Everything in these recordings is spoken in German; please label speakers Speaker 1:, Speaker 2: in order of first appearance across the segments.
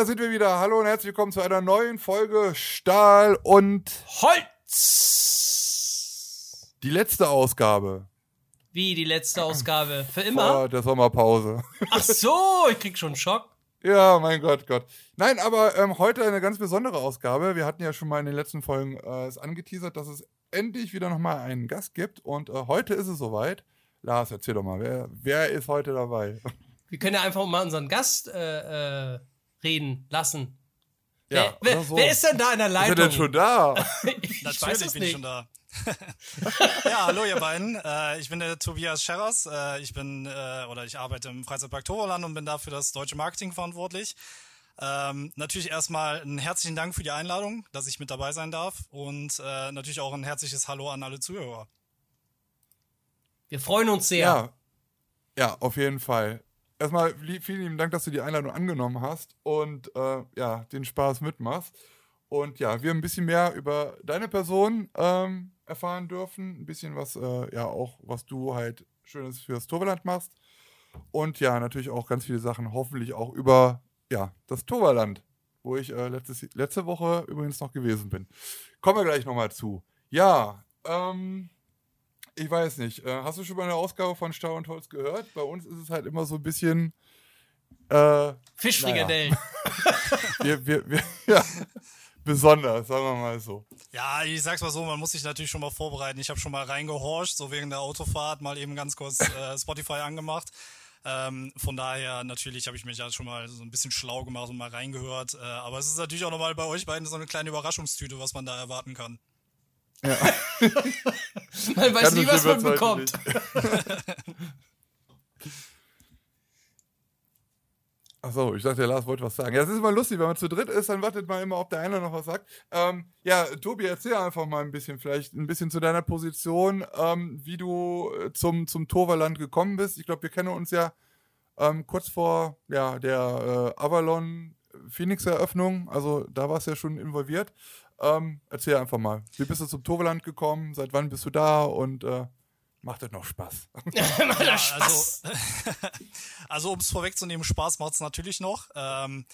Speaker 1: da sind wir wieder. Hallo und herzlich willkommen zu einer neuen Folge Stahl und
Speaker 2: Holz.
Speaker 1: Die letzte Ausgabe.
Speaker 2: Wie die letzte Ausgabe? Für immer?
Speaker 1: Vor der Sommerpause.
Speaker 2: Ach so, ich krieg schon einen Schock.
Speaker 1: Ja, mein Gott, Gott. Nein, aber ähm, heute eine ganz besondere Ausgabe. Wir hatten ja schon mal in den letzten Folgen äh, es angeteasert, dass es endlich wieder nochmal einen Gast gibt. Und äh, heute ist es soweit. Lars, erzähl doch mal, wer, wer ist heute dabei?
Speaker 2: Wir können ja einfach mal unseren Gast äh, äh, reden lassen.
Speaker 1: Ja,
Speaker 2: wer, wer,
Speaker 1: so.
Speaker 2: wer, ist denn da in der Leitung?
Speaker 1: Ist er denn schon da?
Speaker 2: ich
Speaker 3: Natürlich
Speaker 2: weiß es
Speaker 3: bin ich schon da. ja, hallo ihr beiden. Äh, ich bin der Tobias Scherras. Äh, ich bin äh, oder ich arbeite im Freizeitpark Toverland und bin da für das deutsche Marketing verantwortlich. Ähm, natürlich erstmal einen herzlichen Dank für die Einladung, dass ich mit dabei sein darf und äh, natürlich auch ein herzliches Hallo an alle Zuhörer.
Speaker 2: Wir freuen uns sehr.
Speaker 1: Ja, ja, auf jeden Fall. Erstmal vielen lieben Dank, dass du die Einladung angenommen hast und äh, ja, den Spaß mitmachst. Und ja, wir ein bisschen mehr über deine Person ähm, erfahren dürfen. Ein bisschen was, äh, ja, auch was du halt Schönes fürs Toverland machst. Und ja, natürlich auch ganz viele Sachen, hoffentlich auch über ja, das Toverland, wo ich äh, letztes, letzte Woche übrigens noch gewesen bin. Kommen wir gleich nochmal zu. Ja, ähm, ich weiß nicht. Äh, hast du schon mal eine Ausgabe von Stau und Holz gehört? Bei uns ist es halt immer so ein bisschen. Äh,
Speaker 2: Fischfrikadellen.
Speaker 1: wir, wir, wir, ja, besonders, sagen wir mal so.
Speaker 3: Ja, ich sag's mal so, man muss sich natürlich schon mal vorbereiten. Ich habe schon mal reingehorcht, so während der Autofahrt mal eben ganz kurz äh, Spotify angemacht. Ähm, von daher, natürlich habe ich mich ja schon mal so ein bisschen schlau gemacht und mal reingehört. Äh, aber es ist natürlich auch nochmal bei euch beiden so eine kleine Überraschungstüte, was man da erwarten kann.
Speaker 2: Man weiß nie, was man bekommt.
Speaker 1: Achso, ich dachte, der Lars wollte was sagen. Ja, es ist immer lustig, wenn man zu dritt ist, dann wartet man immer, ob der eine noch was sagt. Ähm, ja, Tobi, erzähl einfach mal ein bisschen, vielleicht ein bisschen zu deiner Position, ähm, wie du äh, zum, zum Toverland gekommen bist. Ich glaube, wir kennen uns ja ähm, kurz vor ja, der äh, Avalon Phoenix-Eröffnung, also da warst du ja schon involviert. Ähm, erzähl einfach mal, wie bist du zum Toverland gekommen, seit wann bist du da und äh, macht das noch Spaß?
Speaker 2: Macht
Speaker 3: Ja,
Speaker 2: das Spaß.
Speaker 3: also, also um es vorwegzunehmen, Spaß macht es natürlich noch. Ähm,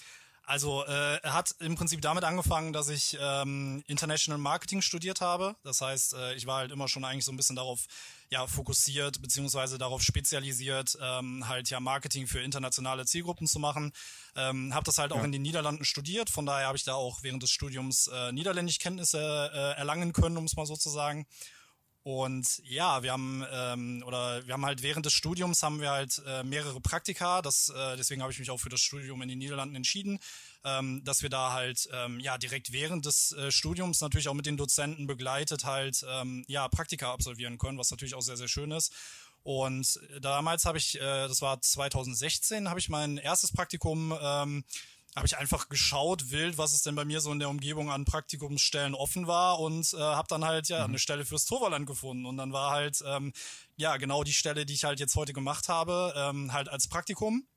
Speaker 3: also äh, er hat im Prinzip damit angefangen, dass ich ähm, International Marketing studiert habe. Das heißt, äh, ich war halt immer schon eigentlich so ein bisschen darauf ja, fokussiert, beziehungsweise darauf spezialisiert, ähm, halt ja Marketing für internationale Zielgruppen zu machen. Ähm, habe das halt auch
Speaker 1: Ja.
Speaker 3: in den Niederlanden studiert, von daher habe ich da auch während des Studiums äh, Niederländischkenntnisse äh, erlangen können, um es mal so zu sagen. Und ja, wir haben ähm, oder wir haben halt während des Studiums haben wir halt äh, mehrere Praktika. Das äh, deswegen habe ich mich auch für das Studium in den Niederlanden entschieden, ähm, dass wir da halt ähm, ja direkt während des äh, Studiums natürlich auch mit den Dozenten begleitet halt ähm, ja Praktika absolvieren können, was natürlich auch sehr sehr schön ist. Und damals habe ich, äh, das war 2016, habe ich mein erstes Praktikum ähm, habe ich einfach geschaut, wild, was es denn bei mir so in der Umgebung an Praktikumsstellen offen war und äh, habe dann halt ja eine Stelle fürs Toverland gefunden. Und dann war halt ähm, ja genau die Stelle, die ich halt jetzt heute gemacht habe, ähm, halt als Praktikum.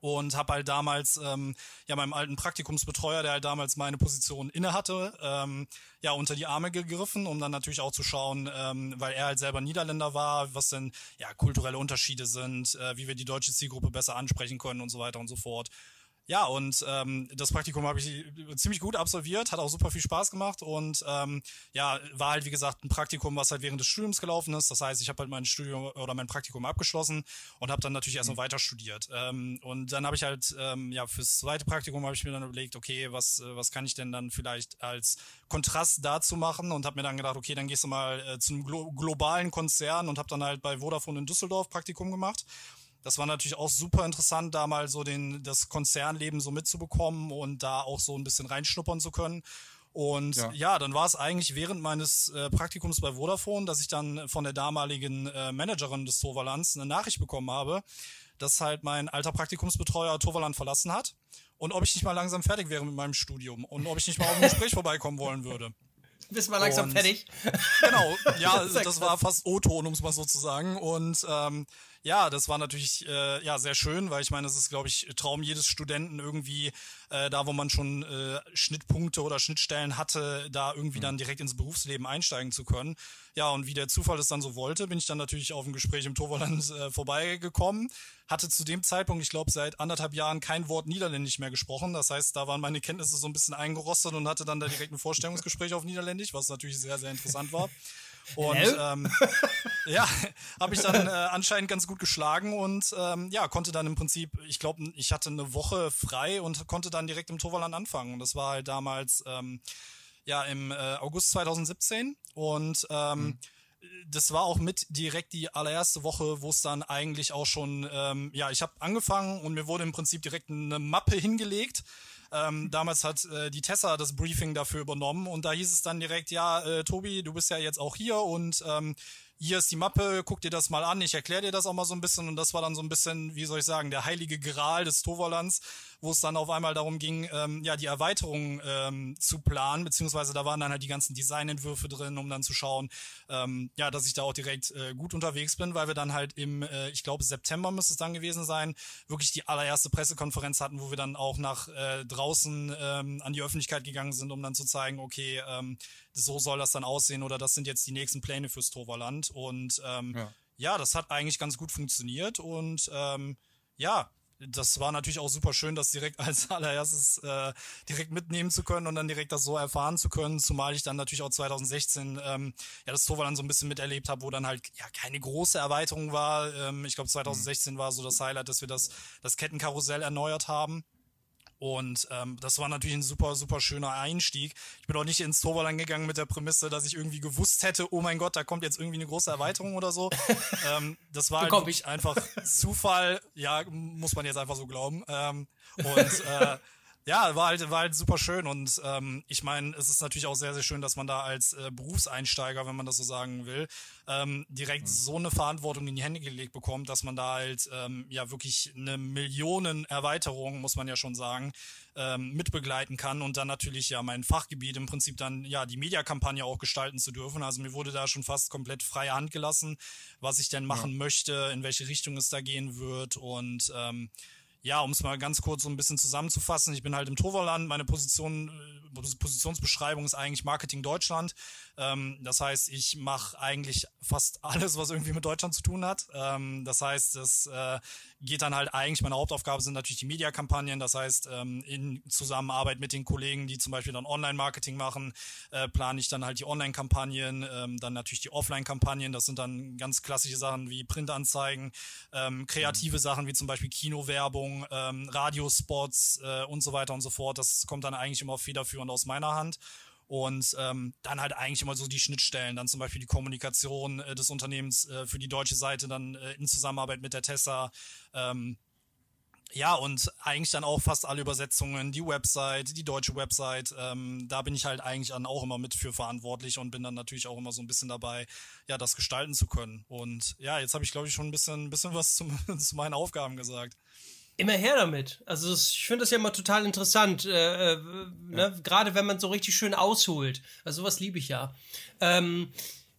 Speaker 3: Und habe halt damals ähm, ja meinem alten Praktikumsbetreuer, der halt damals meine Position inne hatte, ähm, ja unter die Arme gegriffen, um dann natürlich auch zu schauen, ähm, weil er halt selber Niederländer war, was denn ja kulturelle Unterschiede sind, äh, wie wir die deutsche Zielgruppe besser ansprechen können und so weiter und so fort. Ja, und ähm, das Praktikum habe ich ziemlich gut absolviert, hat auch super viel Spaß gemacht und ähm, ja, war halt wie gesagt ein Praktikum, was halt während des Studiums gelaufen ist. Das heißt, ich habe halt mein Studium oder mein Praktikum abgeschlossen und habe dann natürlich erst noch weiter studiert. Ähm, und dann habe ich halt ähm, ja fürs zweite Praktikum habe ich mir dann überlegt, okay, was äh, was kann ich denn dann vielleicht als Kontrast dazu machen und habe mir dann gedacht, okay, dann gehst du mal äh, zu einem glo globalen Konzern und habe dann halt bei Vodafone in Düsseldorf Praktikum gemacht. Das war natürlich auch super interessant, da mal so den, das Konzernleben so mitzubekommen und da auch so ein bisschen reinschnuppern zu können. Und
Speaker 1: Ja.
Speaker 3: ja, dann war es eigentlich während meines äh, Praktikums bei Vodafone, dass ich dann von der damaligen äh, Managerin des Toverlands eine Nachricht bekommen habe, dass halt mein alter Praktikumsbetreuer Toverland verlassen hat und ob ich nicht mal langsam fertig wäre mit meinem Studium und ob ich nicht mal auf ein Gespräch vorbeikommen wollen würde.
Speaker 2: Bist mal langsam
Speaker 3: Und-
Speaker 2: fertig.
Speaker 3: Genau, ja,
Speaker 2: Das
Speaker 3: das war fast O-Ton, um es mal so zu sagen. Und ähm, ja, das war natürlich äh, ja sehr schön, weil ich meine, das ist, glaube ich, Traum jedes Studenten irgendwie äh, da, wo man schon äh, Schnittpunkte oder Schnittstellen hatte, da irgendwie mhm. dann direkt ins Berufsleben einsteigen zu können. Ja, und wie der Zufall es dann so wollte, bin ich dann natürlich auf ein Gespräch im Toverland äh, vorbeigekommen. Hatte zu dem Zeitpunkt, ich glaube, seit anderthalb Jahren kein Wort Niederländisch mehr gesprochen. Das heißt, da waren meine Kenntnisse so ein bisschen eingerostet und hatte dann da direkt ein Vorstellungsgespräch auf Niederländisch, was natürlich sehr, sehr interessant war. Und ähm, ja, habe ich dann äh, anscheinend ganz gut geschlagen und ähm, ja, konnte dann im Prinzip, ich glaube, ich hatte eine Woche frei und konnte dann direkt im Toverland anfangen. Und das war halt damals ähm, ja im äh, August 2017 und ähm, mhm. Das war auch mit direkt die allererste Woche, wo es dann eigentlich auch schon, ähm, ja, ich habe angefangen und mir wurde im Prinzip direkt eine Mappe hingelegt, ähm, damals hat äh, die Tessa das Briefing dafür übernommen und da hieß es dann direkt, ja, äh, Tobi, du bist ja jetzt auch hier und ähm, hier ist die Mappe, guck dir das mal an, ich erkläre dir das auch mal so ein bisschen. Und das war dann so ein bisschen, wie soll ich sagen, der heilige Gral des Toverlands, wo es dann auf einmal darum ging, ähm, ja, die Erweiterung ähm, zu planen, beziehungsweise da waren dann halt die ganzen Designentwürfe drin, um dann zu schauen, ähm, ja, dass ich da auch direkt äh, gut unterwegs bin, weil wir dann halt im, äh, ich glaube, September müsste es dann gewesen sein, wirklich die allererste Pressekonferenz hatten, wo wir dann auch nach äh, draußen ähm, an die Öffentlichkeit gegangen sind, um dann zu zeigen, okay, ähm, so soll das dann aussehen oder das sind jetzt die nächsten Pläne fürs Toverland und ähm, ja. ja, das hat eigentlich ganz gut funktioniert und ähm, ja, das war natürlich auch super schön, das direkt als allererstes äh, direkt mitnehmen zu können und dann direkt das so erfahren zu können, zumal ich dann natürlich auch 2016 ähm, ja das Torwart so ein bisschen miterlebt habe, wo dann halt ja keine große Erweiterung war. Ähm, ich glaube 2016 mhm. war so das Highlight, dass wir das das Kettenkarussell erneuert haben. Und ähm, das war natürlich ein super, super schöner Einstieg. Ich bin auch nicht ins Toverland gegangen mit der Prämisse, dass ich irgendwie gewusst hätte, oh mein Gott, da kommt jetzt irgendwie eine große Erweiterung oder so. ähm, das war halt wirklich einfach Zufall. Ja, muss man jetzt einfach so glauben. Ähm, und äh, ja, war halt, war halt super schön und ähm, ich meine, es ist natürlich auch sehr, sehr schön, dass man da als äh, Berufseinsteiger, wenn man das so sagen will, ähm, direkt mhm. so eine Verantwortung in die Hände gelegt bekommt, dass man da halt ähm, ja wirklich eine Millionen-Erweiterung, muss man ja schon sagen, ähm, mitbegleiten kann und dann natürlich ja mein Fachgebiet im Prinzip dann ja die Mediakampagne auch gestalten zu dürfen. Also mir wurde da schon fast komplett freie Hand gelassen, was ich denn machen ja. möchte, in welche Richtung es da gehen wird und ähm, ja, um es mal ganz kurz so ein bisschen zusammenzufassen, ich bin halt im Toverland, meine Position, äh, Positionsbeschreibung ist eigentlich Marketing Deutschland. Ähm, das heißt, ich mache eigentlich fast alles, was irgendwie mit Deutschland zu tun hat. Ähm, das heißt, es äh, geht dann halt eigentlich, meine Hauptaufgabe sind natürlich die Mediakampagnen. Das heißt, ähm, in Zusammenarbeit mit den Kollegen, die zum Beispiel dann Online-Marketing machen, äh, plane ich dann halt die Online-Kampagnen, ähm, dann natürlich die Offline-Kampagnen. Das sind dann ganz klassische Sachen wie Printanzeigen, ähm, kreative mhm. Sachen wie zum Beispiel Kinowerbung, ähm, Radiospots äh, und so weiter und so fort. Das kommt dann eigentlich immer federführend aus meiner Hand und ähm, dann halt eigentlich immer so die Schnittstellen, dann zum Beispiel die Kommunikation äh, des Unternehmens äh, für die deutsche Seite, dann äh, in Zusammenarbeit mit der Tessa. Ähm, ja, und eigentlich dann auch fast alle Übersetzungen, die Website, die deutsche Website, ähm, da bin ich halt eigentlich dann auch immer mit für verantwortlich und bin dann natürlich auch immer so ein bisschen dabei, ja, das gestalten zu können. Und ja, jetzt habe ich, glaube ich, schon ein bisschen, bisschen was zum, zu meinen Aufgaben gesagt.
Speaker 2: Immer her damit. Also das, ich finde das ja immer total interessant, äh, äh, ne? ja. gerade wenn man so richtig schön ausholt. Also sowas liebe ich ja. Ähm,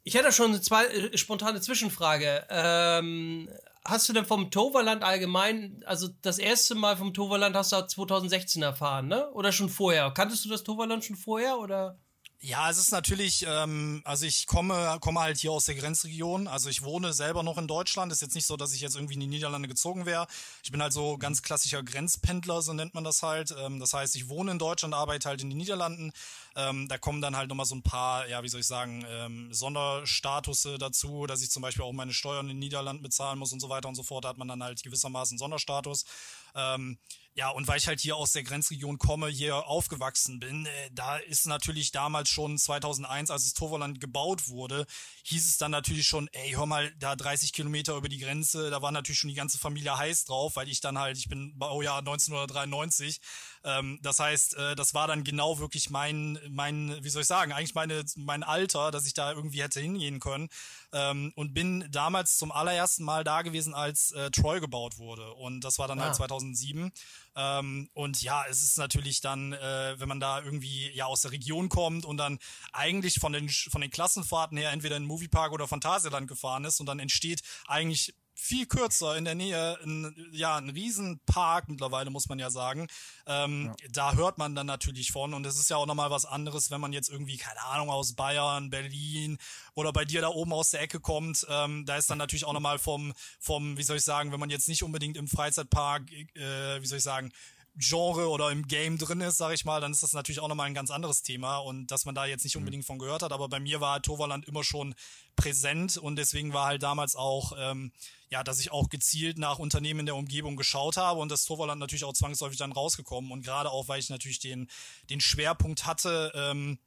Speaker 2: ich hätte schon eine zwei, äh, spontane Zwischenfrage. Ähm, hast du denn vom Toverland allgemein, also das erste Mal vom Toverland hast du 2016 erfahren, ne? Oder schon vorher? Kanntest du das Toverland schon vorher oder?
Speaker 3: Ja, es ist natürlich, ähm, also ich komme, komme halt hier aus der Grenzregion. Also ich wohne selber noch in Deutschland. Ist jetzt nicht so, dass ich jetzt irgendwie in die Niederlande gezogen wäre. Ich bin halt so ganz klassischer Grenzpendler, so nennt man das halt. Ähm, das heißt, ich wohne in Deutschland, arbeite halt in den Niederlanden. Ähm, da kommen dann halt nochmal so ein paar, ja, wie soll ich sagen, ähm, Sonderstatusse dazu, dass ich zum Beispiel auch meine Steuern in den Niederlanden bezahlen muss und so weiter und so fort. Da hat man dann halt gewissermaßen Sonderstatus. Ähm, ja, und weil ich halt hier aus der Grenzregion komme, hier aufgewachsen bin, äh, da ist natürlich damals schon 2001, als das Toverland gebaut wurde, hieß es dann natürlich schon, ey, hör mal, da 30 Kilometer über die Grenze, da war natürlich schon die ganze Familie heiß drauf, weil ich dann halt, ich bin Baujahr 1993, ähm, das heißt, äh, das war dann genau wirklich mein, mein, wie soll ich sagen, eigentlich meine, mein Alter, dass ich da irgendwie hätte hingehen können. Ähm, und bin damals zum allerersten Mal da gewesen, als äh, Troy gebaut wurde. Und das war dann halt ah. halt 2007. Ähm, und ja, es ist natürlich dann, äh, wenn man da irgendwie ja aus der Region kommt und dann eigentlich von den von den Klassenfahrten her entweder in Moviepark oder Phantasialand gefahren ist und dann entsteht eigentlich viel kürzer in der Nähe, ein, ja, ein Riesenpark mittlerweile, muss man ja sagen. Ähm, ja. Da hört man dann natürlich von und es ist ja auch nochmal was anderes, wenn man jetzt irgendwie, keine Ahnung, aus Bayern, Berlin oder bei dir da oben aus der Ecke kommt. Ähm, da ist dann natürlich auch nochmal vom, vom, wie soll ich sagen, wenn man jetzt nicht unbedingt im Freizeitpark, äh, wie soll ich sagen, Genre oder im Game drin ist, sag ich mal, dann ist das natürlich auch nochmal ein ganz anderes Thema und dass man da jetzt nicht mhm. unbedingt von gehört hat, aber bei mir war halt Toverland immer schon präsent und deswegen war halt damals auch, ähm, ja, dass ich auch gezielt nach Unternehmen in der Umgebung geschaut habe und das Toverland natürlich auch zwangsläufig dann rausgekommen und gerade auch, weil ich natürlich den, den Schwerpunkt hatte, ähm,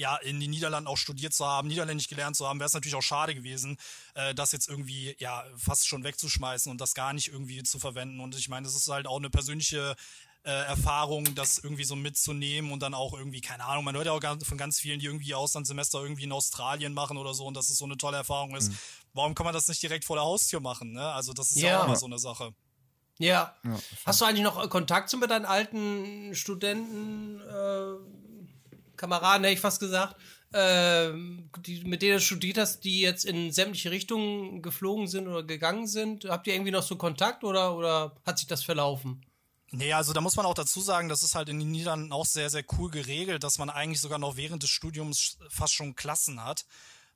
Speaker 3: ja, in den Niederlanden auch studiert zu haben, Niederländisch gelernt zu haben, wäre es natürlich auch schade gewesen, äh, das jetzt irgendwie ja fast schon wegzuschmeißen und das gar nicht irgendwie zu verwenden. Und ich meine, das ist halt auch eine persönliche äh, Erfahrung, das irgendwie so mitzunehmen und dann auch irgendwie, keine Ahnung, man hört ja auch von ganz vielen, die irgendwie Auslandssemester irgendwie in Australien machen oder so und dass es so eine tolle Erfahrung ist. Mhm. Warum kann man das nicht direkt vor der Haustür machen? Ne? Also das ist ja, ja auch immer so eine Sache.
Speaker 2: Ja. ja Hast du eigentlich noch Kontakt zu mit deinen alten Studenten? Äh Kameraden, hätte ich fast gesagt, äh, die, mit denen du studiert hast, die jetzt in sämtliche Richtungen geflogen sind oder gegangen sind. Habt ihr irgendwie noch so Kontakt oder, oder hat sich das verlaufen?
Speaker 3: Nee, also da muss man auch dazu sagen, das ist halt in den Niederlanden auch sehr, sehr cool geregelt, dass man eigentlich sogar noch während des Studiums fast schon Klassen hat.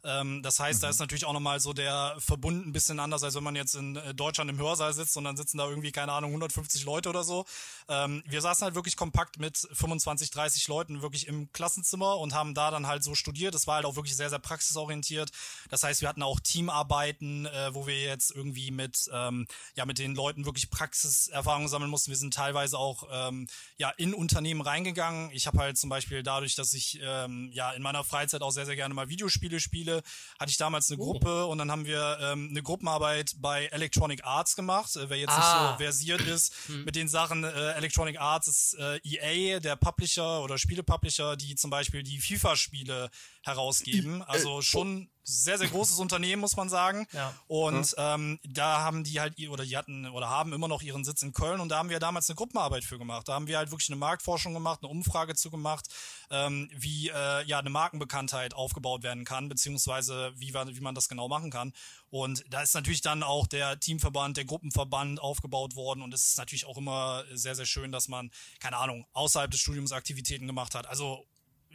Speaker 3: Ähm, das heißt, mhm. da ist natürlich auch nochmal so der Verbund ein bisschen anders, als wenn man jetzt in äh, Deutschland im Hörsaal sitzt und dann sitzen da irgendwie, keine Ahnung, 150 Leute oder so. Ähm, wir saßen halt wirklich kompakt mit 25, 30 Leuten wirklich im Klassenzimmer und haben da dann halt so studiert. Das war halt auch wirklich sehr, sehr praxisorientiert. Das heißt, wir hatten auch Teamarbeiten, äh, wo wir jetzt irgendwie mit, ähm, ja, mit den Leuten wirklich Praxiserfahrungen sammeln mussten. Wir sind teilweise auch ähm, ja, in Unternehmen reingegangen. Ich habe halt zum Beispiel dadurch, dass ich ähm, ja in meiner Freizeit auch sehr, sehr gerne mal Videospiele spiele, hatte ich damals eine oh. Gruppe und dann haben wir ähm, eine Gruppenarbeit bei Electronic Arts gemacht. Äh, wer jetzt ah. nicht so ah. versiert ist hm. mit den Sachen, äh, Electronic Arts ist äh, EA, der Publisher oder Spielepublisher, die zum Beispiel die FIFA-Spiele herausgeben. Äh, also schon sehr, sehr großes Unternehmen, muss man sagen. Ja. Und ja. ähm, da haben die halt, oder die hatten oder haben immer noch ihren Sitz in Köln und da haben wir damals eine Gruppenarbeit für gemacht. Da haben wir halt wirklich eine Marktforschung gemacht, eine Umfrage zu gemacht, ähm, wie äh, ja eine Markenbekanntheit aufgebaut werden kann, beziehungsweise wie, wie man das genau machen kann. Und da ist natürlich dann auch der Teamverband, der Gruppenverband aufgebaut worden und es ist natürlich auch immer sehr, sehr schön, dass man, keine Ahnung, außerhalb des Studiums Aktivitäten gemacht hat. Also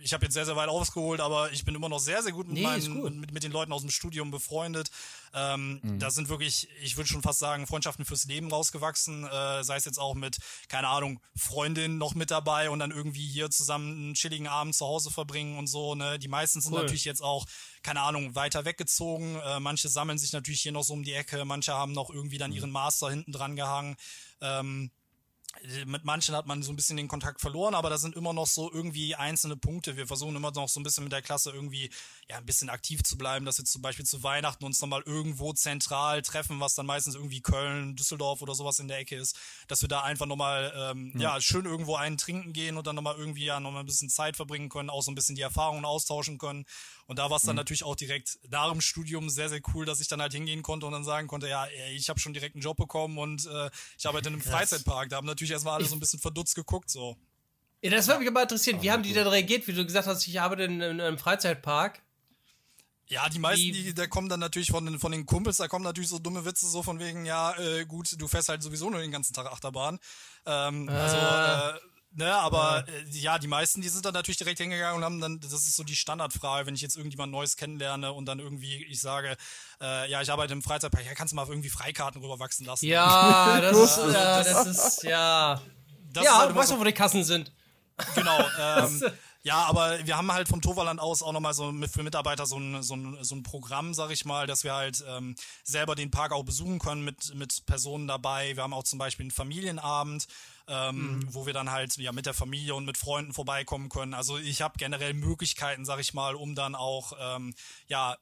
Speaker 3: ich habe jetzt sehr, sehr weit ausgeholt, aber ich bin immer noch sehr, sehr gut mit, nee, meinen, mit, mit, den Leuten aus dem Studium befreundet. Ähm, mhm. Da sind wirklich, ich würde schon fast sagen, Freundschaften fürs Leben rausgewachsen. Äh, sei es jetzt auch mit, keine Ahnung, Freundin noch mit dabei und dann irgendwie hier zusammen einen chilligen Abend zu Hause verbringen und so. Ne? Die meisten sind cool. natürlich jetzt auch, keine Ahnung, weiter weggezogen. Äh, manche sammeln sich natürlich hier noch so um die Ecke. Manche haben noch irgendwie dann mhm. ihren Master hinten dran gehangen. Ähm, mit manchen hat man so ein bisschen den Kontakt verloren, aber da sind immer noch so irgendwie einzelne Punkte. Wir versuchen immer noch so ein bisschen mit der Klasse irgendwie ja ein bisschen aktiv zu bleiben, dass wir zum Beispiel zu Weihnachten uns nochmal irgendwo zentral treffen, was dann meistens irgendwie Köln, Düsseldorf oder sowas in der Ecke ist, dass wir da einfach nochmal ähm, ja. ja schön irgendwo einen trinken gehen und dann nochmal irgendwie ja nochmal ein bisschen Zeit verbringen können, auch so ein bisschen die Erfahrungen austauschen können. Und da war es dann mhm. natürlich auch direkt nach dem Studium sehr, sehr cool, dass ich dann halt hingehen konnte und dann sagen konnte, ja, ich habe schon direkt einen Job bekommen und äh, ich arbeite in einem Krass. Freizeitpark. Da haben natürlich erstmal alle so ein bisschen verdutzt geguckt, so.
Speaker 2: Ja, das würde mich aber interessieren. Wie haben die dann reagiert, wie du gesagt hast, ich arbeite in, in einem Freizeitpark?
Speaker 3: Ja, die meisten, die, da kommen dann natürlich von den, von den Kumpels, da kommen natürlich so dumme Witze so von wegen, ja, äh, gut, du fährst halt sowieso nur den ganzen Tag Achterbahn. Ähm, äh. Also, äh, Ne, aber ja. Äh, ja, die meisten, die sind dann natürlich direkt hingegangen und haben dann, das ist so die Standardfrage, wenn ich jetzt irgendjemand Neues kennenlerne und dann irgendwie, ich sage, äh, ja, ich arbeite im Freizeitpark, ja, kannst du mal irgendwie Freikarten rüberwachsen lassen.
Speaker 2: Ja, das ist, ja, das ist, ja. Das ja, ist halt du weißt doch, wo die Kassen sind.
Speaker 3: Genau, ähm, Ja, aber wir haben halt vom Toverland aus auch nochmal so mit, für Mitarbeiter so ein, so, ein, so ein Programm, sag ich mal, dass wir halt ähm, selber den Park auch besuchen können mit, mit Personen dabei. Wir haben auch zum Beispiel einen Familienabend, ähm, mhm. wo wir dann halt ja mit der Familie und mit Freunden vorbeikommen können. Also ich habe generell Möglichkeiten, sag ich mal, um dann auch ähm, ja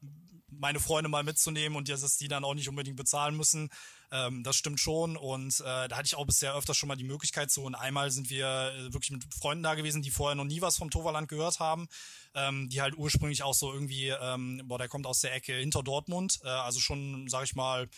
Speaker 3: meine Freunde mal mitzunehmen und dass die dann auch nicht unbedingt bezahlen müssen. Ähm, das stimmt schon. Und äh, da hatte ich auch bisher öfters schon mal die Möglichkeit zu. Und einmal sind wir äh, wirklich mit Freunden da gewesen, die vorher noch nie was vom Toverland gehört haben. Ähm, die halt ursprünglich auch so irgendwie, ähm, boah, der kommt aus der Ecke hinter Dortmund. Äh, also schon, sag ich mal,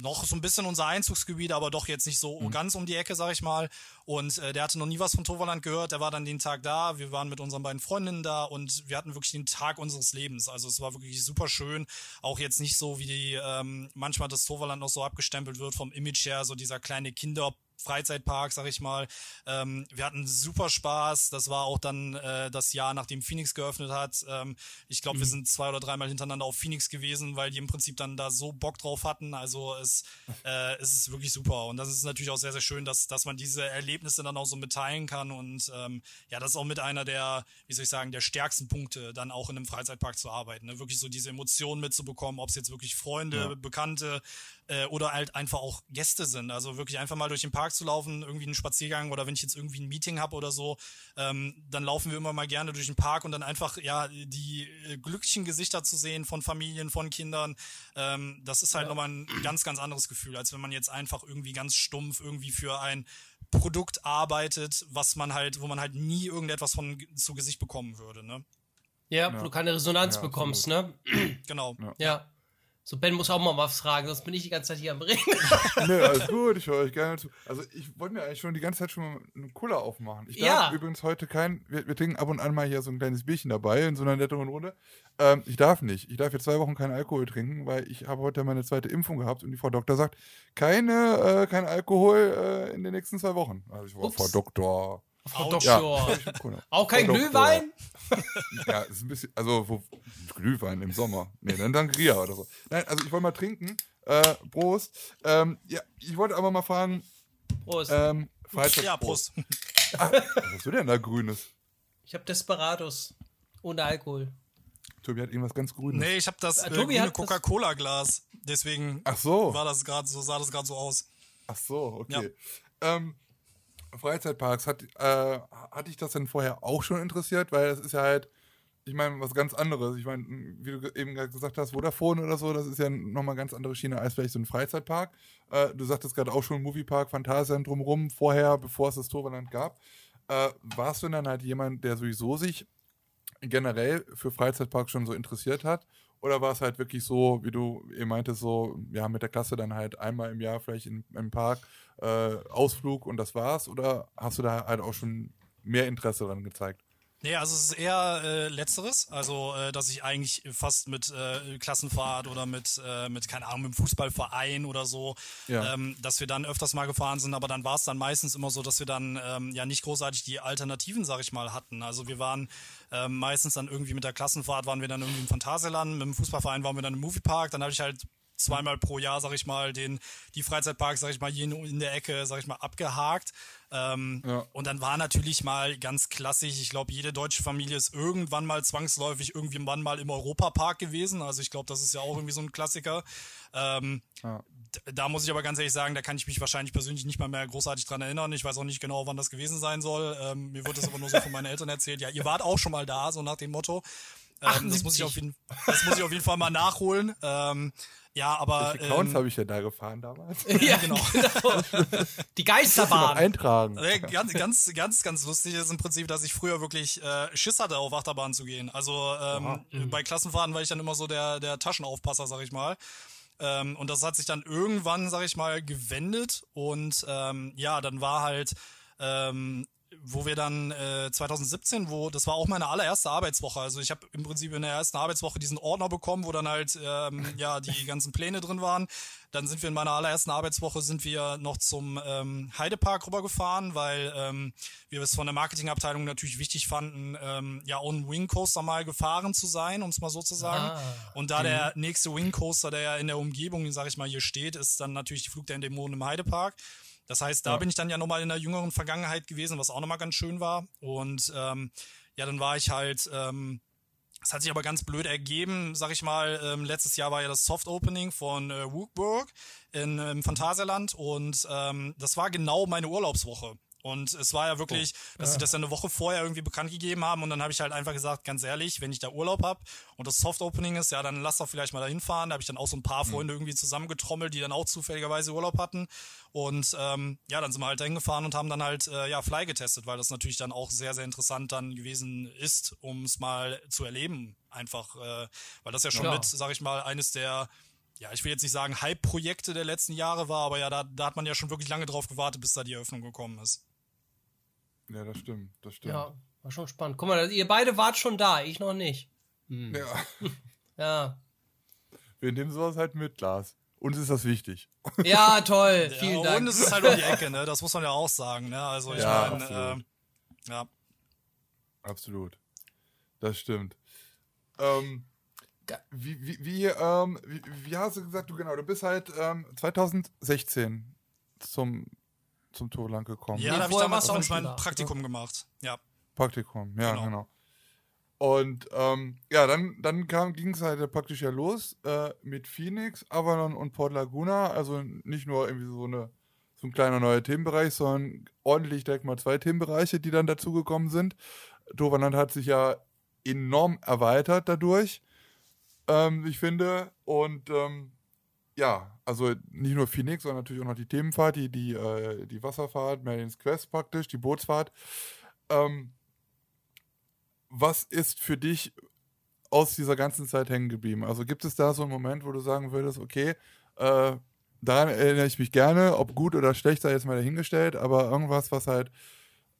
Speaker 3: noch so ein bisschen unser Einzugsgebiet, aber doch jetzt nicht so mhm. ganz um die Ecke, sag ich mal. Und äh, der hatte noch nie was von Toverland gehört. Der war dann den Tag da. Wir waren mit unseren beiden Freundinnen da und wir hatten wirklich den Tag unseres Lebens. Also es war wirklich super schön. Auch jetzt nicht so, wie die ähm, manchmal das Toverland noch so abgestempelt wird vom Image her, so dieser kleine Kinder Freizeitpark, sag ich mal. Ähm, wir hatten super Spaß. Das war auch dann äh, das Jahr, nachdem Phoenix geöffnet hat. Ähm, ich glaube, mhm. wir sind zwei oder dreimal hintereinander auf Phoenix gewesen, weil die im Prinzip dann da so Bock drauf hatten. Also es, äh, es ist wirklich super. Und das ist natürlich auch sehr, sehr schön, dass, dass man diese Erlebnisse dann auch so mitteilen kann. Und ähm, ja, das ist auch mit einer der, wie soll ich sagen, der stärksten Punkte, dann auch in einem Freizeitpark zu arbeiten. Ne? Wirklich so diese Emotionen mitzubekommen, ob es jetzt wirklich Freunde, ja. Bekannte, äh, oder halt einfach auch Gäste sind. Also wirklich einfach mal durch den Park zu laufen, irgendwie einen Spaziergang oder wenn ich jetzt irgendwie ein Meeting habe oder so, ähm, dann laufen wir immer mal gerne durch den Park und dann einfach ja die äh, glücklichen Gesichter zu sehen von Familien, von Kindern. Ähm, das ist halt ja. nochmal ein ganz, ganz anderes Gefühl, als wenn man jetzt einfach irgendwie ganz stumpf irgendwie für ein Produkt arbeitet, was man halt, wo man halt nie irgendetwas von zu Gesicht bekommen würde, ne?
Speaker 2: Ja, ja. wo du keine Resonanz ja, bekommst, ne?
Speaker 3: Genau.
Speaker 2: ja. So, Ben muss auch mal was fragen, sonst bin ich die ganze Zeit hier am Reden.
Speaker 1: Nö, alles gut, ich höre euch gerne zu. Also, ich wollte mir eigentlich schon die ganze Zeit schon mal einen Cooler aufmachen. Ich darf ja. übrigens heute kein, wir, wir, trinken ab und an mal hier so ein kleines Bierchen dabei in so einer netteren Runde. Ähm, ich darf nicht. Ich darf jetzt zwei Wochen keinen Alkohol trinken, weil ich habe heute meine zweite Impfung gehabt und die Frau Doktor sagt, keine, äh, kein Alkohol äh, in den nächsten zwei Wochen. Also, ich war Frau Doktor.
Speaker 2: Frau Doktor. Ja, Auch kein Frau Glühwein?
Speaker 1: ja, ist ein bisschen, also wo, Glühwein im Sommer. Nee, dann Sangria oder so. Nein, also ich wollte mal trinken. Äh, Prost. Ähm, ja, ich wollte aber mal fragen.
Speaker 2: Prost.
Speaker 1: Ähm,
Speaker 3: ja, Prost.
Speaker 1: Ah, was hast du denn da Grünes?
Speaker 2: Ich habe Desperados. Ohne Alkohol.
Speaker 1: Tobi hat irgendwas ganz Grünes.
Speaker 3: Nee, ich habe das äh, grüne Coca-Cola-Glas. Deswegen
Speaker 1: Ach so.
Speaker 3: war das grad, so sah das gerade so aus.
Speaker 1: Ach so, okay. Ja. Ähm, Freizeitparks, hat, äh, hatte ich das denn vorher auch schon interessiert? Weil das ist ja halt, ich meine, was ganz anderes. Ich meine, wie du eben gesagt hast, Vodafone oder so, das ist ja nochmal ganz andere Schiene als vielleicht so ein Freizeitpark. Äh, du sagtest gerade auch schon Moviepark, Phantasialand drumherum, vorher, bevor es das Toverland gab. Äh, warst du dann halt jemand, der sowieso sich generell für Freizeitparks schon so interessiert hat? Oder war es halt wirklich so, wie du eben meintest, so, ja, mit der Klasse dann halt einmal im Jahr vielleicht in, im Park äh, Ausflug und das war's? Oder hast du da halt auch schon mehr Interesse dran gezeigt?
Speaker 3: Nee, also es ist eher äh, letzteres, also äh, dass ich eigentlich fast mit äh, Klassenfahrt oder mit, äh, mit, keine Ahnung, mit dem Fußballverein oder so, ja. ähm, dass wir dann öfters mal gefahren sind, aber dann war es dann meistens immer so, dass wir dann ähm, ja nicht großartig die Alternativen, sag ich mal, hatten. Also wir waren ähm, meistens dann irgendwie mit der Klassenfahrt waren wir dann irgendwie im Phantasialand, mit dem Fußballverein waren wir dann im Moviepark, dann habe ich halt zweimal pro Jahr, sag ich mal, den, die Freizeitparks, sag ich mal, hier in der Ecke, sag ich mal, abgehakt. Ähm, ja. Und dann war natürlich mal ganz klassisch, ich glaube, jede deutsche Familie ist irgendwann mal zwangsläufig irgendwann mal im Europapark gewesen. Also ich glaube, das ist ja auch irgendwie so ein Klassiker. Ähm, ja. Da muss ich aber ganz ehrlich sagen, da kann ich mich wahrscheinlich persönlich nicht mal mehr großartig dran erinnern. Ich weiß auch nicht genau, wann das gewesen sein soll. Ähm, mir wird das aber nur so von meinen Eltern erzählt. Ja, ihr wart auch schon mal da, so nach dem Motto. Ähm, das, muss ich auf jeden, das muss ich auf jeden Fall mal nachholen. Ähm, ja, aber.
Speaker 1: Welche Clowns ähm, habe ich denn da gefahren damals?
Speaker 2: ja, genau. genau. Die Geisterbahn.
Speaker 1: eintragen.
Speaker 3: Ganz, ganz, ganz, ganz lustig ist im Prinzip, dass ich früher wirklich äh, Schiss hatte, auf Achterbahn zu gehen. Also ähm, mhm. bei Klassenfahrten war ich dann immer so der, der Taschenaufpasser, sag ich mal. Ähm, und das hat sich dann irgendwann, sag ich mal, gewendet. Und ähm, ja, dann war halt ähm, wo wir dann äh, 2017, wo das war auch meine allererste Arbeitswoche. Also ich habe im Prinzip in der ersten Arbeitswoche diesen Ordner bekommen, wo dann halt ähm, ja die ganzen Pläne drin waren. Dann sind wir in meiner allerersten Arbeitswoche sind wir noch zum ähm, Heidepark rübergefahren, weil ähm, wir es von der Marketingabteilung natürlich wichtig fanden, ähm, ja auch einen Wing Coaster mal gefahren zu sein, um es mal so zu sagen. Ah, Und da der nächste Wing Coaster, der ja in der Umgebung, sag ich mal, hier steht, ist dann natürlich die Flug der Dämonen im Heidepark. Das heißt, da ja. bin ich dann ja nochmal in der jüngeren Vergangenheit gewesen, was auch nochmal ganz schön war. Und ähm, ja, dann war ich halt, ähm, es hat sich aber ganz blöd ergeben, sag ich mal. Ähm, letztes Jahr war ja das Soft Opening von äh, Wookburg in, im Phantasialand und ähm, das war genau meine Urlaubswoche. Und es war ja wirklich, oh. dass ja. sie das ja eine Woche vorher irgendwie bekannt gegeben haben. Und dann habe ich halt einfach gesagt, ganz ehrlich, wenn ich da Urlaub habe und das Soft Opening ist, ja, dann lass doch vielleicht mal dahin fahren. Da habe ich dann auch so ein paar mhm. Freunde irgendwie zusammengetrommelt, die dann auch zufälligerweise Urlaub hatten. Und ähm, ja, dann sind wir halt dahin gefahren und haben dann halt äh, ja Fly getestet, weil das natürlich dann auch sehr, sehr interessant dann gewesen ist, um es mal zu erleben. Einfach, äh, weil das ja schon ja. mit, sag ich mal, eines der ja, ich will jetzt nicht sagen Hype-Projekte der letzten Jahre war, aber ja, da, da hat man ja schon wirklich lange drauf gewartet, bis da die Eröffnung gekommen ist.
Speaker 1: Ja, das stimmt, das stimmt.
Speaker 2: Ja, war schon spannend. Guck mal, ihr beide wart schon da, ich noch nicht.
Speaker 1: Hm. Ja.
Speaker 2: ja.
Speaker 1: Wir nehmen sowas halt mit, Lars. Uns ist das wichtig.
Speaker 2: Ja, toll. Vielen
Speaker 3: ja,
Speaker 2: Dank.
Speaker 3: Und es ist halt um die Ecke, ne? Das muss man ja auch sagen, ne? Also ich
Speaker 1: ja,
Speaker 3: meine, äh, ja.
Speaker 1: Absolut. Das stimmt. Ähm, wie, wie, wie, ähm, wie, wie, hast du gesagt, du genau, du bist halt ähm, 2016 zum, zum Torland gekommen.
Speaker 3: Ja,
Speaker 2: nee,
Speaker 3: da habe ich damals auch mein
Speaker 2: da,
Speaker 3: Praktikum oder? gemacht. Ja.
Speaker 1: Praktikum, ja, genau. genau. Und ähm, ja, dann, dann ging es halt praktisch ja los äh, mit Phoenix, Avalon und Port Laguna. Also nicht nur irgendwie so, eine, so ein kleiner neuer Themenbereich, sondern ordentlich direkt mal zwei Themenbereiche, die dann dazugekommen sind. Toverland hat sich ja enorm erweitert dadurch, ähm, ich finde. Und ähm, ja, also nicht nur Phoenix, sondern natürlich auch noch die Themenfahrt, die, die, äh, die Wasserfahrt, Merlin's Quest praktisch, die Bootsfahrt. Ähm, was ist für dich aus dieser ganzen Zeit hängen geblieben? Also gibt es da so einen Moment, wo du sagen würdest, okay, äh, daran erinnere ich mich gerne, ob gut oder schlecht sei jetzt mal dahingestellt, aber irgendwas, was halt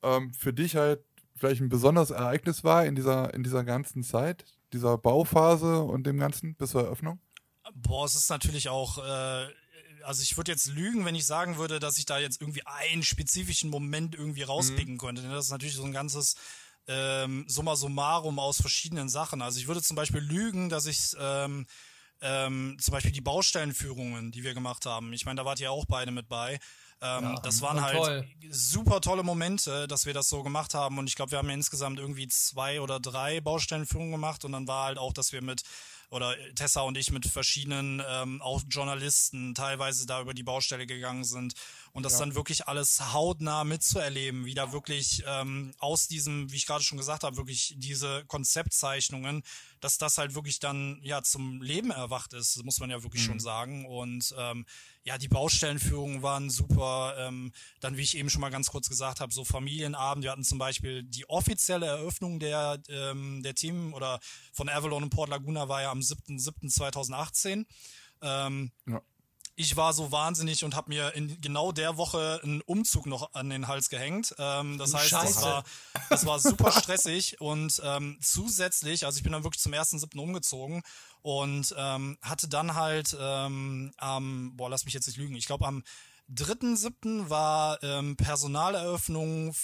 Speaker 1: ähm, für dich halt vielleicht ein besonderes Ereignis war in dieser, in dieser ganzen Zeit, dieser Bauphase und dem Ganzen bis zur Eröffnung?
Speaker 3: Boah, es ist natürlich auch, äh, also ich würde jetzt lügen, wenn ich sagen würde, dass ich da jetzt irgendwie einen spezifischen Moment irgendwie rauspicken mhm. könnte. Das ist natürlich so ein ganzes ähm, summa summarum aus verschiedenen Sachen. Also ich würde zum Beispiel lügen, dass ich ähm, ähm, zum Beispiel die Baustellenführungen, die wir gemacht haben. Ich meine, da wart ihr auch beide mit bei. Ähm, ja, das waren halt toll. super tolle Momente, dass wir das so gemacht haben. Und ich glaube, wir haben ja insgesamt irgendwie zwei oder drei Baustellenführungen gemacht. Und dann war halt auch, dass wir mit oder Tessa und ich mit verschiedenen ähm, auch Journalisten teilweise da über die Baustelle gegangen sind und das ja. dann wirklich alles hautnah mitzuerleben, wie da wirklich ähm, aus diesem, wie ich gerade schon gesagt habe, wirklich diese Konzeptzeichnungen, dass das halt wirklich dann ja zum Leben erwacht ist, muss man ja wirklich mhm. schon sagen und ähm, ja, die Baustellenführungen waren super. Ähm, dann, wie ich eben schon mal ganz kurz gesagt habe, so Familienabend. Wir hatten zum Beispiel die offizielle Eröffnung der, ähm, der Team oder von Avalon und Port Laguna war ja am 7.7.2018. Ähm, ja ich war so wahnsinnig und habe mir in genau der Woche einen Umzug noch an den Hals gehängt. Ähm, das heißt, das war, das war super stressig und ähm, zusätzlich, also ich bin dann wirklich zum ersten siebten umgezogen und ähm, hatte dann halt ähm, am, boah, lass mich jetzt nicht lügen, ich glaube am dritten siebten war ähm, Personaleröffnung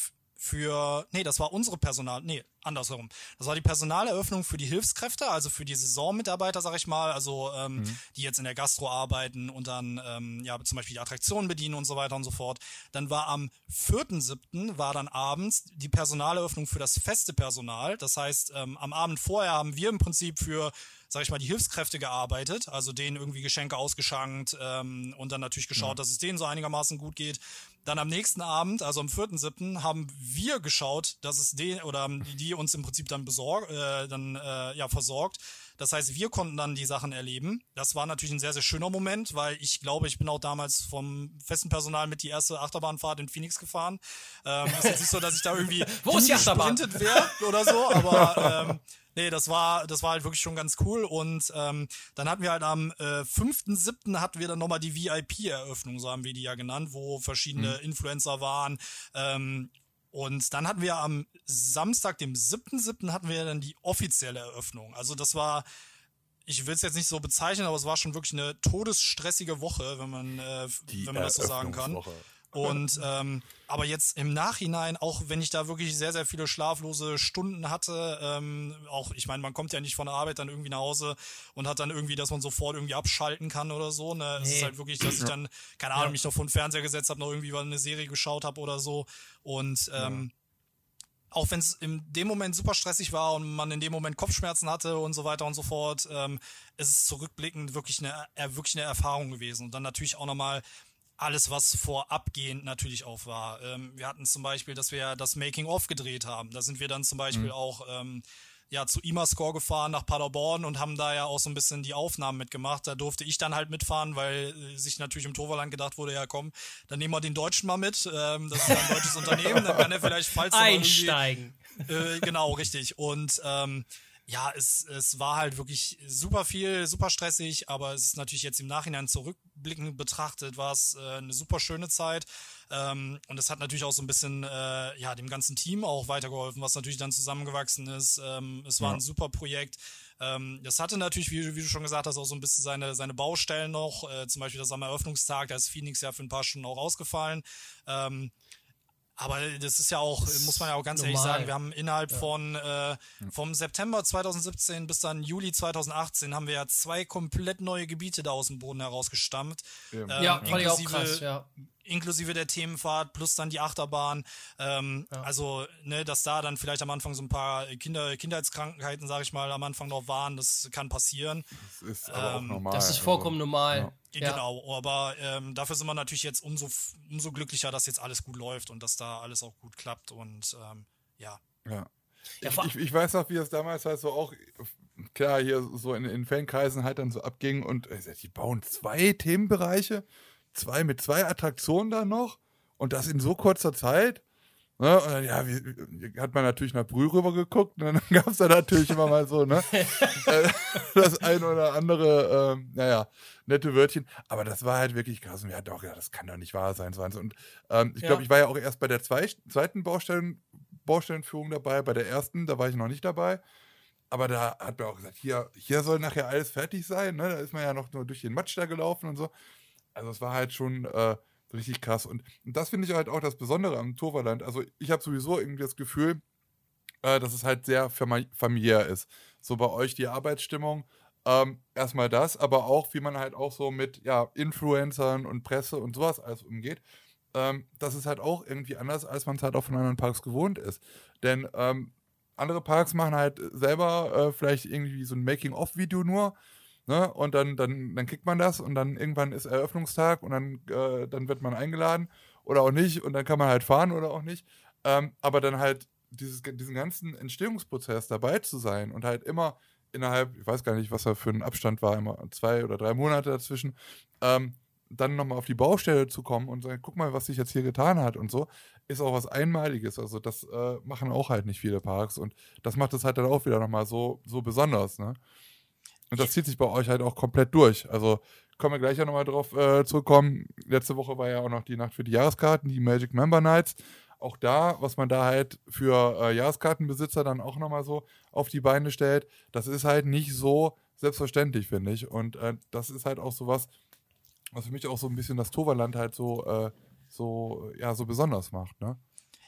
Speaker 3: für, nee, das war unsere Personal, nee, andersherum. Das war die Personaleröffnung für die Hilfskräfte, also für die Saisonmitarbeiter, sag ich mal, also ähm, mhm. die jetzt in der Gastro arbeiten und dann ähm, ja zum Beispiel die Attraktionen bedienen und so weiter und so fort. Dann war am 4.7. war dann abends die Personaleröffnung für das feste Personal. Das heißt, ähm, am Abend vorher haben wir im Prinzip für sag ich mal, die Hilfskräfte gearbeitet, also denen irgendwie Geschenke ausgeschankt ähm, und dann natürlich geschaut, ja. dass es denen so einigermaßen gut geht. Dann am nächsten Abend, also am 4.7., haben wir geschaut, dass es den oder die uns im Prinzip dann besorgt, äh, dann äh, ja versorgt. Das heißt, wir konnten dann die Sachen erleben. Das war natürlich ein sehr, sehr schöner Moment, weil ich glaube, ich bin auch damals vom festen Personal mit die erste Achterbahnfahrt in Phoenix gefahren. Ähm, ist jetzt nicht so, dass ich da irgendwie
Speaker 2: Wo ist die Achterbahn?
Speaker 3: wäre oder so, aber ähm, nee, das war, das war halt wirklich schon ganz cool. Und ähm, dann hatten wir halt am äh, 5.7. hatten wir dann nochmal die VIP-Eröffnung, so haben wir die ja genannt, wo verschiedene mhm. Influencer waren. Ähm, und dann hatten wir am Samstag, dem 7.7., hatten wir dann die offizielle Eröffnung. Also das war, ich will es jetzt nicht so bezeichnen, aber es war schon wirklich eine todesstressige Woche, wenn man, äh, wenn man das so sagen kann. Und ähm, aber jetzt im Nachhinein, auch wenn ich da wirklich sehr, sehr viele schlaflose Stunden hatte, ähm, auch, ich meine, man kommt ja nicht von der Arbeit dann irgendwie nach Hause und hat dann irgendwie, dass man sofort irgendwie abschalten kann oder so. Ne? Nee. Es ist halt wirklich, dass ich dann, keine Ahnung, mich noch vor den Fernseher gesetzt habe, noch irgendwie eine Serie geschaut habe oder so. Und ähm, ja auch wenn es in dem Moment super stressig war und man in dem Moment Kopfschmerzen hatte und so weiter und so fort, ähm, ist es zurückblickend wirklich eine, äh, wirklich eine Erfahrung gewesen. Und dann natürlich auch nochmal alles, was vorabgehend natürlich auch war. Ähm, wir hatten zum Beispiel, dass wir das Making-of gedreht haben. Da sind wir dann zum Beispiel mhm. auch ähm, ja, zu IMA-Score gefahren nach Paderborn und haben da ja auch so ein bisschen die Aufnahmen mitgemacht. Da durfte ich dann halt mitfahren, weil äh, sich natürlich im Toverland gedacht wurde, ja komm, dann nehmen wir den Deutschen mal mit. Ähm, das ist ein deutsches Unternehmen, dann kann er vielleicht falls
Speaker 2: einsteigen.
Speaker 3: Äh, genau, richtig. Und ähm, ja, es, es war halt wirklich super viel, super stressig, aber es ist natürlich jetzt im Nachhinein zurückblickend betrachtet, war es äh, eine super schöne Zeit. Ähm, und es hat natürlich auch so ein bisschen äh, ja, dem ganzen Team auch weitergeholfen, was natürlich dann zusammengewachsen ist. Ähm, es war ja. ein super Projekt. Ähm, das hatte natürlich, wie, wie, du schon gesagt hast, auch so ein bisschen seine, seine Baustellen noch. Äh, zum Beispiel das am Eröffnungstag, da ist Phoenix ja für ein paar Stunden auch ausgefallen. Ähm, aber das ist ja auch, muss man ja auch ganz normal. ehrlich sagen, wir haben innerhalb ja. von äh, vom September 2017 bis dann Juli 2018 haben wir ja zwei komplett neue Gebiete da aus dem Boden herausgestammt.
Speaker 2: Ähm, ja, inklusive, krass, ja.
Speaker 3: inklusive der Themenfahrt plus dann die Achterbahn. Ähm, ja. Also, ne, dass da dann vielleicht am Anfang so ein paar Kinder, Kindheitskrankheiten, sag ich mal, am Anfang noch waren, das kann passieren.
Speaker 1: Das ist aber ähm, auch normal.
Speaker 2: Das ist vollkommen also, normal.
Speaker 3: Ja. Genau, aber ähm, dafür sind wir natürlich jetzt umso, umso glücklicher, dass jetzt alles gut läuft und dass da alles auch gut klappt und ähm, ja.
Speaker 1: Ja. Ich, ich, ich, weiß noch, wie es damals halt so auch, klar, hier so in, in Fankreisen halt dann so abging und äh, die bauen zwei Themenbereiche, zwei mit zwei Attraktionen da noch und das in so kurzer Zeit. Ne? Und dann, ja, wie, hat man natürlich nach Brühl rüber geguckt und dann gab es da natürlich immer mal so, ne? Äh, das ein oder andere, ähm, naja, nette Wörtchen. Aber das war halt wirklich krass. Und wir hatten auch gedacht, das kann doch nicht wahr sein. So und ähm, ich ja. glaube, ich war ja auch erst bei der zwei, zweiten Baustellen, Baustellenführung dabei. Bei der ersten, da war ich noch nicht dabei. Aber da hat man auch gesagt, hier, hier soll nachher alles fertig sein. Ne? Da ist man ja noch nur durch den Matsch da gelaufen und so. Also es war halt schon äh, richtig krass. Und, und das finde ich halt auch das Besondere am Toverland. Also ich habe sowieso irgendwie das Gefühl, äh, dass es halt sehr familiär ist. So bei euch die Arbeitsstimmung ähm, erstmal das, aber auch, wie man halt auch so mit ja, Influencern und Presse und sowas alles umgeht. Ähm, das ist halt auch irgendwie anders, als man es halt auch von anderen Parks gewohnt ist. Denn ähm, andere Parks machen halt selber äh, vielleicht irgendwie so ein Making-of-Video nur. Ne? Und dann, dann, dann kriegt man das und dann irgendwann ist Eröffnungstag und dann, äh, dann wird man eingeladen oder auch nicht und dann kann man halt fahren oder auch nicht. Ähm, aber dann halt dieses, diesen ganzen Entstehungsprozess dabei zu sein und halt immer innerhalb, ich weiß gar nicht, was da für ein Abstand war, immer zwei oder drei Monate dazwischen, ähm, dann nochmal auf die Baustelle zu kommen und sagen, guck mal, was sich jetzt hier getan hat und so, ist auch was Einmaliges. Also das äh, machen auch halt nicht viele Parks und das macht es halt dann auch wieder nochmal so, so besonders, ne? Und das zieht sich bei euch halt auch komplett durch. Also können wir gleich ja nochmal drauf äh, zurückkommen. Letzte Woche war ja auch noch die Nacht für die Jahreskarten, die Magic Member Nights auch da, was man da halt für äh, Jahreskartenbesitzer dann auch nochmal so auf die Beine stellt, das ist halt nicht so selbstverständlich, finde ich. Und äh, das ist halt auch so was, was für mich auch so ein bisschen das Toverland halt so, äh, so, ja, so besonders macht, ne?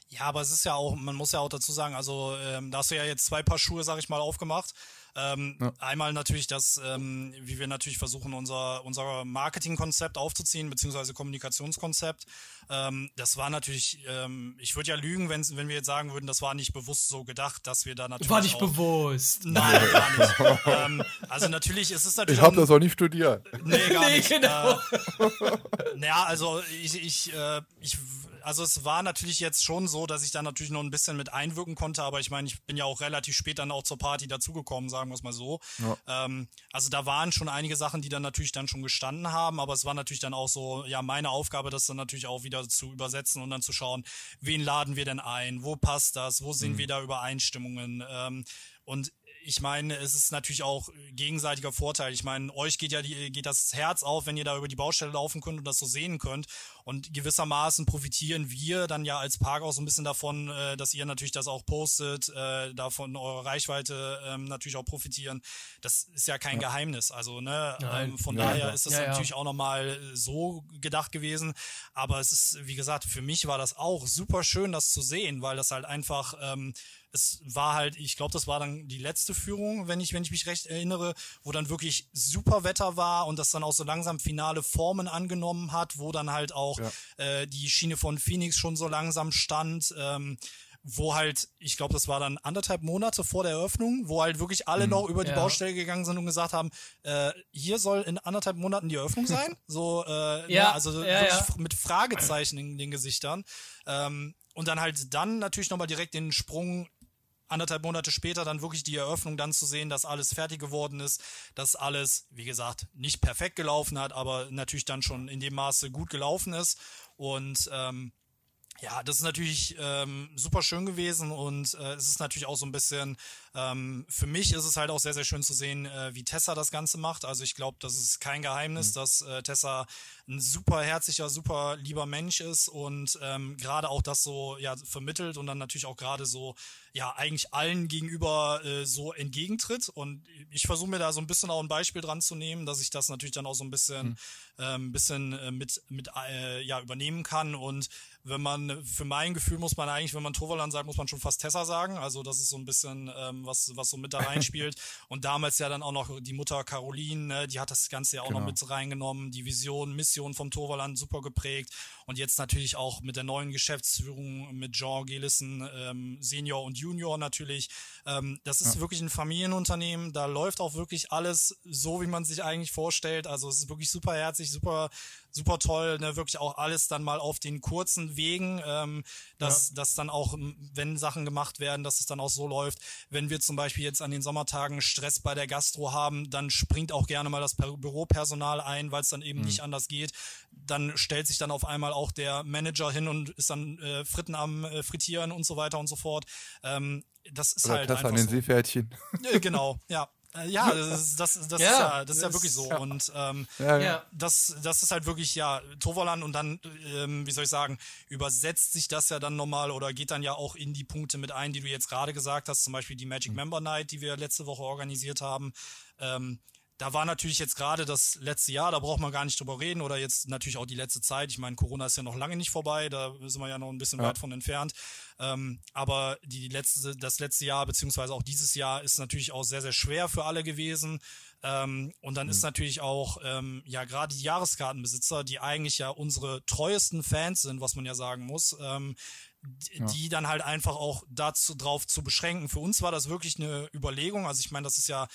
Speaker 3: Ja, aber es ist ja auch, man muss ja auch dazu sagen, also ähm, da hast du ja jetzt zwei Paar Schuhe, sag ich mal, aufgemacht. Ähm, ja. Einmal natürlich das, ähm, wie wir natürlich versuchen, unser, unser Marketingkonzept aufzuziehen, beziehungsweise Kommunikationskonzept. Ähm, das war natürlich, ähm, ich würde ja lügen, wenn, wenn wir jetzt sagen würden, das war nicht bewusst so gedacht, dass wir da natürlich.
Speaker 2: War nicht auch, bewusst.
Speaker 3: Nein, gar nicht. ähm, also natürlich ist es natürlich.
Speaker 1: Ich habe das auch nicht studiert.
Speaker 3: Nee, gar nee, nicht. Genau. Äh, naja, also ich, ich, äh, ich also es war natürlich jetzt schon so, dass ich da natürlich noch ein bisschen mit einwirken konnte, aber ich meine, ich bin ja auch relativ spät dann auch zur Party dazugekommen, sagen wir es mal so. Ja. Ähm, also da waren schon einige Sachen, die dann natürlich dann schon gestanden haben, aber es war natürlich dann auch so, ja, meine Aufgabe, das dann natürlich auch wieder zu übersetzen und dann zu schauen, wen laden wir denn ein, wo passt das, wo sehen mhm. wir da Übereinstimmungen. Ähm, und ich meine, es ist natürlich auch gegenseitiger Vorteil. Ich meine, euch geht ja die, geht das Herz auf, wenn ihr da über die Baustelle laufen könnt und das so sehen könnt. Und gewissermaßen profitieren wir dann ja als Park auch so ein bisschen davon, äh, dass ihr natürlich das auch postet, äh, davon eure Reichweite ähm, natürlich auch profitieren. Das ist ja kein ja. Geheimnis. Also, ne, ähm, von ja, daher ja. ist das natürlich auch nochmal so gedacht gewesen. Aber es ist, wie gesagt, für mich war das auch super schön, das zu sehen, weil das halt einfach ähm, es war halt, ich glaube, das war dann die letzte Führung, wenn ich, wenn ich mich recht erinnere, wo dann wirklich super Wetter war und das dann auch so langsam finale Formen angenommen hat, wo dann halt auch ja. äh, die Schiene von Phoenix schon so langsam stand. Ähm, wo halt, ich glaube, das war dann anderthalb Monate vor der Eröffnung, wo halt wirklich alle mhm. noch über die ja. Baustelle gegangen sind und gesagt haben, äh, hier soll in anderthalb Monaten die Eröffnung sein. so, äh, ja, ne, also ja, ja. mit Fragezeichen in den Gesichtern. Ähm, und dann halt dann natürlich nochmal direkt den Sprung anderthalb Monate später dann wirklich die Eröffnung dann zu sehen, dass alles fertig geworden ist, dass alles, wie gesagt, nicht perfekt gelaufen hat, aber natürlich dann schon in dem Maße gut gelaufen ist. Und ähm, Ja, das ist natürlich ähm, super schön gewesen und äh, es ist natürlich auch so ein bisschen, ähm, für mich ist es halt auch sehr, sehr schön zu sehen, äh, wie Tessa das Ganze macht. Also ich glaube, das ist kein Geheimnis, mhm. dass äh, Tessa ein super herzlicher, super lieber Mensch ist und ähm, gerade auch das so ja vermittelt und dann natürlich auch gerade so ja eigentlich allen gegenüber äh, so entgegentritt und ich versuche mir da so ein bisschen auch ein Beispiel dran zu nehmen, dass ich das natürlich dann auch so ein bisschen mhm. ähm, bisschen äh, mit mit äh, ja übernehmen kann und wenn man, für mein Gefühl muss man eigentlich, wenn man Toverland sagt, muss man schon fast Tessa sagen. Also das ist so ein bisschen, ähm, was, was so mit da reinspielt. Und damals ja dann auch noch die Mutter Caroline, ne, die hat das Ganze ja auch genau. noch mit reingenommen. Die Vision, Mission vom Toverland super geprägt. Und jetzt natürlich auch mit der neuen Geschäftsführung, mit Jean Gelissen, ähm, Senior und Junior natürlich. Ähm, das ist ja. wirklich ein Familienunternehmen. Da läuft auch wirklich alles so, wie man sich eigentlich vorstellt. Also es ist wirklich super herzig, super super toll, ne, wirklich auch alles dann mal auf den kurzen Wegen, ähm, dass, ja. dass dann auch, wenn Sachen gemacht werden, dass es dann auch so läuft. Wenn wir zum Beispiel jetzt an den Sommertagen Stress bei der Gastro haben, dann springt auch gerne mal das Büropersonal ein, weil es dann eben mhm. nicht anders geht. Dann stellt sich dann auf einmal auch der Manager hin und ist dann äh, Fritten am äh, Frittieren und so weiter und so fort. Ähm, das ist
Speaker 1: Oder
Speaker 3: halt
Speaker 1: das einfach an den
Speaker 3: so.
Speaker 1: Seepferdchen.
Speaker 3: genau, ja. Äh, ja, das, ist, das, das, ja, ist ja, das ist ja wirklich so. Ja. Und ähm, ja, das, das ist halt wirklich, ja, Toverland und dann, ähm, wie soll ich sagen, übersetzt sich das ja dann nochmal oder geht dann ja auch in die Punkte mit ein, die du jetzt gerade gesagt hast, zum Beispiel die Magic mhm. Member Night, die wir letzte Woche organisiert haben. Ähm, da war natürlich jetzt gerade das letzte Jahr, da braucht man gar nicht drüber reden oder jetzt natürlich auch die letzte Zeit. Ich meine, Corona ist ja noch lange nicht vorbei, da sind wir ja noch ein bisschen ja. weit von entfernt. Ähm, aber die letzte, das letzte Jahr beziehungsweise auch dieses Jahr ist natürlich auch sehr, sehr schwer für alle gewesen. Ähm, und dann mhm. ist natürlich auch, ähm, ja, gerade die Jahreskartenbesitzer, die eigentlich ja unsere treuesten Fans sind, was man ja sagen muss, ähm, ja. die dann halt einfach auch dazu drauf zu beschränken. Für uns war das wirklich eine Überlegung. Also ich meine, das ist ja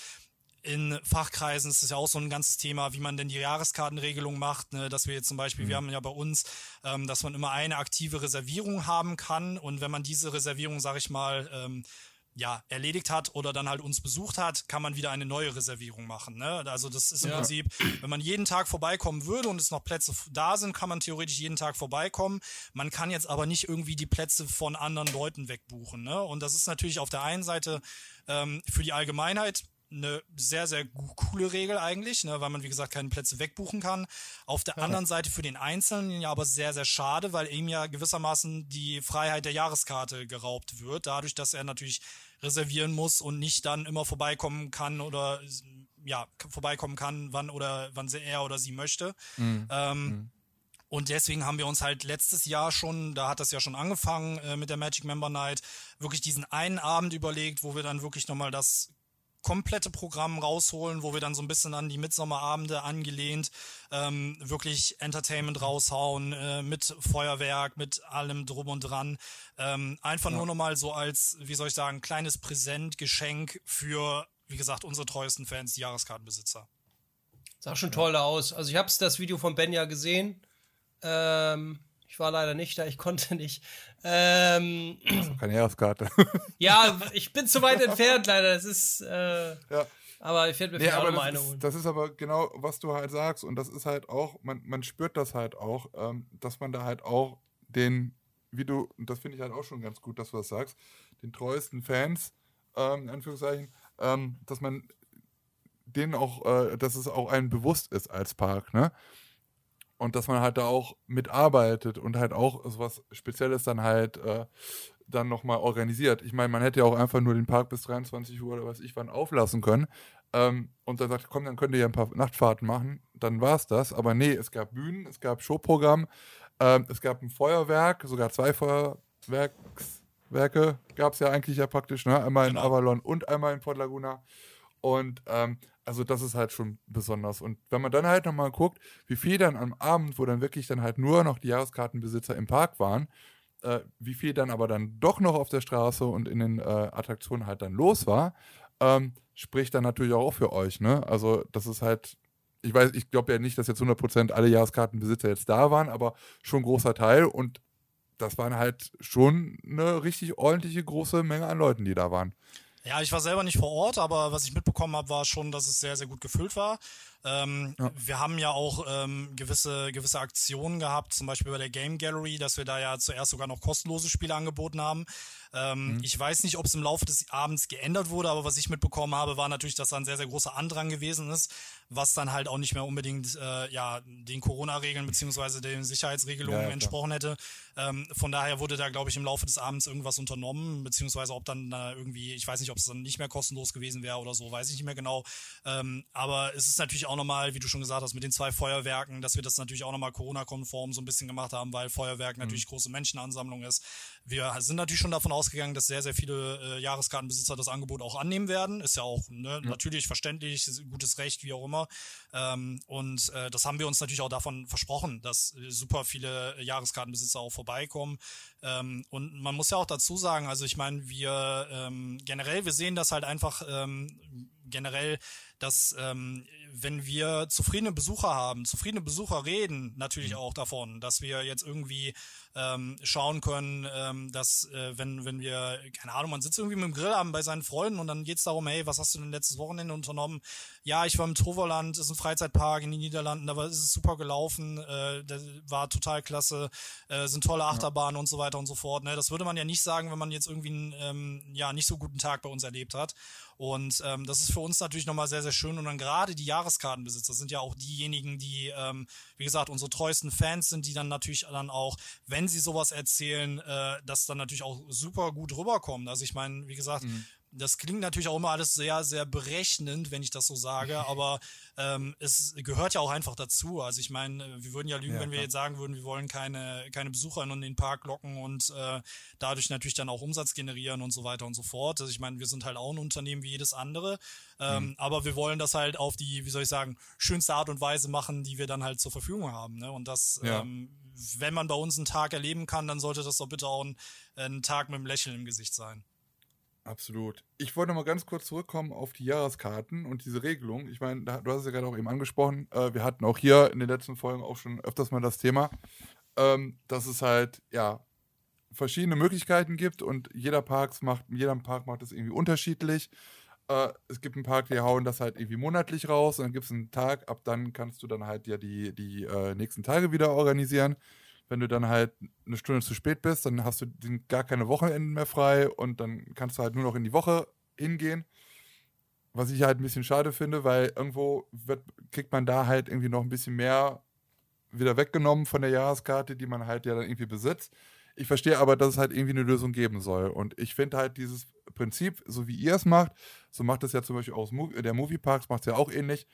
Speaker 3: in Fachkreisen ist es ja auch so ein ganzes Thema, wie man denn die Jahreskartenregelung macht, ne? dass wir jetzt zum Beispiel, mhm. wir haben ja bei uns, ähm, dass man immer eine aktive Reservierung haben kann und wenn man diese Reservierung, sag ich mal, ähm, ja, erledigt hat oder dann halt uns besucht hat, kann man wieder eine neue Reservierung machen. Ne? Also das ist im ja. Prinzip, wenn man jeden Tag vorbeikommen würde und es noch Plätze da sind, kann man theoretisch jeden Tag vorbeikommen. Man kann jetzt aber nicht irgendwie die Plätze von anderen Leuten wegbuchen. Ne? Und das ist natürlich auf der einen Seite ähm, für die Allgemeinheit eine sehr, sehr coole Regel eigentlich, ne, weil man, wie gesagt, keine Plätze wegbuchen kann. Auf der ja. anderen Seite für den Einzelnen ja aber sehr, sehr schade, weil ihm ja gewissermaßen die Freiheit der Jahreskarte geraubt wird, dadurch, dass er natürlich reservieren muss und nicht dann immer vorbeikommen kann oder ja, vorbeikommen kann, wann oder wann er oder sie möchte. Mhm. Ähm, mhm. Und deswegen haben wir uns halt letztes Jahr schon, da hat das ja schon angefangen äh, mit der Magic Member Night, wirklich diesen einen Abend überlegt, wo wir dann wirklich nochmal das komplette Programm rausholen, wo wir dann so ein bisschen an die Mitsommerabende angelehnt ähm, wirklich Entertainment raushauen äh, mit Feuerwerk, mit allem drum und dran. Ähm, einfach ja. nur nochmal so als, wie soll ich sagen, kleines Präsent, Geschenk für, wie gesagt, unsere treuesten Fans, die Jahreskartenbesitzer.
Speaker 2: Sah schon toll aus. Also ich habe das Video von Ben ja gesehen. Ähm, ich war leider nicht da, ich konnte nicht. Ähm,
Speaker 1: keine Jahreskarte.
Speaker 2: ja, ich bin zu weit entfernt, leider. Das ist. Äh, ja. Aber ich werde mir nee, auch
Speaker 1: mal eine holen. Das ist aber genau, was du halt sagst. Und das ist halt auch, man, man spürt das halt auch, ähm, dass man da halt auch den, wie du, und das finde ich halt auch schon ganz gut, dass du das sagst, den treuesten Fans, ähm, in Anführungszeichen, ähm, dass man denen auch, äh, dass es auch einem bewusst ist als Park, ne? Und dass man halt da auch mitarbeitet und halt auch sowas Spezielles dann halt äh, dann nochmal organisiert. Ich meine, man hätte ja auch einfach nur den Park bis 23 Uhr oder was ich wann auflassen können ähm, und dann sagt, komm, dann könnt ihr ja ein paar Nachtfahrten machen, dann war es das. Aber nee, es gab Bühnen, es gab Showprogramm, ähm, es gab ein Feuerwerk, sogar zwei Feuerwerkswerke gab es ja eigentlich ja praktisch, ne? einmal genau. in Avalon und einmal in Port Laguna. Und ähm, also das ist halt schon besonders. Und wenn man dann halt nochmal guckt, wie viel dann am Abend, wo dann wirklich dann halt nur noch die Jahreskartenbesitzer im Park waren, äh, wie viel dann aber dann doch noch auf der Straße und in den äh, Attraktionen halt dann los war, ähm, spricht dann natürlich auch für euch. Ne? Also das ist halt, ich weiß, ich glaube ja nicht, dass jetzt 100% alle Jahreskartenbesitzer jetzt da waren, aber schon ein großer Teil und das waren halt schon eine richtig ordentliche große Menge an Leuten, die da waren.
Speaker 3: Ja, ich war selber nicht vor Ort, aber was ich mitbekommen habe, war schon, dass es sehr, sehr gut gefüllt war. Ähm, ja. Wir haben ja auch ähm, gewisse, gewisse Aktionen gehabt, zum Beispiel bei der Game Gallery, dass wir da ja zuerst sogar noch kostenlose Spiele angeboten haben. Ähm, mhm. Ich weiß nicht, ob es im Laufe des Abends geändert wurde, aber was ich mitbekommen habe, war natürlich, dass da ein sehr, sehr großer Andrang gewesen ist, was dann halt auch nicht mehr unbedingt äh, ja, den Corona-Regeln beziehungsweise den Sicherheitsregelungen ja, ja, entsprochen hätte. Ähm, von daher wurde da, glaube ich, im Laufe des Abends irgendwas unternommen, beziehungsweise ob dann äh, irgendwie, ich weiß nicht, ob es dann nicht mehr kostenlos gewesen wäre oder so, weiß ich nicht mehr genau. Ähm, aber es ist natürlich auch nochmal, wie du schon gesagt hast, mit den zwei Feuerwerken, dass wir das natürlich auch nochmal Corona-konform so ein bisschen gemacht haben, weil Feuerwerk mhm. natürlich große Menschenansammlung ist. Wir sind natürlich schon davon ausgegangen, dass sehr, sehr viele äh, Jahreskartenbesitzer das Angebot auch annehmen werden. Ist ja auch ne, ja. natürlich verständlich, gutes Recht, wie auch immer. Ähm, und äh, das haben wir uns natürlich auch davon versprochen, dass äh, super viele Jahreskartenbesitzer auch vorbeikommen. Ähm, und man muss ja auch dazu sagen, also ich meine, wir ähm, generell, wir sehen das halt einfach ähm, generell, dass ähm, wenn wir zufriedene Besucher haben, zufriedene Besucher reden natürlich mhm. auch davon, dass wir jetzt irgendwie ähm, schauen können, ähm, dass äh, wenn, wenn wir, keine Ahnung, man sitzt irgendwie mit dem Grillabend bei seinen Freunden und dann geht's darum, hey, was hast du denn letztes Wochenende unternommen? Ja, ich war im Toverland, ist ein Freizeitpark in den Niederlanden, da war, ist es super gelaufen, äh, das war total klasse, äh, sind tolle Achterbahnen ja. und so weiter und so fort. Ne? Das würde man ja nicht sagen, wenn man jetzt irgendwie einen ähm, ja, nicht so guten Tag bei uns erlebt hat. Und ähm, das ist für uns natürlich nochmal sehr, sehr schön. Und dann gerade die Jahreskartenbesitzer sind ja auch diejenigen, die, ähm, wie gesagt, unsere treuesten Fans sind, die dann natürlich dann auch, wenn sie sowas erzählen, äh, das dann natürlich auch super gut rüberkommt. Also ich meine, wie gesagt, mhm das klingt natürlich auch immer alles sehr, sehr berechnend, wenn ich das so sage, aber ähm, es gehört ja auch einfach dazu. Also ich meine, wir würden ja lügen, ja, wenn wir jetzt sagen würden, wir wollen keine, keine Besucher in den Park locken und äh, dadurch natürlich dann auch Umsatz generieren und so weiter und so fort. Also ich meine, wir sind halt auch ein Unternehmen wie jedes andere, ähm, mhm. aber wir wollen das halt auf die, wie soll ich sagen, schönste Art und Weise machen, die wir dann halt zur Verfügung haben. Ne? Und das, ja. ähm, wenn man bei uns einen Tag erleben kann, dann sollte das doch bitte auch ein, ein Tag mit einem Lächeln im Gesicht sein.
Speaker 1: Absolut. Ich wollte noch mal ganz kurz zurückkommen auf die Jahreskarten und diese Regelung. Ich meine, du hast es ja gerade auch eben angesprochen. Äh, wir hatten auch hier in den letzten Folgen auch schon öfters mal das Thema, ähm, dass es halt ja verschiedene Möglichkeiten gibt und jeder Park macht, jeder Park macht es irgendwie unterschiedlich. Äh, es gibt einen Park, die hauen das halt irgendwie monatlich raus und dann gibt es einen Tag, ab dann kannst du dann halt ja die, die äh, nächsten Tage wieder organisieren wenn du dann halt eine Stunde zu spät bist, dann hast du gar keine Wochenenden mehr frei und dann kannst du halt nur noch in die Woche hingehen. Was ich halt ein bisschen schade finde, weil irgendwo wird, kriegt man da halt irgendwie noch ein bisschen mehr wieder weggenommen von der Jahreskarte, die man halt ja dann irgendwie besitzt. Ich verstehe aber, dass es halt irgendwie eine Lösung geben soll. Und ich finde halt dieses Prinzip, so wie ihr es macht, so macht es ja zum Beispiel auch der Movieparks, macht es ja auch ähnlich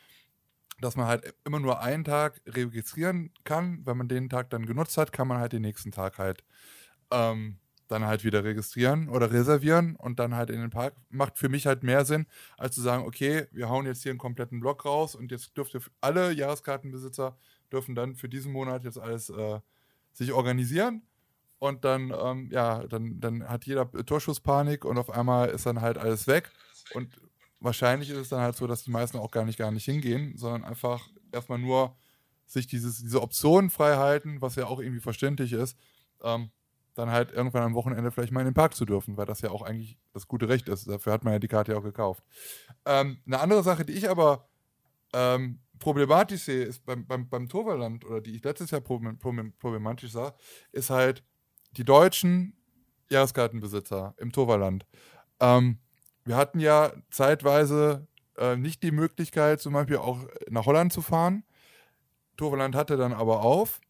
Speaker 1: dass man halt immer nur einen Tag registrieren kann. Wenn man den Tag dann genutzt hat, kann man halt den nächsten Tag halt ähm, dann halt wieder registrieren oder reservieren und dann halt in den Park. Macht für mich halt mehr Sinn, als zu sagen, okay, wir hauen jetzt hier einen kompletten Block raus und jetzt dürfte alle Jahreskartenbesitzer dürfen dann für diesen Monat jetzt alles äh, sich organisieren. Und dann, ähm, ja, dann, dann hat jeder Torschusspanik und auf einmal ist dann halt alles weg. Und wahrscheinlich ist es dann halt so, dass die meisten auch gar nicht, gar nicht hingehen, sondern einfach erstmal nur sich dieses, diese Optionen frei halten, was ja auch irgendwie verständlich ist, ähm, dann halt irgendwann am Wochenende vielleicht mal in den Park zu dürfen, weil das ja auch eigentlich das gute Recht ist. Dafür hat man ja die Karte ja auch gekauft. Ähm, eine andere Sache, die ich aber ähm, problematisch sehe, ist beim, beim, beim Toverland oder die ich letztes Jahr problematisch sah, ist halt die deutschen Jahreskartenbesitzer im Toverland. Ähm, wir hatten ja zeitweise äh, nicht die Möglichkeit, zum Beispiel auch nach Holland zu fahren. Toverland hatte dann aber auf.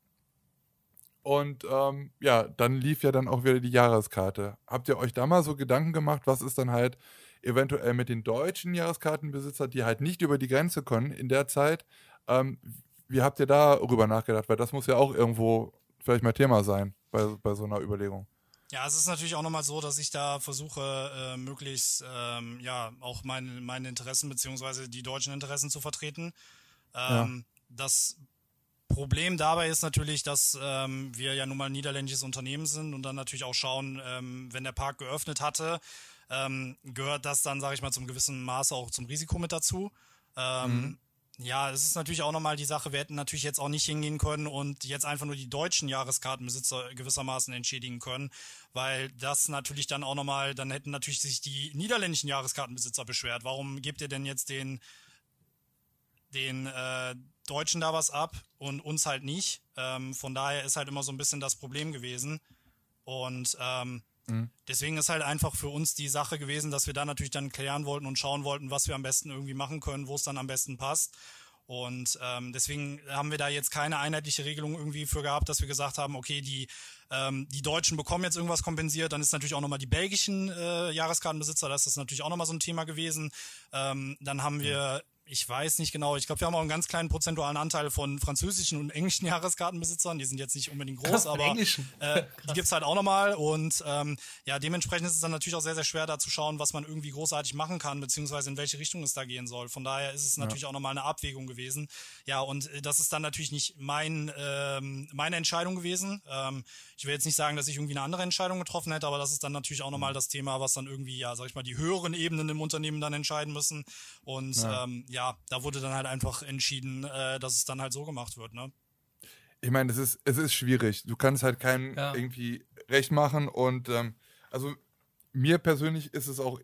Speaker 1: Und ähm, ja, dann lief ja dann auch wieder die Jahreskarte. Habt ihr euch da mal so Gedanken gemacht, was ist dann halt eventuell mit den deutschen Jahreskartenbesitzern, die halt nicht über die Grenze können in der Zeit? Ähm, wie habt ihr darüber nachgedacht? Weil das muss ja auch irgendwo vielleicht mal Thema sein bei, bei so einer Überlegung.
Speaker 3: Ja, es ist natürlich auch nochmal so, dass ich da versuche, äh, möglichst ähm, ja auch meine, meine Interessen beziehungsweise die deutschen Interessen zu vertreten. Ähm, ja. Das Problem dabei ist natürlich, dass ähm, wir ja nun mal ein niederländisches Unternehmen sind und dann natürlich auch schauen, ähm, wenn der Park geöffnet hatte, ähm, gehört das dann, sage ich mal, zum gewissen Maße auch zum Risiko mit dazu. Ähm, mhm. Ja, es ist natürlich auch nochmal die Sache, wir hätten natürlich jetzt auch nicht hingehen können und jetzt einfach nur die deutschen Jahreskartenbesitzer gewissermaßen entschädigen können, weil das natürlich dann auch nochmal, dann hätten natürlich sich die niederländischen Jahreskartenbesitzer beschwert. Warum gebt ihr denn jetzt den, den äh, Deutschen da was ab und uns halt nicht? Ähm, von daher ist halt immer so ein bisschen das Problem gewesen. Und ähm, mhm. deswegen ist halt einfach für uns die Sache gewesen, dass wir da natürlich dann klären wollten und schauen wollten, was wir am besten irgendwie machen können, wo es dann am besten passt. Und ähm, deswegen haben wir da jetzt keine einheitliche Regelung irgendwie für gehabt, dass wir gesagt haben, okay, die, ähm, die Deutschen bekommen jetzt irgendwas kompensiert. Dann ist natürlich auch nochmal die belgischen äh, Jahreskartenbesitzer, das ist natürlich auch nochmal so ein Thema gewesen. Ähm, dann haben wir ich weiß nicht genau. Ich glaube, wir haben auch einen ganz kleinen prozentualen Anteil von französischen und englischen Jahreskartenbesitzern. Die sind jetzt nicht unbedingt groß, Krass, aber äh, die gibt's halt auch nochmal. Und ähm, ja, dementsprechend ist es dann natürlich auch sehr, sehr schwer, da zu schauen, was man irgendwie großartig machen kann, beziehungsweise in welche Richtung es da gehen soll. Von daher ist es natürlich ja. auch nochmal eine Abwägung gewesen. Ja, und äh, das ist dann natürlich nicht mein, ähm, meine Entscheidung gewesen. Ähm, ich will jetzt nicht sagen, dass ich irgendwie eine andere Entscheidung getroffen hätte, aber das ist dann natürlich auch nochmal mhm. das Thema, was dann irgendwie, ja, sag ich mal, die höheren Ebenen im Unternehmen dann entscheiden müssen. Und ja. ähm, ja, da wurde dann halt einfach entschieden, äh, dass es dann halt so gemacht wird, ne?
Speaker 1: Ich meine, es ist, es ist schwierig. Du kannst halt keinem ja. irgendwie recht machen und ähm, also mir persönlich ist es auch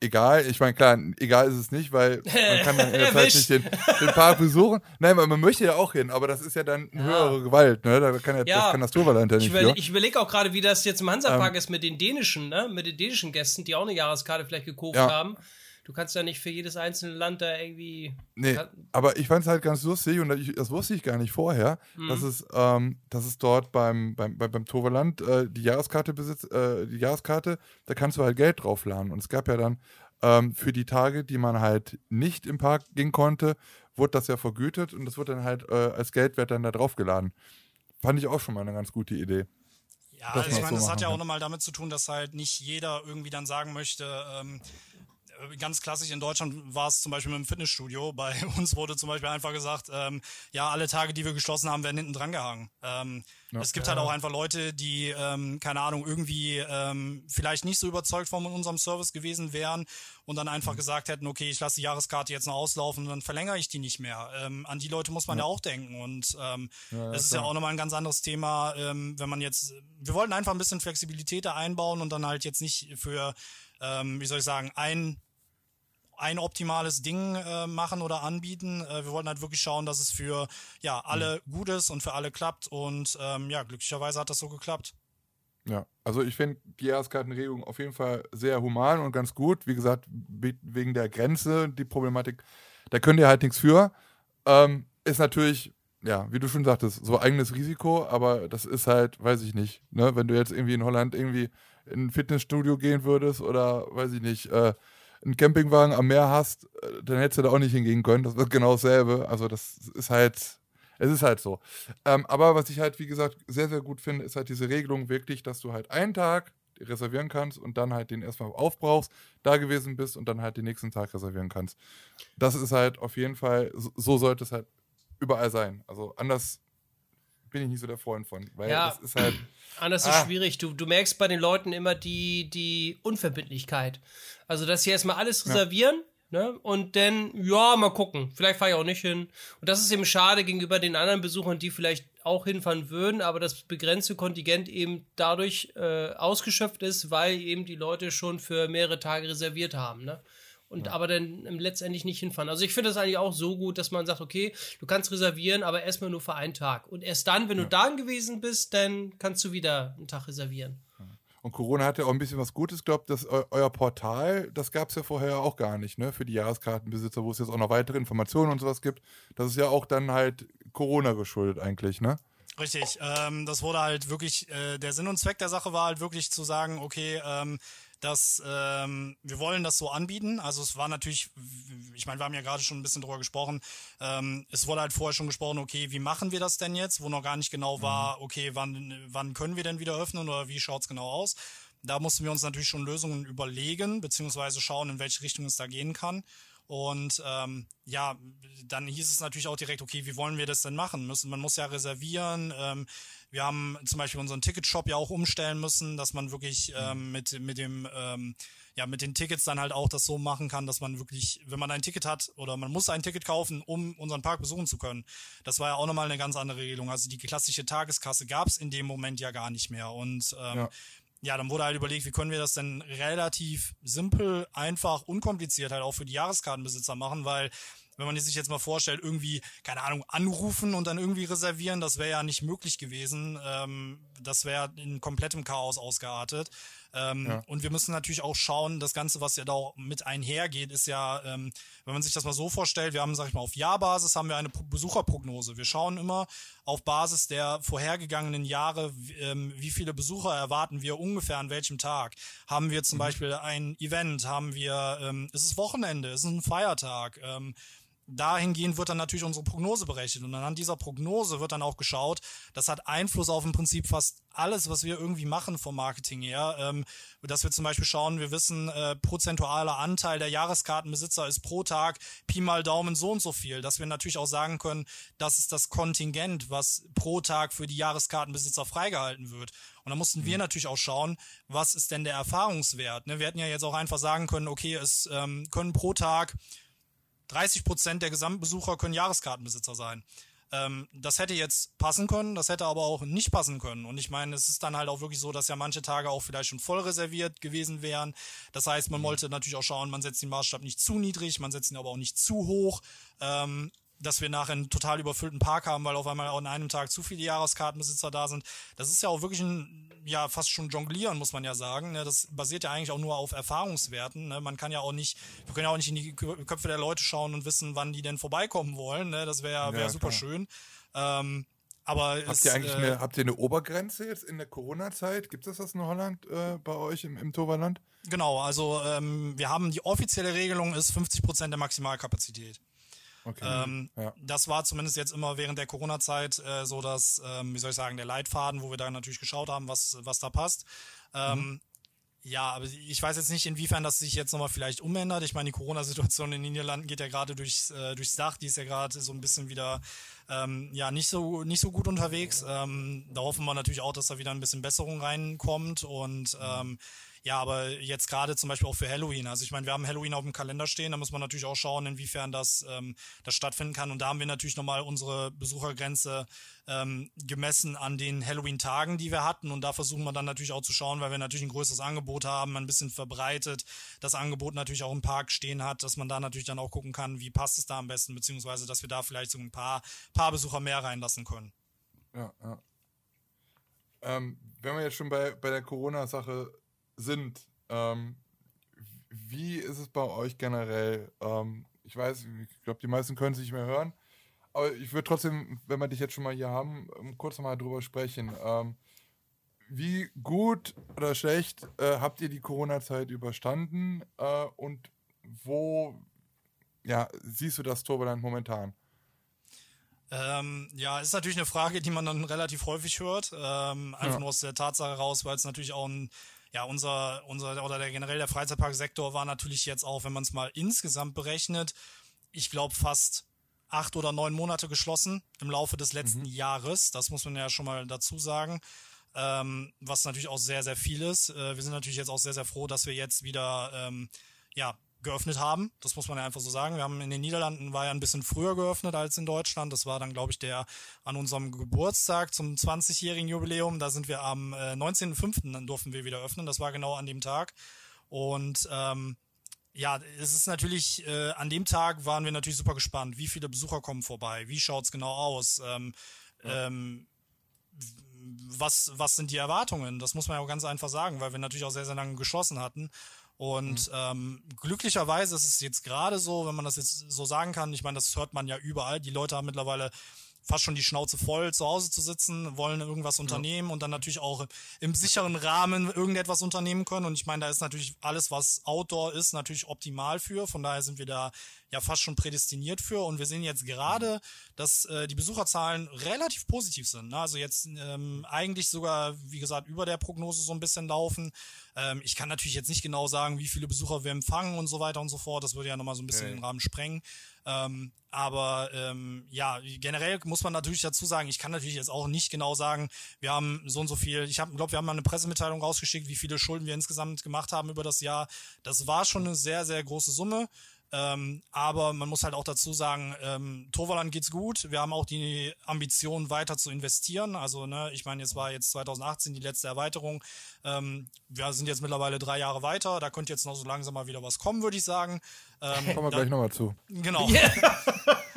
Speaker 1: egal. Ich meine, klar, egal ist es nicht, weil man kann dann in der Zeit nicht den, den Park besuchen. Nein, man möchte ja auch hin, aber das ist ja dann eine ja. höhere Gewalt, ne? Da kann ja, ja. Das kann das Torwart nicht.
Speaker 2: Ich, überle ich überlege auch gerade, wie das jetzt im Hansapark ähm, ist mit den dänischen, ne? Mit den dänischen Gästen, die auch eine Jahreskarte vielleicht gekauft ja. haben du kannst ja nicht für jedes einzelne Land da irgendwie.
Speaker 1: Nee, aber ich fand es halt ganz lustig und das wusste ich gar nicht vorher, mhm. dass, es, ähm, dass es dort beim, beim, beim Toverland äh, die Jahreskarte besitzt, äh, die Jahreskarte, da kannst du halt Geld draufladen. Und es gab ja dann ähm, für die Tage, die man halt nicht im Park gehen konnte, wurde das ja vergütet und das wird dann halt äh, als Geldwert dann da draufgeladen. Fand ich auch schon mal eine ganz gute Idee.
Speaker 3: Ja, also ich meine, so das hat ja auch nochmal damit zu tun, dass halt nicht jeder irgendwie dann sagen möchte, ähm, äh, ganz klassisch in Deutschland war es zum Beispiel mit dem Fitnessstudio. Bei uns wurde zum Beispiel einfach gesagt, ähm, ja, alle Tage, die wir geschlossen haben, werden hinten dran gehangen. Ähm, ja, es gibt halt ja. halt auch einfach Leute, die, ähm, keine Ahnung, irgendwie ähm, vielleicht nicht so überzeugt von unserem Service gewesen wären und dann einfach mhm. gesagt hätten, okay, ich lasse die Jahreskarte jetzt noch auslaufen und dann verlängere ich die nicht mehr. Ähm, an die Leute muss man ja, ja auch denken. Und ähm, ja, das ist ja auch nochmal ein ganz anderes Thema, ähm, wenn man jetzt, wir wollten einfach ein bisschen Flexibilität da einbauen und dann halt jetzt nicht für ähm, wie soll ich sagen, ein ein optimales Ding äh, machen oder anbieten. Äh, wir wollten halt wirklich schauen, dass es für ja alle mhm. gut ist und für alle klappt. Und ähm, ja, glücklicherweise hat das so geklappt.
Speaker 1: Ja, also ich finde die Jahreskartenregelung auf jeden Fall sehr human und ganz gut. Wie gesagt, wegen der Grenze, die Problematik, da könnt ihr halt nichts für. Ähm, ist natürlich, ja, wie du schon sagtest, so eigenes Risiko, aber das ist halt, weiß ich nicht, ne? wenn du jetzt irgendwie in Holland irgendwie in ein Fitnessstudio gehen würdest oder weiß ich nicht, äh, einen Campingwagen am Meer hast, äh, dann hättest du da auch nicht hingehen können. Das wird genau dasselbe. Also das ist halt, es ist halt so. Ähm, aber was ich halt, wie gesagt, sehr, sehr gut finde, ist halt diese Regelung wirklich, dass du halt einen Tag reservieren kannst und dann halt den erstmal aufbrauchst, da gewesen bist und dann halt den nächsten Tag reservieren kannst. Das ist halt auf jeden Fall, so sollte es halt überall sein. Also anders bin ich nicht so der Freund von, weil ja, das ist halt.
Speaker 2: Anders ah. ist schwierig. Du, du merkst bei den Leuten immer die, die Unverbindlichkeit. Also, dass sie erstmal alles reservieren. Ja. Ne? Und dann, ja, mal gucken. Vielleicht fahre ich auch nicht hin. Und das ist eben schade gegenüber den anderen Besuchern, die vielleicht auch hinfahren würden, aber das begrenzte Kontingent eben dadurch äh, ausgeschöpft ist, weil eben die Leute schon für mehrere Tage reserviert haben. Ne? Und ja. aber dann letztendlich nicht hinfahren. Also ich finde das eigentlich auch so gut, dass man sagt, okay, du kannst reservieren, aber erstmal nur für einen Tag. Und erst dann, wenn ja. du da gewesen bist, dann kannst du wieder einen Tag reservieren.
Speaker 1: Und Corona hat ja auch ein bisschen was Gutes, glaubt, dass eu euer Portal, das gab es ja vorher auch gar nicht, ne? Für die Jahreskartenbesitzer, wo es jetzt auch noch weitere Informationen und sowas gibt. Das ist ja auch dann halt Corona geschuldet eigentlich, ne?
Speaker 3: Richtig, ähm, das wurde halt wirklich, äh, der Sinn und Zweck der Sache war halt wirklich zu sagen, okay, ähm, dass ähm, wir wollen das so anbieten. Also es war natürlich, ich meine, wir haben ja gerade schon ein bisschen drüber gesprochen. Ähm, es wurde halt vorher schon gesprochen, okay, wie machen wir das denn jetzt, wo noch gar nicht genau war, mhm. okay, wann, wann können wir denn wieder öffnen oder wie schaut's genau aus? Da mussten wir uns natürlich schon Lösungen überlegen, beziehungsweise schauen, in welche Richtung es da gehen kann. Und ähm, ja, dann hieß es natürlich auch direkt, okay, wie wollen wir das denn machen? Müssen, man muss ja reservieren. Ähm, wir haben zum Beispiel unseren Ticketshop ja auch umstellen müssen, dass man wirklich mhm. ähm, mit, mit dem ähm, ja, mit den Tickets dann halt auch das so machen kann, dass man wirklich, wenn man ein Ticket hat oder man muss ein Ticket kaufen, um unseren Park besuchen zu können. Das war ja auch nochmal eine ganz andere Regelung. Also die klassische Tageskasse gab es in dem Moment ja gar nicht mehr. Und ähm, ja ja, dann wurde halt überlegt, wie können wir das denn relativ simpel, einfach, unkompliziert halt auch für die Jahreskartenbesitzer machen, weil wenn man sich jetzt mal vorstellt, irgendwie, keine Ahnung, anrufen und dann irgendwie reservieren, das wäre ja nicht möglich gewesen. Ähm, das wäre in komplettem Chaos ausgeartet. Ähm, ja. Und wir müssen natürlich auch schauen, das Ganze, was ja da auch mit einhergeht, ist ja, ähm, wenn man sich das mal so vorstellt, wir haben, sag ich mal, auf Jahrbasis haben wir eine Besucherprognose. Wir schauen immer auf Basis der vorhergegangenen Jahre, ähm, wie viele Besucher erwarten wir ungefähr an welchem Tag. Haben wir zum mhm. Beispiel ein Event, haben wir, ähm, ist es Wochenende, ist es ein Feiertag, ähm, dahingehend wird dann natürlich unsere Prognose berechnet. Und anhand dieser Prognose wird dann auch geschaut, das hat Einfluss auf im Prinzip fast alles, was wir irgendwie machen vom Marketing her. Ähm, dass wir zum Beispiel schauen, wir wissen, äh, prozentualer Anteil der Jahreskartenbesitzer ist pro Tag Pi mal Daumen so und so viel. Dass wir natürlich auch sagen können, das ist das Kontingent, was pro Tag für die Jahreskartenbesitzer freigehalten wird. Und da mussten mhm. wir natürlich auch schauen, was ist denn der Erfahrungswert. Ne? Wir hätten ja jetzt auch einfach sagen können, okay, es ähm, können pro Tag 30 Prozent der Gesamtbesucher können Jahreskartenbesitzer sein. Ähm, das hätte jetzt passen können, das hätte aber auch nicht passen können. Und ich meine, es ist dann halt auch wirklich so, dass ja manche Tage auch vielleicht schon voll reserviert gewesen wären. Das heißt, man mhm. wollte natürlich auch schauen, man setzt den Maßstab nicht zu niedrig, man setzt ihn aber auch nicht zu hoch. Ähm, dass wir nachher einen total überfüllten Park haben, weil auf einmal an einem Tag zu viele Jahreskartenbesitzer da sind. Das ist ja auch wirklich ein, ja, fast schon jonglieren, muss man ja sagen. Ne? Das basiert ja eigentlich auch nur auf Erfahrungswerten. Ne? Man kann ja auch nicht, wir können ja auch nicht in die Köpfe der Leute schauen und wissen, wann die denn vorbeikommen wollen. Ne? Das wäre wär ja, super klar. schön. Ähm, aber
Speaker 1: habt es, ihr eigentlich äh, eine, habt ihr eine Obergrenze jetzt in der Corona-Zeit? Gibt es das in Holland äh, bei euch im, im Toverland?
Speaker 3: Genau, also ähm, wir haben die offizielle Regelung ist 50 Prozent der Maximalkapazität. Okay. Ähm, ja. Das war zumindest jetzt immer während der Corona-Zeit äh, so, dass, ähm, wie soll ich sagen, der Leitfaden, wo wir da natürlich geschaut haben, was, was da passt. Ähm, mhm. Ja, aber ich weiß jetzt nicht, inwiefern das sich jetzt nochmal vielleicht umändert. Ich meine, die Corona-Situation in den Niederlanden geht ja gerade durchs, äh, durchs Dach. Die ist ja gerade so ein bisschen wieder ähm, ja nicht so nicht so gut unterwegs. Ähm, da hoffen wir natürlich auch, dass da wieder ein bisschen Besserung reinkommt und ähm, ja, aber jetzt gerade zum Beispiel auch für Halloween. Also ich meine, wir haben Halloween auf dem Kalender stehen, da muss man natürlich auch schauen, inwiefern das, ähm, das stattfinden kann. Und da haben wir natürlich nochmal unsere Besuchergrenze ähm, gemessen an den Halloween-Tagen, die wir hatten. Und da versuchen wir dann natürlich auch zu schauen, weil wir natürlich ein größeres Angebot haben, ein bisschen verbreitet, das Angebot natürlich auch im Park stehen hat, dass man da natürlich dann auch gucken kann, wie passt es da am besten, beziehungsweise dass wir da vielleicht so ein paar, paar Besucher mehr reinlassen können.
Speaker 1: Ja, ja. Ähm, wenn wir jetzt schon bei, bei der Corona-Sache sind. Ähm, wie ist es bei euch generell? Ähm, ich weiß, ich glaube, die meisten können es nicht mehr hören. Aber ich würde trotzdem, wenn wir dich jetzt schon mal hier haben, ähm, kurz nochmal drüber sprechen. Ähm, wie gut oder schlecht äh, habt ihr die Corona-Zeit überstanden äh, und wo ja, siehst du das Turboland momentan?
Speaker 3: Ähm, ja, ist natürlich eine Frage, die man dann relativ häufig hört. Ähm, einfach ja. nur aus der Tatsache raus, weil es natürlich auch ein ja, unser, unser oder der generell der Freizeitparksektor war natürlich jetzt auch, wenn man es mal insgesamt berechnet, ich glaube fast acht oder neun Monate geschlossen im Laufe des letzten mhm. Jahres. Das muss man ja schon mal dazu sagen. Ähm, was natürlich auch sehr, sehr viel ist. Äh, wir sind natürlich jetzt auch sehr, sehr froh, dass wir jetzt wieder ähm, ja, geöffnet haben. Das muss man ja einfach so sagen. Wir haben in den Niederlanden war ja ein bisschen früher geöffnet als in Deutschland. Das war dann, glaube ich, der an unserem Geburtstag zum 20-jährigen Jubiläum. Da sind wir am äh, 19.05. dann durften wir wieder öffnen. Das war genau an dem Tag. Und ähm, ja, es ist natürlich, äh, an dem Tag waren wir natürlich super gespannt. Wie viele Besucher kommen vorbei? Wie schaut's genau aus? Ähm, ja. ähm, was, was sind die Erwartungen? Das muss man ja auch ganz einfach sagen, weil wir natürlich auch sehr, sehr lange geschlossen hatten. Und mhm. ähm, glücklicherweise ist es jetzt gerade so, wenn man das jetzt so sagen kann, ich meine, das hört man ja überall, die Leute haben mittlerweile fast schon die Schnauze voll, zu Hause zu sitzen, wollen irgendwas unternehmen und dann natürlich auch im sicheren Rahmen irgendetwas unternehmen können. Und ich meine, da ist natürlich alles, was Outdoor ist, natürlich optimal für. Von daher sind wir da ja fast schon prädestiniert für. Und wir sehen jetzt gerade, dass äh, die Besucherzahlen relativ positiv sind. Ne? Also jetzt ähm, eigentlich sogar, wie gesagt, über der Prognose so ein bisschen laufen. Ähm, ich kann natürlich jetzt nicht genau sagen, wie viele Besucher wir empfangen und so weiter und so fort. Das würde ja nochmal so ein bisschen okay. den Rahmen sprengen. Ähm, aber ähm, ja, generell muss man natürlich dazu sagen, ich kann natürlich jetzt auch nicht genau sagen, wir haben so und so viel, ich glaube, wir haben mal eine Pressemitteilung rausgeschickt, wie viele Schulden wir insgesamt gemacht haben über das Jahr. Das war schon eine sehr, sehr große Summe. Ähm, aber man muss halt auch dazu sagen, ähm, Toverland geht's gut. Wir haben auch die Ambition, weiter zu investieren. Also, ne, ich meine, jetzt war jetzt 2018 die letzte Erweiterung. Ähm, wir sind jetzt mittlerweile drei Jahre weiter. Da könnte jetzt noch so langsam mal wieder was kommen, würde ich sagen.
Speaker 1: Ähm, Kommen wir gleich nochmal zu.
Speaker 3: Genau. Yeah.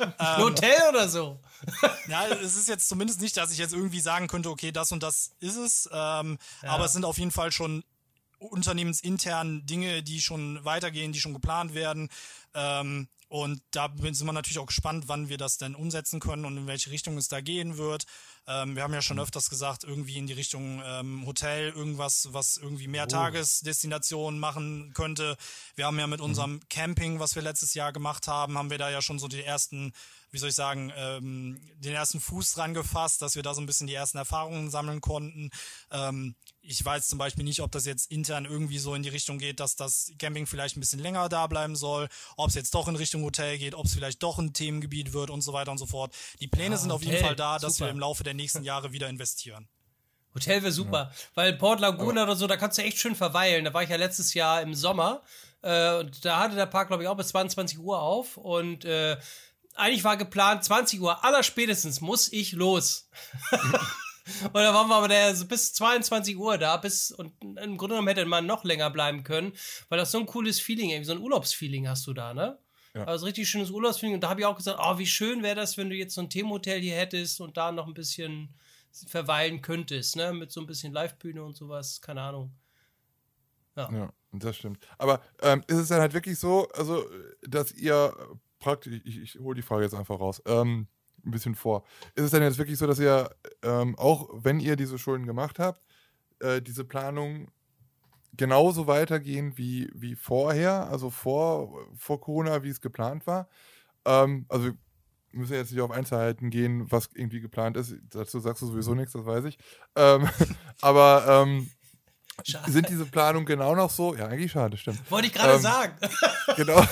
Speaker 2: ähm, Hotel oder so?
Speaker 3: ja, es ist jetzt zumindest nicht, dass ich jetzt irgendwie sagen könnte, okay, das und das ist es. Ähm, ja. Aber es sind auf jeden Fall schon unternehmensintern Dinge, die schon weitergehen, die schon geplant werden. Ähm, und da sind wir natürlich auch gespannt, wann wir das denn umsetzen können und in welche Richtung es da gehen wird. Ähm, wir haben ja schon mhm. öfters gesagt, irgendwie in die Richtung ähm, Hotel, irgendwas, was irgendwie mehr oh. Tagesdestinationen machen könnte. Wir haben ja mit mhm. unserem Camping, was wir letztes Jahr gemacht haben, haben wir da ja schon so die ersten, wie soll ich sagen, ähm, den ersten Fuß dran gefasst, dass wir da so ein bisschen die ersten Erfahrungen sammeln konnten. Ähm, ich weiß zum Beispiel nicht, ob das jetzt intern irgendwie so in die Richtung geht, dass das Camping vielleicht ein bisschen länger da bleiben soll, ob es jetzt doch in Richtung Hotel geht, ob es vielleicht doch ein Themengebiet wird und so weiter und so fort. Die Pläne ja, sind auf jeden Fall da, dass super. wir im Laufe der nächsten Jahre wieder investieren.
Speaker 2: Hotel wäre super, ja. weil Port Laguna oder so, da kannst du echt schön verweilen. Da war ich ja letztes Jahr im Sommer äh, und da hatte der Park, glaube ich, auch bis 22 Uhr auf und äh, eigentlich war geplant, 20 Uhr aller spätestens muss ich los. Und da waren wir aber der, so bis 22 Uhr da, bis, und im Grunde genommen hätte man noch länger bleiben können, weil das so ein cooles Feeling, irgendwie so ein Urlaubsfeeling hast du da, ne? Ja. Also richtig schönes Urlaubsfeeling. Und da habe ich auch gesagt, oh, wie schön wäre das, wenn du jetzt so ein Themenhotel hier hättest und da noch ein bisschen verweilen könntest, ne? Mit so ein bisschen Livebühne und sowas, keine Ahnung.
Speaker 1: Ja. ja das stimmt. Aber ähm, ist es dann halt wirklich so, also, dass ihr praktisch, ich, ich hole die Frage jetzt einfach raus, ähm, ein bisschen vor. Ist es denn jetzt wirklich so, dass ihr, ähm, auch wenn ihr diese Schulden gemacht habt, äh, diese Planung genauso weitergehen wie, wie vorher, also vor, vor Corona, wie es geplant war? Ähm, also wir müssen jetzt nicht auf Einzelheiten gehen, was irgendwie geplant ist. Dazu sagst du sowieso nichts, das weiß ich. Ähm, aber ähm, Schade. Sind diese Planungen genau noch so? Ja, eigentlich schade, stimmt.
Speaker 2: Wollte ich gerade ähm, sagen.
Speaker 1: Genau,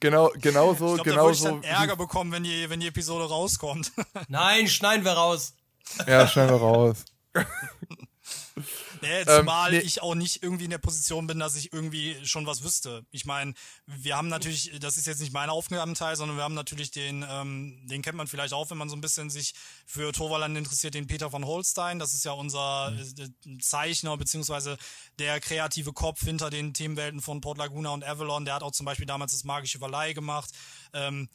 Speaker 1: genau, genau so. Ich glaub, genau da
Speaker 3: ich dann Ärger bekommen, wenn die, wenn die Episode rauskommt.
Speaker 2: Nein, schneiden wir raus.
Speaker 1: Ja, schneiden wir raus.
Speaker 3: Nee, zumal ähm, nee. ich auch nicht irgendwie in der Position bin, dass ich irgendwie schon was wüsste. Ich meine, wir haben natürlich, das ist jetzt nicht mein Aufgabenteil, sondern wir haben natürlich den, ähm, den kennt man vielleicht auch, wenn man so ein bisschen sich für Torwaland interessiert, den Peter von Holstein. Das ist ja unser mhm. Zeichner beziehungsweise der kreative Kopf hinter den Themenwelten von Port Laguna und Avalon. Der hat auch zum Beispiel damals das Magische Verleih gemacht. Ähm,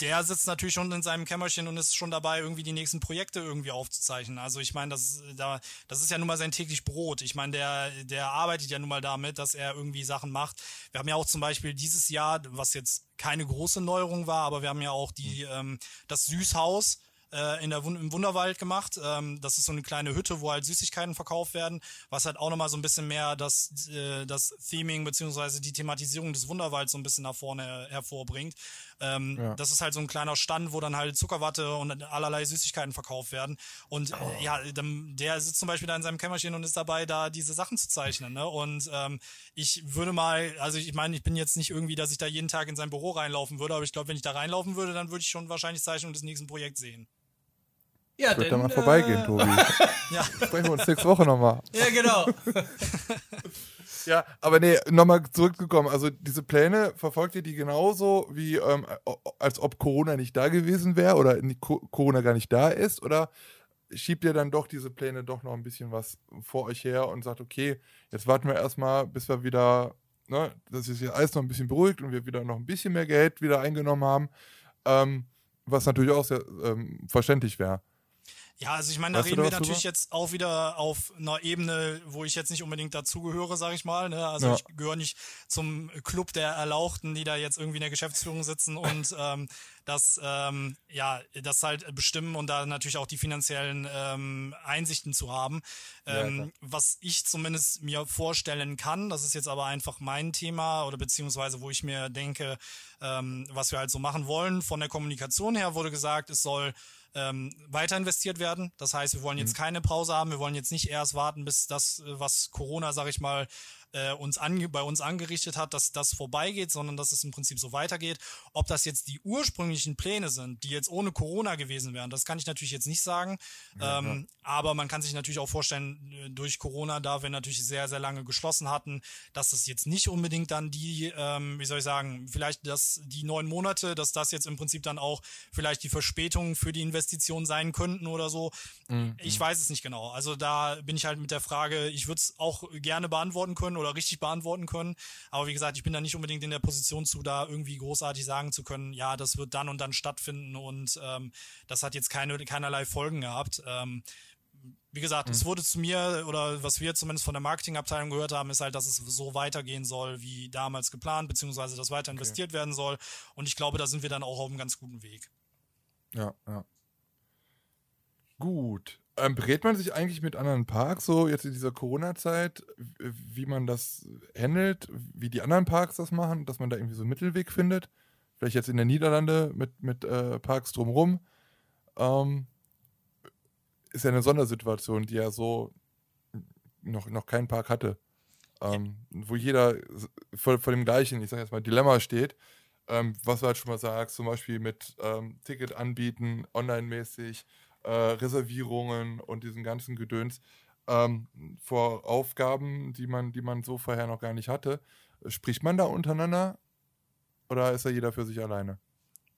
Speaker 3: der sitzt natürlich schon in seinem Kämmerchen und ist schon dabei, irgendwie die nächsten Projekte irgendwie aufzuzeichnen. Also ich meine, das, da, das ist ja nun mal sein täglich Brot. Ich meine, der, der arbeitet ja nun mal damit, dass er irgendwie Sachen macht. Wir haben ja auch zum Beispiel dieses Jahr, was jetzt keine große Neuerung war, aber wir haben ja auch die, ähm, das Süßhaus äh, in der im Wunderwald gemacht. Ähm, das ist so eine kleine Hütte, wo halt Süßigkeiten verkauft werden, was halt auch nochmal so ein bisschen mehr das, äh, das Theming beziehungsweise die Thematisierung des Wunderwalds so ein bisschen nach vorne hervorbringt. Ähm, ja. Das ist halt so ein kleiner Stand, wo dann halt Zuckerwatte und allerlei Süßigkeiten verkauft werden. Und äh, oh. ja, der sitzt zum Beispiel da in seinem Kämmerchen und ist dabei, da diese Sachen zu zeichnen. Ne? Und ähm, ich würde mal, also ich meine, ich bin jetzt nicht irgendwie, dass ich da jeden Tag in sein Büro reinlaufen würde, aber ich glaube, wenn ich da reinlaufen würde, dann würde ich schon wahrscheinlich Zeichnung des nächsten Projekts sehen.
Speaker 1: Ja, ich würde da mal vorbeigehen, äh, Tobi. ja. Sprechen wir uns nächste Woche nochmal.
Speaker 2: Ja, genau.
Speaker 1: ja, aber nee, nochmal zurückgekommen. Also diese Pläne, verfolgt ihr die genauso, wie ähm, als ob Corona nicht da gewesen wäre oder Corona gar nicht da ist? Oder schiebt ihr dann doch diese Pläne doch noch ein bisschen was vor euch her und sagt, okay, jetzt warten wir erstmal, bis wir wieder, ne, dass sich alles noch ein bisschen beruhigt und wir wieder noch ein bisschen mehr Geld wieder eingenommen haben. Ähm, was natürlich auch sehr ähm, verständlich wäre.
Speaker 3: Ja, also ich meine, da weißt reden wir natürlich drüber? jetzt auch wieder auf einer Ebene, wo ich jetzt nicht unbedingt dazugehöre, sage ich mal. Ne? Also ja. ich gehöre nicht zum Club der Erlauchten, die da jetzt irgendwie in der Geschäftsführung sitzen und ähm, das ähm, ja das halt bestimmen und da natürlich auch die finanziellen ähm, Einsichten zu haben. Ähm, ja, was ich zumindest mir vorstellen kann, das ist jetzt aber einfach mein Thema oder beziehungsweise wo ich mir denke, ähm, was wir halt so machen wollen. Von der Kommunikation her wurde gesagt, es soll ähm, weiter investiert werden. Das heißt, wir wollen jetzt mhm. keine Pause haben, wir wollen jetzt nicht erst warten, bis das, äh, was Corona, sag ich mal, äh, uns ange bei uns angerichtet hat, dass das vorbeigeht, sondern dass es im Prinzip so weitergeht. Ob das jetzt die ursprünglichen Pläne sind, die jetzt ohne Corona gewesen wären, das kann ich natürlich jetzt nicht sagen. Ja, ähm, ja. Aber man kann sich natürlich auch vorstellen, äh, durch Corona, da wir natürlich sehr, sehr lange geschlossen hatten, dass das jetzt nicht unbedingt dann die, ähm, wie soll ich sagen, vielleicht dass die neun Monate, dass das jetzt im Prinzip dann auch vielleicht die Verspätungen für die Investition sein könnten oder so. Mhm. Ich weiß es nicht genau. Also da bin ich halt mit der Frage, ich würde es auch gerne beantworten können oder richtig beantworten können. Aber wie gesagt, ich bin da nicht unbedingt in der Position zu, da irgendwie großartig sagen zu können, ja, das wird dann und dann stattfinden und ähm, das hat jetzt keine, keinerlei Folgen gehabt. Ähm, wie gesagt, mhm. es wurde zu mir oder was wir zumindest von der Marketingabteilung gehört haben, ist halt, dass es so weitergehen soll wie damals geplant, beziehungsweise dass weiter investiert okay. werden soll. Und ich glaube, da sind wir dann auch auf einem ganz guten Weg.
Speaker 1: Ja, ja. Gut. Ähm, berät man sich eigentlich mit anderen Parks so jetzt in dieser Corona-Zeit, wie man das handelt, wie die anderen Parks das machen, dass man da irgendwie so einen Mittelweg findet? Vielleicht jetzt in der Niederlande mit, mit äh, Parks drumherum. Ähm, ist ja eine Sondersituation, die ja so noch, noch kein Park hatte. Ähm, wo jeder vor, vor dem gleichen, ich sage jetzt mal, Dilemma steht. Ähm, was du halt schon mal sagst, zum Beispiel mit ähm, Ticket anbieten, online-mäßig, äh, Reservierungen und diesen ganzen Gedöns ähm, vor Aufgaben, die man, die man so vorher noch gar nicht hatte. Spricht man da untereinander oder ist da jeder für sich alleine?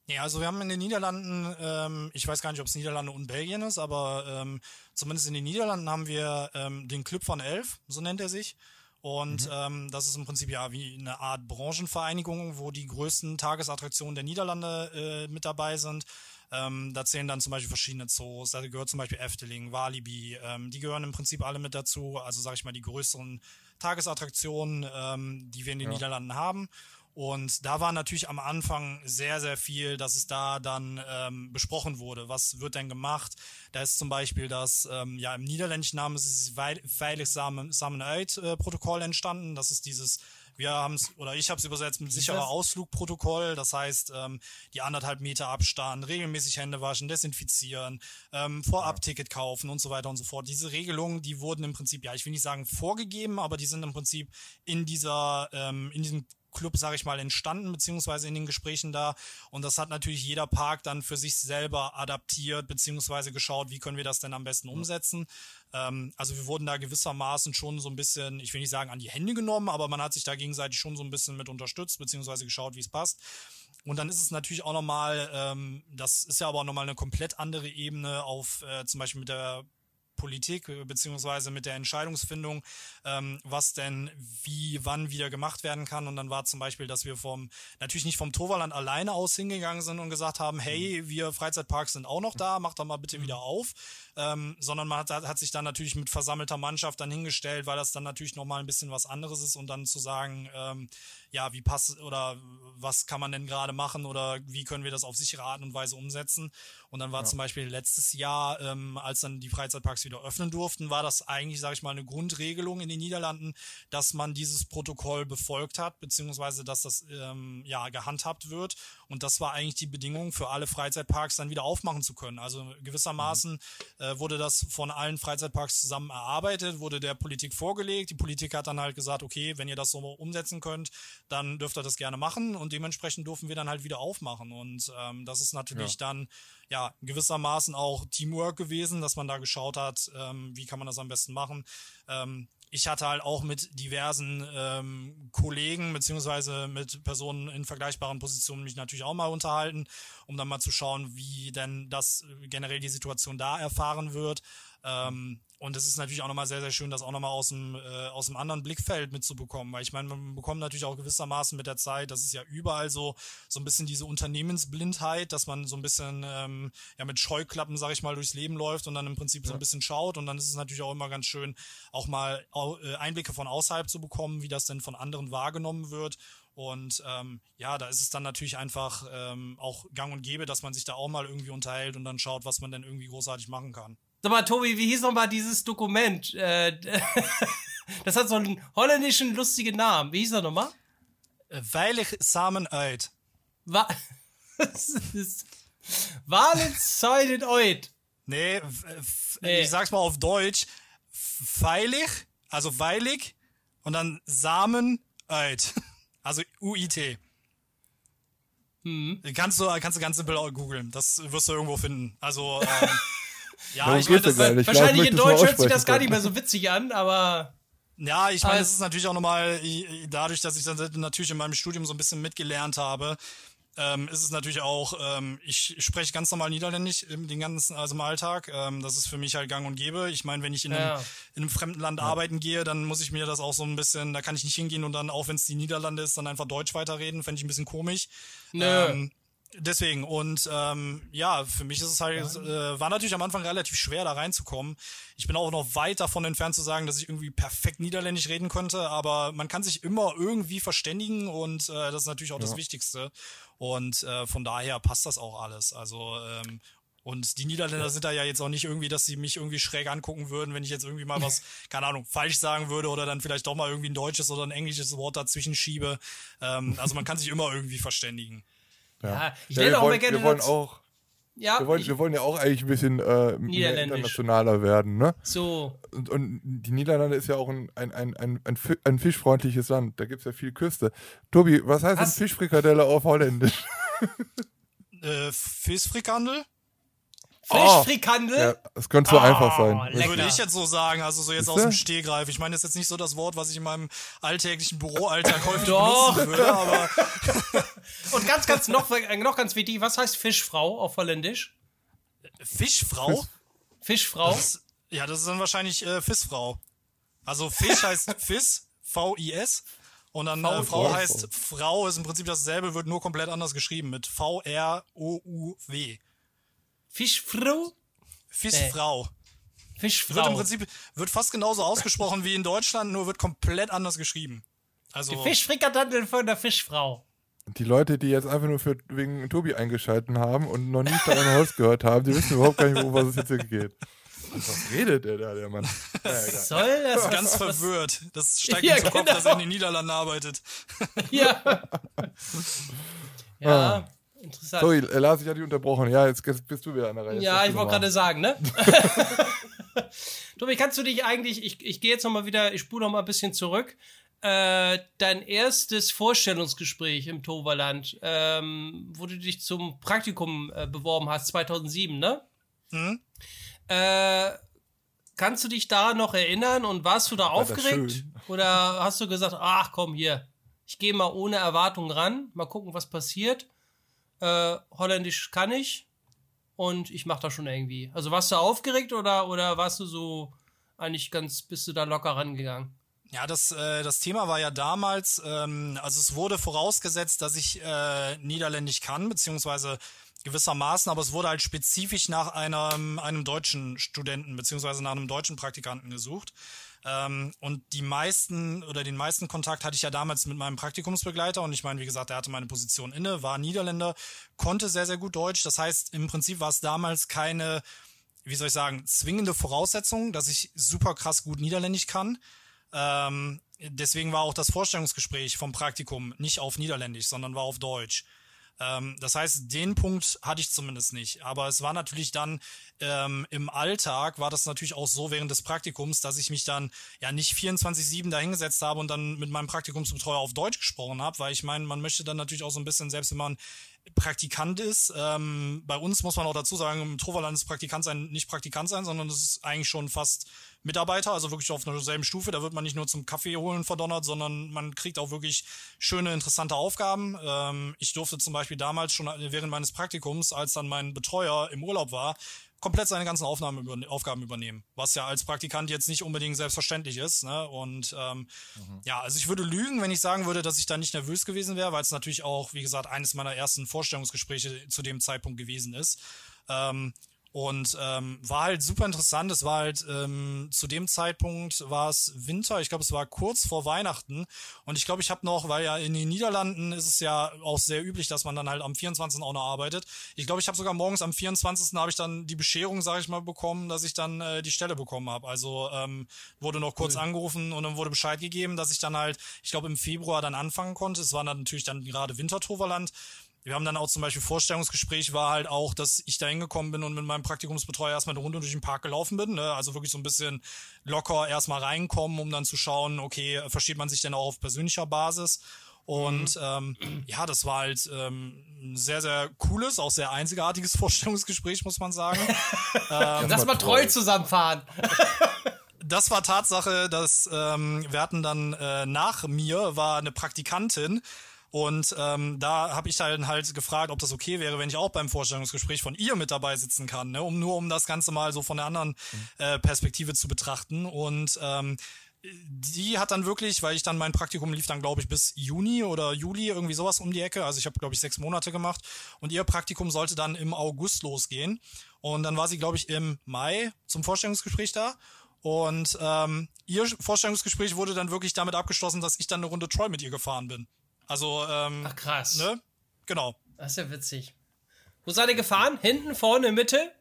Speaker 3: Ja, also wir haben in den Niederlanden, ähm, ich weiß gar nicht, ob es Niederlande und Belgien ist, aber ähm, zumindest in den Niederlanden haben wir ähm, den Club von Elf, so nennt er sich. Und mhm. ähm, das ist im Prinzip ja wie eine Art Branchenvereinigung, wo die größten Tagesattraktionen der Niederlande äh, mit dabei sind. Ähm, da zählen dann zum Beispiel verschiedene Zoos, da gehört zum Beispiel Efteling, Walibi, ähm, die gehören im Prinzip alle mit dazu, also sage ich mal die größeren Tagesattraktionen, ähm, die wir in den ja. Niederlanden haben. Und da war natürlich am Anfang sehr, sehr viel, dass es da dann ähm, besprochen wurde. Was wird denn gemacht? Da ist zum Beispiel das, ähm, ja, im niederländischen Namen ist es Veilig Samenuit-Protokoll entstanden. Das ist dieses wir haben es, oder ich habe es übersetzt mit sicherer Ausflugprotokoll. Das heißt, ähm, die anderthalb Meter Abstand, regelmäßig Hände waschen, desinfizieren, ähm, Vorab-Ticket kaufen und so weiter und so fort. Diese Regelungen, die wurden im Prinzip, ja, ich will nicht sagen vorgegeben, aber die sind im Prinzip in dieser, ähm, in diesem Club, sage ich mal, entstanden, beziehungsweise in den Gesprächen da. Und das hat natürlich jeder Park dann für sich selber adaptiert, beziehungsweise geschaut, wie können wir das denn am besten umsetzen. Ähm, also wir wurden da gewissermaßen schon so ein bisschen, ich will nicht sagen an die Hände genommen, aber man hat sich da gegenseitig schon so ein bisschen mit unterstützt, beziehungsweise geschaut, wie es passt. Und dann ist es natürlich auch nochmal, ähm, das ist ja aber auch nochmal eine komplett andere Ebene auf äh, zum Beispiel mit der Politik äh, beziehungsweise mit der Entscheidungsfindung, ähm, was denn wie, wann wieder gemacht werden kann. Und dann war zum Beispiel, dass wir vom, natürlich nicht vom Toverland alleine aus hingegangen sind und gesagt haben, hey, mhm. wir Freizeitparks sind auch noch da, macht doch mal bitte wieder mhm. auf. Ähm, sondern man hat, hat sich dann natürlich mit versammelter Mannschaft dann hingestellt, weil das dann natürlich nochmal ein bisschen was anderes ist und dann zu sagen, ähm, ja, wie passt oder was kann man denn gerade machen oder wie können wir das auf sichere Art und Weise umsetzen. Und dann war ja. zum Beispiel letztes Jahr, ähm, als dann die Freizeitparks wieder öffnen durften, war das eigentlich, sage ich mal, eine Grundregelung in den Niederlanden, dass man dieses Protokoll befolgt hat, beziehungsweise dass das ähm, ja gehandhabt wird. Und das war eigentlich die Bedingung für alle Freizeitparks dann wieder aufmachen zu können. Also gewissermaßen mhm. äh, wurde das von allen Freizeitparks zusammen erarbeitet, wurde der Politik vorgelegt. Die Politik hat dann halt gesagt, okay, wenn ihr das so umsetzen könnt, dann dürft ihr das gerne machen und dementsprechend durften wir dann halt wieder aufmachen. Und ähm, das ist natürlich ja. dann ja gewissermaßen auch Teamwork gewesen, dass man da geschaut hat, ähm, wie kann man das am besten machen. Ähm, ich hatte halt auch mit diversen ähm, Kollegen beziehungsweise mit Personen in vergleichbaren Positionen mich natürlich auch mal unterhalten, um dann mal zu schauen, wie denn das generell die Situation da erfahren wird. Ähm, und es ist natürlich auch nochmal sehr, sehr schön, das auch nochmal aus dem, äh, aus dem anderen Blickfeld mitzubekommen. Weil ich meine, man bekommt natürlich auch gewissermaßen mit der Zeit, das ist ja überall so, so ein bisschen diese Unternehmensblindheit, dass man so ein bisschen ähm, ja mit Scheuklappen, sag ich mal, durchs Leben läuft und dann im Prinzip ja. so ein bisschen schaut. Und dann ist es natürlich auch immer ganz schön, auch mal äh, Einblicke von außerhalb zu bekommen, wie das denn von anderen wahrgenommen wird. Und ähm, ja, da ist es dann natürlich einfach ähm, auch gang und gäbe, dass man sich da auch mal irgendwie unterhält und dann schaut, was man denn irgendwie großartig machen kann.
Speaker 2: Sag mal, Tobi, wie hieß nochmal dieses Dokument? Äh, das hat so einen holländischen lustigen Namen. Wie hieß das nochmal?
Speaker 3: Veilig samen uit.
Speaker 2: Wa Walenzeit uit.
Speaker 3: Nee, nee, ich sag's mal auf Deutsch. Veilig, also weilig und dann Samen uit. Also UIT. Hm. Kannst du, kannst du ganz simpel googeln. Das wirst du irgendwo finden. Also, ähm,
Speaker 2: ja, ich meine, das, wahrscheinlich glaub, in Deutsch hört sich das gar nicht mehr so witzig an, aber.
Speaker 3: Ja, ich meine, es ist natürlich auch nochmal, dadurch, dass ich dann natürlich in meinem Studium so ein bisschen mitgelernt habe, ähm, ist es natürlich auch, ähm, ich spreche ganz normal Niederländisch im, den ganzen, also im Alltag. Ähm, das ist für mich halt gang und gäbe. Ich meine, wenn ich in, ja. einem, in einem fremden Land ja. arbeiten gehe, dann muss ich mir das auch so ein bisschen, da kann ich nicht hingehen und dann, auch wenn es die Niederlande ist, dann einfach Deutsch weiterreden. Fände ich ein bisschen komisch. Nö. Ähm, Deswegen und ähm, ja, für mich ist es halt, äh, war natürlich am Anfang relativ schwer da reinzukommen. Ich bin auch noch weit davon entfernt zu sagen, dass ich irgendwie perfekt Niederländisch reden könnte, aber man kann sich immer irgendwie verständigen und äh, das ist natürlich auch ja. das Wichtigste. Und äh, von daher passt das auch alles. Also ähm, und die Niederländer sind da ja jetzt auch nicht irgendwie, dass sie mich irgendwie schräg angucken würden, wenn ich jetzt irgendwie mal was, keine Ahnung, falsch sagen würde oder dann vielleicht doch mal irgendwie ein deutsches oder ein englisches Wort dazwischen schiebe. Ähm, also man kann sich immer irgendwie verständigen.
Speaker 2: Ja, ja ich ja, auch wollen, gerne.
Speaker 1: Wir wollen auch. Ja, wir wollen, ich, wir wollen ja auch eigentlich ein bisschen äh, internationaler werden, ne?
Speaker 2: So.
Speaker 1: Und, und, die Niederlande ist ja auch ein, ein, ein, ein, ein, ein fischfreundliches Land. Da gibt es ja viel Küste. Tobi, was heißt was? denn Fischfrikadelle auf Holländisch?
Speaker 3: äh, Fischfrikandel?
Speaker 2: Fischfrikandel?
Speaker 1: Ja, das könnte so oh, einfach sein.
Speaker 3: Lecker. Würde ich jetzt so sagen, also so jetzt aus dem Stehgreif. Ich meine, das ist jetzt nicht so das Wort, was ich in meinem alltäglichen Büroalltag häufig
Speaker 2: Doch.
Speaker 3: benutzen würde, aber.
Speaker 2: Und ganz, ganz noch, noch ganz wichtig, was heißt Fischfrau auf Holländisch?
Speaker 3: Fischfrau?
Speaker 2: Fischfrau?
Speaker 3: Das ist, ja, das ist dann wahrscheinlich äh, Fissfrau. Also Fisch heißt Fiss, V-I-S. Und dann äh, Frau heißt Frau, ist im Prinzip dasselbe, wird nur komplett anders geschrieben mit V-R-O-U-W.
Speaker 2: Fischfrau?
Speaker 3: Fischfrau.
Speaker 2: Äh. Fischfrau.
Speaker 3: Wird im Prinzip, wird fast genauso ausgesprochen wie in Deutschland, nur wird komplett anders geschrieben. Also.
Speaker 2: Die Fischfrikadelle von der Fischfrau.
Speaker 1: Die Leute, die jetzt einfach nur für, wegen Tobi eingeschalten haben und noch nie Stein Holz gehört haben, die wissen überhaupt gar nicht, um was es jetzt hier geht. Was redet der da, der Mann?
Speaker 2: Was soll das?
Speaker 3: Ganz verwirrt. Das steigt ja, zu Kopf, dass er in den Niederlanden arbeitet.
Speaker 2: ja. ja. Ah. Interessant.
Speaker 1: Sorry, Lars, ich hatte dich unterbrochen. Ja, jetzt, bist du wieder an der Reihe.
Speaker 2: Ja, ich wollte gerade sagen, ne? Tobi, kannst du dich eigentlich, ich, ich gehe jetzt nochmal wieder, ich spule nochmal ein bisschen zurück. Äh, dein erstes Vorstellungsgespräch im Toverland, ähm, wo du dich zum Praktikum äh, beworben hast, 2007, ne? Mhm. Äh, kannst du dich da noch erinnern und warst du da aufgeregt? Oder hast du gesagt, ach komm hier, ich gehe mal ohne Erwartung ran, mal gucken, was passiert? Äh, Holländisch kann ich und ich mache das schon irgendwie. Also warst du aufgeregt oder, oder warst du so eigentlich ganz, bist du da locker rangegangen?
Speaker 3: Ja, das, äh, das Thema war ja damals, ähm, also es wurde vorausgesetzt, dass ich äh, Niederländisch kann, beziehungsweise gewissermaßen, aber es wurde halt spezifisch nach einem, einem deutschen Studenten, beziehungsweise nach einem deutschen Praktikanten gesucht. Ähm, und die meisten oder den meisten Kontakt hatte ich ja damals mit meinem Praktikumsbegleiter und ich meine, wie gesagt, er hatte meine Position inne, war Niederländer, konnte sehr, sehr gut Deutsch. Das heißt, im Prinzip war es damals keine, wie soll ich sagen, zwingende Voraussetzung, dass ich super krass gut Niederländisch kann. Ähm, deswegen war auch das Vorstellungsgespräch vom Praktikum nicht auf Niederländisch, sondern war auf Deutsch. Ähm, das heißt, den Punkt hatte ich zumindest nicht. Aber es war natürlich dann ähm, im Alltag, war das natürlich auch so während des Praktikums, dass ich mich dann ja nicht 24-7 dahingesetzt habe und dann mit meinem Praktikumsbetreuer auf Deutsch gesprochen habe, weil ich meine, man möchte dann natürlich auch so ein bisschen, selbst wenn man Praktikant ist. Ähm, bei uns muss man auch dazu sagen, im Troverland ist Praktikant sein nicht Praktikant sein, sondern es ist eigentlich schon fast Mitarbeiter, also wirklich auf einer selben Stufe. Da wird man nicht nur zum Kaffee holen verdonnert, sondern man kriegt auch wirklich schöne, interessante Aufgaben. Ähm, ich durfte zum Beispiel damals schon während meines Praktikums, als dann mein Betreuer im Urlaub war, komplett seine ganzen Aufnahmen über, Aufgaben übernehmen, was ja als Praktikant jetzt nicht unbedingt selbstverständlich ist. Ne? Und ähm, mhm. ja, also ich würde lügen, wenn ich sagen würde, dass ich da nicht nervös gewesen wäre, weil es natürlich auch, wie gesagt, eines meiner ersten Vorstellungsgespräche zu dem Zeitpunkt gewesen ist. Ähm, und ähm, war halt super interessant. Es war halt ähm, zu dem Zeitpunkt war es Winter. Ich glaube, es war kurz vor Weihnachten. Und ich glaube, ich habe noch, weil ja in den Niederlanden ist es ja auch sehr üblich, dass man dann halt am 24. auch noch arbeitet. Ich glaube, ich habe sogar morgens am 24. habe ich dann die Bescherung, sage ich mal, bekommen, dass ich dann äh, die Stelle bekommen habe. Also ähm, wurde noch kurz cool. angerufen und dann wurde Bescheid gegeben, dass ich dann halt, ich glaube, im Februar dann anfangen konnte. Es war dann natürlich dann gerade Wintertoverland. Wir haben dann auch zum Beispiel Vorstellungsgespräch war halt auch, dass ich da hingekommen bin und mit meinem Praktikumsbetreuer erstmal eine Runde durch den Park gelaufen bin. Ne? Also wirklich so ein bisschen locker erstmal reinkommen, um dann zu schauen, okay, versteht man sich denn auch auf persönlicher Basis? Und mhm. ähm, ja, das war halt ähm, ein sehr, sehr cooles, auch sehr einzigartiges Vorstellungsgespräch, muss man sagen.
Speaker 2: ähm, Lass mal treu zusammenfahren.
Speaker 3: das war Tatsache, dass ähm, wir hatten dann äh, nach mir war eine Praktikantin, und ähm, da habe ich dann halt gefragt, ob das okay wäre, wenn ich auch beim Vorstellungsgespräch von ihr mit dabei sitzen kann, ne? um nur um das Ganze mal so von der anderen äh, Perspektive zu betrachten. Und ähm, die hat dann wirklich, weil ich dann mein Praktikum lief dann glaube ich bis Juni oder Juli irgendwie sowas um die Ecke. Also ich habe glaube ich sechs Monate gemacht und ihr Praktikum sollte dann im August losgehen. Und dann war sie glaube ich im Mai zum Vorstellungsgespräch da. Und ähm, ihr Vorstellungsgespräch wurde dann wirklich damit abgeschlossen, dass ich dann eine Runde Troy mit ihr gefahren bin. Also, ähm,
Speaker 2: Ach krass.
Speaker 3: Ne? Genau.
Speaker 2: Das ist ja witzig. Wo seid ihr gefahren? Hinten, vorne, Mitte?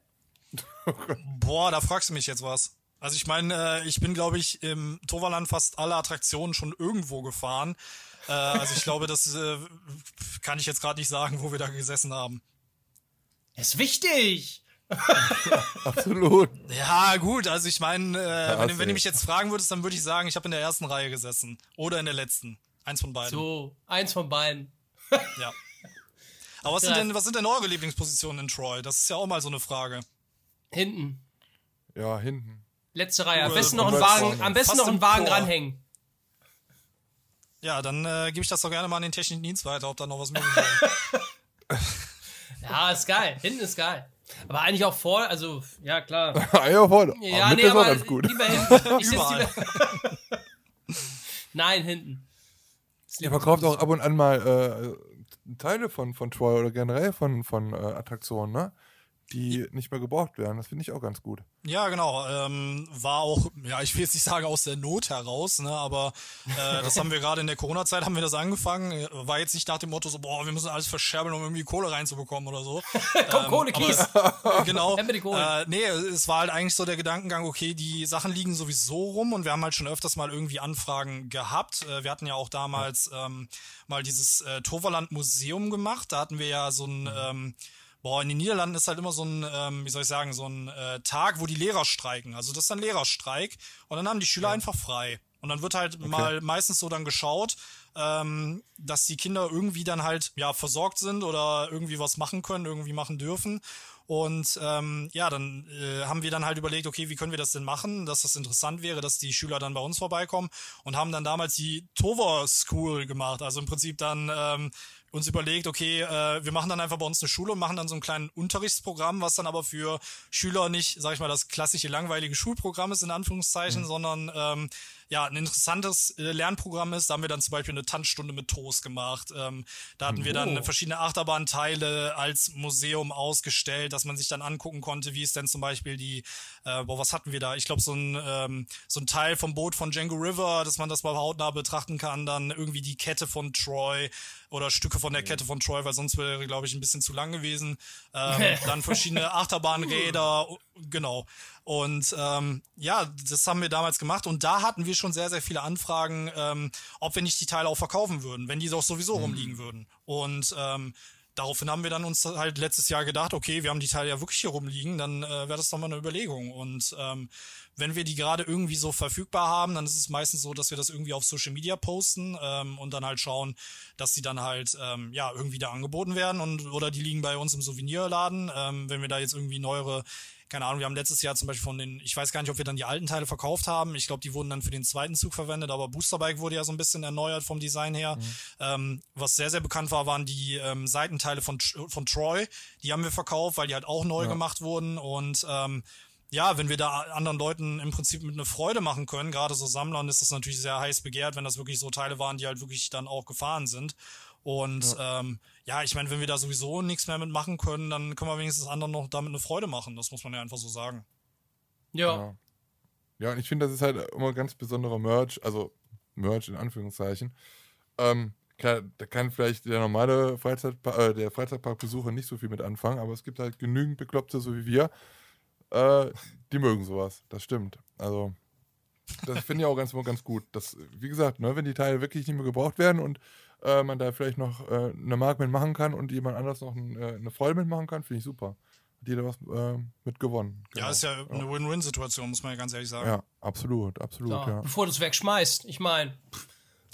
Speaker 3: Boah, da fragst du mich jetzt was. Also ich meine, äh, ich bin, glaube ich, im Toverland fast alle Attraktionen schon irgendwo gefahren. Äh, also ich glaube, das äh, kann ich jetzt gerade nicht sagen, wo wir da gesessen haben.
Speaker 2: ist wichtig.
Speaker 1: Absolut.
Speaker 3: Ja, gut, also ich meine, äh, wenn, wenn, du mich jetzt fragen würdest, dann würde ich sagen, ich habe in der ersten Reihe gesessen. Oder in der letzten. Eins von beiden.
Speaker 2: So, eins von beiden.
Speaker 3: ja. Aber was sind, denn, was sind denn eure Lieblingspositionen in Troy? Das ist ja auch mal so eine Frage.
Speaker 2: Hinten.
Speaker 1: Ja, hinten.
Speaker 2: Letzte Reihe. Am besten noch einen Wagen, am besten noch einen Wagen ranhängen.
Speaker 3: Ja, dann äh, gebe ich das doch gerne mal an den technischen Dienst weiter, ob da noch was möglich
Speaker 2: ist. ja, ist geil. Hinten ist geil. Aber eigentlich auch vor, also, ja, klar.
Speaker 1: ja, vor.
Speaker 2: Ja, aber nee, aber ganz gut. lieber hinten. Ich Überall. Lieber Nein, hinten.
Speaker 1: Ihr verkauft auch ab und an mal äh, Teile von, von Troy oder generell von, von äh, Attraktionen, ne? Die nicht mehr gebraucht werden. Das finde ich auch ganz gut.
Speaker 3: Ja, genau. Ähm, war auch, ja, ich will jetzt nicht sagen aus der Not heraus, ne, aber äh, das haben wir gerade in der Corona-Zeit haben wir das angefangen. War jetzt nicht nach dem Motto so, boah, wir müssen alles verscherbeln, um irgendwie Kohle reinzubekommen oder so.
Speaker 2: Komm, ähm, Kohle, Kies.
Speaker 3: Aber, genau. äh, nee, es war halt eigentlich so der Gedankengang, okay, die Sachen liegen sowieso rum und wir haben halt schon öfters mal irgendwie Anfragen gehabt. Äh, wir hatten ja auch damals ähm, mal dieses äh, Toverland Museum gemacht. Da hatten wir ja so ein ähm, Boah, in den Niederlanden ist halt immer so ein, ähm, wie soll ich sagen, so ein äh, Tag, wo die Lehrer streiken. Also das ist ein Lehrerstreik und dann haben die Schüler ja. einfach frei. Und dann wird halt okay. mal meistens so dann geschaut, ähm, dass die Kinder irgendwie dann halt ja versorgt sind oder irgendwie was machen können, irgendwie machen dürfen. Und ähm, ja, dann äh, haben wir dann halt überlegt, okay, wie können wir das denn machen, dass das interessant wäre, dass die Schüler dann bei uns vorbeikommen und haben dann damals die Tover School gemacht. Also im Prinzip dann ähm, uns überlegt, okay, äh, wir machen dann einfach bei uns eine Schule und machen dann so einen kleinen Unterrichtsprogramm, was dann aber für Schüler nicht, sag ich mal, das klassische langweilige Schulprogramm ist, in Anführungszeichen, mhm. sondern ähm, ja, ein interessantes äh, Lernprogramm ist. Da haben wir dann zum Beispiel eine Tanzstunde mit Toast gemacht. Ähm, da hatten oh. wir dann oh. verschiedene Achterbahnteile als Museum ausgestellt, dass man sich dann angucken konnte, wie ist denn zum Beispiel die, äh, boah, was hatten wir da? Ich glaube, so ein, ähm, so ein Teil vom Boot von Django River, dass man das mal hautnah betrachten kann. Dann irgendwie die Kette von Troy oder Stücke von der Kette von Troy, weil sonst wäre, glaube ich, ein bisschen zu lang gewesen. Ähm, dann verschiedene Achterbahnräder, genau. Und ähm, ja, das haben wir damals gemacht und da hatten wir schon sehr, sehr viele Anfragen, ähm, ob wir nicht die Teile auch verkaufen würden, wenn die doch sowieso mhm. rumliegen würden. Und ähm, daraufhin haben wir dann uns halt letztes Jahr gedacht, okay, wir haben die Teile ja wirklich hier rumliegen, dann äh, wäre das doch mal eine Überlegung. Und ähm, wenn wir die gerade irgendwie so verfügbar haben, dann ist es meistens so, dass wir das irgendwie auf Social Media posten ähm, und dann halt schauen, dass sie dann halt ähm, ja irgendwie da angeboten werden und oder die liegen bei uns im Souvenirladen. Ähm, wenn wir da jetzt irgendwie neuere keine Ahnung, wir haben letztes Jahr zum Beispiel von den, ich weiß gar nicht, ob wir dann die alten Teile verkauft haben. Ich glaube, die wurden dann für den zweiten Zug verwendet, aber Boosterbike wurde ja so ein bisschen erneuert vom Design her. Mhm. Ähm, was sehr, sehr bekannt war, waren die ähm, Seitenteile von, von Troy. Die haben wir verkauft, weil die halt auch neu ja. gemacht wurden und ähm, ja, wenn wir da anderen Leuten im Prinzip mit eine Freude machen können, gerade so Sammlern, ist das natürlich sehr heiß begehrt, wenn das wirklich so Teile waren, die halt wirklich dann auch gefahren sind. Und ja, ähm, ja ich meine, wenn wir da sowieso nichts mehr mitmachen können, dann können wir wenigstens anderen noch damit eine Freude machen. Das muss man ja einfach so sagen.
Speaker 1: Ja. Ja, ja und ich finde, das ist halt immer ganz besonderer Merch, also Merch in Anführungszeichen. Ähm, klar, da kann vielleicht der normale Freizeitpark, äh, der Freizeitparkbesucher nicht so viel mit anfangen, aber es gibt halt genügend Bekloppte, so wie wir, äh, die mögen sowas. Das stimmt. Also, das finde ich auch ganz, ganz gut. Das, wie gesagt, ne, wenn die Teile wirklich nicht mehr gebraucht werden und äh, man da vielleicht noch äh, eine Mark mitmachen kann und jemand anders noch ein, äh, eine Freude mitmachen kann, finde ich super. Hat jeder was äh, mit gewonnen.
Speaker 3: Genau. Ja, ist ja eine Win-Win-Situation, muss man ja ganz ehrlich sagen.
Speaker 1: Ja, absolut, absolut. Ja. Ja.
Speaker 2: Bevor du es wegschmeißt. Ich meine,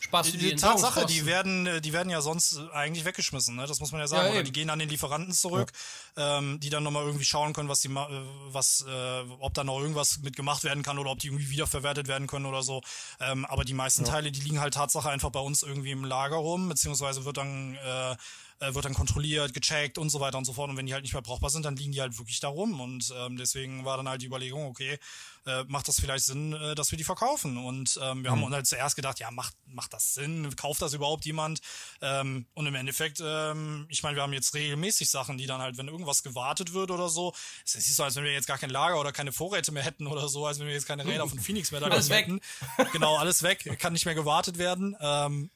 Speaker 2: Spaß
Speaker 3: die, die Tatsache, die werden, äh, die werden ja sonst äh, eigentlich weggeschmissen, ne? Das muss man ja sagen. Ja, Oder die gehen an den Lieferanten zurück, ja. ähm, die dann nochmal irgendwie schauen können, was die äh, was, äh, ob da noch irgendwas mitgemacht werden kann oder ob die irgendwie wiederverwertet werden können oder so. Ähm, aber die meisten ja. Teile, die liegen halt Tatsache einfach bei uns irgendwie im Lager rum, beziehungsweise wird dann äh, äh, wird dann kontrolliert, gecheckt und so weiter und so fort. Und wenn die halt nicht mehr brauchbar sind, dann liegen die halt wirklich da rum. Und ähm, deswegen war dann halt die Überlegung, okay, äh, macht das vielleicht Sinn, äh, dass wir die verkaufen? Und ähm, wir mhm. haben uns halt zuerst gedacht, ja, macht, macht das Sinn? Kauft das überhaupt jemand? Ähm, und im Endeffekt, ähm, ich meine, wir haben jetzt regelmäßig Sachen, die dann halt, wenn irgendwas gewartet wird oder so, es ist nicht so, als wenn wir jetzt gar kein Lager oder keine Vorräte mehr hätten oder so, als wenn wir jetzt keine Räder von Phoenix mehr da
Speaker 2: alles
Speaker 3: hätten. Weg. Genau, alles weg, kann nicht mehr gewartet werden. Ähm,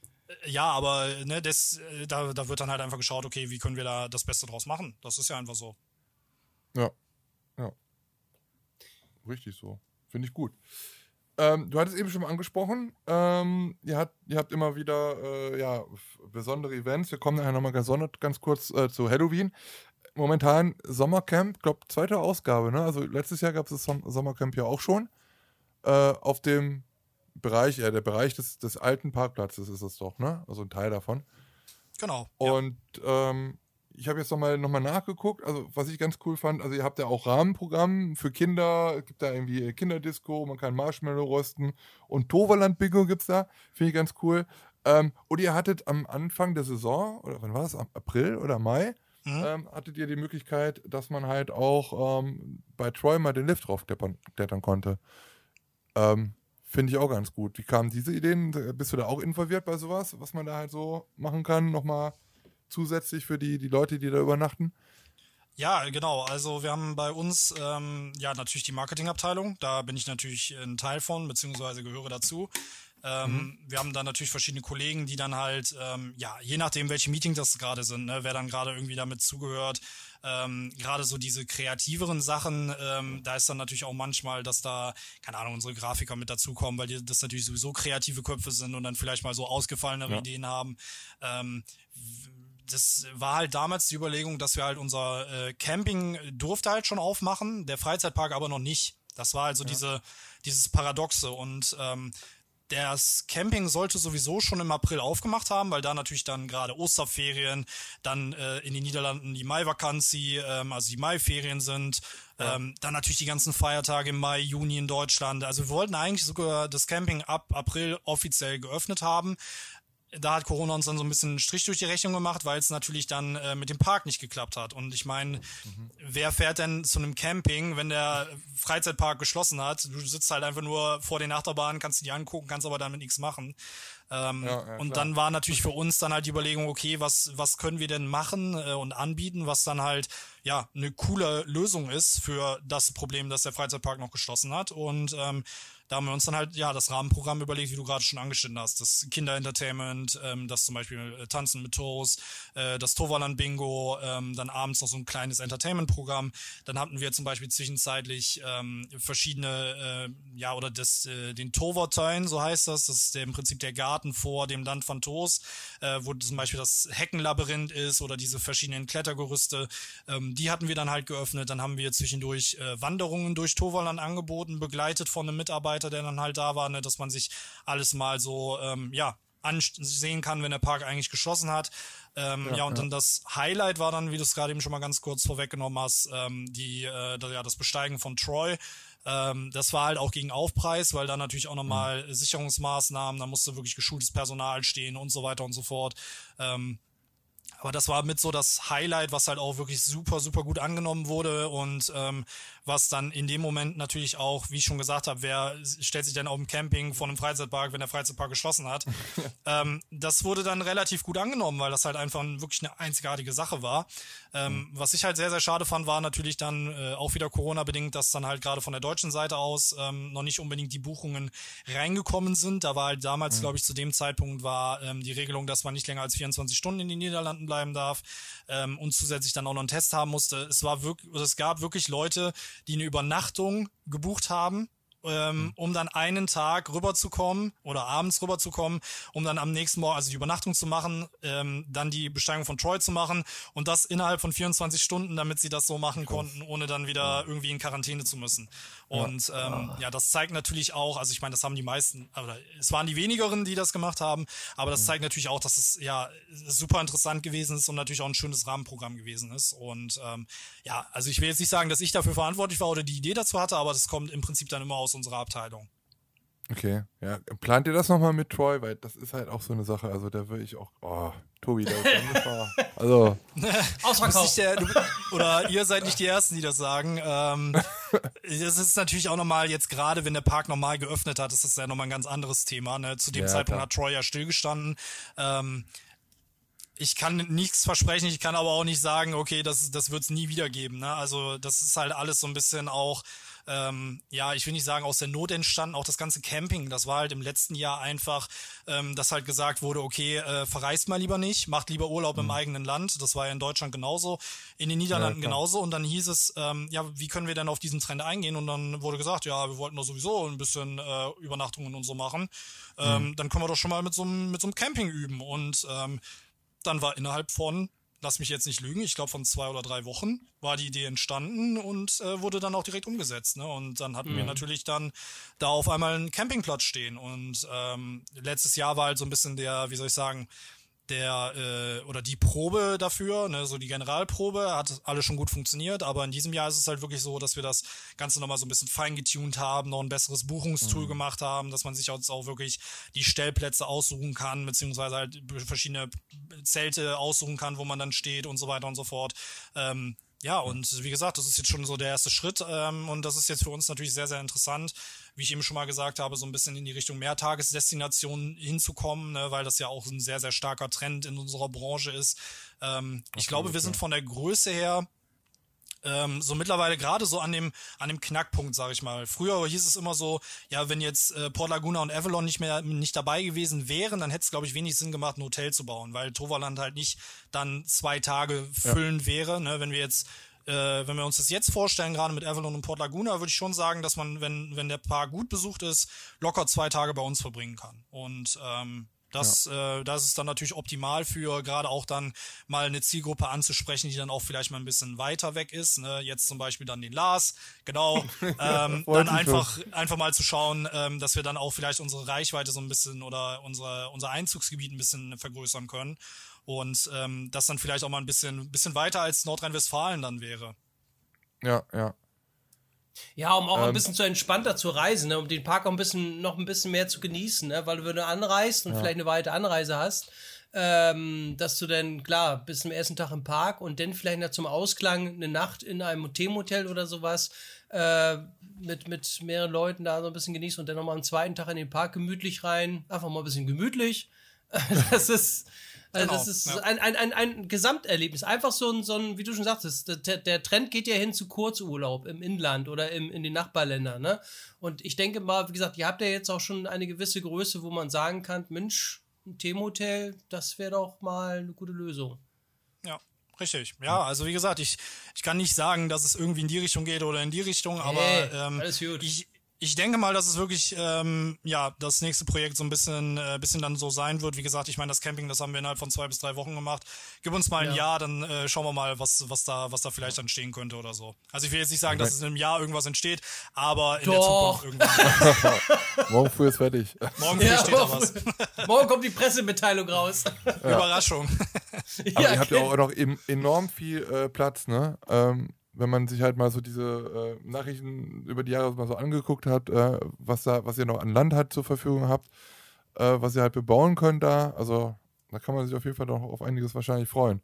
Speaker 3: ja, aber ne, das, äh, da, da wird dann halt einfach geschaut, okay, wie können wir da das Beste draus machen? Das ist ja einfach so.
Speaker 1: Ja. Ja. Richtig so. Finde ich gut. Ähm, du hattest eben schon mal angesprochen, ähm, ihr, hat, ihr habt immer wieder äh, ja, besondere Events. Wir kommen nachher nochmal ganz, ganz kurz äh, zu Halloween. Momentan Sommercamp, glaube zweite Ausgabe. Ne? Also letztes Jahr gab es das Sommercamp ja auch schon. Äh, auf dem Bereich, ja, der Bereich des, des alten Parkplatzes ist es doch, ne? Also ein Teil davon.
Speaker 3: Genau.
Speaker 1: Und ja. ähm, ich habe jetzt nochmal noch mal nachgeguckt, also was ich ganz cool fand, also ihr habt ja auch Rahmenprogramm für Kinder, es gibt da irgendwie Kinderdisco, man kann Marshmallow rösten und Toverland-Bingo gibt es da, finde ich ganz cool. Ähm, und ihr hattet am Anfang der Saison, oder wann war das, April oder Mai, mhm. ähm, hattet ihr die Möglichkeit, dass man halt auch ähm, bei Troy mal den Lift drauf klettern konnte. Ähm, Finde ich auch ganz gut. Wie kamen diese Ideen? Bist du da auch involviert bei sowas, was man da halt so machen kann? Nochmal zusätzlich für die, die Leute, die da übernachten?
Speaker 3: Ja, genau. Also wir haben bei uns ähm, ja natürlich die Marketingabteilung. Da bin ich natürlich ein Teil von, beziehungsweise gehöre dazu. Ähm, mhm. Wir haben dann natürlich verschiedene Kollegen, die dann halt, ähm, ja, je nachdem, welche Meetings das gerade sind, ne, wer dann gerade irgendwie damit zugehört, ähm, gerade so diese kreativeren Sachen, ähm, da ist dann natürlich auch manchmal, dass da, keine Ahnung, unsere Grafiker mit dazukommen, weil die, das natürlich sowieso kreative Köpfe sind und dann vielleicht mal so ausgefallenere ja. Ideen haben. Ähm, das war halt damals die Überlegung, dass wir halt unser äh, Camping durfte halt schon aufmachen, der Freizeitpark aber noch nicht. Das war also ja. diese, dieses Paradoxe und ähm, das Camping sollte sowieso schon im April aufgemacht haben, weil da natürlich dann gerade Osterferien, dann äh, in den Niederlanden die Maivakanzi, ähm, also die Maiferien sind, ja. ähm, dann natürlich die ganzen Feiertage im Mai, Juni in Deutschland. Also wir wollten eigentlich sogar das Camping ab April offiziell geöffnet haben da hat Corona uns dann so ein bisschen einen Strich durch die Rechnung gemacht, weil es natürlich dann äh, mit dem Park nicht geklappt hat. Und ich meine, mhm. wer fährt denn zu einem Camping, wenn der Freizeitpark geschlossen hat? Du sitzt halt einfach nur vor den Achterbahnen, kannst die angucken, kannst aber damit nichts machen. Ähm, ja, ja, und dann war natürlich für uns dann halt die Überlegung, okay, was, was können wir denn machen äh, und anbieten, was dann halt ja eine coole Lösung ist für das Problem, dass der Freizeitpark noch geschlossen hat. Und ähm, da haben wir uns dann halt ja das Rahmenprogramm überlegt, wie du gerade schon angeschnitten hast. Das Kinderentertainment, ähm, das zum Beispiel äh, Tanzen mit Toast, äh, das Toverland Bingo, ähm, dann abends noch so ein kleines Entertainment-Programm. Dann hatten wir zum Beispiel zwischenzeitlich ähm, verschiedene, äh, ja, oder das, äh, den Tovertein, so heißt das. Das ist der, im Prinzip der Garten vor dem Land von Toast, äh, wo zum Beispiel das Heckenlabyrinth ist oder diese verschiedenen Klettergerüste. Ähm, die hatten wir dann halt geöffnet. Dann haben wir zwischendurch äh, Wanderungen durch Toverland angeboten, begleitet von einem Mitarbeiter Mitarbeiter, der dann halt da war, ne, dass man sich alles mal so, ähm, ja, ansehen kann, wenn der Park eigentlich geschlossen hat. Ähm, ja, ja, und ja. dann das Highlight war dann, wie du es gerade eben schon mal ganz kurz vorweggenommen hast, ähm, die, äh, ja, das Besteigen von Troy. Ähm, das war halt auch gegen Aufpreis, weil da natürlich auch nochmal mhm. Sicherungsmaßnahmen, da musste wirklich geschultes Personal stehen und so weiter und so fort. Ähm, aber das war mit so das Highlight, was halt auch wirklich super, super gut angenommen wurde und ähm, was dann in dem Moment natürlich auch, wie ich schon gesagt habe, wer stellt sich denn auf dem Camping vor einem Freizeitpark, wenn der Freizeitpark geschlossen hat. ähm, das wurde dann relativ gut angenommen, weil das halt einfach wirklich eine einzigartige Sache war. Ähm, mhm. Was ich halt sehr, sehr schade fand, war natürlich dann äh, auch wieder Corona-bedingt, dass dann halt gerade von der deutschen Seite aus ähm, noch nicht unbedingt die Buchungen reingekommen sind. Da war halt damals, mhm. glaube ich, zu dem Zeitpunkt war ähm, die Regelung, dass man nicht länger als 24 Stunden in den Niederlanden bleiben darf ähm, und zusätzlich dann auch noch einen Test haben musste. Es war wirklich, es gab wirklich Leute, die eine Übernachtung gebucht haben ähm, mhm. um dann einen Tag rüberzukommen oder abends rüberzukommen, um dann am nächsten Morgen, also die Übernachtung zu machen, ähm, dann die Besteigung von Troy zu machen und das innerhalb von 24 Stunden, damit sie das so machen konnten, ohne dann wieder irgendwie in Quarantäne zu müssen. Und ja, ähm, ja das zeigt natürlich auch, also ich meine, das haben die meisten, oder es waren die wenigeren, die das gemacht haben, aber das mhm. zeigt natürlich auch, dass es ja super interessant gewesen ist und natürlich auch ein schönes Rahmenprogramm gewesen ist. Und ähm, ja, also ich will jetzt nicht sagen, dass ich dafür verantwortlich war oder die Idee dazu hatte, aber das kommt im Prinzip dann immer aus unserer Abteilung.
Speaker 1: Okay, ja. Plant ihr das nochmal mit Troy? Weil das ist halt auch so eine Sache. Also da würde ich auch. Oh, Tobi, da ist. Also.
Speaker 2: Ausverkauft.
Speaker 3: Der, du, oder ihr seid nicht die Ersten, die das sagen. Ähm, das ist natürlich auch nochmal jetzt gerade, wenn der Park normal geöffnet hat, ist das ja nochmal ein ganz anderes Thema. Ne? Zu dem ja, Zeitpunkt klar. hat Troy ja stillgestanden. Ähm, ich kann nichts versprechen, ich kann aber auch nicht sagen, okay, das, das wird es nie wieder geben. Ne? Also das ist halt alles so ein bisschen auch ähm, ja, ich will nicht sagen aus der Not entstanden, auch das ganze Camping, das war halt im letzten Jahr einfach, ähm, dass halt gesagt wurde, okay, äh, verreist mal lieber nicht, macht lieber Urlaub mhm. im eigenen Land. Das war ja in Deutschland genauso, in den Niederlanden ja, genauso. Und dann hieß es, ähm, ja, wie können wir denn auf diesen Trend eingehen? Und dann wurde gesagt, ja, wir wollten doch sowieso ein bisschen äh, Übernachtungen und so machen. Ähm, mhm. Dann können wir doch schon mal mit so einem mit so einem Camping üben. Und ähm, dann war innerhalb von lass mich jetzt nicht lügen, ich glaube von zwei oder drei Wochen war die Idee entstanden und äh, wurde dann auch direkt umgesetzt. Ne? Und dann hatten mhm. wir natürlich dann da auf einmal einen Campingplatz stehen. Und ähm, letztes Jahr war halt so ein bisschen der, wie soll ich sagen, der äh, oder die Probe dafür, ne, so die Generalprobe, hat alles schon gut funktioniert, aber in diesem Jahr ist es halt wirklich so, dass wir das Ganze nochmal so ein bisschen feingetuned haben, noch ein besseres Buchungstool mhm. gemacht haben, dass man sich jetzt auch wirklich die Stellplätze aussuchen kann, beziehungsweise halt verschiedene Zelte aussuchen kann, wo man dann steht und so weiter und so fort. Ähm, ja, und wie gesagt, das ist jetzt schon so der erste Schritt ähm, und das ist jetzt für uns natürlich sehr, sehr interessant, wie ich eben schon mal gesagt habe, so ein bisschen in die Richtung Mehrtagesdestinationen hinzukommen, ne, weil das ja auch ein sehr, sehr starker Trend in unserer Branche ist. Ähm, ich glaube, wir sind von der Größe her ähm, so mittlerweile gerade so an dem an dem Knackpunkt, sag ich mal. Früher hieß es immer so, ja, wenn jetzt äh, Port Laguna und Avalon nicht mehr nicht dabei gewesen wären, dann hätte es glaube ich wenig Sinn gemacht, ein Hotel zu bauen, weil Toverland halt nicht dann zwei Tage füllen ja. wäre. Ne? Wenn wir jetzt äh, wenn wir uns das jetzt vorstellen, gerade mit Avalon und Port Laguna, würde ich schon sagen, dass man, wenn, wenn der Park gut besucht ist, locker zwei Tage bei uns verbringen kann. Und ähm, das, ja. äh, das ist dann natürlich optimal für gerade auch dann mal eine Zielgruppe anzusprechen, die dann auch vielleicht mal ein bisschen weiter weg ist. Ne? Jetzt zum Beispiel dann den Lars, genau. ähm, dann einfach, einfach mal zu schauen, ähm, dass wir dann auch vielleicht unsere Reichweite so ein bisschen oder unsere, unser Einzugsgebiet ein bisschen vergrößern können und ähm, das dann vielleicht auch mal ein bisschen, bisschen weiter als Nordrhein-Westfalen dann wäre.
Speaker 1: Ja, ja.
Speaker 2: Ja, um auch ähm, ein bisschen zu entspannter zu reisen, ne? um den Park auch ein bisschen, noch ein bisschen mehr zu genießen, ne? weil du, wenn du anreist und ja. vielleicht eine weite Anreise hast, ähm, dass du dann, klar, bis zum ersten Tag im Park und dann vielleicht noch zum Ausklang eine Nacht in einem Themenhotel oder sowas äh, mit, mit mehreren Leuten da so ein bisschen genießt und dann nochmal am zweiten Tag in den Park gemütlich rein. Einfach mal ein bisschen gemütlich. das ist, also genau, das ist ja. ein, ein, ein, ein Gesamterlebnis. Einfach so ein, so ein, wie du schon sagtest, der, der Trend geht ja hin zu Kurzurlaub im Inland oder im, in den Nachbarländern. Ne? Und ich denke mal, wie gesagt, ihr habt ja jetzt auch schon eine gewisse Größe, wo man sagen kann, Mensch, ein Themenhotel, das wäre doch mal eine gute Lösung.
Speaker 3: Ja, Richtig, ja, also wie gesagt, ich, ich kann nicht sagen, dass es irgendwie in die Richtung geht oder in die Richtung, aber hey, ähm, ich, ich denke mal, dass es wirklich ähm, ja das nächste Projekt so ein bisschen äh, bisschen dann so sein wird. Wie gesagt, ich meine, das Camping, das haben wir innerhalb von zwei bis drei Wochen gemacht. Gib uns mal ein ja. Jahr, dann äh, schauen wir mal, was was da was da vielleicht entstehen könnte oder so. Also ich will jetzt nicht sagen, dass es in einem Jahr irgendwas entsteht, aber in
Speaker 2: Doch.
Speaker 3: der Zukunft
Speaker 1: irgendwann. Morgen früh ist fertig.
Speaker 3: Morgen früh ja, steht da was.
Speaker 2: Morgen kommt die Pressemitteilung raus.
Speaker 3: Ja. Überraschung.
Speaker 1: aber ihr habt ja auch noch enorm viel äh, Platz, ne? Ähm, wenn man sich halt mal so diese äh, Nachrichten über die Jahre mal so angeguckt hat, äh, was da, was ihr noch an Land halt zur Verfügung habt, äh, was ihr halt bebauen könnt da, also da kann man sich auf jeden Fall noch auf einiges wahrscheinlich freuen.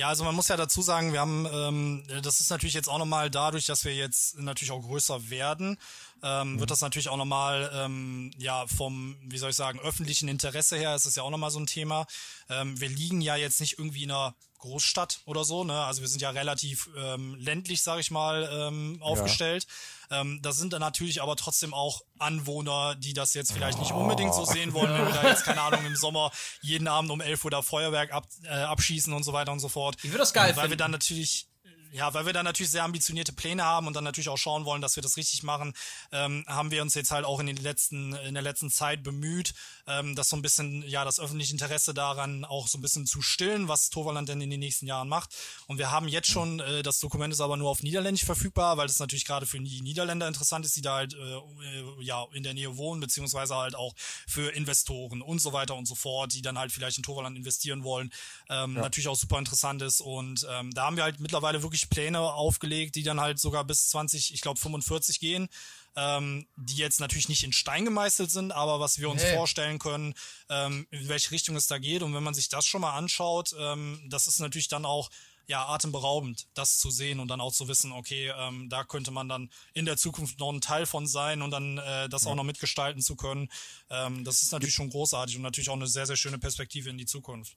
Speaker 3: Ja, also man muss ja dazu sagen, wir haben, ähm, das ist natürlich jetzt auch nochmal dadurch, dass wir jetzt natürlich auch größer werden, ähm, mhm. wird das natürlich auch nochmal, ähm, ja, vom, wie soll ich sagen, öffentlichen Interesse her ist es ja auch nochmal so ein Thema. Ähm, wir liegen ja jetzt nicht irgendwie in einer Großstadt oder so. Ne? Also wir sind ja relativ ähm, ländlich, sage ich mal, ähm, aufgestellt. Ja. Ähm, da sind dann natürlich aber trotzdem auch Anwohner, die das jetzt vielleicht nicht unbedingt so sehen wollen, wenn wir da jetzt, keine Ahnung, im Sommer jeden Abend um 11 Uhr da Feuerwerk ab, äh, abschießen und so weiter und so fort.
Speaker 2: Ich würde das geil
Speaker 3: Weil finden. wir dann natürlich ja, weil wir da natürlich sehr ambitionierte Pläne haben und dann natürlich auch schauen wollen, dass wir das richtig machen, ähm, haben wir uns jetzt halt auch in den letzten, in der letzten Zeit bemüht, ähm, das so ein bisschen, ja, das öffentliche Interesse daran auch so ein bisschen zu stillen, was Toverland denn in den nächsten Jahren macht. Und wir haben jetzt schon, äh, das Dokument ist aber nur auf Niederländisch verfügbar, weil das natürlich gerade für die Niederländer interessant ist, die da halt, äh, äh, ja, in der Nähe wohnen, beziehungsweise halt auch für Investoren und so weiter und so fort, die dann halt vielleicht in Toverland investieren wollen, ähm, ja. natürlich auch super interessant ist. Und ähm, da haben wir halt mittlerweile wirklich wirklich Pläne aufgelegt, die dann halt sogar bis 20, ich glaube 45 gehen, ähm, die jetzt natürlich nicht in Stein gemeißelt sind, aber was wir uns hey. vorstellen können, ähm, in welche Richtung es da geht. Und wenn man sich das schon mal anschaut, ähm, das ist natürlich dann auch ja, atemberaubend, das zu sehen und dann auch zu wissen, okay, ähm, da könnte man dann in der Zukunft noch ein Teil von sein und dann äh, das ja. auch noch mitgestalten zu können. Ähm, das ist natürlich schon großartig und natürlich auch eine sehr, sehr schöne Perspektive in die Zukunft.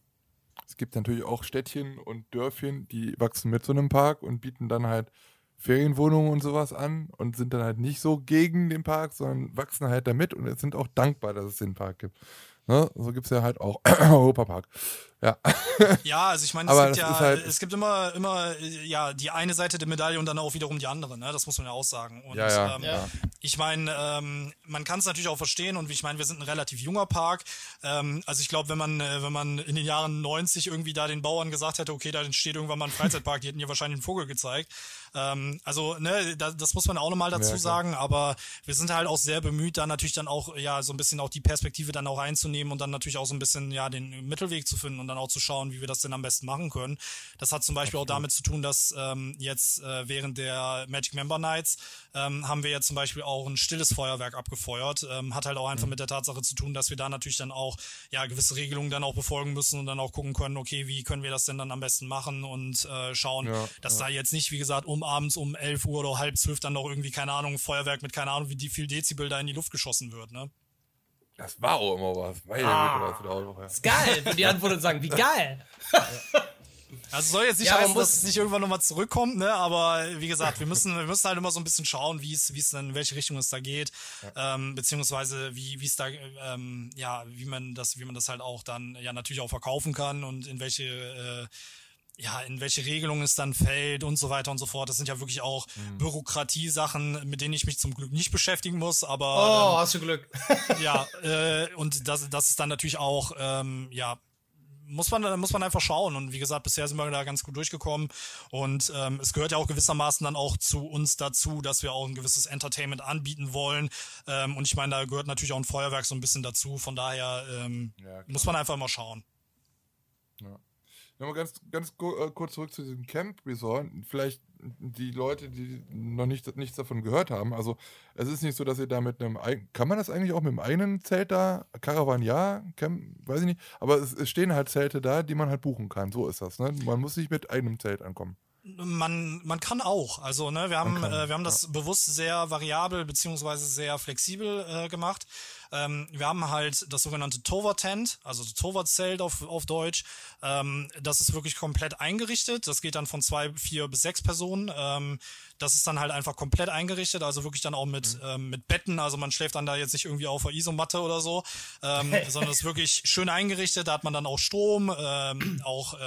Speaker 1: Es gibt natürlich auch Städtchen und Dörfchen, die wachsen mit so einem Park und bieten dann halt Ferienwohnungen und sowas an und sind dann halt nicht so gegen den Park, sondern wachsen halt damit und sind auch dankbar, dass es den Park gibt. Ne? So gibt es ja halt auch Europapark. Ja.
Speaker 3: ja, also ich meine, es, gibt ja, halt es gibt immer, immer ja die eine Seite der Medaille und dann auch wiederum die andere, ne? Das muss man ja auch sagen. Und
Speaker 1: ja, ja,
Speaker 3: ähm,
Speaker 1: ja.
Speaker 3: ich meine, ähm, man kann es natürlich auch verstehen und ich meine, wir sind ein relativ junger Park. Ähm, also ich glaube, wenn man, äh, wenn man in den Jahren 90 irgendwie da den Bauern gesagt hätte, okay, da entsteht irgendwann mal ein Freizeitpark, die hätten ja wahrscheinlich einen Vogel gezeigt. Ähm, also, ne, das, das muss man auch nochmal dazu ja, sagen, aber wir sind halt auch sehr bemüht, da natürlich dann auch, ja, so ein bisschen auch die Perspektive dann auch einzunehmen und dann natürlich auch so ein bisschen, ja, den Mittelweg zu finden und dann auch zu schauen, wie wir das denn am besten machen können. Das hat zum Beispiel Absolut. auch damit zu tun, dass ähm, jetzt äh, während der Magic Member Nights ähm, haben wir jetzt zum Beispiel auch ein stilles Feuerwerk abgefeuert. Ähm, hat halt auch einfach mhm. mit der Tatsache zu tun, dass wir da natürlich dann auch ja gewisse Regelungen dann auch befolgen müssen und dann auch gucken können, okay, wie können wir das denn dann am besten machen und äh, schauen, ja, dass ja. da jetzt nicht, wie gesagt, um abends um 11 Uhr oder halb zwölf dann noch irgendwie, keine Ahnung, Feuerwerk mit keine Ahnung, wie viel Dezibel da in die Luft geschossen wird, ne?
Speaker 1: Das war auch immer was. Meine
Speaker 2: ah, Güte, was ja. Ist geil, wenn die Antworten sagen, wie geil.
Speaker 3: Also soll jetzt nicht ja, heißen, dass es nicht irgendwann nochmal zurückkommt, ne? Aber wie gesagt, wir müssen, wir müssen halt immer so ein bisschen schauen, wie es, wie es dann, in welche Richtung es da geht, ja. ähm, beziehungsweise wie, wie es da, ähm, ja, wie man das, wie man das halt auch dann ja natürlich auch verkaufen kann und in welche äh, ja, in welche Regelung es dann fällt und so weiter und so fort. Das sind ja wirklich auch mhm. Bürokratiesachen, mit denen ich mich zum Glück nicht beschäftigen muss, aber.
Speaker 2: Oh, ähm, hast du Glück.
Speaker 3: ja, äh, und das, das ist dann natürlich auch, ähm, ja, muss man, muss man einfach schauen. Und wie gesagt, bisher sind wir da ganz gut durchgekommen. Und ähm, es gehört ja auch gewissermaßen dann auch zu uns dazu, dass wir auch ein gewisses Entertainment anbieten wollen. Ähm, und ich meine, da gehört natürlich auch ein Feuerwerk so ein bisschen dazu. Von daher ähm, ja, muss man einfach mal schauen.
Speaker 1: Ja. Nochmal ganz, ganz äh, kurz zurück zu diesem Camp Resort. Vielleicht die Leute, die noch nicht, nichts davon gehört haben. Also, es ist nicht so, dass ihr da mit einem. Kann man das eigentlich auch mit einem eigenen Zelt da? Caravan ja, Camp, weiß ich nicht. Aber es, es stehen halt Zelte da, die man halt buchen kann. So ist das. Ne? Man muss nicht mit einem Zelt ankommen.
Speaker 3: Man, man kann auch. Also, ne, wir haben, äh, wir haben das ja. bewusst sehr variabel beziehungsweise sehr flexibel äh, gemacht. Ähm, wir haben halt das sogenannte Tover Tent, also Tover Zelt auf, auf Deutsch. Ähm, das ist wirklich komplett eingerichtet. Das geht dann von zwei, vier bis sechs Personen. Ähm, das ist dann halt einfach komplett eingerichtet, also wirklich dann auch mit, mhm. ähm, mit Betten. Also man schläft dann da jetzt nicht irgendwie auf der Isomatte oder so, ähm, sondern es ist wirklich schön eingerichtet. Da hat man dann auch Strom, ähm, auch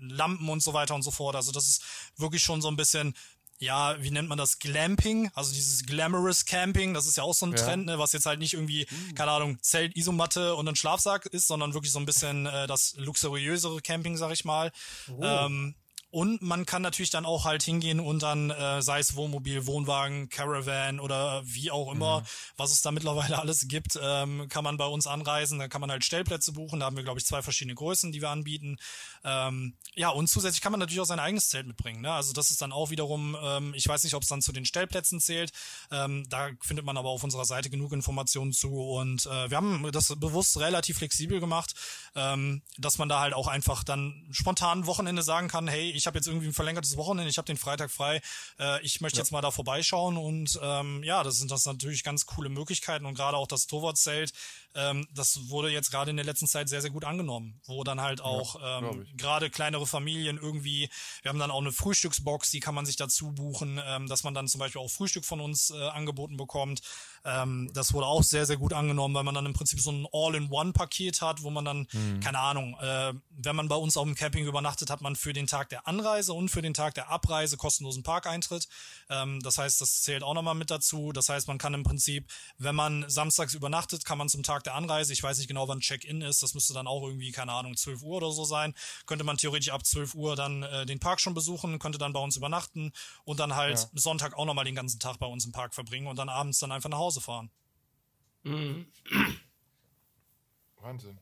Speaker 3: Lampen und so weiter und so fort. Also das ist wirklich schon so ein bisschen ja, wie nennt man das, Glamping, also dieses Glamorous Camping, das ist ja auch so ein ja. Trend, ne, was jetzt halt nicht irgendwie, mhm. keine Ahnung, Zelt, Isomatte und ein Schlafsack ist, sondern wirklich so ein bisschen äh, das luxuriösere Camping, sag ich mal. Oh. Ähm, und man kann natürlich dann auch halt hingehen und dann, äh, sei es Wohnmobil, Wohnwagen, Caravan oder wie auch immer, mhm. was es da mittlerweile alles gibt, ähm, kann man bei uns anreisen. Da kann man halt Stellplätze buchen. Da haben wir, glaube ich, zwei verschiedene Größen, die wir anbieten. Ähm, ja, und zusätzlich kann man natürlich auch sein eigenes Zelt mitbringen. Ne? Also das ist dann auch wiederum, ähm, ich weiß nicht, ob es dann zu den Stellplätzen zählt. Ähm, da findet man aber auf unserer Seite genug Informationen zu. Und äh, wir haben das bewusst relativ flexibel gemacht, ähm, dass man da halt auch einfach dann spontan Wochenende sagen kann, hey, ich habe jetzt irgendwie ein verlängertes Wochenende, ich habe den Freitag frei, äh, ich möchte ja. jetzt mal da vorbeischauen und ähm, ja, das sind das natürlich ganz coole Möglichkeiten und gerade auch das Torwartzelt, ähm, das wurde jetzt gerade in der letzten Zeit sehr, sehr gut angenommen, wo dann halt auch ja, ähm, gerade kleinere Familien irgendwie, wir haben dann auch eine Frühstücksbox, die kann man sich dazu buchen, ähm, dass man dann zum Beispiel auch Frühstück von uns äh, angeboten bekommt. Ähm, das wurde auch sehr, sehr gut angenommen, weil man dann im Prinzip so ein All-in-One-Paket hat, wo man dann, mhm. keine Ahnung, äh, wenn man bei uns auf dem Camping übernachtet, hat man für den Tag der Anreise und für den Tag der Abreise kostenlosen Parkeintritt. Ähm, das heißt, das zählt auch nochmal mit dazu. Das heißt, man kann im Prinzip, wenn man samstags übernachtet, kann man zum Tag der Anreise, ich weiß nicht genau, wann Check-in ist, das müsste dann auch irgendwie, keine Ahnung, 12 Uhr oder so sein, könnte man theoretisch ab 12 Uhr dann äh, den Park schon besuchen, könnte dann bei uns übernachten und dann halt ja. Sonntag auch nochmal den ganzen Tag bei uns im Park verbringen und dann abends dann einfach nach Hause fahren. Mhm.
Speaker 1: Wahnsinn.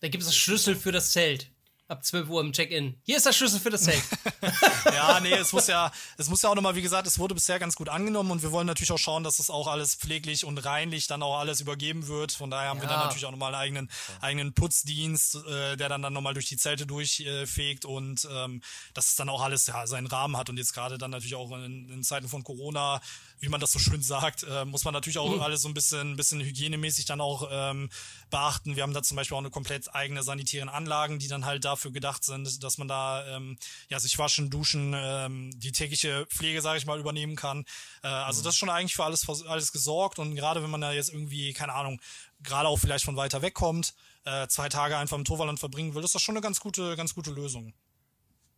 Speaker 2: Da gibt es das Schlüssel für das Zelt ab 12 Uhr im Check-in. Hier ist der Schlüssel für das Zelt.
Speaker 3: ja, nee, es muss ja, es muss ja auch nochmal, wie gesagt, es wurde bisher ganz gut angenommen und wir wollen natürlich auch schauen, dass das auch alles pfleglich und reinlich dann auch alles übergeben wird. Von daher haben ja. wir dann natürlich auch nochmal einen eigenen, eigenen Putzdienst, äh, der dann dann nochmal durch die Zelte durchfegt äh, und ähm, dass es dann auch alles ja seinen Rahmen hat und jetzt gerade dann natürlich auch in, in Zeiten von Corona wie man das so schön sagt, äh, muss man natürlich auch mhm. alles so ein bisschen, bisschen hygienemäßig dann auch ähm, beachten. Wir haben da zum Beispiel auch eine komplett eigene sanitären Anlagen, die dann halt dafür gedacht sind, dass man da ähm, ja sich waschen, duschen, ähm, die tägliche Pflege, sage ich mal, übernehmen kann. Äh, also mhm. das ist schon eigentlich für alles alles gesorgt und gerade wenn man da jetzt irgendwie keine Ahnung, gerade auch vielleicht von weiter weg kommt, äh, zwei Tage einfach im Torwalland verbringen will, ist das schon eine ganz gute, ganz gute Lösung.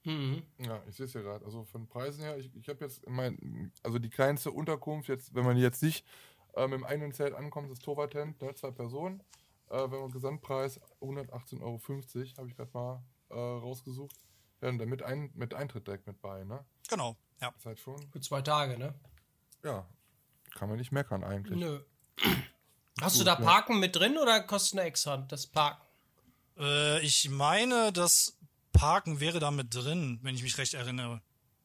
Speaker 1: Mhm. Ja, ich sehe es ja gerade. Also von Preisen her, ich, ich habe jetzt mein, also die kleinste Unterkunft, jetzt, wenn man jetzt nicht ähm, im eigenen Zelt ankommt, ist Torwartent, ne, zwei Personen. Äh, wenn man Gesamtpreis 118,50 Euro, habe ich gerade mal äh, rausgesucht. Ja, und mit, ein, mit Eintritt direkt mit bei, ne?
Speaker 3: Genau, ja.
Speaker 1: Ist halt schon.
Speaker 2: Für zwei Tage, ne?
Speaker 1: Ja. Kann man nicht meckern eigentlich.
Speaker 2: Nö. Hast Gut, du da Parken ja. mit drin oder kostet eine extra das Parken?
Speaker 3: Äh, ich meine, dass Parken wäre da mit drin, wenn ich mich recht erinnere.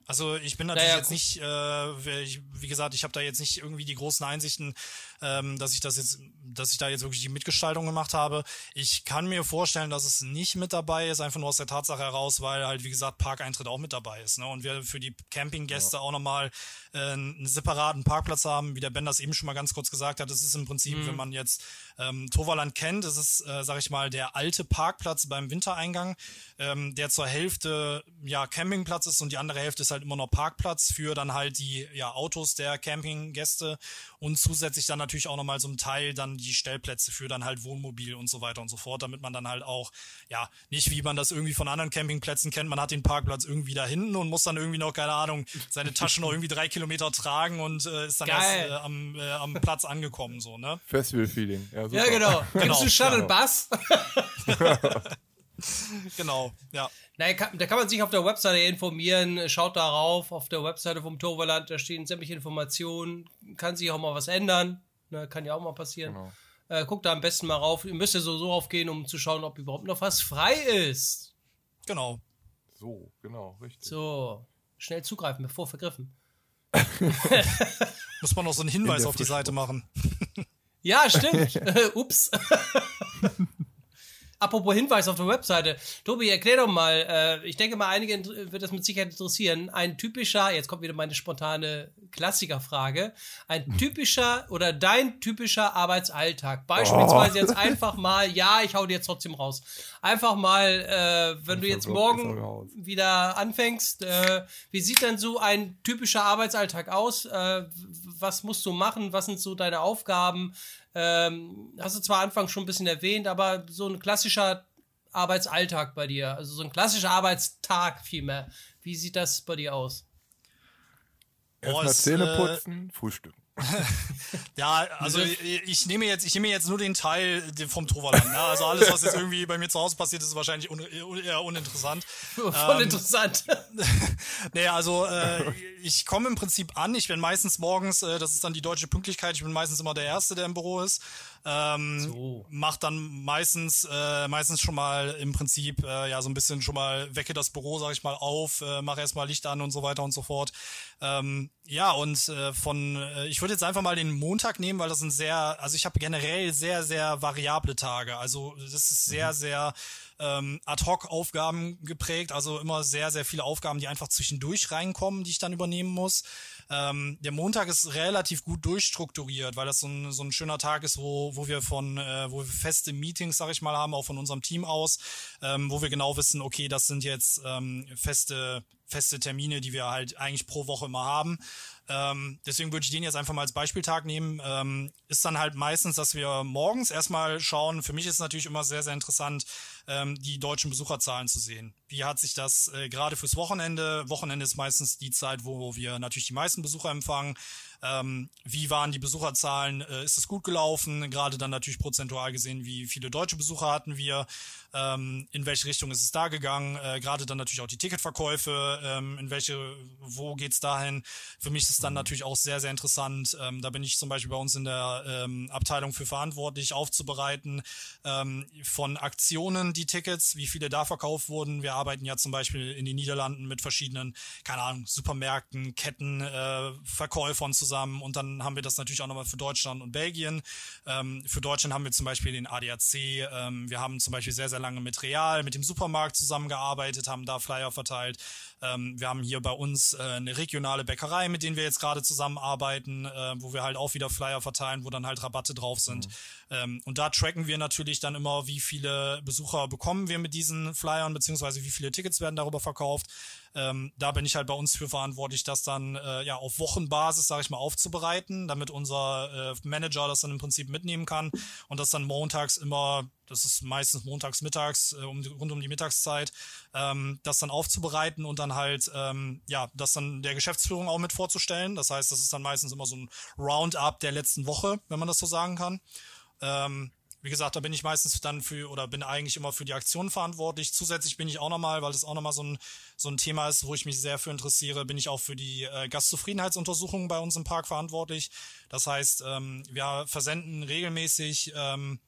Speaker 3: Also ich bin natürlich naja, jetzt nicht, äh, ich, wie gesagt, ich habe da jetzt nicht irgendwie die großen Einsichten, ähm, dass ich das jetzt, dass ich da jetzt wirklich die Mitgestaltung gemacht habe. Ich kann mir vorstellen, dass es nicht mit dabei ist, einfach nur aus der Tatsache heraus, weil halt, wie gesagt, Parkeintritt auch mit dabei ist. Ne? Und wir für die Campinggäste ja. auch nochmal äh, einen separaten Parkplatz haben, wie der Ben das eben schon mal ganz kurz gesagt hat. Das ist im Prinzip, mhm. wenn man jetzt ähm, Toverland kennt, das ist, äh, sag ich mal, der alte Parkplatz beim Wintereingang, ähm, der zur Hälfte ja Campingplatz ist und die andere Hälfte ist halt immer noch Parkplatz für dann halt die ja, Autos der Campinggäste und zusätzlich dann natürlich auch nochmal so ein Teil dann die Stellplätze für dann halt Wohnmobil und so weiter und so fort, damit man dann halt auch, ja, nicht wie man das irgendwie von anderen Campingplätzen kennt, man hat den Parkplatz irgendwie da hinten und muss dann irgendwie noch, keine Ahnung, seine Taschen noch irgendwie drei Kilometer tragen und äh, ist dann Geil. erst äh, am, äh, am Platz angekommen, so, ne?
Speaker 1: Festival-Feeling.
Speaker 2: Ja, ja, genau. Kennst du Shuttle Bus?
Speaker 3: genau, ja.
Speaker 2: Na, da kann man sich auf der Webseite informieren. Schaut darauf, auf der Webseite vom Toverland, da stehen sämtliche Informationen. Kann sich auch mal was ändern. Ne, kann ja auch mal passieren. Genau. Äh, guckt da am besten mal rauf. Ihr müsst ja so, so aufgehen, um zu schauen, ob überhaupt noch was frei ist.
Speaker 3: Genau.
Speaker 1: So, genau, richtig.
Speaker 2: So, schnell zugreifen, bevor vergriffen.
Speaker 3: Muss man noch so einen Hinweis auf die Seite machen.
Speaker 2: ja, stimmt. Ups. Apropos Hinweis auf der Webseite. Tobi, erklär doch mal, äh, ich denke mal, einige wird das mit Sicherheit interessieren. Ein typischer, jetzt kommt wieder meine spontane Klassikerfrage, ein typischer oder dein typischer Arbeitsalltag. Beispielsweise oh. jetzt einfach mal, ja, ich hau dir jetzt trotzdem raus. Einfach mal, äh, wenn du jetzt morgen wieder anfängst, äh, wie sieht denn so ein typischer Arbeitsalltag aus? Äh, was musst du machen? Was sind so deine Aufgaben? Ähm, hast du zwar Anfang schon ein bisschen erwähnt, aber so ein klassischer Arbeitsalltag bei dir, also so ein klassischer Arbeitstag vielmehr. Wie sieht das bei dir aus?
Speaker 1: Erstmal Zähne äh, putzen, äh, frühstücken.
Speaker 3: Ja, also ich, ich, nehme jetzt, ich nehme jetzt nur den Teil vom Troverland. Ja? Also alles, was jetzt irgendwie bei mir zu Hause passiert, ist wahrscheinlich un, eher uninteressant.
Speaker 2: Voll ähm, interessant.
Speaker 3: nee, also äh, ich komme im Prinzip an. Ich bin meistens morgens, äh, das ist dann die deutsche Pünktlichkeit. Ich bin meistens immer der Erste, der im Büro ist. Ähm, so. Macht dann meistens, äh, meistens schon mal im Prinzip äh, ja so ein bisschen schon mal wecke das Büro, sag ich mal, auf, äh, mache erstmal Licht an und so weiter und so fort. Ähm, ja, und äh, von, äh, ich würde jetzt einfach mal den Montag nehmen, weil das ein sehr, also ich habe generell sehr, sehr variable Tage. Also das ist sehr, mhm. sehr ähm, Ad-Hoc-Aufgaben geprägt, also immer sehr, sehr viele Aufgaben, die einfach zwischendurch reinkommen, die ich dann übernehmen muss. Ähm, der Montag ist relativ gut durchstrukturiert, weil das so ein, so ein schöner Tag ist, wo, wo wir von, äh, wo wir feste Meetings, sag ich mal, haben, auch von unserem Team aus, ähm, wo wir genau wissen, okay, das sind jetzt ähm, feste feste Termine, die wir halt eigentlich pro Woche immer haben. Ähm, deswegen würde ich den jetzt einfach mal als Beispieltag nehmen. Ähm, ist dann halt meistens, dass wir morgens erstmal schauen. Für mich ist es natürlich immer sehr, sehr interessant, ähm, die deutschen Besucherzahlen zu sehen. Wie hat sich das äh, gerade fürs Wochenende? Wochenende ist meistens die Zeit, wo wir natürlich die meisten Besucher empfangen. Ähm, wie waren die Besucherzahlen? Äh, ist es gut gelaufen? Gerade dann natürlich prozentual gesehen, wie viele deutsche Besucher hatten wir? Ähm, in welche Richtung ist es da gegangen? Äh, Gerade dann natürlich auch die Ticketverkäufe. Ähm, in welche, wo geht's dahin? Für mich ist es dann mhm. natürlich auch sehr, sehr interessant. Ähm, da bin ich zum Beispiel bei uns in der ähm, Abteilung für verantwortlich, aufzubereiten ähm, von Aktionen die Tickets, wie viele da verkauft wurden. Wir arbeiten ja zum Beispiel in den Niederlanden mit verschiedenen, keine Ahnung, Supermärkten, Ketten, äh, Verkäufern zusammen zusammen und dann haben wir das natürlich auch nochmal für Deutschland und Belgien. Ähm, für Deutschland haben wir zum Beispiel den ADAC. Ähm, wir haben zum Beispiel sehr, sehr lange mit Real, mit dem Supermarkt zusammengearbeitet, haben da Flyer verteilt. Ähm, wir haben hier bei uns äh, eine regionale Bäckerei, mit denen wir jetzt gerade zusammenarbeiten, äh, wo wir halt auch wieder Flyer verteilen, wo dann halt Rabatte drauf sind. Mhm. Ähm, und da tracken wir natürlich dann immer, wie viele Besucher bekommen wir mit diesen Flyern, beziehungsweise wie viele Tickets werden darüber verkauft. Ähm, da bin ich halt bei uns für verantwortlich, das dann äh, ja auf Wochenbasis, sage ich mal, aufzubereiten, damit unser äh, Manager das dann im Prinzip mitnehmen kann und das dann montags immer das ist meistens montags mittags, äh, um, rund um die Mittagszeit, ähm, das dann aufzubereiten und dann halt, ähm, ja, das dann der Geschäftsführung auch mit vorzustellen. Das heißt, das ist dann meistens immer so ein Roundup der letzten Woche, wenn man das so sagen kann. Ähm, wie gesagt, da bin ich meistens dann für oder bin eigentlich immer für die Aktion verantwortlich. Zusätzlich bin ich auch nochmal, weil das auch nochmal so ein, so ein Thema ist, wo ich mich sehr für interessiere, bin ich auch für die äh, Gastzufriedenheitsuntersuchungen bei uns im Park verantwortlich. Das heißt, ähm, wir versenden regelmäßig ähm,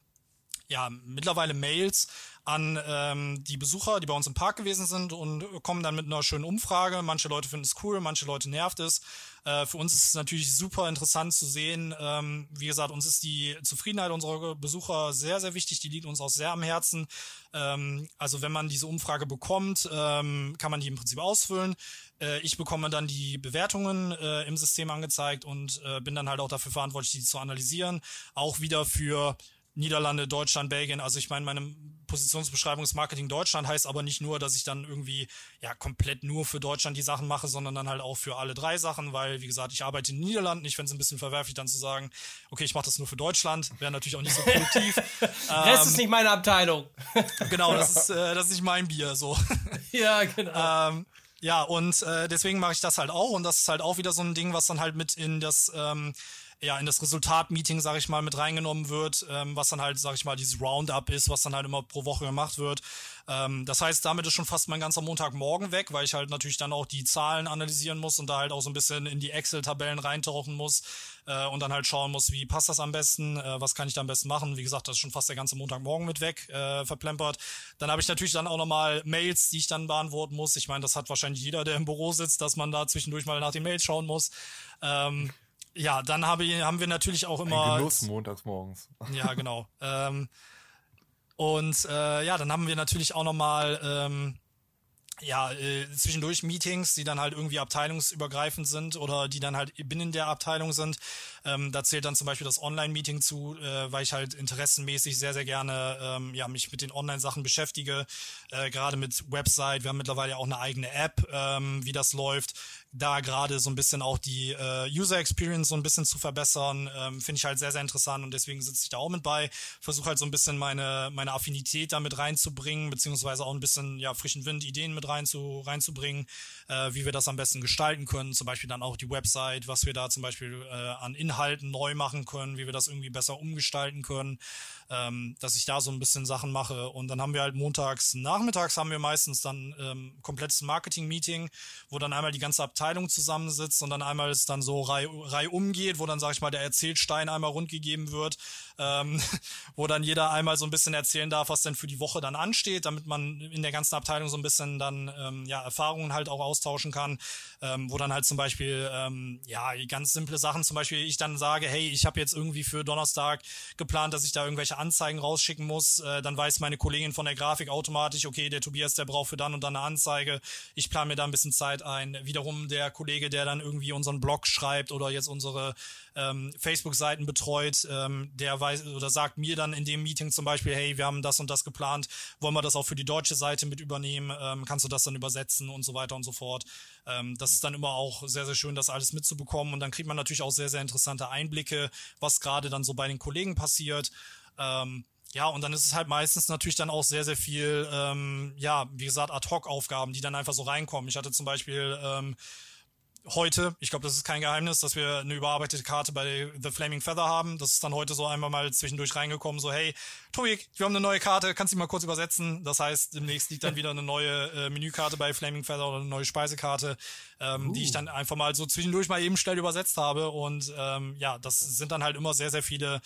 Speaker 3: ja, mittlerweile Mails an ähm, die Besucher, die bei uns im Park gewesen sind und kommen dann mit einer schönen Umfrage. Manche Leute finden es cool, manche Leute nervt es. Äh, für uns ist es natürlich super interessant zu sehen. Ähm, wie gesagt, uns ist die Zufriedenheit unserer Besucher sehr, sehr wichtig. Die liegt uns auch sehr am Herzen. Ähm, also wenn man diese Umfrage bekommt, ähm, kann man die im Prinzip ausfüllen. Äh, ich bekomme dann die Bewertungen äh, im System angezeigt und äh, bin dann halt auch dafür verantwortlich, die zu analysieren. Auch wieder für Niederlande, Deutschland, Belgien. Also ich meine, meine Positionsbeschreibung ist Marketing Deutschland, heißt aber nicht nur, dass ich dann irgendwie ja komplett nur für Deutschland die Sachen mache, sondern dann halt auch für alle drei Sachen, weil wie gesagt, ich arbeite in den Niederlanden. Ich fände es ein bisschen verwerflich, dann zu sagen, okay, ich mache das nur für Deutschland, wäre natürlich auch nicht so produktiv.
Speaker 2: Ähm, ist nicht meine Abteilung.
Speaker 3: genau, das ist äh, das ist nicht mein Bier, so.
Speaker 2: ja, genau.
Speaker 3: Ähm, ja, und äh, deswegen mache ich das halt auch und das ist halt auch wieder so ein Ding, was dann halt mit in das ähm, ja in das Resultatmeeting, sag ich mal, mit reingenommen wird, ähm, was dann halt, sag ich mal, dieses Roundup ist, was dann halt immer pro Woche gemacht wird. Ähm, das heißt, damit ist schon fast mein ganzer Montagmorgen weg, weil ich halt natürlich dann auch die Zahlen analysieren muss und da halt auch so ein bisschen in die Excel-Tabellen reintauchen muss äh, und dann halt schauen muss, wie passt das am besten, äh, was kann ich da am besten machen. Wie gesagt, das ist schon fast der ganze Montagmorgen mit weg, äh, verplempert. Dann habe ich natürlich dann auch nochmal Mails, die ich dann beantworten muss. Ich meine, das hat wahrscheinlich jeder, der im Büro sitzt, dass man da zwischendurch mal nach den Mails schauen muss. Ähm, ja, dann habe ich, haben wir natürlich auch immer.
Speaker 1: Ein Genuss montags morgens.
Speaker 3: Ja, genau. ähm, und äh, ja, dann haben wir natürlich auch nochmal ähm, ja, äh, zwischendurch Meetings, die dann halt irgendwie abteilungsübergreifend sind oder die dann halt binnen der Abteilung sind. Ähm, da zählt dann zum Beispiel das Online-Meeting zu, äh, weil ich halt interessenmäßig sehr, sehr gerne ähm, ja, mich mit den Online-Sachen beschäftige. Äh, Gerade mit Website, wir haben mittlerweile auch eine eigene App, ähm, wie das läuft. da gerade so ein bisschen auch die äh, User Experience so ein bisschen zu verbessern, ähm, finde ich halt sehr, sehr interessant und deswegen sitze ich da auch mit bei, versuche halt so ein bisschen meine, meine Affinität damit reinzubringen, beziehungsweise auch ein bisschen ja, frischen Wind, Ideen mit rein zu, reinzubringen, äh, wie wir das am besten gestalten können, zum Beispiel dann auch die Website, was wir da zum Beispiel äh, an Inhalten neu machen können, wie wir das irgendwie besser umgestalten können, ähm, dass ich da so ein bisschen Sachen mache. Und dann haben wir halt montags, nachmittags haben wir meistens dann ähm, komplettes Marketing-Meeting, wo dann einmal die ganze Abteilung zusammensitzt und dann einmal es dann so Reihe, Reihe umgeht, wo dann, sag ich mal, der Erzählstein einmal rundgegeben wird, ähm, wo dann jeder einmal so ein bisschen erzählen darf, was denn für die Woche dann ansteht, damit man in der ganzen Abteilung so ein bisschen dann ähm, ja, Erfahrungen halt auch austauschen kann, ähm, wo dann halt zum Beispiel ähm, ja ganz simple Sachen, zum Beispiel ich dann sage, hey, ich habe jetzt irgendwie für Donnerstag geplant, dass ich da irgendwelche Anzeigen rausschicken muss, äh, dann weiß meine Kollegin von der Grafik automatisch, okay, der Tobias, der braucht für dann und dann eine Anzeige, ich plane mir da ein bisschen Zeit ein. Wiederum der Kollege, der dann irgendwie unseren Blog schreibt oder jetzt unsere ähm, Facebook-Seiten betreut, ähm, der weiß oder sagt mir dann in dem Meeting zum Beispiel, hey, wir haben das und das geplant, wollen wir das auch für die deutsche Seite mit übernehmen, ähm, kannst du das dann übersetzen und so weiter und so fort. Ähm, das ist dann immer auch sehr, sehr schön, das alles mitzubekommen und dann kriegt man natürlich auch sehr, sehr interessante Einblicke, was gerade dann so bei den Kollegen passiert. Ähm, ja, und dann ist es halt meistens natürlich dann auch sehr, sehr viel, ähm, ja, wie gesagt, Ad-Hoc-Aufgaben, die dann einfach so reinkommen. Ich hatte zum Beispiel ähm, heute, ich glaube, das ist kein Geheimnis, dass wir eine überarbeitete Karte bei The Flaming Feather haben. Das ist dann heute so einmal mal zwischendurch reingekommen, so hey, Tobi, wir haben eine neue Karte, kannst du die mal kurz übersetzen? Das heißt, demnächst liegt dann wieder eine neue äh, Menükarte bei Flaming Feather oder eine neue Speisekarte, ähm, uh. die ich uh. dann einfach mal so zwischendurch mal eben schnell übersetzt habe. Und ähm, ja, das sind dann halt immer sehr, sehr viele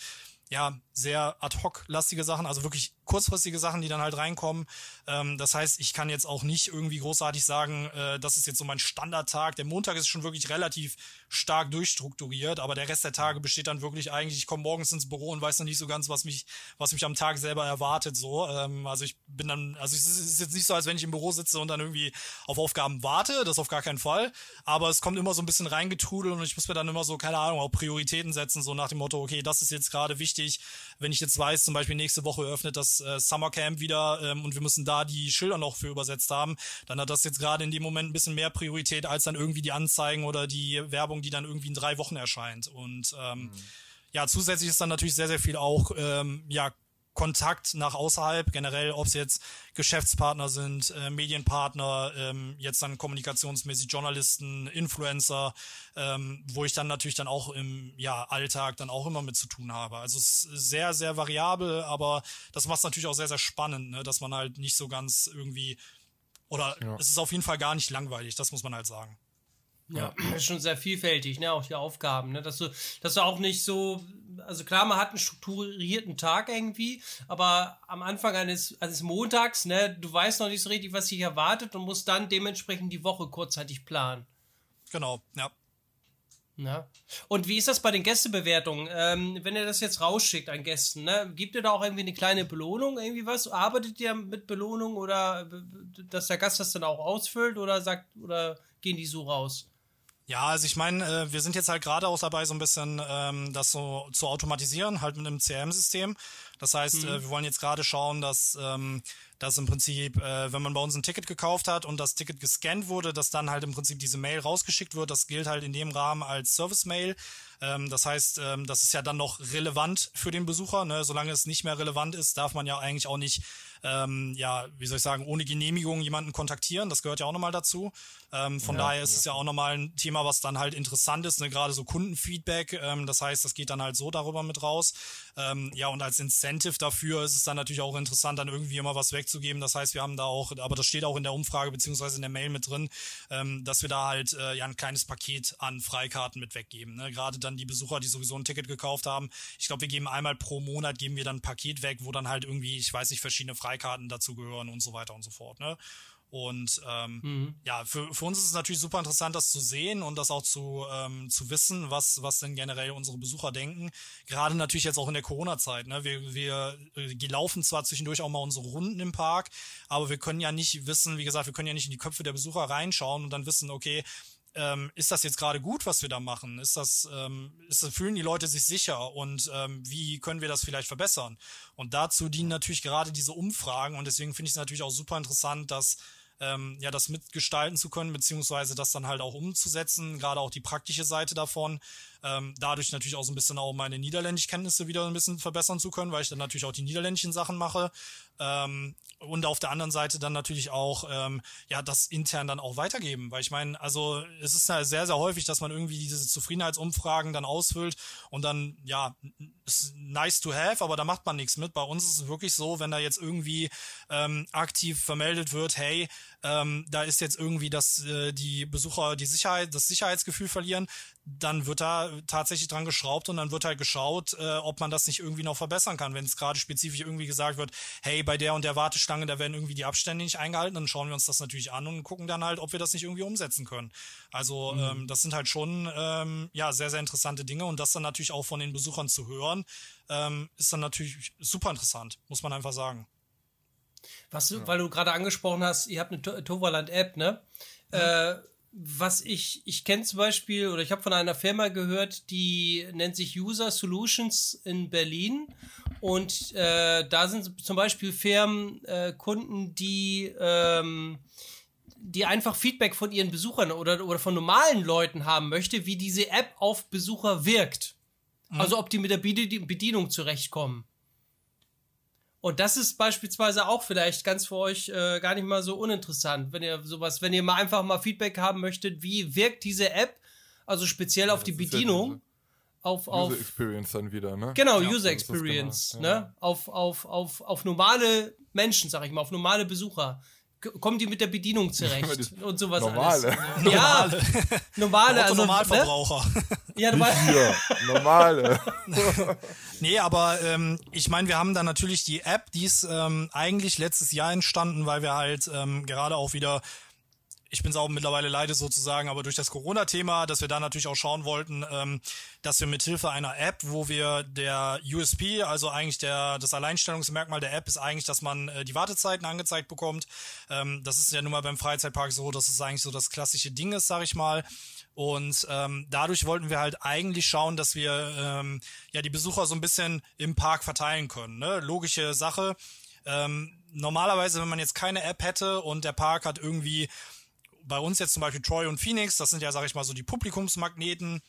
Speaker 3: ja, sehr ad hoc lastige Sachen, also wirklich kurzfristige Sachen, die dann halt reinkommen. Ähm, das heißt, ich kann jetzt auch nicht irgendwie großartig sagen, äh, das ist jetzt so mein Standardtag. Der Montag ist schon wirklich relativ stark durchstrukturiert, aber der Rest der Tage besteht dann wirklich eigentlich, ich komme morgens ins Büro und weiß noch nicht so ganz, was mich, was mich am Tag selber erwartet. So, ähm, also ich bin dann, also es ist jetzt nicht so, als wenn ich im Büro sitze und dann irgendwie auf Aufgaben warte, das auf gar keinen Fall. Aber es kommt immer so ein bisschen reingetrudelt und ich muss mir dann immer so, keine Ahnung, auch Prioritäten setzen, so nach dem Motto, okay, das ist jetzt gerade wichtig. Wenn ich jetzt weiß, zum Beispiel nächste Woche öffnet das äh, Summercamp wieder ähm, und wir müssen da die Schilder noch für übersetzt haben, dann hat das jetzt gerade in dem Moment ein bisschen mehr Priorität als dann irgendwie die Anzeigen oder die Werbung, die dann irgendwie in drei Wochen erscheint. Und ähm, mhm. ja, zusätzlich ist dann natürlich sehr, sehr viel auch ähm, ja Kontakt nach außerhalb, generell, ob es jetzt Geschäftspartner sind, äh, Medienpartner, ähm, jetzt dann kommunikationsmäßig Journalisten, Influencer, ähm, wo ich dann natürlich dann auch im ja, Alltag dann auch immer mit zu tun habe. Also es ist sehr, sehr variabel, aber das macht es natürlich auch sehr, sehr spannend, ne? dass man halt nicht so ganz irgendwie, oder ja. es ist auf jeden Fall gar nicht langweilig, das muss man halt sagen.
Speaker 2: Ja, das ist schon sehr vielfältig, ne, auch die Aufgaben, ne, dass du, dass du auch nicht so, also klar, man hat einen strukturierten Tag irgendwie, aber am Anfang eines, eines Montags, ne, du weißt noch nicht so richtig, was dich erwartet und musst dann dementsprechend die Woche kurzzeitig planen.
Speaker 3: Genau, ja.
Speaker 2: Ja. Und wie ist das bei den Gästebewertungen? Ähm, wenn ihr das jetzt rausschickt an Gästen, ne, gibt ihr da auch irgendwie eine kleine Belohnung, irgendwie was? Arbeitet ihr mit Belohnung oder dass der Gast das dann auch ausfüllt oder sagt, oder gehen die so raus?
Speaker 3: Ja, also ich meine, äh, wir sind jetzt halt gerade auch dabei, so ein bisschen ähm, das so zu automatisieren, halt mit einem CRM-System. Das heißt, mhm. äh, wir wollen jetzt gerade schauen, dass, ähm, dass im Prinzip, äh, wenn man bei uns ein Ticket gekauft hat und das Ticket gescannt wurde, dass dann halt im Prinzip diese Mail rausgeschickt wird. Das gilt halt in dem Rahmen als Service-Mail. Ähm, das heißt, ähm, das ist ja dann noch relevant für den Besucher. Ne? Solange es nicht mehr relevant ist, darf man ja eigentlich auch nicht ähm, ja, wie soll ich sagen, ohne Genehmigung jemanden kontaktieren. Das gehört ja auch nochmal dazu. Ähm, von ja, daher ist ja. es ja auch nochmal ein Thema, was dann halt interessant ist, ne? gerade so Kundenfeedback. Ähm, das heißt, das geht dann halt so darüber mit raus. Ähm, ja, und als Incentive dafür ist es dann natürlich auch interessant, dann irgendwie immer was wegzugeben. Das heißt, wir haben da auch, aber das steht auch in der Umfrage beziehungsweise in der Mail mit drin, ähm, dass wir da halt äh, ja ein kleines Paket an Freikarten mit weggeben. Ne? Gerade dann die Besucher, die sowieso ein Ticket gekauft haben. Ich glaube, wir geben einmal pro Monat geben wir dann ein Paket weg, wo dann halt irgendwie, ich weiß nicht, verschiedene Freikarten Freikarten dazu gehören und so weiter und so fort. Ne? Und ähm, mhm. ja, für, für uns ist es natürlich super interessant, das zu sehen und das auch zu, ähm, zu wissen, was, was denn generell unsere Besucher denken. Gerade natürlich jetzt auch in der Corona-Zeit. Ne? Wir, wir äh, laufen zwar zwischendurch auch mal unsere Runden im Park, aber wir können ja nicht wissen, wie gesagt, wir können ja nicht in die Köpfe der Besucher reinschauen und dann wissen, okay, ähm, ist das jetzt gerade gut, was wir da machen? Ist das, ähm, ist, fühlen die Leute sich sicher und ähm, wie können wir das vielleicht verbessern? Und dazu dienen natürlich gerade diese Umfragen und deswegen finde ich es natürlich auch super interessant, dass ähm, ja, das mitgestalten zu können, beziehungsweise das dann halt auch umzusetzen, gerade auch die praktische Seite davon. Ähm, dadurch natürlich auch so ein bisschen auch meine Niederländischkenntnisse wieder ein bisschen verbessern zu können, weil ich dann natürlich auch die niederländischen Sachen mache. Ähm, und auf der anderen Seite dann natürlich auch ähm, ja das intern dann auch weitergeben, weil ich meine, also es ist ja sehr sehr häufig, dass man irgendwie diese Zufriedenheitsumfragen dann ausfüllt und dann ja ist nice to have, aber da macht man nichts mit. Bei uns ist es wirklich so, wenn da jetzt irgendwie ähm, aktiv vermeldet wird, hey, ähm, da ist jetzt irgendwie, dass äh, die Besucher die Sicherheit, das Sicherheitsgefühl verlieren, dann wird da tatsächlich dran geschraubt und dann wird halt geschaut, äh, ob man das nicht irgendwie noch verbessern kann. Wenn es gerade spezifisch irgendwie gesagt wird, hey, bei der und der Warteschlange, da werden irgendwie die Abstände nicht eingehalten, dann schauen wir uns das natürlich an und gucken dann halt, ob wir das nicht irgendwie umsetzen können. Also mhm. ähm, das sind halt schon ähm, ja sehr, sehr interessante Dinge und das dann natürlich auch von den Besuchern zu hören, ähm, ist dann natürlich super interessant, muss man einfach sagen.
Speaker 2: Was du, ja. weil du gerade angesprochen hast, ihr habt eine Toverland-App, ne? Mhm. Äh, was ich, ich kenne zum Beispiel, oder ich habe von einer Firma gehört, die nennt sich User Solutions in Berlin. Und äh, da sind zum Beispiel Firmen, äh, Kunden, die, ähm, die einfach Feedback von ihren Besuchern oder, oder von normalen Leuten haben möchte, wie diese App auf Besucher wirkt. Mhm. Also ob die mit der Bedienung zurechtkommen. Und das ist beispielsweise auch vielleicht ganz für euch äh, gar nicht mal so uninteressant, wenn ihr sowas, wenn ihr mal einfach mal Feedback haben möchtet, wie wirkt diese App, also speziell ja, auf die Bedienung. Ja auf, auf
Speaker 1: User Experience dann wieder, ne?
Speaker 2: Genau, ja, User Experience, genau, ne? Auf, auf, auf, auf normale Menschen, sag ich mal, auf normale Besucher kommen die mit der Bedienung zurecht und sowas
Speaker 1: normale.
Speaker 2: alles. Ja, normale.
Speaker 3: Also, Normalverbraucher.
Speaker 2: Ne? Ja, normal.
Speaker 1: normale.
Speaker 3: nee, aber ähm, ich meine, wir haben da natürlich die App, die ist ähm, eigentlich letztes Jahr entstanden, weil wir halt ähm, gerade auch wieder ich bin es auch mittlerweile leide sozusagen, aber durch das Corona-Thema, dass wir da natürlich auch schauen wollten, ähm, dass wir mit Hilfe einer App, wo wir der USP, also eigentlich der das Alleinstellungsmerkmal der App ist eigentlich, dass man äh, die Wartezeiten angezeigt bekommt. Ähm, das ist ja nun mal beim Freizeitpark so, dass es eigentlich so das klassische Ding ist, sag ich mal. Und ähm, dadurch wollten wir halt eigentlich schauen, dass wir ähm, ja die Besucher so ein bisschen im Park verteilen können. Ne? Logische Sache. Ähm, normalerweise, wenn man jetzt keine App hätte und der Park hat irgendwie bei uns jetzt zum Beispiel Troy und Phoenix, das sind ja, sag ich mal, so die Publikumsmagneten.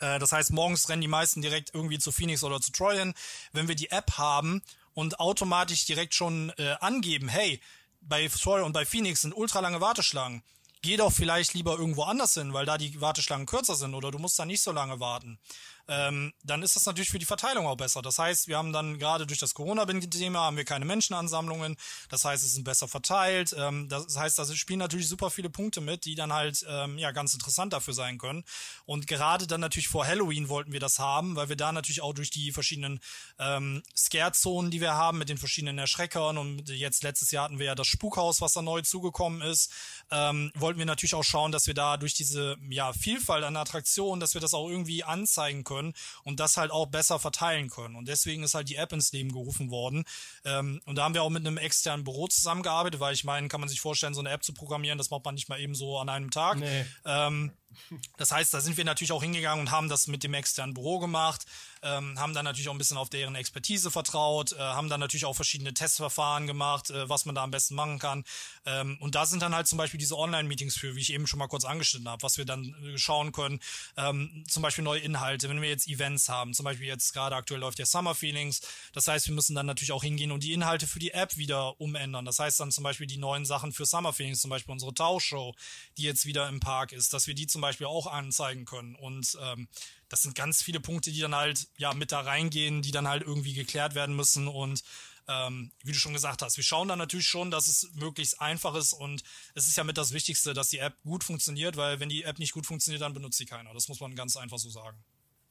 Speaker 3: Äh, das heißt, morgens rennen die meisten direkt irgendwie zu Phoenix oder zu Troy hin. Wenn wir die App haben und automatisch direkt schon äh, angeben, hey, bei Troy und bei Phoenix sind ultra lange Warteschlangen, geh doch vielleicht lieber irgendwo anders hin, weil da die Warteschlangen kürzer sind oder du musst da nicht so lange warten ähm, dann ist das natürlich für die Verteilung auch besser. Das heißt, wir haben dann gerade durch das Corona-Thema haben wir keine Menschenansammlungen. Das heißt, es sind besser verteilt. Ähm, das heißt, da spielen natürlich super viele Punkte mit, die dann halt ähm, ja ganz interessant dafür sein können. Und gerade dann natürlich vor Halloween wollten wir das haben, weil wir da natürlich auch durch die verschiedenen ähm, Scare-Zonen, die wir haben, mit den verschiedenen Erschreckern und jetzt letztes Jahr hatten wir ja das Spukhaus, was da neu zugekommen ist, ähm, wollten wir natürlich auch schauen, dass wir da durch diese ja, Vielfalt an Attraktionen, dass wir das auch irgendwie anzeigen können können und das halt auch besser verteilen können. Und deswegen ist halt die App ins Leben gerufen worden. Ähm, und da haben wir auch mit einem externen Büro zusammengearbeitet, weil ich meine, kann man sich vorstellen, so eine App zu programmieren, das macht man nicht mal eben so an einem Tag. Nee. Ähm, das heißt, da sind wir natürlich auch hingegangen und haben das mit dem externen Büro gemacht, ähm, haben dann natürlich auch ein bisschen auf deren Expertise vertraut, äh, haben dann natürlich auch verschiedene Testverfahren gemacht, äh, was man da am besten machen kann. Ähm, und da sind dann halt zum Beispiel diese Online-Meetings für, wie ich eben schon mal kurz angeschnitten habe, was wir dann äh, schauen können. Ähm, zum Beispiel neue Inhalte, wenn wir jetzt Events haben, zum Beispiel jetzt gerade aktuell läuft der Summer Feelings. Das heißt, wir müssen dann natürlich auch hingehen und die Inhalte für die App wieder umändern. Das heißt dann zum Beispiel die neuen Sachen für Summer Feelings, zum Beispiel unsere Tauschshow, die jetzt wieder im Park ist, dass wir die zum Beispiel auch anzeigen können. Und ähm, das sind ganz viele Punkte, die dann halt ja mit da reingehen, die dann halt irgendwie geklärt werden müssen und ähm, wie du schon gesagt hast, wir schauen dann natürlich schon, dass es möglichst einfach ist und es ist ja mit das Wichtigste, dass die App gut funktioniert, weil wenn die App nicht gut funktioniert, dann benutzt sie keiner. Das muss man ganz einfach so sagen.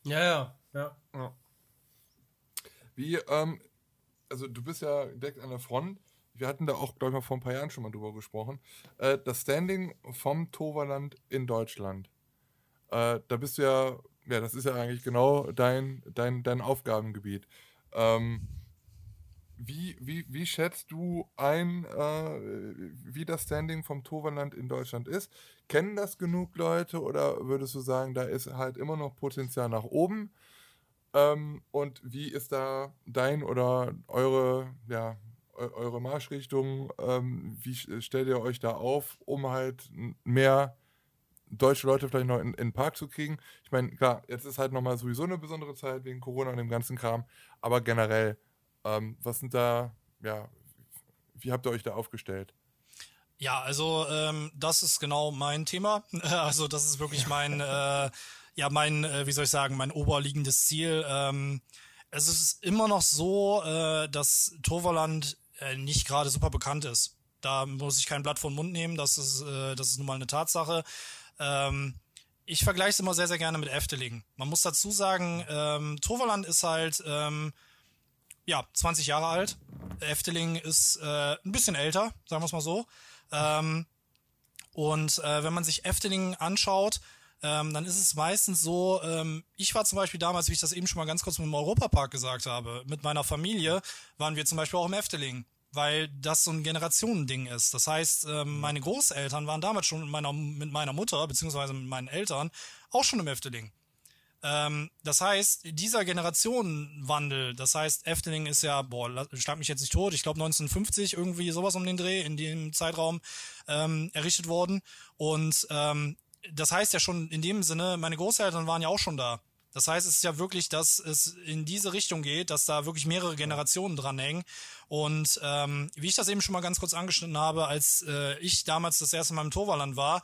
Speaker 2: Ja, ja, ja.
Speaker 1: ja. Wie, ähm, also du bist ja direkt an der Front. Wir hatten da auch, glaube ich, mal vor ein paar Jahren schon mal drüber gesprochen. Äh, das Standing vom Toverland in Deutschland. Äh, da bist du ja ja, das ist ja eigentlich genau dein, dein, dein Aufgabengebiet. Ähm, wie, wie, wie schätzt du ein, äh, wie das Standing vom Toverland in Deutschland ist? Kennen das genug Leute oder würdest du sagen, da ist halt immer noch Potenzial nach oben? Ähm, und wie ist da dein oder eure, ja, eure Marschrichtung? Ähm, wie stellt ihr euch da auf, um halt mehr deutsche Leute vielleicht noch in, in den Park zu kriegen? Ich meine, klar, jetzt ist halt nochmal sowieso eine besondere Zeit wegen Corona und dem ganzen Kram, aber generell, ähm, was sind da, ja, wie habt ihr euch da aufgestellt?
Speaker 3: Ja, also ähm, das ist genau mein Thema. Also das ist wirklich mein, äh, ja, mein, äh, wie soll ich sagen, mein oberliegendes Ziel. Ähm, es ist immer noch so, äh, dass Toverland äh, nicht gerade super bekannt ist. Da muss ich kein Blatt vom Mund nehmen, das ist, äh, das ist nun mal eine Tatsache. Ähm, ich vergleiche es immer sehr, sehr gerne mit Efteling. Man muss dazu sagen, ähm, Toverland ist halt ähm, ja 20 Jahre alt. Efteling ist äh, ein bisschen älter, sagen wir es mal so. Ähm, und äh, wenn man sich Efteling anschaut, ähm, dann ist es meistens so, ähm, ich war zum Beispiel damals, wie ich das eben schon mal ganz kurz mit dem Europapark gesagt habe, mit meiner Familie waren wir zum Beispiel auch im Efteling, weil das so ein Generationending ist. Das heißt, ähm, meine Großeltern waren damals schon mit meiner, mit meiner Mutter, beziehungsweise mit meinen Eltern, auch schon im Efteling. Ähm, das heißt, dieser Generationenwandel, das heißt, Efteling ist ja, boah, schlag mich jetzt nicht tot, ich glaube 1950 irgendwie sowas um den Dreh in dem Zeitraum ähm, errichtet worden. Und ähm, das heißt ja schon in dem Sinne, meine Großeltern waren ja auch schon da. Das heißt, es ist ja wirklich, dass es in diese Richtung geht, dass da wirklich mehrere Generationen dranhängen. Und ähm, wie ich das eben schon mal ganz kurz angeschnitten habe, als äh, ich damals das erste Mal im Torwaland war,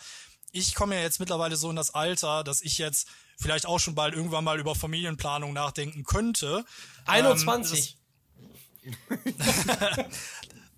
Speaker 3: ich komme ja jetzt mittlerweile so in das Alter, dass ich jetzt vielleicht auch schon bald irgendwann mal über Familienplanung nachdenken könnte.
Speaker 2: 21.
Speaker 3: Ähm,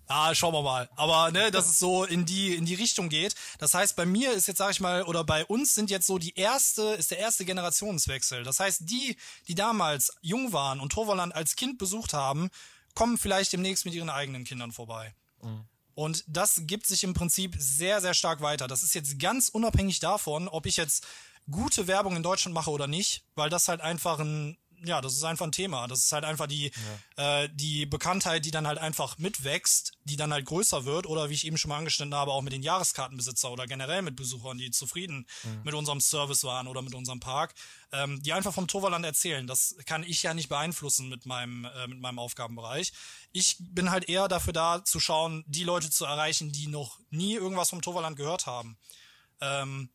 Speaker 3: Ah, schauen wir mal. Aber ne, dass es so in die in die Richtung geht. Das heißt, bei mir ist jetzt sage ich mal oder bei uns sind jetzt so die erste ist der erste Generationswechsel. Das heißt, die, die damals jung waren und Toverland als Kind besucht haben, kommen vielleicht demnächst mit ihren eigenen Kindern vorbei. Mhm. Und das gibt sich im Prinzip sehr sehr stark weiter. Das ist jetzt ganz unabhängig davon, ob ich jetzt gute Werbung in Deutschland mache oder nicht, weil das halt einfach ein ja, das ist einfach ein Thema. Das ist halt einfach die, ja. äh, die Bekanntheit, die dann halt einfach mitwächst, die dann halt größer wird oder wie ich eben schon mal angeschnitten habe, auch mit den Jahreskartenbesitzer oder generell mit Besuchern, die zufrieden mhm. mit unserem Service waren oder mit unserem Park, ähm, die einfach vom Toverland erzählen. Das kann ich ja nicht beeinflussen mit meinem, äh, mit meinem Aufgabenbereich. Ich bin halt eher dafür da, zu schauen, die Leute zu erreichen, die noch nie irgendwas vom Toverland gehört haben. Ähm,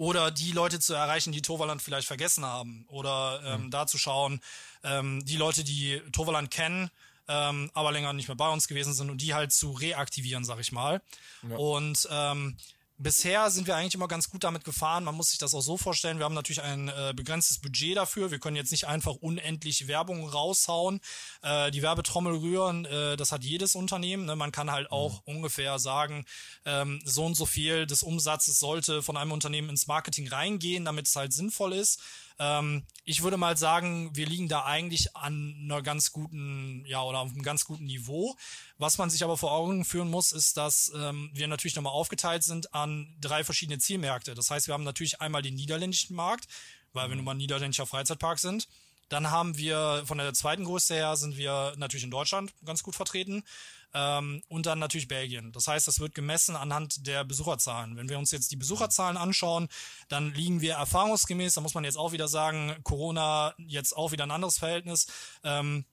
Speaker 3: oder die Leute zu erreichen, die Toverland vielleicht vergessen haben oder ähm, mhm. da zu schauen, ähm, die Leute, die Toverland kennen, ähm, aber länger nicht mehr bei uns gewesen sind und die halt zu reaktivieren, sag ich mal. Ja. Und ähm, bisher sind wir eigentlich immer ganz gut damit gefahren. Man muss sich das auch so vorstellen. Wir haben natürlich ein äh, begrenztes Budget dafür. Wir können jetzt nicht einfach unendlich Werbung raushauen, äh, die Werbetrommel rühren. Äh, das hat jedes Unternehmen. Ne? Man kann halt auch mhm. ungefähr sagen, ähm, so und so viel des Umsatzes sollte von einem Unternehmen ins Marketing reingehen, damit es halt sinnvoll ist. Ähm, ich würde mal sagen, wir liegen da eigentlich an einer ganz guten, ja, oder auf einem ganz guten Niveau. Was man sich aber vor Augen führen muss, ist, dass ähm, wir natürlich nochmal aufgeteilt sind an drei verschiedene Zielmärkte. Das heißt, wir haben natürlich einmal den niederländischen Markt, weil wir mhm. nun mal ein niederländischer Freizeitpark sind. Dann haben wir von der zweiten Größe her sind wir natürlich in Deutschland ganz gut vertreten. Ähm, und dann natürlich Belgien. Das heißt, das wird gemessen anhand der Besucherzahlen. Wenn wir uns jetzt die Besucherzahlen anschauen, dann liegen wir erfahrungsgemäß, da muss man jetzt auch wieder sagen, Corona jetzt auch wieder ein anderes Verhältnis. Ähm,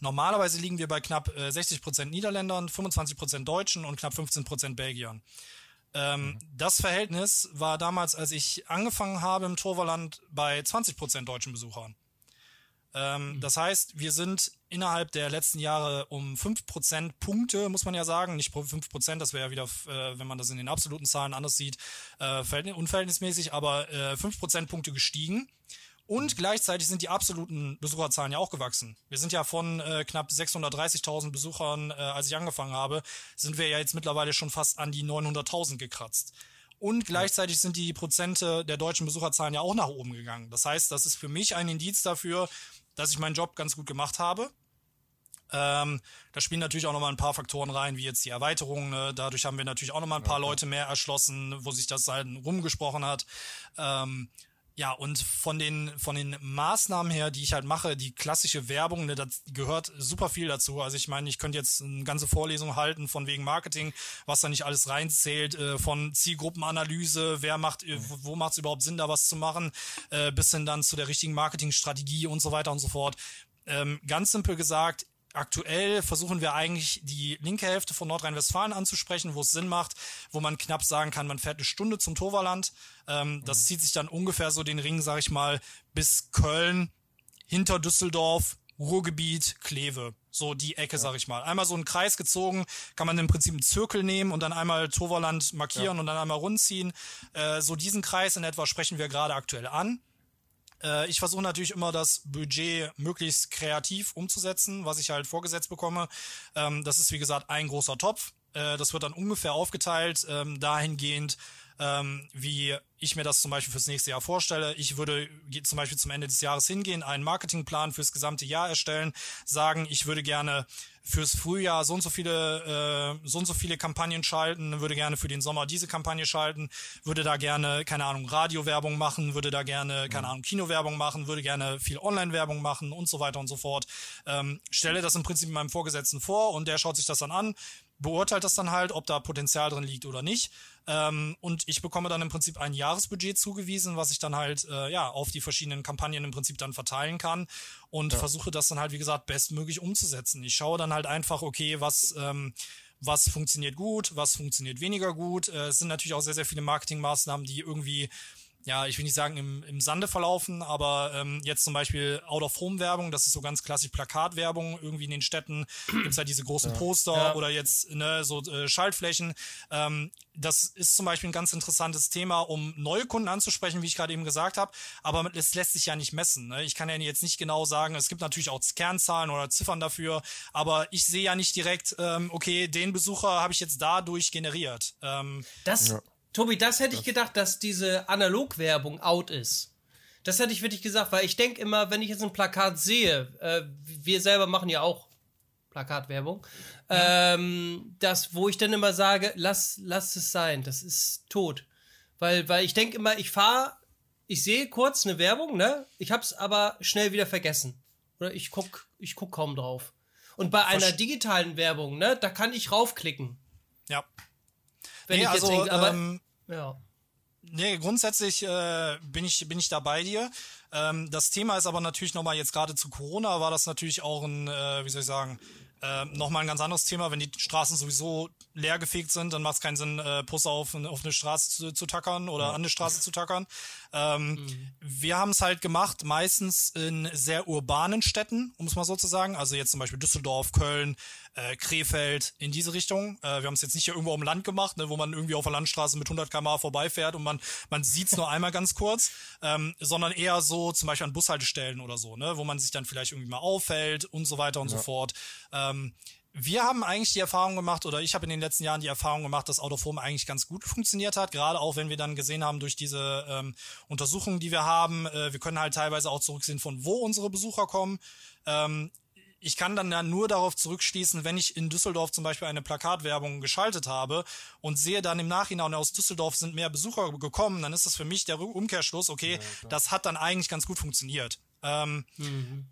Speaker 3: Normalerweise liegen wir bei knapp äh, 60 Prozent Niederländern, 25 Prozent Deutschen und knapp 15 Prozent Belgiern. Ähm, mhm. Das Verhältnis war damals, als ich angefangen habe im Torverland, bei 20 Prozent deutschen Besuchern. Ähm, mhm. Das heißt, wir sind innerhalb der letzten Jahre um 5% Punkte, muss man ja sagen, nicht 5%, das wäre ja wieder, äh, wenn man das in den absoluten Zahlen anders sieht, äh, unverhältnismäßig, aber äh, 5% Punkte gestiegen. Und gleichzeitig sind die absoluten Besucherzahlen ja auch gewachsen. Wir sind ja von äh, knapp 630.000 Besuchern, äh, als ich angefangen habe, sind wir ja jetzt mittlerweile schon fast an die 900.000 gekratzt. Und gleichzeitig sind die Prozente der deutschen Besucherzahlen ja auch nach oben gegangen. Das heißt, das ist für mich ein Indiz dafür, dass ich meinen Job ganz gut gemacht habe. Ähm, da spielen natürlich auch nochmal ein paar Faktoren rein, wie jetzt die Erweiterung. Ne? Dadurch haben wir natürlich auch nochmal ein paar okay. Leute mehr erschlossen, wo sich das halt rumgesprochen hat. Ähm, ja, und von den, von den Maßnahmen her, die ich halt mache, die klassische Werbung, ne, das gehört super viel dazu. Also ich meine, ich könnte jetzt eine ganze Vorlesung halten von wegen Marketing, was da nicht alles reinzählt, äh, von Zielgruppenanalyse, wer macht, äh, wo macht es überhaupt Sinn, da was zu machen, äh, bis hin dann zu der richtigen Marketingstrategie und so weiter und so fort. Ähm, ganz simpel gesagt, aktuell versuchen wir eigentlich die linke Hälfte von Nordrhein-Westfalen anzusprechen, wo es Sinn macht, wo man knapp sagen kann, man fährt eine Stunde zum Toverland. Ähm, das zieht sich dann ungefähr so den Ring, sag ich mal, bis Köln, hinter Düsseldorf, Ruhrgebiet, Kleve. So die Ecke, ja. sag ich mal. Einmal so einen Kreis gezogen, kann man im Prinzip einen Zirkel nehmen und dann einmal Toverland markieren ja. und dann einmal rundziehen. Äh, so diesen Kreis in etwa sprechen wir gerade aktuell an. Äh, ich versuche natürlich immer das Budget möglichst kreativ umzusetzen, was ich halt vorgesetzt bekomme. Ähm, das ist wie gesagt ein großer Topf. Äh, das wird dann ungefähr aufgeteilt, ähm, dahingehend, ähm, wie ich mir das zum Beispiel fürs nächste Jahr vorstelle. Ich würde zum Beispiel zum Ende des Jahres hingehen, einen Marketingplan fürs gesamte Jahr erstellen, sagen, ich würde gerne fürs Frühjahr so und so viele äh, so und so viele Kampagnen schalten, würde gerne für den Sommer diese Kampagne schalten, würde da gerne keine Ahnung Radiowerbung machen, würde da gerne keine Ahnung Kinowerbung machen, würde gerne viel Online-Werbung machen und so weiter und so fort. Ähm, stelle das im Prinzip meinem Vorgesetzten vor und der schaut sich das dann an, beurteilt das dann halt, ob da Potenzial drin liegt oder nicht. Ähm, und ich bekomme dann im Prinzip ein Jahresbudget zugewiesen, was ich dann halt äh, ja auf die verschiedenen Kampagnen im Prinzip dann verteilen kann und ja. versuche das dann halt wie gesagt bestmöglich umzusetzen. Ich schaue dann halt einfach, okay, was ähm, was funktioniert gut, was funktioniert weniger gut. Äh, es sind natürlich auch sehr, sehr viele Marketingmaßnahmen, die irgendwie ja, ich will nicht sagen im, im Sande verlaufen, aber ähm, jetzt zum Beispiel Out-of-Home-Werbung, das ist so ganz klassisch Plakatwerbung, irgendwie in den Städten gibt's halt diese großen ja. Poster ja. oder jetzt ne, so äh, Schaltflächen. Ähm, das ist zum Beispiel ein ganz interessantes Thema, um neue Kunden anzusprechen, wie ich gerade eben gesagt habe, aber es lässt sich ja nicht messen. Ne? Ich kann ja jetzt nicht genau sagen, es gibt natürlich auch Kernzahlen oder Ziffern dafür, aber ich sehe ja nicht direkt, ähm, okay, den Besucher habe ich jetzt dadurch generiert. Ähm,
Speaker 2: das
Speaker 3: ja
Speaker 2: Tobi, das hätte ich gedacht, dass diese Analogwerbung out ist. Das hätte ich wirklich gesagt, weil ich denke immer, wenn ich jetzt ein Plakat sehe, äh, wir selber machen ja auch Plakatwerbung, ähm, das, wo ich dann immer sage, lass, lass es sein, das ist tot. Weil, weil ich denke immer, ich fahre, ich sehe kurz eine Werbung, ne? Ich hab's aber schnell wieder vergessen. Oder ich guck, ich guck kaum drauf. Und bei einer digitalen Werbung, ne, da kann ich raufklicken.
Speaker 3: Ja.
Speaker 2: Wenn nee, ich also, denke, aber, ähm, ja.
Speaker 3: Nee, grundsätzlich äh, bin ich bin ich da bei dir. Ähm, das Thema ist aber natürlich nochmal jetzt gerade zu Corona war das natürlich auch ein, äh, wie soll ich sagen, äh, nochmal ein ganz anderes Thema. Wenn die Straßen sowieso leer gefegt sind, dann macht es keinen Sinn, äh, Pusse auf, auf eine Straße zu, zu tackern oder ja. an eine Straße zu tackern. Ähm, mhm. Wir haben es halt gemacht, meistens in sehr urbanen Städten, um es mal so zu sagen. Also jetzt zum Beispiel Düsseldorf, Köln, äh, Krefeld, in diese Richtung. Äh, wir haben es jetzt nicht hier irgendwo am Land gemacht, ne, wo man irgendwie auf der Landstraße mit 100 km vorbeifährt und man, man sieht es nur einmal ganz kurz, ähm, sondern eher so zum Beispiel an Bushaltestellen oder so, ne, wo man sich dann vielleicht irgendwie mal auffällt und so weiter und ja. so fort. Ähm, wir haben eigentlich die Erfahrung gemacht, oder ich habe in den letzten Jahren die Erfahrung gemacht, dass Autoform eigentlich ganz gut funktioniert hat, gerade auch wenn wir dann gesehen haben durch diese ähm, Untersuchungen, die wir haben, äh, wir können halt teilweise auch zurücksehen, von wo unsere Besucher kommen. Ähm, ich kann dann ja nur darauf zurückschließen, wenn ich in Düsseldorf zum Beispiel eine Plakatwerbung geschaltet habe und sehe dann im Nachhinein aus Düsseldorf sind mehr Besucher gekommen, dann ist das für mich der Umkehrschluss, okay, ja, das hat dann eigentlich ganz gut funktioniert. Ähm, mhm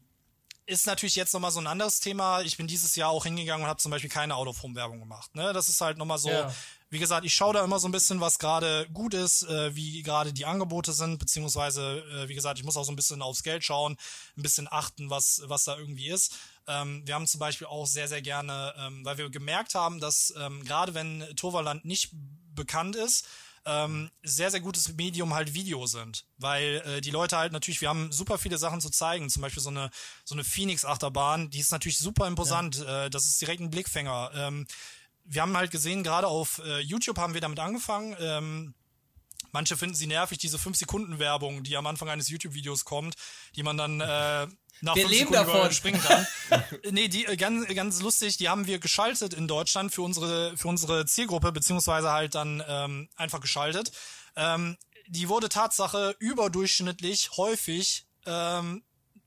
Speaker 3: ist natürlich jetzt nochmal so ein anderes Thema. Ich bin dieses Jahr auch hingegangen und habe zum Beispiel keine Out-of-Home-Werbung gemacht. Ne? Das ist halt nochmal so, ja. wie gesagt, ich schaue da immer so ein bisschen, was gerade gut ist, äh, wie gerade die Angebote sind, beziehungsweise, äh, wie gesagt, ich muss auch so ein bisschen aufs Geld schauen, ein bisschen achten, was, was da irgendwie ist. Ähm, wir haben zum Beispiel auch sehr, sehr gerne, ähm, weil wir gemerkt haben, dass ähm, gerade wenn Toverland nicht bekannt ist, ähm, sehr, sehr gutes Medium halt Video sind. Weil äh, die Leute halt natürlich, wir haben super viele Sachen zu zeigen. Zum Beispiel so eine, so eine Phoenix-Achterbahn, die ist natürlich super imposant. Ja. Äh, das ist direkt ein Blickfänger. Ähm, wir haben halt gesehen, gerade auf äh, YouTube haben wir damit angefangen. Ähm, Manche finden sie nervig, diese 5-Sekunden-Werbung, die am Anfang eines YouTube-Videos kommt, die man dann äh, nach
Speaker 2: wir leben davon.
Speaker 3: springen kann. nee, die äh, ganz, ganz lustig, die haben wir geschaltet in Deutschland für unsere, für unsere Zielgruppe, beziehungsweise halt dann ähm, einfach geschaltet. Ähm, die wurde Tatsache überdurchschnittlich häufig ähm,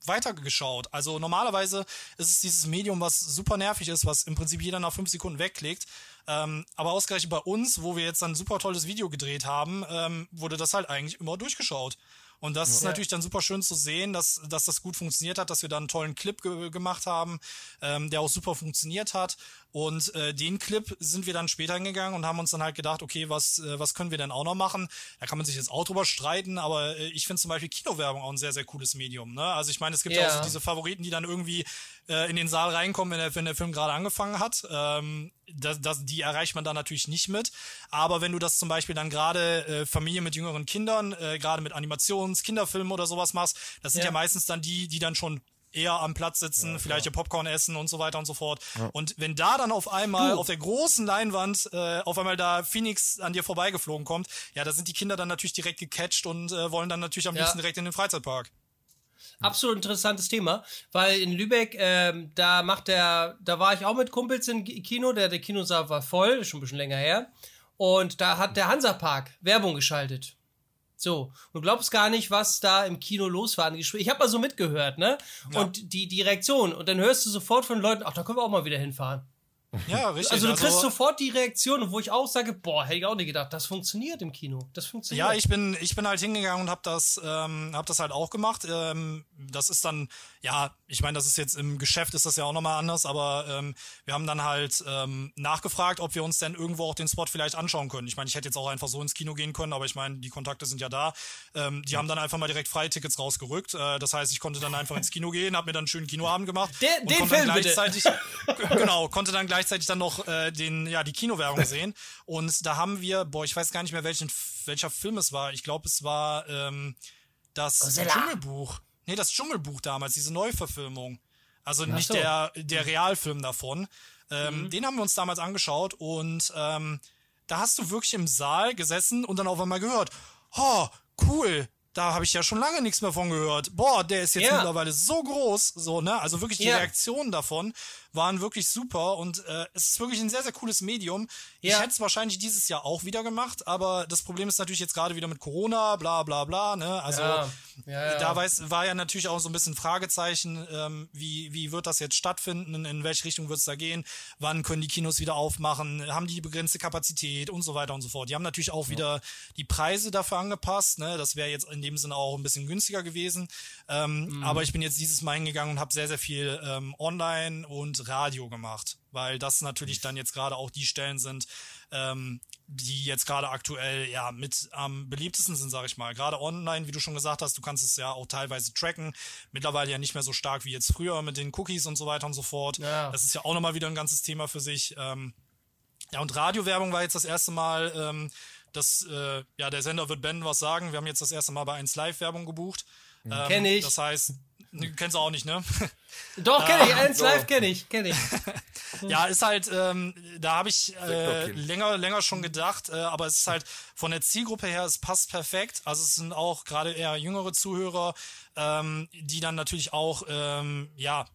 Speaker 3: weitergeschaut. Also normalerweise ist es dieses Medium, was super nervig ist, was im Prinzip jeder nach fünf Sekunden wegklickt. Ähm, aber ausgerechnet bei uns, wo wir jetzt ein super tolles Video gedreht haben, ähm, wurde das halt eigentlich immer durchgeschaut. Und das ja. ist natürlich dann super schön zu sehen, dass, dass das gut funktioniert hat, dass wir da einen tollen Clip ge gemacht haben, ähm, der auch super funktioniert hat. Und äh, den Clip sind wir dann später hingegangen und haben uns dann halt gedacht, okay, was, äh, was können wir denn auch noch machen? Da kann man sich jetzt auch drüber streiten, aber äh, ich finde zum Beispiel Kinowerbung auch ein sehr, sehr cooles Medium. Ne? Also ich meine, es gibt ja. auch so diese Favoriten, die dann irgendwie äh, in den Saal reinkommen, wenn der, wenn der Film gerade angefangen hat. Ähm, das, das, die erreicht man da natürlich nicht mit. Aber wenn du das zum Beispiel dann gerade äh, Familie mit jüngeren Kindern, äh, gerade mit Animations-, Kinderfilmen oder sowas machst, das sind ja. ja meistens dann die, die dann schon eher am Platz sitzen, ja, vielleicht ihr Popcorn essen und so weiter und so fort. Ja. Und wenn da dann auf einmal du. auf der großen Leinwand äh, auf einmal da Phoenix an dir vorbeigeflogen kommt, ja, da sind die Kinder dann natürlich direkt gecatcht und äh, wollen dann natürlich am ja. liebsten direkt in den Freizeitpark.
Speaker 2: Absolut interessantes Thema, weil in Lübeck, ähm, da macht der, da war ich auch mit Kumpels im Kino, der, der Kinosaal war voll, schon ein bisschen länger her. Und da hat der Hansapark Werbung geschaltet. So, du glaubst gar nicht, was da im Kino los war. Ich habe mal so mitgehört, ne? Ja. Und die, die Reaktion. Und dann hörst du sofort von Leuten, ach, da können wir auch mal wieder hinfahren. Ja, richtig. Also du kriegst also, sofort die Reaktion, wo ich auch sage, boah, hätte ich auch nicht gedacht, das funktioniert im Kino. Das funktioniert.
Speaker 3: Ja, ich bin, ich bin halt hingegangen und hab das, ähm, hab das halt auch gemacht. Ähm, das ist dann, ja, ich meine, das ist jetzt im Geschäft ist das ja auch nochmal anders, aber ähm, wir haben dann halt ähm, nachgefragt, ob wir uns denn irgendwo auch den Spot vielleicht anschauen können. Ich meine, ich hätte jetzt auch einfach so ins Kino gehen können, aber ich meine, die Kontakte sind ja da. Ähm, die haben dann einfach mal direkt Freitickets rausgerückt. Äh, das heißt, ich konnte dann einfach ins Kino gehen, hab mir dann einen schönen Kinoabend gemacht.
Speaker 2: Der, den Film gleichzeitig,
Speaker 3: bitte. genau, konnte dann gleichzeitig dann noch äh, den, ja, die Kinowerbung sehen. Und da haben wir, boah, ich weiß gar nicht mehr, welchen, welcher Film es war. Ich glaube, es war ähm, das Godzilla. Dschungelbuch. Nee, das Dschungelbuch damals, diese Neuverfilmung. Also nicht so. der, der Realfilm davon. Ähm, mhm. Den haben wir uns damals angeschaut und ähm, da hast du wirklich im Saal gesessen und dann auf einmal gehört, oh, cool, da habe ich ja schon lange nichts mehr von gehört. Boah, der ist jetzt ja. mittlerweile so groß, so, ne? Also wirklich die ja. Reaktionen davon waren wirklich super und äh, es ist wirklich ein sehr, sehr cooles Medium. Ja. Ich hätte es wahrscheinlich dieses Jahr auch wieder gemacht, aber das Problem ist natürlich jetzt gerade wieder mit Corona, bla bla bla, ne? Also ja. Ja, da weiß, war ja natürlich auch so ein bisschen Fragezeichen, ähm, wie, wie wird das jetzt stattfinden, in, in welche Richtung wird es da gehen, wann können die Kinos wieder aufmachen, haben die die begrenzte Kapazität und so weiter und so fort. Die haben natürlich auch wieder die Preise dafür angepasst, ne? Das wäre jetzt in dem Sinne auch ein bisschen günstiger gewesen. Ähm, mhm. Aber ich bin jetzt dieses Mal hingegangen und habe sehr, sehr viel ähm, online und Radio gemacht, weil das natürlich dann jetzt gerade auch die Stellen sind, ähm, die jetzt gerade aktuell ja mit am beliebtesten sind, sage ich mal. Gerade online, wie du schon gesagt hast, du kannst es ja auch teilweise tracken. Mittlerweile ja nicht mehr so stark wie jetzt früher mit den Cookies und so weiter und so fort. Ja. Das ist ja auch nochmal wieder ein ganzes Thema für sich. Ähm, ja, und Radiowerbung war jetzt das erste Mal, ähm, dass äh, ja der Sender wird Ben was sagen. Wir haben jetzt das erste Mal bei 1 Live Werbung gebucht.
Speaker 2: Ähm, Kenn ich.
Speaker 3: Das heißt, kennst du auch nicht, ne?
Speaker 2: Doch, kenne ich. 1 Live kenne ich, kenne ich.
Speaker 3: ja, ist halt, ähm, da habe ich äh, länger, länger schon gedacht, äh, aber es ist halt von der Zielgruppe her, es passt perfekt. Also es sind auch gerade eher jüngere Zuhörer, ähm, die dann natürlich auch, ähm, ja,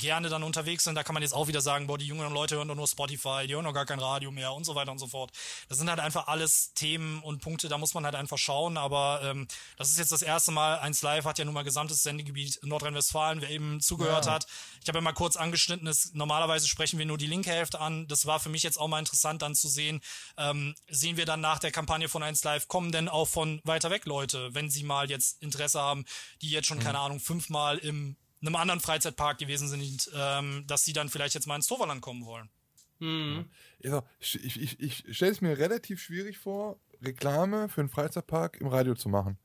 Speaker 3: gerne dann unterwegs sind. Da kann man jetzt auch wieder sagen, boah, die jüngeren Leute hören doch nur Spotify, die hören doch gar kein Radio mehr und so weiter und so fort. Das sind halt einfach alles Themen und Punkte, da muss man halt einfach schauen. Aber ähm, das ist jetzt das erste Mal. 1 Live hat ja nun mal gesamtes Sendegebiet Nordrhein-Westfalen, wer eben zugehört ja. hat. Ich habe ja mal kurz angeschnitten, ist, normalerweise sprechen wir nur die linke Hälfte an. Das war für mich jetzt auch mal interessant dann zu sehen. Ähm, sehen wir dann nach der Kampagne von 1 Live, kommen denn auch von weiter weg Leute, wenn sie mal jetzt Interesse haben, die jetzt schon, mhm. keine Ahnung, fünfmal im einem anderen Freizeitpark gewesen sind, ähm, dass sie dann vielleicht jetzt mal ins Toverland kommen wollen.
Speaker 1: Mhm. Ja, ich ich, ich stelle es mir relativ schwierig vor, Reklame für einen Freizeitpark im Radio zu machen.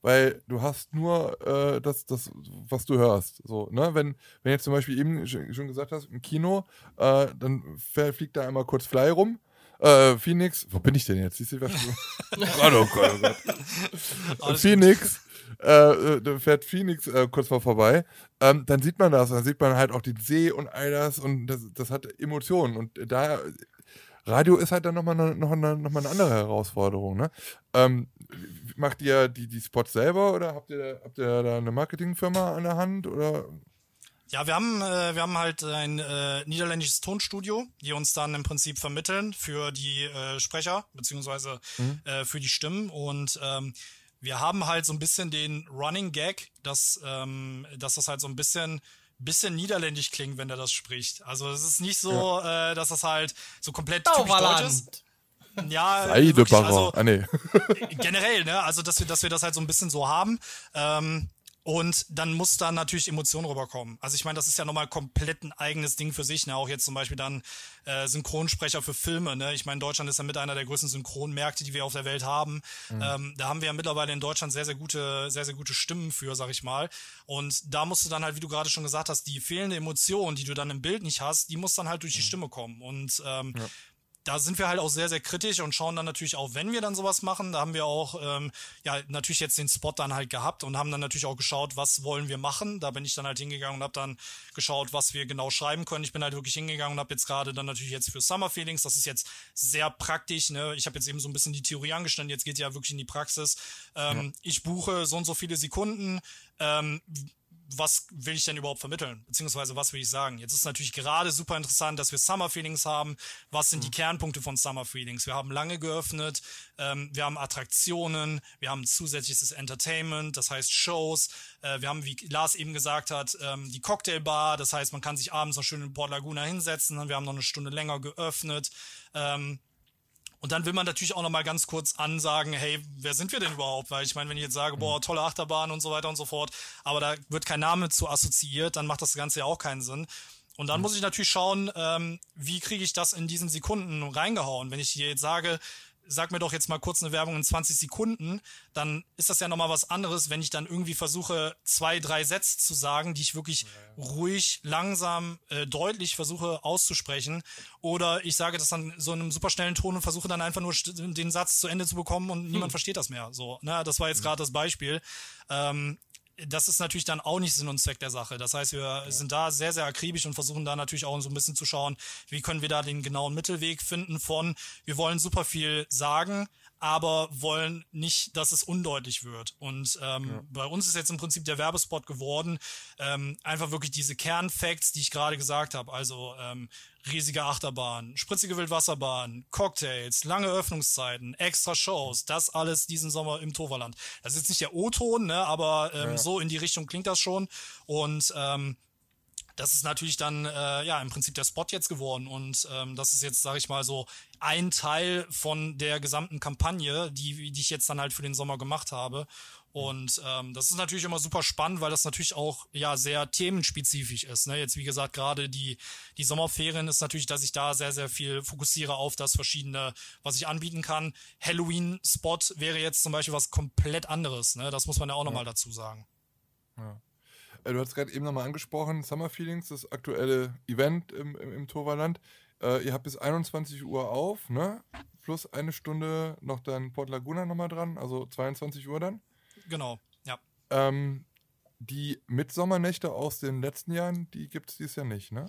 Speaker 1: Weil du hast nur äh, das, das, was du hörst. So, ne? wenn, wenn jetzt zum Beispiel eben schon gesagt hast, im Kino, äh, dann fliegt da einmal kurz Fly rum. Äh, Phoenix, wo bin ich denn jetzt? Siehst du, was du? oh Gott, oh Gott. Phoenix äh, da fährt Phoenix äh, kurz vor vorbei, ähm, dann sieht man das, dann sieht man halt auch die See und all das und das, das hat Emotionen und da Radio ist halt dann nochmal eine, noch eine, noch eine andere Herausforderung. Ne? Ähm, macht ihr die, die Spots selber oder habt ihr, habt ihr da eine Marketingfirma an der Hand oder
Speaker 3: ja, wir haben, äh, wir haben halt ein äh, niederländisches Tonstudio, die uns dann im Prinzip vermitteln für die äh, Sprecher beziehungsweise mhm. äh, für die Stimmen und ähm, wir haben halt so ein bisschen den Running Gag, dass, ähm, dass das halt so ein bisschen bisschen niederländisch klingt, wenn er das spricht. Also es ist nicht so, ja. äh, dass das halt so komplett typisch deutsch ist. Ja,
Speaker 1: wirklich, also,
Speaker 3: ah, nee. generell, ne? Also dass wir, dass wir das halt so ein bisschen so haben. Ähm, Und dann muss da natürlich Emotion rüberkommen. Also ich meine, das ist ja nochmal komplett ein eigenes Ding für sich. Ne? Auch jetzt zum Beispiel dann äh, Synchronsprecher für Filme. Ne? Ich meine, Deutschland ist ja mit einer der größten Synchronmärkte, die wir auf der Welt haben. Mhm. Ähm, da haben wir ja mittlerweile in Deutschland sehr, sehr gute, sehr, sehr gute Stimmen für, sag ich mal. Und da musst du dann halt, wie du gerade schon gesagt hast, die fehlende Emotion, die du dann im Bild nicht hast, die muss dann halt durch die mhm. Stimme kommen. Und ähm, ja da sind wir halt auch sehr, sehr kritisch und schauen dann natürlich auch, wenn wir dann sowas machen, da haben wir auch ähm, ja natürlich jetzt den Spot dann halt gehabt und haben dann natürlich auch geschaut, was wollen wir machen. Da bin ich dann halt hingegangen und habe dann geschaut, was wir genau schreiben können. Ich bin halt wirklich hingegangen und habe jetzt gerade dann natürlich jetzt für Summer Feelings, das ist jetzt sehr praktisch. Ne? Ich habe jetzt eben so ein bisschen die Theorie angestanden, jetzt geht ja wirklich in die Praxis. Ähm, ja. Ich buche so und so viele Sekunden. Ähm, was will ich denn überhaupt vermitteln? Beziehungsweise was will ich sagen? Jetzt ist natürlich gerade super interessant, dass wir Summer Feelings haben. Was sind mhm. die Kernpunkte von Summer Feelings? Wir haben lange geöffnet, ähm, wir haben Attraktionen, wir haben zusätzliches Entertainment, das heißt Shows, äh, wir haben, wie Lars eben gesagt hat, ähm, die Cocktailbar, das heißt, man kann sich abends noch schön in Port Laguna hinsetzen, wir haben noch eine Stunde länger geöffnet. Ähm, und dann will man natürlich auch noch mal ganz kurz ansagen, hey, wer sind wir denn überhaupt? Weil ich meine, wenn ich jetzt sage, boah, mhm. tolle Achterbahn und so weiter und so fort, aber da wird kein Name zu assoziiert, dann macht das Ganze ja auch keinen Sinn. Und dann mhm. muss ich natürlich schauen, ähm, wie kriege ich das in diesen Sekunden reingehauen. Wenn ich hier jetzt sage, sag mir doch jetzt mal kurz eine Werbung in 20 Sekunden, dann ist das ja nochmal was anderes, wenn ich dann irgendwie versuche, zwei, drei Sätze zu sagen, die ich wirklich ja. ruhig, langsam, äh, deutlich versuche auszusprechen. Oder ich sage das dann so in einem super schnellen Ton und versuche dann einfach nur den Satz zu Ende zu bekommen und hm. niemand versteht das mehr. So, ne, das war jetzt hm. gerade das Beispiel. Ähm, das ist natürlich dann auch nicht Sinn und Zweck der Sache. Das heißt, wir ja. sind da sehr, sehr akribisch und versuchen da natürlich auch so ein bisschen zu schauen, wie können wir da den genauen Mittelweg finden von, wir wollen super viel sagen, aber wollen nicht, dass es undeutlich wird. Und ähm, ja. bei uns ist jetzt im Prinzip der Werbespot geworden, ähm, einfach wirklich diese Kernfacts, die ich gerade gesagt habe. Also ähm, riesige Achterbahn, spritzige Wildwasserbahn, Cocktails, lange Öffnungszeiten, extra Shows, das alles diesen Sommer im Toverland. Das ist jetzt nicht der O-Ton, ne, aber ähm, ja. so in die Richtung klingt das schon. Und ähm, das ist natürlich dann äh, ja im Prinzip der Spot jetzt geworden und ähm, das ist jetzt sage ich mal so ein Teil von der gesamten Kampagne, die die ich jetzt dann halt für den Sommer gemacht habe und ähm, das ist natürlich immer super spannend, weil das natürlich auch ja sehr themenspezifisch ist. Ne? Jetzt wie gesagt gerade die die Sommerferien ist natürlich, dass ich da sehr sehr viel fokussiere auf das verschiedene, was ich anbieten kann. Halloween Spot wäre jetzt zum Beispiel was komplett anderes. Ne? Das muss man ja auch ja. nochmal dazu sagen.
Speaker 1: Ja. Äh, du hast gerade eben nochmal angesprochen, Summer Feelings, das aktuelle Event im, im, im Toverland. Äh, ihr habt bis 21 Uhr auf, ne? Plus eine Stunde noch dann Port Laguna nochmal dran, also 22 Uhr dann.
Speaker 3: Genau, ja.
Speaker 1: Ähm, die Mitsommernächte aus den letzten Jahren, die gibt es dieses Jahr nicht, ne?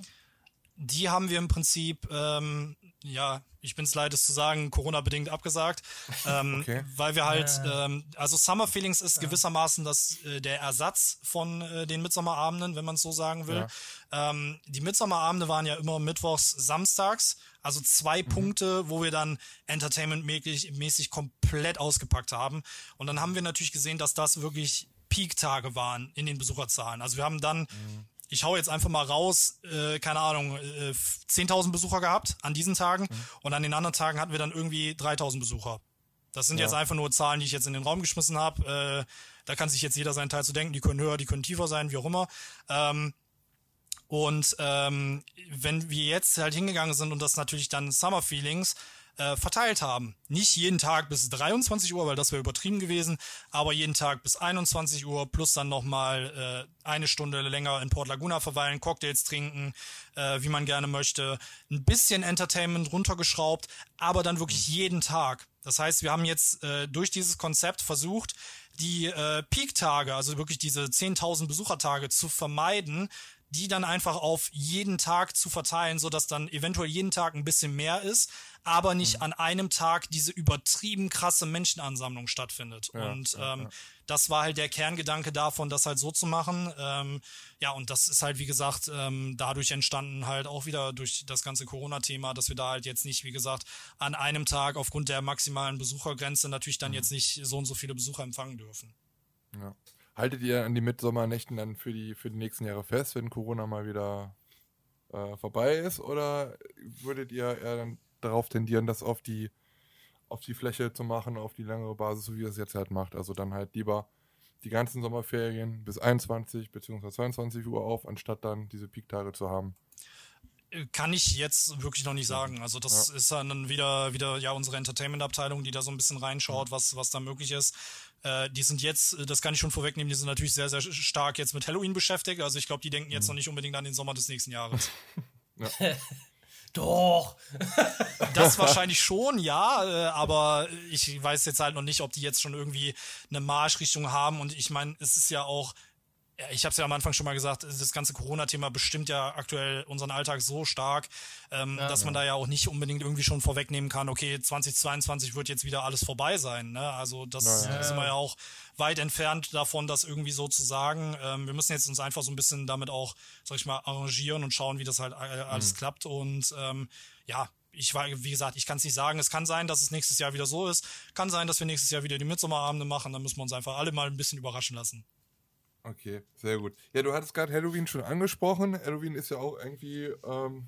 Speaker 3: Die haben wir im Prinzip, ähm, ja, ich bin es leid, es zu sagen, Corona-bedingt abgesagt, ähm, okay. weil wir halt, äh, ähm, also Summer Feelings ist ja. gewissermaßen das, äh, der Ersatz von äh, den Midsommerabenden, wenn man es so sagen will. Ja. Ähm, die Midsommerabende waren ja immer mittwochs, samstags, also zwei mhm. Punkte, wo wir dann Entertainment-mäßig komplett ausgepackt haben. Und dann haben wir natürlich gesehen, dass das wirklich Peak-Tage waren in den Besucherzahlen. Also wir haben dann mhm ich hau jetzt einfach mal raus, äh, keine Ahnung, äh, 10.000 Besucher gehabt an diesen Tagen mhm. und an den anderen Tagen hatten wir dann irgendwie 3.000 Besucher. Das sind ja. jetzt einfach nur Zahlen, die ich jetzt in den Raum geschmissen habe. Äh, da kann sich jetzt jeder seinen Teil zu denken. Die können höher, die können tiefer sein, wie auch immer. Ähm, und ähm, wenn wir jetzt halt hingegangen sind und das natürlich dann Summer Feelings äh, verteilt haben. Nicht jeden Tag bis 23 Uhr, weil das wäre übertrieben gewesen, aber jeden Tag bis 21 Uhr plus dann nochmal äh, eine Stunde länger in Port Laguna verweilen, Cocktails trinken, äh, wie man gerne möchte. Ein bisschen Entertainment runtergeschraubt, aber dann wirklich jeden Tag. Das heißt, wir haben jetzt äh, durch dieses Konzept versucht, die äh, Peak-Tage, also wirklich diese 10.000 Besuchertage zu vermeiden, die dann einfach auf jeden Tag zu verteilen, so dass dann eventuell jeden Tag ein bisschen mehr ist, aber nicht mhm. an einem Tag diese übertrieben krasse Menschenansammlung stattfindet. Ja, und ja, ähm, ja. das war halt der Kerngedanke davon, das halt so zu machen. Ähm, ja, und das ist halt, wie gesagt, ähm, dadurch entstanden halt auch wieder durch das ganze Corona-Thema, dass wir da halt jetzt nicht, wie gesagt, an einem Tag aufgrund der maximalen Besuchergrenze natürlich dann mhm. jetzt nicht so und so viele Besucher empfangen dürfen.
Speaker 1: Ja. Haltet ihr an die Mitsommernächten dann für die, für die nächsten Jahre fest, wenn Corona mal wieder äh, vorbei ist? Oder würdet ihr eher dann darauf tendieren, das auf die, auf die Fläche zu machen, auf die längere Basis, so wie ihr es jetzt halt macht? Also dann halt lieber die ganzen Sommerferien bis 21 bzw. 22 Uhr auf, anstatt dann diese Peaktage zu haben?
Speaker 3: Kann ich jetzt wirklich noch nicht sagen. Also das ja. ist dann wieder, wieder ja unsere Entertainment-Abteilung, die da so ein bisschen reinschaut, was, was da möglich ist. Äh, die sind jetzt, das kann ich schon vorwegnehmen, die sind natürlich sehr, sehr stark jetzt mit Halloween beschäftigt. Also ich glaube, die denken jetzt mhm. noch nicht unbedingt an den Sommer des nächsten Jahres.
Speaker 2: Doch.
Speaker 3: das wahrscheinlich schon, ja, äh, aber ich weiß jetzt halt noch nicht, ob die jetzt schon irgendwie eine Marschrichtung haben. Und ich meine, es ist ja auch ich habe es ja am Anfang schon mal gesagt, das ganze Corona-Thema bestimmt ja aktuell unseren Alltag so stark, ähm, ja, dass man da ja auch nicht unbedingt irgendwie schon vorwegnehmen kann, okay, 2022 wird jetzt wieder alles vorbei sein. Ne? Also das ja, sind wir ja auch weit entfernt davon, das irgendwie so zu sagen. Ähm, wir müssen jetzt uns einfach so ein bisschen damit auch, sag ich mal, arrangieren und schauen, wie das halt äh, alles mhm. klappt. Und ähm, ja, ich war, wie gesagt, ich kann es nicht sagen. Es kann sein, dass es nächstes Jahr wieder so ist. Kann sein, dass wir nächstes Jahr wieder die Midsommerabende machen. Dann müssen wir uns einfach alle mal ein bisschen überraschen lassen.
Speaker 1: Okay, sehr gut. Ja, du hattest gerade Halloween schon angesprochen. Halloween ist ja auch irgendwie ähm,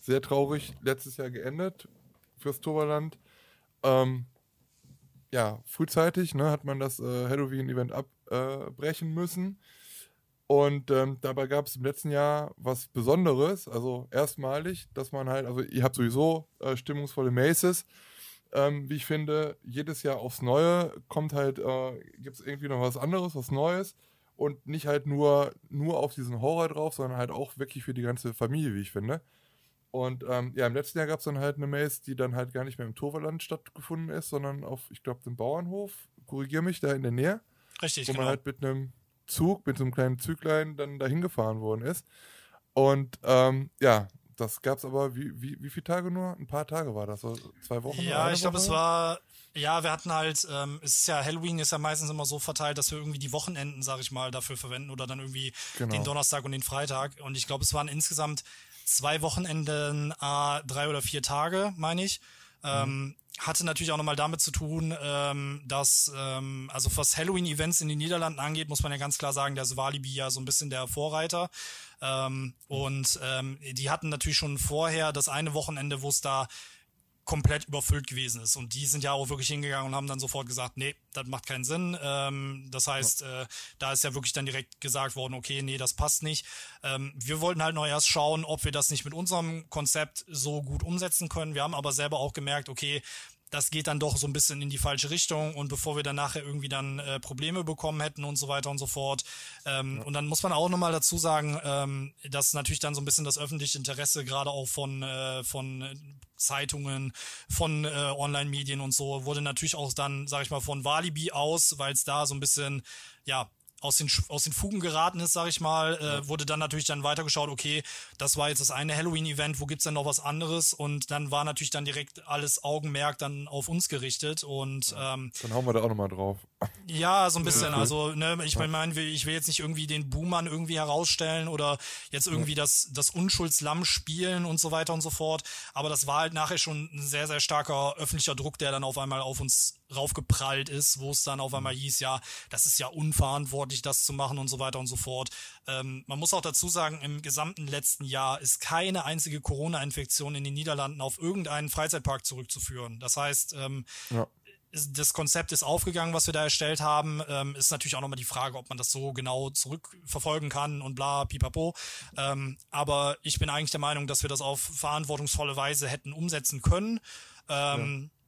Speaker 1: sehr traurig letztes Jahr geendet fürs Toverland. Ähm, ja, frühzeitig ne, hat man das äh, Halloween-Event abbrechen äh, müssen. Und ähm, dabei gab es im letzten Jahr was Besonderes, also erstmalig, dass man halt, also ihr habt sowieso äh, stimmungsvolle Maces. Ähm, wie ich finde, jedes Jahr aufs Neue kommt halt, äh, gibt es irgendwie noch was anderes, was Neues und nicht halt nur, nur auf diesen Horror drauf, sondern halt auch wirklich für die ganze Familie, wie ich finde. Und ähm, ja, im letzten Jahr gab es dann halt eine Maze, die dann halt gar nicht mehr im Toverland stattgefunden ist, sondern auf, ich glaube, dem Bauernhof, korrigiere mich, da in der Nähe.
Speaker 3: Richtig,
Speaker 1: Wo genau. man halt mit einem Zug, mit so einem kleinen Züglein dann dahin gefahren worden ist. Und ähm, ja, das gab es aber, wie, wie, wie viele Tage nur? Ein paar Tage war das, so zwei Wochen?
Speaker 3: Ja, ich glaube, es war ja, wir hatten halt, ähm, es ist ja Halloween ist ja meistens immer so verteilt, dass wir irgendwie die Wochenenden, sag ich mal, dafür verwenden oder dann irgendwie genau. den Donnerstag und den Freitag. Und ich glaube, es waren insgesamt zwei Wochenenden, äh, drei oder vier Tage, meine ich. Ähm, mhm. Hatte natürlich auch nochmal damit zu tun, ähm, dass, ähm, also was Halloween-Events in den Niederlanden angeht, muss man ja ganz klar sagen, der ist Walibi ja so ein bisschen der Vorreiter. Ähm, mhm. Und ähm, die hatten natürlich schon vorher das eine Wochenende, wo es da komplett überfüllt gewesen ist. Und die sind ja auch wirklich hingegangen und haben dann sofort gesagt, nee, das macht keinen Sinn. Ähm, das heißt, ja. äh, da ist ja wirklich dann direkt gesagt worden, okay, nee, das passt nicht. Ähm, wir wollten halt noch erst schauen, ob wir das nicht mit unserem Konzept so gut umsetzen können. Wir haben aber selber auch gemerkt, okay, das geht dann doch so ein bisschen in die falsche Richtung und bevor wir dann nachher irgendwie dann äh, Probleme bekommen hätten und so weiter und so fort. Ähm, ja. Und dann muss man auch nochmal dazu sagen, ähm, dass natürlich dann so ein bisschen das öffentliche Interesse gerade auch von, äh, von Zeitungen, von äh, Online-Medien und so wurde natürlich auch dann, sag ich mal, von Walibi aus, weil es da so ein bisschen, ja, aus den, aus den Fugen geraten ist, sag ich mal, äh, wurde dann natürlich dann weitergeschaut, okay, das war jetzt das eine Halloween-Event, wo gibt's denn noch was anderes? Und dann war natürlich dann direkt alles Augenmerk dann auf uns gerichtet und
Speaker 1: ja. ähm, Dann hauen wir da auch nochmal drauf.
Speaker 3: Ja, so ein bisschen. Also, ne, ich meine, ich will jetzt nicht irgendwie den Buhmann irgendwie herausstellen oder jetzt irgendwie das, das Unschuldslamm spielen und so weiter und so fort. Aber das war halt nachher schon ein sehr, sehr starker öffentlicher Druck, der dann auf einmal auf uns raufgeprallt ist, wo es dann auf einmal hieß, ja, das ist ja unverantwortlich, das zu machen und so weiter und so fort. Ähm, man muss auch dazu sagen, im gesamten letzten Jahr ist keine einzige Corona-Infektion in den Niederlanden auf irgendeinen Freizeitpark zurückzuführen. Das heißt, ähm, ja das Konzept ist aufgegangen, was wir da erstellt haben. Ähm, ist natürlich auch nochmal die Frage, ob man das so genau zurückverfolgen kann und bla, pipapo. Ähm, aber ich bin eigentlich der Meinung, dass wir das auf verantwortungsvolle Weise hätten umsetzen können. Ähm, ja.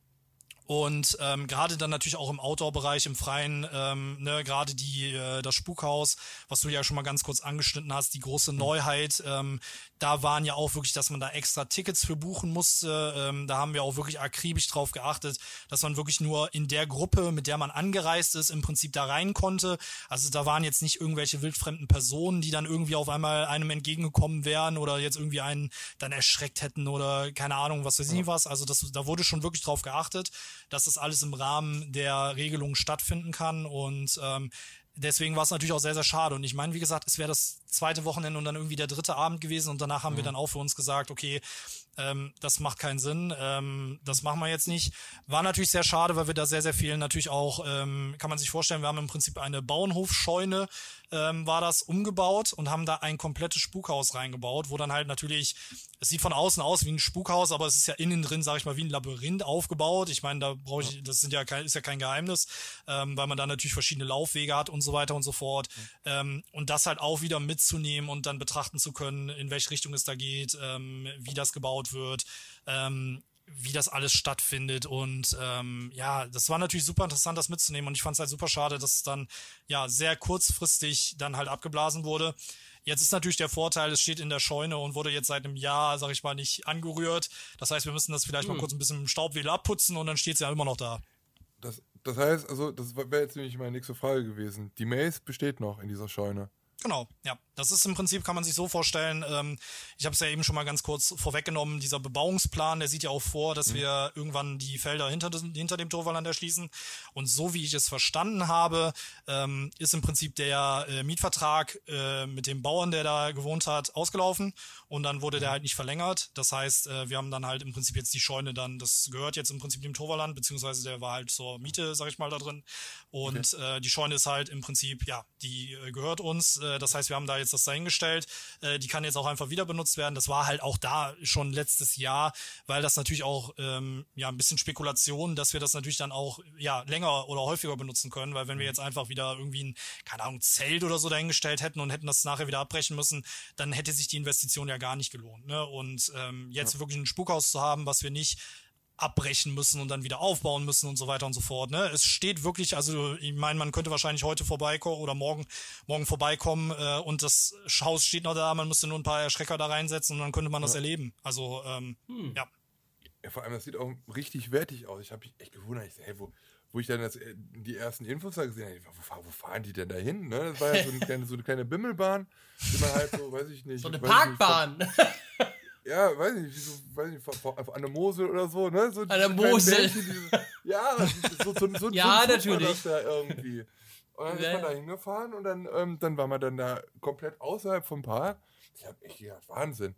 Speaker 3: Und ähm, gerade dann natürlich auch im Outdoor-Bereich, im Freien, ähm, ne, gerade die äh, das Spukhaus, was du ja schon mal ganz kurz angeschnitten hast, die große mhm. Neuheit, ähm, da waren ja auch wirklich, dass man da extra Tickets für buchen musste. Ähm, da haben wir auch wirklich akribisch drauf geachtet, dass man wirklich nur in der Gruppe, mit der man angereist ist, im Prinzip da rein konnte. Also da waren jetzt nicht irgendwelche wildfremden Personen, die dann irgendwie auf einmal einem entgegengekommen wären oder jetzt irgendwie einen dann erschreckt hätten oder keine Ahnung, was weiß ich was. Also das, da wurde schon wirklich drauf geachtet, dass das alles im Rahmen der Regelungen stattfinden kann und ähm, deswegen war es natürlich auch sehr, sehr schade. Und ich meine, wie gesagt, es wäre das zweite Wochenende und dann irgendwie der dritte Abend gewesen und danach haben mhm. wir dann auch für uns gesagt, okay, ähm, das macht keinen Sinn, ähm, das machen wir jetzt nicht. War natürlich sehr schade, weil wir da sehr, sehr viel natürlich auch, ähm, kann man sich vorstellen, wir haben im Prinzip eine Bauernhofscheune, ähm, war das umgebaut und haben da ein komplettes Spukhaus reingebaut, wo dann halt natürlich, es sieht von außen aus wie ein Spukhaus, aber es ist ja innen drin, sag ich mal, wie ein Labyrinth aufgebaut. Ich meine, da brauche ich, das sind ja kein, ist ja kein Geheimnis, ähm, weil man da natürlich verschiedene Laufwege hat und so weiter und so fort. Mhm. Ähm, und das halt auch wieder mitzunehmen und dann betrachten zu können, in welche Richtung es da geht, ähm, wie das gebaut wird. Ähm, wie das alles stattfindet. Und ähm, ja, das war natürlich super interessant, das mitzunehmen. Und ich fand es halt super schade, dass es dann ja sehr kurzfristig dann halt abgeblasen wurde. Jetzt ist natürlich der Vorteil, es steht in der Scheune und wurde jetzt seit einem Jahr, sag ich mal, nicht angerührt. Das heißt, wir müssen das vielleicht hm. mal kurz ein bisschen im Staubwedel abputzen und dann steht es ja immer noch da.
Speaker 1: Das, das heißt, also, das wäre jetzt nämlich meine nächste Frage gewesen. Die Maze besteht noch in dieser Scheune.
Speaker 3: Genau, ja. Das ist im Prinzip, kann man sich so vorstellen, ähm, ich habe es ja eben schon mal ganz kurz vorweggenommen, dieser Bebauungsplan, der sieht ja auch vor, dass mhm. wir irgendwann die Felder hinter, hinter dem Torwalland erschließen. Und so wie ich es verstanden habe, ähm, ist im Prinzip der äh, Mietvertrag äh, mit dem Bauern, der da gewohnt hat, ausgelaufen und dann wurde der mhm. halt nicht verlängert. Das heißt, äh, wir haben dann halt im Prinzip jetzt die Scheune dann, das gehört jetzt im Prinzip dem Torwalland, beziehungsweise der war halt zur Miete, sag ich mal, da drin. Und okay. äh, die Scheune ist halt im Prinzip, ja, die äh, gehört uns. Äh, das heißt, wir haben da jetzt das dahingestellt. Äh, die kann jetzt auch einfach wieder benutzt werden. Das war halt auch da schon letztes Jahr, weil das natürlich auch ähm, ja ein bisschen Spekulation, dass wir das natürlich dann auch ja länger oder häufiger benutzen können, weil wenn wir mhm. jetzt einfach wieder irgendwie ein keine Ahnung Zelt oder so dahingestellt hätten und hätten das nachher wieder abbrechen müssen, dann hätte sich die Investition ja gar nicht gelohnt. Ne? Und ähm, jetzt ja. wirklich ein Spukhaus zu haben, was wir nicht abbrechen müssen und dann wieder aufbauen müssen und so weiter und so fort. Ne? Es steht wirklich, also ich meine, man könnte wahrscheinlich heute vorbeikommen oder morgen, morgen vorbeikommen äh, und das Haus steht noch da, man müsste nur ein paar Erschrecker da reinsetzen und dann könnte man ja. das erleben. Also ähm, hm. ja.
Speaker 1: ja. Vor allem, das sieht auch richtig wertig aus. Ich habe mich echt gewundert, ich so, hey, wo, wo ich dann das, äh, die ersten Infos da gesehen habe, wo, wo, fahren die denn da hin? Ne? Das war ja so eine kleine, so eine kleine Bimmelbahn, die man halt so, weiß ich nicht.
Speaker 2: So eine Parkbahn.
Speaker 1: Nicht, ja, weiß ich nicht, so, weiß nicht, an der Mosel oder so, ne? So,
Speaker 2: an der Mosel.
Speaker 1: ja, so, so, so,
Speaker 2: ja, so natürlich. Das
Speaker 1: da irgendwie. Und dann ist man da hingefahren und dann, ähm, dann war man dann da komplett außerhalb vom Park. Ich hab echt gedacht, Wahnsinn.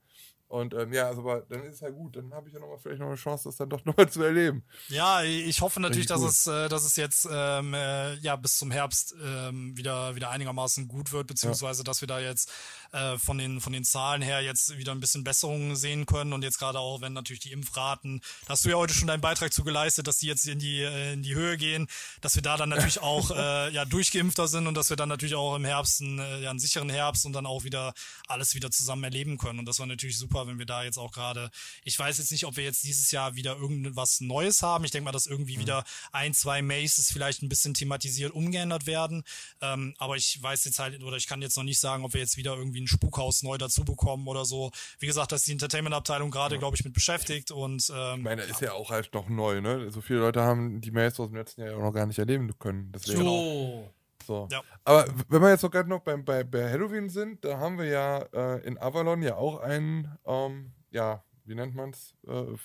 Speaker 1: Und ähm, ja, also aber dann ist es ja gut, dann habe ich ja noch mal vielleicht noch eine Chance, das dann doch nochmal zu erleben.
Speaker 3: Ja, ich hoffe natürlich, dass es, äh, dass es jetzt ähm, äh, ja bis zum Herbst ähm, wieder wieder einigermaßen gut wird, beziehungsweise ja. dass wir da jetzt äh, von den von den Zahlen her jetzt wieder ein bisschen Besserungen sehen können und jetzt gerade auch, wenn natürlich die Impfraten, da hast du ja heute schon deinen Beitrag zu geleistet, dass die jetzt in die äh, in die Höhe gehen, dass wir da dann natürlich auch äh, ja durchgeimpfter sind und dass wir dann natürlich auch im Herbst einen, äh, ja, einen sicheren Herbst und dann auch wieder alles wieder zusammen erleben können und das war natürlich super wenn wir da jetzt auch gerade, ich weiß jetzt nicht, ob wir jetzt dieses Jahr wieder irgendwas Neues haben. Ich denke mal, dass irgendwie mhm. wieder ein, zwei Maces vielleicht ein bisschen thematisiert umgeändert werden. Ähm, aber ich weiß jetzt halt, oder ich kann jetzt noch nicht sagen, ob wir jetzt wieder irgendwie ein Spukhaus neu dazu bekommen oder so. Wie gesagt, da ist die Entertainment-Abteilung gerade, ja. glaube ich, mit beschäftigt und ähm,
Speaker 1: ich meine, ist ja. ja auch halt noch neu, ne? So viele Leute haben die Mails aus dem letzten Jahr auch noch gar nicht erleben können.
Speaker 2: Deswegen. So.
Speaker 1: So. Ja. Aber wenn wir jetzt noch gerade noch beim, bei, bei Halloween sind, da haben wir ja äh, in Avalon ja auch einen, ähm, ja, wie nennt man es, äh,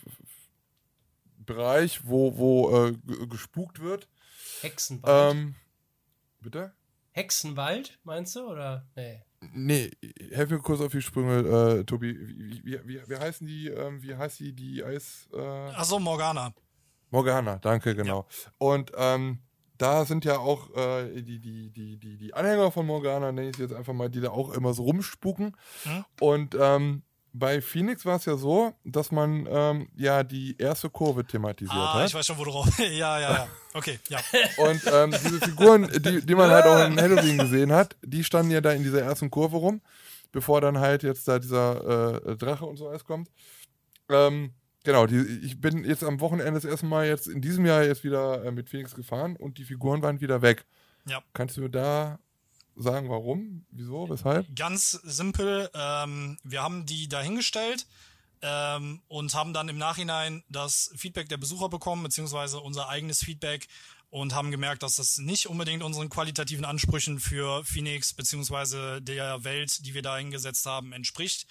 Speaker 1: Bereich, wo, wo äh, gespukt wird.
Speaker 2: Hexenwald. Ähm,
Speaker 1: bitte?
Speaker 2: Hexenwald, meinst du? Oder? Nee.
Speaker 1: Nee, helf mir kurz auf die Sprünge, äh, Tobi. Wie, wie, wie, wie, heißen die, ähm, wie heißt die, die Eis. Äh
Speaker 3: Achso, Morgana.
Speaker 1: Morgana, danke, genau. Ja. Und ähm, da sind ja auch äh, die, die, die, die, die Anhänger von Morgana, nenne ich sie jetzt einfach mal, die da auch immer so rumspuken. Hm? Und ähm, bei Phoenix war es ja so, dass man ähm, ja die erste Kurve thematisiert ah, hat.
Speaker 3: ich weiß schon, wo du raus. ja, ja, ja. Okay, ja.
Speaker 1: Und ähm, diese Figuren, die, die man halt auch in Halloween gesehen hat, die standen ja da in dieser ersten Kurve rum, bevor dann halt jetzt da dieser äh, Drache und so alles kommt. Ähm, Genau, die, ich bin jetzt am Wochenende das erste Mal jetzt in diesem Jahr jetzt wieder äh, mit Phoenix gefahren und die Figuren waren wieder weg. Ja. Kannst du mir da sagen, warum? Wieso? Weshalb?
Speaker 3: Ganz simpel. Ähm, wir haben die dahingestellt ähm, und haben dann im Nachhinein das Feedback der Besucher bekommen, beziehungsweise unser eigenes Feedback und haben gemerkt, dass das nicht unbedingt unseren qualitativen Ansprüchen für Phoenix beziehungsweise der Welt, die wir da hingesetzt haben, entspricht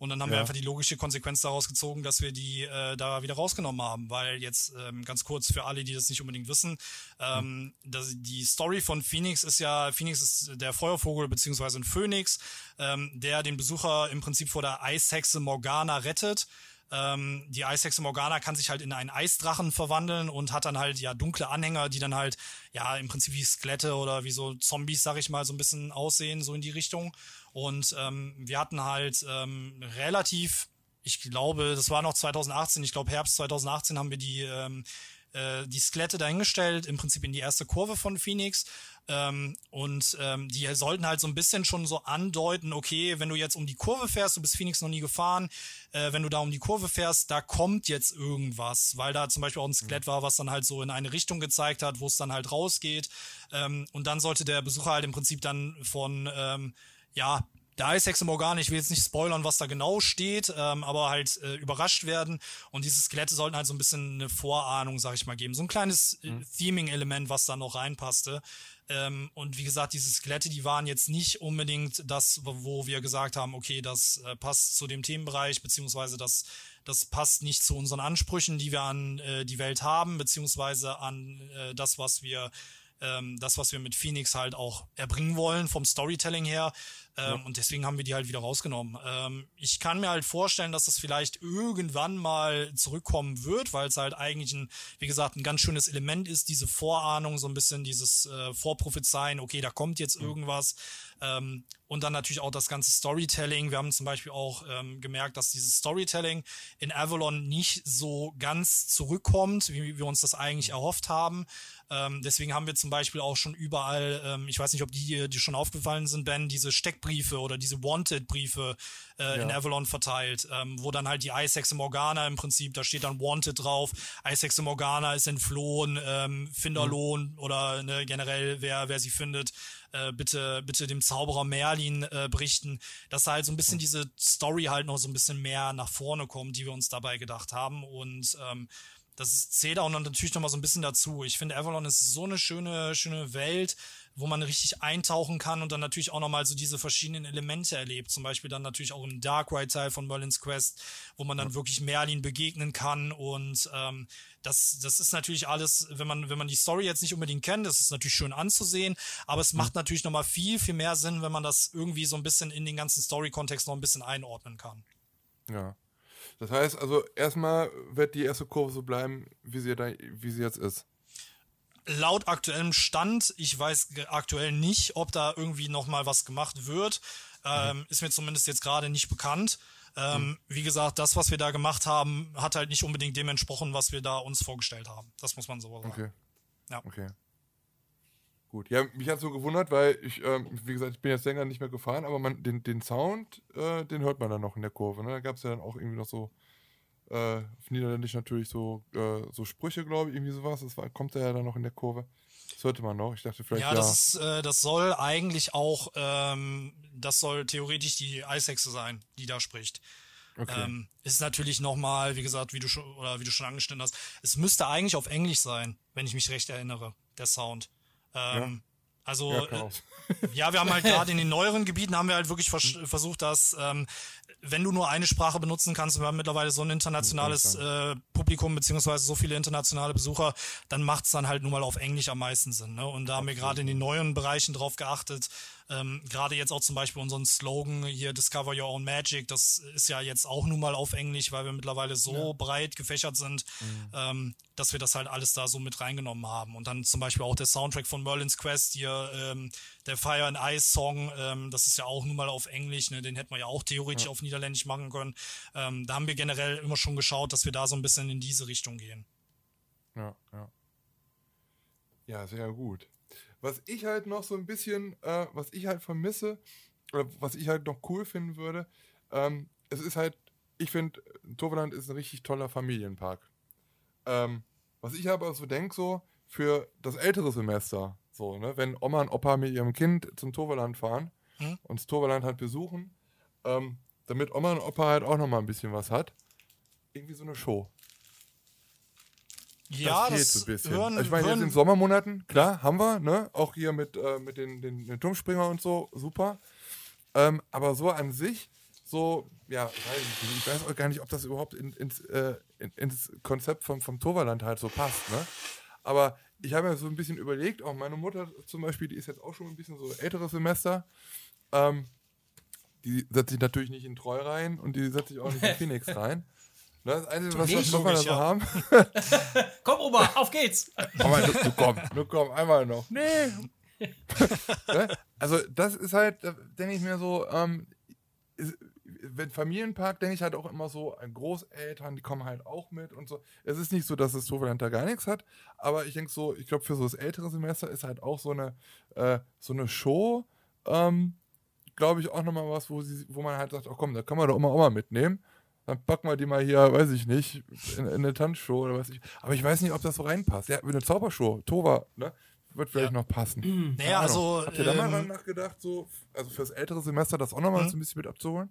Speaker 3: Und dann haben ja. wir einfach die logische Konsequenz daraus gezogen, dass wir die äh, da wieder rausgenommen haben, weil jetzt ähm, ganz kurz für alle, die das nicht unbedingt wissen, ähm, das, die Story von Phoenix ist ja, Phoenix ist der Feuervogel beziehungsweise ein Phönix, ähm, der den Besucher im Prinzip vor der Eishexe Morgana rettet. Ähm, die Eishexe Morgana kann sich halt in einen Eisdrachen verwandeln und hat dann halt ja dunkle Anhänger, die dann halt ja im Prinzip wie Skelette oder wie so Zombies, sag ich mal, so ein bisschen aussehen, so in die Richtung. Und ähm, wir hatten halt ähm, relativ, ich glaube, das war noch 2018, ich glaube Herbst 2018 haben wir die ähm, äh, die Skelette dahingestellt, im Prinzip in die erste Kurve von Phoenix. Ähm, und ähm, die sollten halt so ein bisschen schon so andeuten, okay, wenn du jetzt um die Kurve fährst, du bist Phoenix noch nie gefahren, äh, wenn du da um die Kurve fährst, da kommt jetzt irgendwas, weil da zum Beispiel auch ein Skelett war, was dann halt so in eine Richtung gezeigt hat, wo es dann halt rausgeht. Ähm, und dann sollte der Besucher halt im Prinzip dann von ähm, ja, der Eishexe Morgana, ich will jetzt nicht spoilern, was da genau steht, ähm, aber halt äh, überrascht werden. Und diese Skelette sollten halt so ein bisschen eine Vorahnung, sag ich mal, geben. So ein kleines äh, mhm. Theming-Element, was da noch reinpasste. Ähm, und wie gesagt, diese Skelette, die waren jetzt nicht unbedingt das, wo wir gesagt haben, okay, das äh, passt zu dem Themenbereich, beziehungsweise das, das passt nicht zu unseren Ansprüchen, die wir an äh, die Welt haben, beziehungsweise an äh, das, was wir ähm, das, was wir mit Phoenix halt auch erbringen wollen vom Storytelling her. Ähm, ja. Und deswegen haben wir die halt wieder rausgenommen. Ähm, ich kann mir halt vorstellen, dass das vielleicht irgendwann mal zurückkommen wird, weil es halt eigentlich ein, wie gesagt, ein ganz schönes Element ist, diese Vorahnung, so ein bisschen dieses äh, Vorprophezeien, okay, da kommt jetzt mhm. irgendwas. Ähm, und dann natürlich auch das ganze Storytelling. Wir haben zum Beispiel auch ähm, gemerkt, dass dieses Storytelling in Avalon nicht so ganz zurückkommt, wie wir uns das eigentlich mhm. erhofft haben. Ähm, deswegen haben wir zum Beispiel auch schon überall, ähm, ich weiß nicht, ob die dir schon aufgefallen sind, Ben, diese Steckbriefe oder diese Wanted-Briefe äh, ja. in Avalon verteilt, ähm, wo dann halt die Icehexe Morgana im Prinzip, da steht dann Wanted drauf, Icehexe Morgana ist entflohen, ähm, Finderlohn mhm. oder ne, generell, wer, wer sie findet, äh, bitte, bitte dem Zauberer Merlin äh, berichten, dass da halt so ein bisschen diese Story halt noch so ein bisschen mehr nach vorne kommt, die wir uns dabei gedacht haben und ähm, das zählt auch noch natürlich noch mal so ein bisschen dazu. Ich finde, Avalon ist so eine schöne, schöne Welt, wo man richtig eintauchen kann und dann natürlich auch noch mal so diese verschiedenen Elemente erlebt. Zum Beispiel dann natürlich auch im Dark Ride Teil von Merlin's Quest, wo man dann wirklich Merlin begegnen kann und ähm, das, das ist natürlich alles, wenn man, wenn man die Story jetzt nicht unbedingt kennt, das ist natürlich schön anzusehen, aber es macht natürlich noch mal viel, viel mehr Sinn, wenn man das irgendwie so ein bisschen in den ganzen Story-Kontext noch ein bisschen einordnen kann.
Speaker 1: Ja. Das heißt also, erstmal wird die erste Kurve so bleiben, wie sie, da, wie sie jetzt ist.
Speaker 3: Laut aktuellem Stand, ich weiß aktuell nicht, ob da irgendwie nochmal was gemacht wird. Ähm, mhm. Ist mir zumindest jetzt gerade nicht bekannt. Ähm, mhm. Wie gesagt, das, was wir da gemacht haben, hat halt nicht unbedingt dem entsprochen, was wir da uns vorgestellt haben. Das muss man so sagen.
Speaker 1: Okay. Ja. Okay. Gut, ja, mich hat so gewundert, weil ich, ähm, wie gesagt, ich bin jetzt länger nicht mehr gefahren, aber man, den, den Sound, äh, den hört man dann noch in der Kurve. Ne? Da gab es ja dann auch irgendwie noch so, äh, auf Niederländisch natürlich so, äh, so Sprüche, glaube ich, irgendwie sowas. Das war, kommt ja dann noch in der Kurve. Das hörte man noch. Ich dachte vielleicht.
Speaker 3: Ja, das, ja. Ist, äh, das soll eigentlich auch, ähm, das soll theoretisch die Eishexe sein, die da spricht. Okay. Ähm, ist natürlich nochmal, wie gesagt, wie du schon, oder wie du schon angeschnitten hast, es müsste eigentlich auf Englisch sein, wenn ich mich recht erinnere, der Sound. Ähm, ja. Also ja, äh, ja, wir haben halt gerade in den neueren Gebieten haben wir halt wirklich vers versucht, dass ähm, wenn du nur eine Sprache benutzen kannst, wir haben mittlerweile so ein internationales äh, Publikum beziehungsweise so viele internationale Besucher, dann macht's dann halt nur mal auf Englisch am meisten Sinn. Ne? Und da haben wir gerade in den neuen Bereichen drauf geachtet, ähm, Gerade jetzt auch zum Beispiel unseren Slogan hier Discover Your Own Magic, das ist ja jetzt auch nun mal auf Englisch, weil wir mittlerweile so ja. breit gefächert sind, mhm. ähm, dass wir das halt alles da so mit reingenommen haben. Und dann zum Beispiel auch der Soundtrack von Merlin's Quest hier, ähm, der Fire and Ice Song, ähm, das ist ja auch nun mal auf Englisch, ne? den hätten wir ja auch theoretisch ja. auf Niederländisch machen können. Ähm, da haben wir generell immer schon geschaut, dass wir da so ein bisschen in diese Richtung gehen.
Speaker 1: Ja, ja. Ja, sehr gut. Was ich halt noch so ein bisschen, äh, was ich halt vermisse, oder was ich halt noch cool finden würde, ähm, es ist halt, ich finde, Toverland ist ein richtig toller Familienpark. Ähm, was ich aber so denke, so, für das ältere Semester, so, ne, wenn Oma und Opa mit ihrem Kind zum Toverland fahren hm? und das Toverland halt besuchen, ähm, damit Oma und Opa halt auch noch mal ein bisschen was hat, irgendwie so eine Show.
Speaker 3: Ja, das,
Speaker 1: das so ein bisschen. Hören, also ich meine, jetzt in den Sommermonaten, klar, haben wir, ne? Auch hier mit, äh, mit den, den, den Turmspringer und so, super. Ähm, aber so an sich, so, ja, weiß ich weiß auch gar nicht, ob das überhaupt in, ins, äh, in, ins Konzept vom, vom Toverland halt so passt, ne? Aber ich habe mir so ein bisschen überlegt, auch meine Mutter zum Beispiel, die ist jetzt auch schon ein bisschen so älteres Semester, ähm, die setzt sich natürlich nicht in Treu rein und die setzt sich auch nicht in Phoenix rein. Das Einzige, was, was wir da so haben.
Speaker 2: komm, Oma, auf geht's!
Speaker 1: Aber du, du komm, du komm, einmal noch. Nee. Ne? also, das ist halt, denke ich mir so, ähm, ist, wenn Familienpark, denke ich halt auch immer so, an Großeltern, die kommen halt auch mit und so. Es ist nicht so, dass das Toverland da gar nichts hat, aber ich denke so, ich glaube, für so das ältere Semester ist halt auch so eine, äh, so eine Show, ähm, glaube ich, auch nochmal was, wo, sie, wo man halt sagt, oh komm, da kann man doch immer auch mal mitnehmen. Dann packen wir die mal hier, weiß ich nicht, in, in eine Tanzshow oder was ich. Aber ich weiß nicht, ob das so reinpasst. Ja, eine Zaubershow, Tova, ne? Wird vielleicht ja. noch passen.
Speaker 3: Mhm. Naja, also.
Speaker 1: Habt ihr da mal ähm, nachgedacht, so, also fürs ältere Semester das auch nochmal mhm. so ein bisschen mit abzuholen?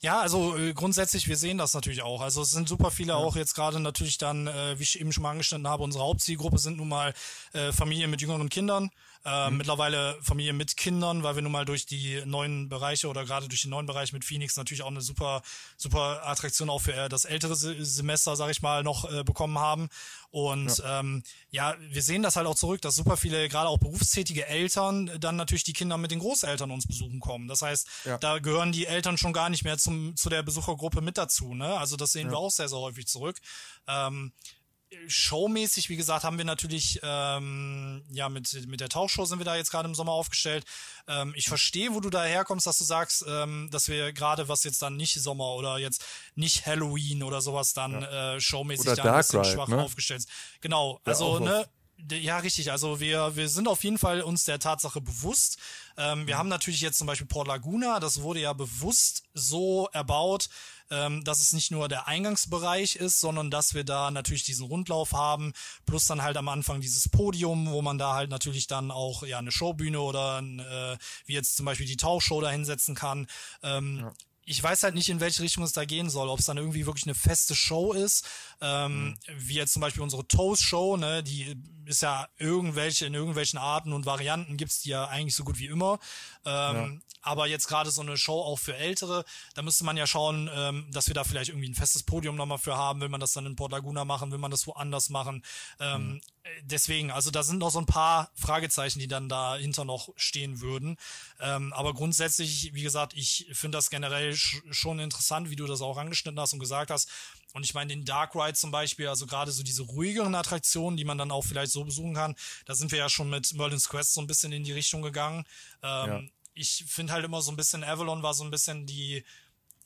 Speaker 3: Ja, also äh, grundsätzlich, wir sehen das natürlich auch. Also es sind super viele ja. auch jetzt gerade natürlich dann, äh, wie ich eben schon mal angeschnitten habe, unsere Hauptzielgruppe sind nun mal äh, Familien mit jüngeren Kindern. Äh, mhm. Mittlerweile Familien mit Kindern, weil wir nun mal durch die neuen Bereiche oder gerade durch den neuen Bereich mit Phoenix natürlich auch eine super, super Attraktion auch für äh, das ältere Semester, sag ich mal, noch äh, bekommen haben. Und ja. Ähm, ja, wir sehen das halt auch zurück, dass super viele, gerade auch berufstätige Eltern, dann natürlich die Kinder mit den Großeltern uns besuchen kommen. Das heißt, ja. da gehören die Eltern schon gar nicht mehr zum, zu der Besuchergruppe mit dazu. Ne? Also das sehen ja. wir auch sehr, sehr häufig zurück. Ähm, showmäßig, wie gesagt, haben wir natürlich, ähm, ja, mit, mit der Tauchshow sind wir da jetzt gerade im Sommer aufgestellt. Ähm, ich verstehe, wo du da herkommst, dass du sagst, ähm, dass wir gerade, was jetzt dann nicht Sommer oder jetzt nicht Halloween oder sowas dann ja. äh, showmäßig
Speaker 1: oder
Speaker 3: da
Speaker 1: ein
Speaker 3: bisschen
Speaker 1: Ride,
Speaker 3: schwach
Speaker 1: ne?
Speaker 3: aufgestellt sind. Genau, ja, also, ne, ja, richtig. Also wir, wir sind auf jeden Fall uns der Tatsache bewusst. Ähm, wir mhm. haben natürlich jetzt zum Beispiel Port Laguna, das wurde ja bewusst so erbaut, ähm, dass es nicht nur der Eingangsbereich ist, sondern dass wir da natürlich diesen Rundlauf haben, plus dann halt am Anfang dieses Podium, wo man da halt natürlich dann auch ja eine Showbühne oder ein, äh, wie jetzt zum Beispiel die Tauchshow da hinsetzen kann. Ähm, ja ich weiß halt nicht, in welche Richtung es da gehen soll. Ob es dann irgendwie wirklich eine feste Show ist, ähm, mhm. wie jetzt zum Beispiel unsere Toast-Show, ne, die ist ja irgendwelche, in irgendwelchen Arten und Varianten gibt's die ja eigentlich so gut wie immer. Ähm, ja. Aber jetzt gerade so eine Show auch für Ältere, da müsste man ja schauen, ähm, dass wir da vielleicht irgendwie ein festes Podium nochmal für haben. Will man das dann in Port Laguna machen? Will man das woanders machen? Ähm, mhm. Deswegen, also da sind noch so ein paar Fragezeichen, die dann dahinter noch stehen würden. Ähm, aber grundsätzlich, wie gesagt, ich finde das generell sch schon interessant, wie du das auch angeschnitten hast und gesagt hast. Und ich meine, den Dark Ride zum Beispiel, also gerade so diese ruhigeren Attraktionen, die man dann auch vielleicht so besuchen kann, da sind wir ja schon mit Merlin's Quest so ein bisschen in die Richtung gegangen. Ähm, ja ich finde halt immer so ein bisschen, Avalon war so ein bisschen die,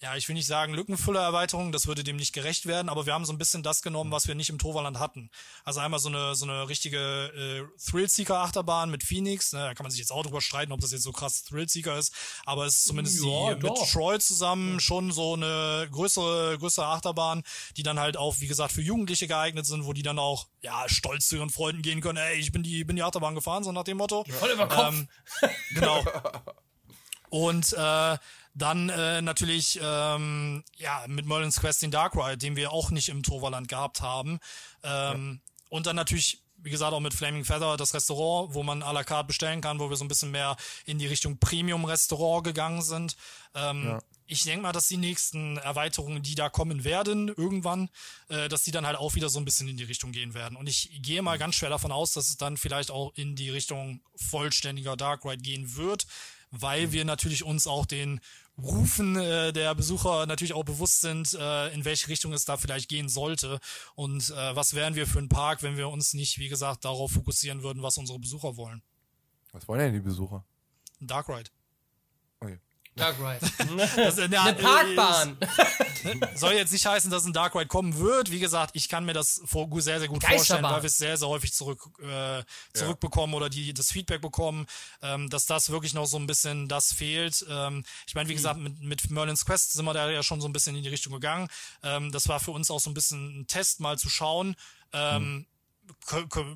Speaker 3: ja, ich will nicht sagen Lückenfüller-Erweiterung, das würde dem nicht gerecht werden, aber wir haben so ein bisschen das genommen, was wir nicht im Toverland hatten. Also einmal so eine so eine richtige äh, Thrill-Seeker-Achterbahn mit Phoenix, ne, da kann man sich jetzt auch drüber streiten, ob das jetzt so krass Thrill-Seeker ist, aber es ist zumindest ja, die doch. mit Troy zusammen schon so eine größere, größere Achterbahn, die dann halt auch, wie gesagt, für Jugendliche geeignet sind, wo die dann auch, ja, stolz zu ihren Freunden gehen können, ey, ich bin die, bin die Achterbahn gefahren, so nach dem Motto.
Speaker 2: Voll über Kopf.
Speaker 3: Ähm, genau. Und äh, dann äh, natürlich ähm, ja mit Merlin's Quest den Dark Ride, den wir auch nicht im Toverland gehabt haben. Ähm, ja. Und dann natürlich wie gesagt, auch mit Flaming Feather das Restaurant, wo man à la carte bestellen kann, wo wir so ein bisschen mehr in die Richtung Premium-Restaurant gegangen sind. Ähm, ja. Ich denke mal, dass die nächsten Erweiterungen, die da kommen werden, irgendwann, äh, dass die dann halt auch wieder so ein bisschen in die Richtung gehen werden. Und ich gehe mal ganz schwer davon aus, dass es dann vielleicht auch in die Richtung vollständiger Dark Ride gehen wird weil wir natürlich uns auch den Rufen äh, der Besucher natürlich auch bewusst sind, äh, in welche Richtung es da vielleicht gehen sollte. Und äh, was wären wir für ein Park, wenn wir uns nicht, wie gesagt, darauf fokussieren würden, was unsere Besucher wollen.
Speaker 1: Was wollen denn die Besucher?
Speaker 3: Dark Ride.
Speaker 2: Dark Ride.
Speaker 3: das, na,
Speaker 2: eine Parkbahn.
Speaker 3: soll jetzt nicht heißen, dass ein Dark Ride kommen wird. Wie gesagt, ich kann mir das sehr, sehr gut vorstellen, weil wir es sehr, sehr häufig zurück, äh, zurückbekommen ja. oder die das Feedback bekommen, ähm, dass das wirklich noch so ein bisschen das fehlt. Ähm, ich meine, wie gesagt, mit, mit Merlin's Quest sind wir da ja schon so ein bisschen in die Richtung gegangen. Ähm, das war für uns auch so ein bisschen ein Test, mal zu schauen. Ähm, mhm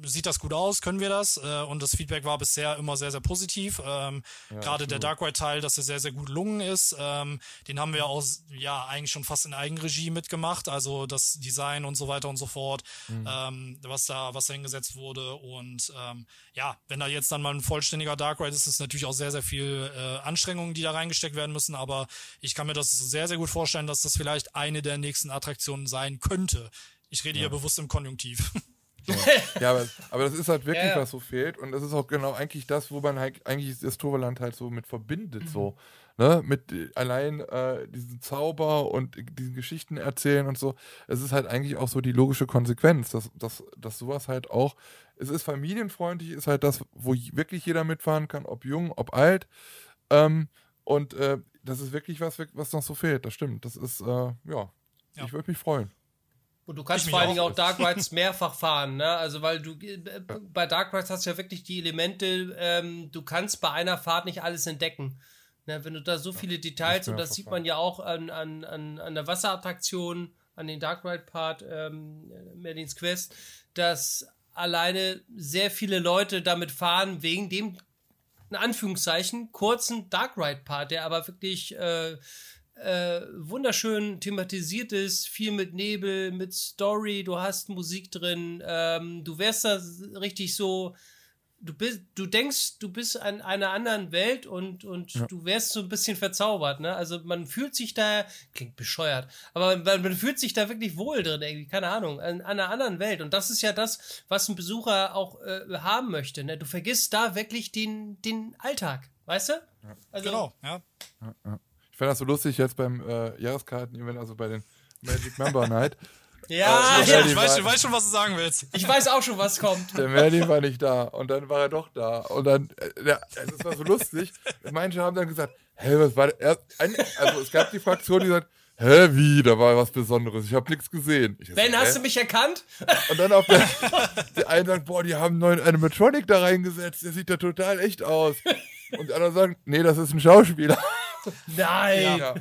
Speaker 3: sieht das gut aus, können wir das? Äh, und das Feedback war bisher immer sehr, sehr positiv. Ähm, ja, Gerade der Dark Ride-Teil, dass er sehr, sehr gut lungen ist. Ähm, den haben wir auch, ja, eigentlich schon fast in Eigenregie mitgemacht. Also das Design und so weiter und so fort, mhm. ähm, was da, was da hingesetzt wurde. Und ähm, ja, wenn da jetzt dann mal ein vollständiger Dark Ride ist, ist natürlich auch sehr, sehr viel äh, Anstrengungen, die da reingesteckt werden müssen. Aber ich kann mir das sehr, sehr gut vorstellen, dass das vielleicht eine der nächsten Attraktionen sein könnte. Ich rede ja. hier bewusst im Konjunktiv.
Speaker 1: ja, aber, aber, das ist halt wirklich, ja, ja. was so fehlt. Und das ist auch genau eigentlich das, wo man halt eigentlich das Toverland halt so mit verbindet. Mhm. So. Ne? Mit äh, allein äh, diesen Zauber und diesen Geschichten erzählen und so. Es ist halt eigentlich auch so die logische Konsequenz, dass, dass, dass sowas halt auch, es ist familienfreundlich, ist halt das, wo wirklich jeder mitfahren kann, ob jung, ob alt. Ähm, und äh, das ist wirklich was, was noch so fehlt. Das stimmt. Das ist, äh, ja, ja. ich würde mich freuen.
Speaker 2: Und du kannst vor allen Dingen auch, Dark Rides mehrfach fahren, ne? Also weil du äh, bei Dark Rides hast du ja wirklich die Elemente, ähm, du kannst bei einer Fahrt nicht alles entdecken. Ne? Wenn du da so viele Details, und das sieht man ja auch an, an, an, an der Wasserattraktion, an den Dark Ride Part, ähm, Merlins Quest, dass alleine sehr viele Leute damit fahren, wegen dem, in Anführungszeichen, kurzen Dark Ride Part, der aber wirklich äh, äh, wunderschön thematisiert ist, viel mit Nebel, mit Story, du hast Musik drin, ähm, du wärst da richtig so, du bist, du denkst, du bist an einer anderen Welt und, und ja. du wärst so ein bisschen verzaubert, ne? Also man fühlt sich da, klingt bescheuert, aber man, man fühlt sich da wirklich wohl drin, irgendwie, keine Ahnung, an, an einer anderen Welt. Und das ist ja das, was ein Besucher auch äh, haben möchte, ne? Du vergisst da wirklich den, den Alltag, weißt du?
Speaker 3: Ja. Also, genau, ja.
Speaker 1: ja ich fand das so lustig jetzt beim äh, Jahreskarten-Event, also bei den Magic Member Night.
Speaker 2: ja,
Speaker 3: äh, ja ich weiß, weiß, schon, was du sagen willst.
Speaker 2: Ich weiß auch schon, was kommt.
Speaker 1: Der Merlin war nicht da und dann war er doch da. Und dann, äh, ja, das war so lustig. Manche haben dann gesagt, hä, was war der? Also es gab die Fraktion, die sagt, Hä, wie? Da war was Besonderes. Ich habe nichts gesehen.
Speaker 2: Ich ben, hast du mich erkannt?
Speaker 1: Und dann auf der, die einen sagen, boah, die haben einen neuen Animatronic da reingesetzt. Der sieht ja total echt aus. Und die anderen sagen, nee, das ist ein Schauspieler.
Speaker 2: Nein!
Speaker 3: Ja.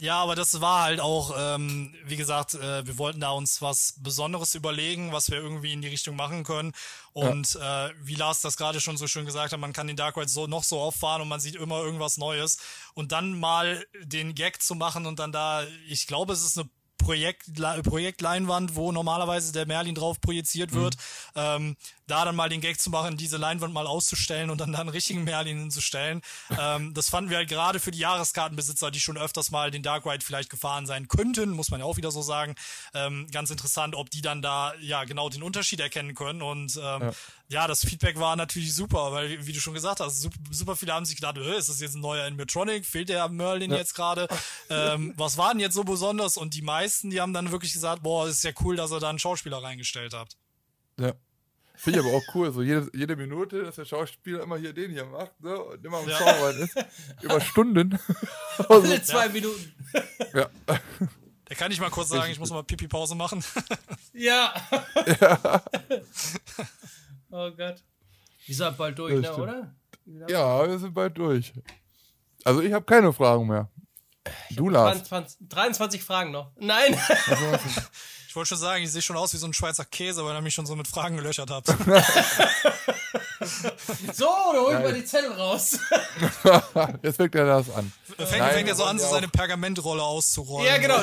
Speaker 3: Ja, aber das war halt auch, ähm, wie gesagt, äh, wir wollten da uns was Besonderes überlegen, was wir irgendwie in die Richtung machen können. Und ja. äh, wie Lars das gerade schon so schön gesagt hat, man kann den Dark Ride so noch so auffahren und man sieht immer irgendwas Neues. Und dann mal den Gag zu machen und dann da, ich glaube, es ist eine Projekt, Projektleinwand, wo normalerweise der Merlin drauf projiziert wird, mhm. ähm, da dann mal den Gag zu machen, diese Leinwand mal auszustellen und dann da einen richtigen Merlin hinzustellen. ähm, das fanden wir halt gerade für die Jahreskartenbesitzer, die schon öfters mal den Dark Ride vielleicht gefahren sein könnten, muss man ja auch wieder so sagen, ähm, ganz interessant, ob die dann da ja genau den Unterschied erkennen können. Und ähm, ja. ja. das Feedback war natürlich super, weil, wie du schon gesagt hast, super, super viele haben sich gedacht, ist das jetzt ein neuer Animatronic? Fehlt der Merlin ja. jetzt gerade? ähm, was war denn jetzt so besonders? Und die meisten, die haben dann wirklich gesagt, boah, ist ja cool, dass ihr da einen Schauspieler reingestellt habt.
Speaker 1: Ja. Finde ich aber auch cool, so jede, jede Minute, dass der Schauspieler immer hier den hier macht ne, und immer am ja. Zaubern ist. Über Stunden.
Speaker 2: Alle also, zwei ja. Minuten.
Speaker 1: Ja.
Speaker 3: Der kann ich mal kurz sagen, ich muss mal Pipi-Pause machen.
Speaker 2: ja. ja. oh Gott. Wir sind bald durch, ne, oder?
Speaker 1: Ja, wir sind bald durch. Also ich habe keine Fragen mehr. Du, Lars.
Speaker 2: 23, 23 Fragen noch. Nein.
Speaker 3: Ich wollte schon sagen, ich sehe schon aus wie so ein Schweizer Käse, weil ihr mich schon so mit Fragen gelöchert habt.
Speaker 2: so, da holen wir die Zettel raus.
Speaker 1: Jetzt fängt er das an.
Speaker 3: Fängt, fängt er so an, so seine Pergamentrolle auszurollen.
Speaker 2: Ja, genau.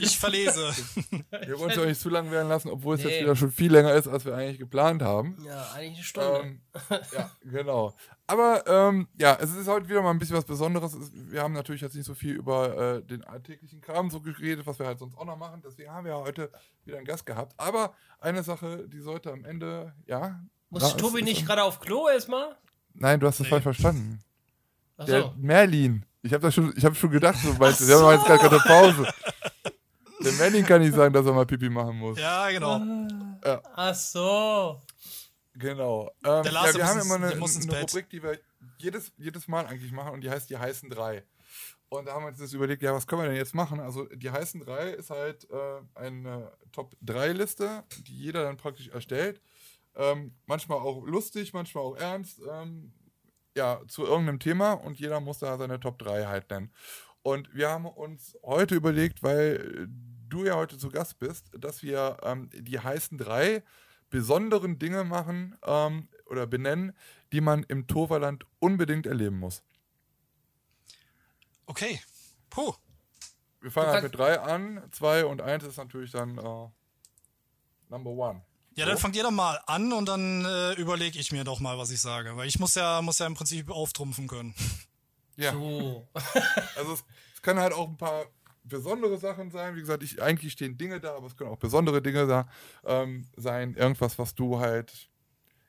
Speaker 3: Ich verlese.
Speaker 1: Wir wollen es euch nicht zu lang werden lassen, obwohl es nee. jetzt wieder schon viel länger ist, als wir eigentlich geplant haben.
Speaker 2: Ja, eigentlich eine Stunde. Ähm,
Speaker 1: ja, genau. Aber ähm, ja, es ist heute wieder mal ein bisschen was Besonderes. Wir haben natürlich jetzt nicht so viel über äh, den alltäglichen Kram so geredet, was wir halt sonst auch noch machen. Deswegen haben wir heute wieder einen Gast gehabt. Aber eine Sache, die sollte am Ende, ja.
Speaker 2: Muss Tobi nicht gerade auf Klo erstmal?
Speaker 1: Nein, du hast das nee. falsch verstanden. Ach Der so. Merlin. Ich habe schon, hab schon gedacht, so, weil so. wir haben jetzt gerade eine Pause. Der Merlin kann nicht sagen, dass er mal Pipi machen muss.
Speaker 3: Ja, genau.
Speaker 2: Ja. Ach so.
Speaker 1: Genau. Ähm, ja, wir haben immer eine, eine Rubrik, die wir jedes, jedes Mal eigentlich machen und die heißt die heißen drei. Und da haben wir uns jetzt überlegt, ja, was können wir denn jetzt machen? Also die heißen drei ist halt äh, eine Top-3-Liste, die jeder dann praktisch erstellt. Ähm, manchmal auch lustig, manchmal auch ernst. Ähm, ja, zu irgendeinem Thema und jeder muss da seine Top 3 halt nennen. Und wir haben uns heute überlegt, weil du ja heute zu Gast bist, dass wir ähm, die heißen drei besonderen Dinge machen ähm, oder benennen, die man im Toverland unbedingt erleben muss.
Speaker 3: Okay. Puh.
Speaker 1: Wir fangen halt mit drei an. Zwei und eins ist natürlich dann äh, Number One.
Speaker 3: Ja, dann fangt ihr doch mal an und dann äh, überlege ich mir doch mal, was ich sage. Weil ich muss ja, muss ja im Prinzip auftrumpfen können.
Speaker 1: Ja.
Speaker 2: So.
Speaker 1: also es, es können halt auch ein paar besondere Sachen sein. Wie gesagt, ich, eigentlich stehen Dinge da, aber es können auch besondere Dinge da ähm, sein. Irgendwas, was du halt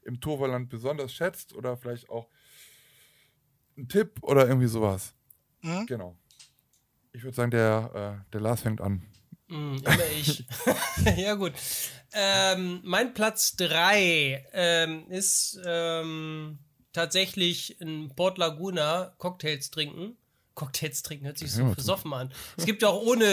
Speaker 1: im Toverland besonders schätzt oder vielleicht auch ein Tipp oder irgendwie sowas.
Speaker 3: Mhm.
Speaker 1: Genau. Ich würde sagen, der, äh, der Lars fängt an.
Speaker 2: Mm, immer ich. ja, gut. Ähm, mein Platz 3 ähm, ist ähm, tatsächlich in Port Laguna Cocktails trinken. Cocktails trinken hört sich so
Speaker 1: Ja,
Speaker 2: besoffen an. Es gibt ja auch ohne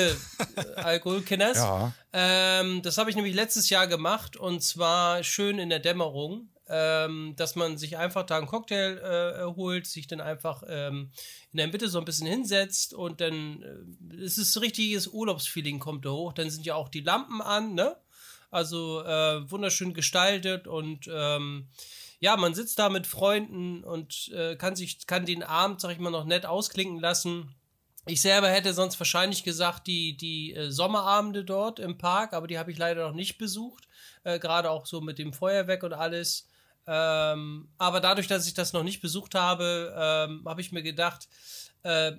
Speaker 2: äh, Alkoholkenners.
Speaker 1: Ja.
Speaker 2: Ähm, das habe ich nämlich letztes Jahr gemacht und zwar schön in der Dämmerung, ähm, dass man sich einfach da einen Cocktail äh, holt, sich dann einfach ähm, in der Mitte so ein bisschen hinsetzt und dann äh, es ist richtiges Urlaubsfeeling kommt da hoch. Dann sind ja auch die Lampen an, ne? Also äh, wunderschön gestaltet und ähm, ja, man sitzt da mit Freunden und äh, kann sich, kann den Abend, sag ich mal, noch nett ausklinken lassen. Ich selber hätte sonst wahrscheinlich gesagt, die, die äh, Sommerabende dort im Park, aber die habe ich leider noch nicht besucht. Äh, Gerade auch so mit dem Feuerwerk und alles. Ähm, aber dadurch, dass ich das noch nicht besucht habe, ähm, habe ich mir gedacht, äh,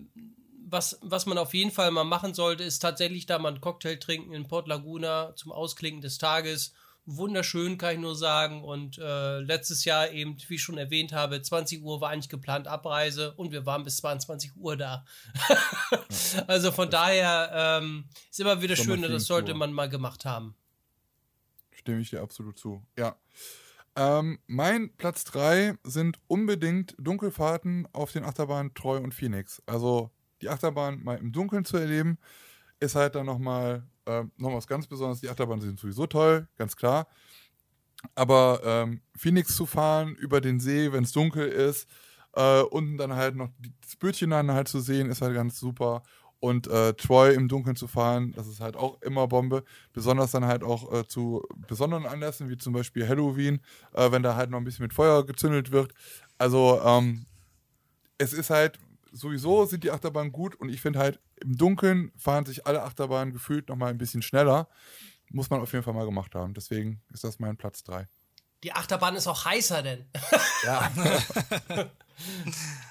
Speaker 2: was, was man auf jeden Fall mal machen sollte, ist tatsächlich da mal einen Cocktail trinken in Port Laguna zum Ausklinken des Tages. Wunderschön, kann ich nur sagen. Und äh, letztes Jahr eben, wie ich schon erwähnt habe, 20 Uhr war eigentlich geplant Abreise und wir waren bis 22 Uhr da. also von daher ähm, ist immer wieder schön, das sollte man mal gemacht haben.
Speaker 1: Stimme ich dir absolut zu. Ja. Ähm, mein Platz 3 sind unbedingt Dunkelfahrten auf den Achterbahnen Treu und Phoenix. Also die Achterbahn mal im Dunkeln zu erleben, ist halt dann nochmal äh, noch was ganz Besonderes. Die Achterbahnen sind sowieso toll, ganz klar. Aber ähm, Phoenix zu fahren über den See, wenn es dunkel ist, äh, unten dann halt noch das Bötchen dann halt zu sehen, ist halt ganz super. Und äh, Troy im Dunkeln zu fahren, das ist halt auch immer Bombe. Besonders dann halt auch äh, zu besonderen Anlässen, wie zum Beispiel Halloween, äh, wenn da halt noch ein bisschen mit Feuer gezündelt wird. Also ähm, es ist halt, sowieso sind die Achterbahnen gut und ich finde halt, im Dunkeln fahren sich alle Achterbahnen gefühlt nochmal ein bisschen schneller. Muss man auf jeden Fall mal gemacht haben. Deswegen ist das mein Platz 3.
Speaker 2: Die Achterbahn ist auch heißer denn.
Speaker 1: Ja.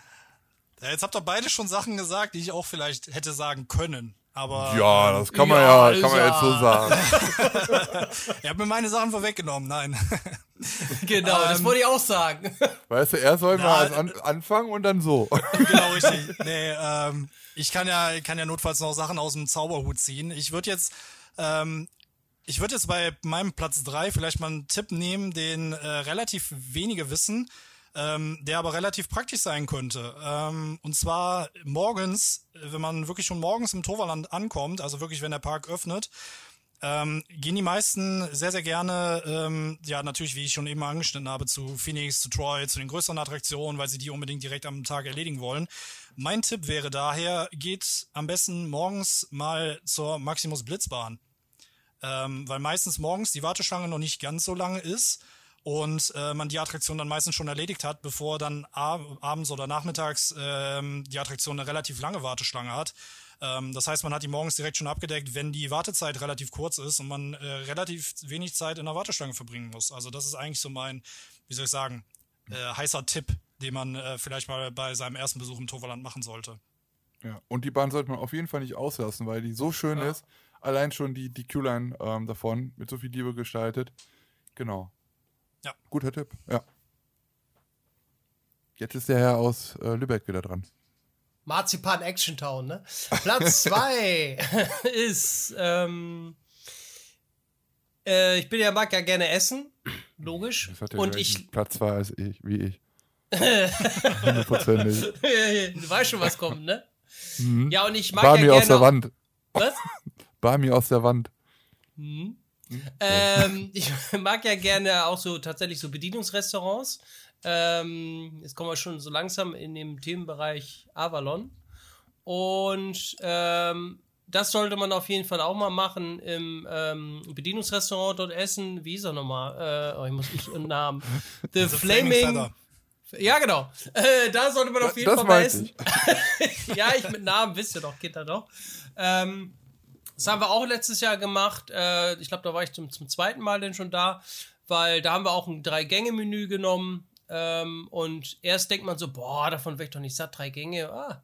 Speaker 3: Ja, jetzt habt ihr beide schon Sachen gesagt, die ich auch vielleicht hätte sagen können. Aber
Speaker 1: ja, das kann man
Speaker 2: Ja,
Speaker 1: ja, kann man
Speaker 2: ist
Speaker 1: jetzt so
Speaker 2: ja-
Speaker 1: sagen.
Speaker 3: ihr habt mir meine Sachen vorweggenommen. Nein.
Speaker 2: Genau, das
Speaker 3: Ähm,
Speaker 2: wollte ich auch sagen.
Speaker 1: Weißt du, er soll
Speaker 3: Ja,
Speaker 1: mal als an, anfangen und dann so.
Speaker 3: genau richtig. Nee, ähm, ich kann ja, kann ja notfalls noch Sachen aus dem Zauberhut ziehen. Ich würde jetzt, ähm, ich würde jetzt bei meinem Platz drei vielleicht mal einen Tipp nehmen, den äh, relativ wenige wissen, ähm, der aber relativ praktisch sein könnte. Ähm, und zwar morgens, äh, wenn man wirklich schon morgens im Toverland ankommt, also wirklich, wenn der Park öffnet, ähm, gehen die meisten sehr, sehr gerne, ähm, ja, natürlich, wie ich schon eben angeschnitten habe, zu Phoenix, zu Troy, zu den größeren Attraktionen, weil sie die unbedingt direkt am Tag erledigen wollen. Mein Tipp wäre daher, geht am besten morgens mal zur Maximus Blitzbahn. Ähm, weil meistens morgens die Warteschlange noch nicht ganz so lange ist und äh, man die Attraktion dann meistens schon erledigt hat, bevor dann ab abends oder nachmittags ähm, die Attraktion eine relativ lange Warteschlange hat. Ähm, das heißt, man hat die morgens direkt schon abgedeckt, wenn die Wartezeit relativ kurz ist und man äh, relativ wenig Zeit in der Warteschlange verbringen muss. Also das ist eigentlich so mein, wie soll ich sagen, äh, heißer Tipp, den man äh, vielleicht mal bei seinem ersten Besuch im Toverland machen sollte.
Speaker 1: Ja. Und die Bahn sollte man auf jeden Fall nicht auslassen, weil die so schön ist. Allein schon die, die Q-Line ähm, davon mit so viel Liebe gestaltet. Genau.
Speaker 3: Ja.
Speaker 1: Guter Tipp, ja. Jetzt ist der Herr aus äh, Lübeck wieder dran.
Speaker 2: Marzipan Action Town, ne? Platz 2 ist, ähm, äh, ich bin ja, mag ja gerne essen, logisch. Und ich,
Speaker 1: Platz zwei als ich, wie ich. Hundertprozentig.
Speaker 2: du weißt schon, was kommt, ne? Ja, und ich mag
Speaker 1: Barmi
Speaker 2: ja
Speaker 1: aus der
Speaker 2: gerne.
Speaker 1: Wand.
Speaker 2: Was?
Speaker 1: Barmi aus der Wand.
Speaker 2: Ähm, ich mag ja gerne auch so tatsächlich so Bedienungsrestaurants. Ähm, jetzt kommen wir schon so langsam in den Themenbereich Avalon. Und ähm, das sollte man auf jeden Fall auch mal machen im ähm, Bedienungsrestaurant dort essen. Wie ist er nochmal? Äh, oh, ich muss ich einen Namen. The, The Flaming. Flaming ja, genau. Äh, da sollte man auf jeden das Fall mal essen. Ja, ich mit Namen wisst ihr doch, Kinder doch. Ähm, das haben wir auch letztes Jahr gemacht. Äh, ich glaube, da war ich zum, zum zweiten Mal denn schon da, weil da haben wir auch ein Drei-Gänge-Menü genommen. Ähm, und erst denkt man so, boah, davon wäre ich doch nicht satt, drei Gänge. Ah.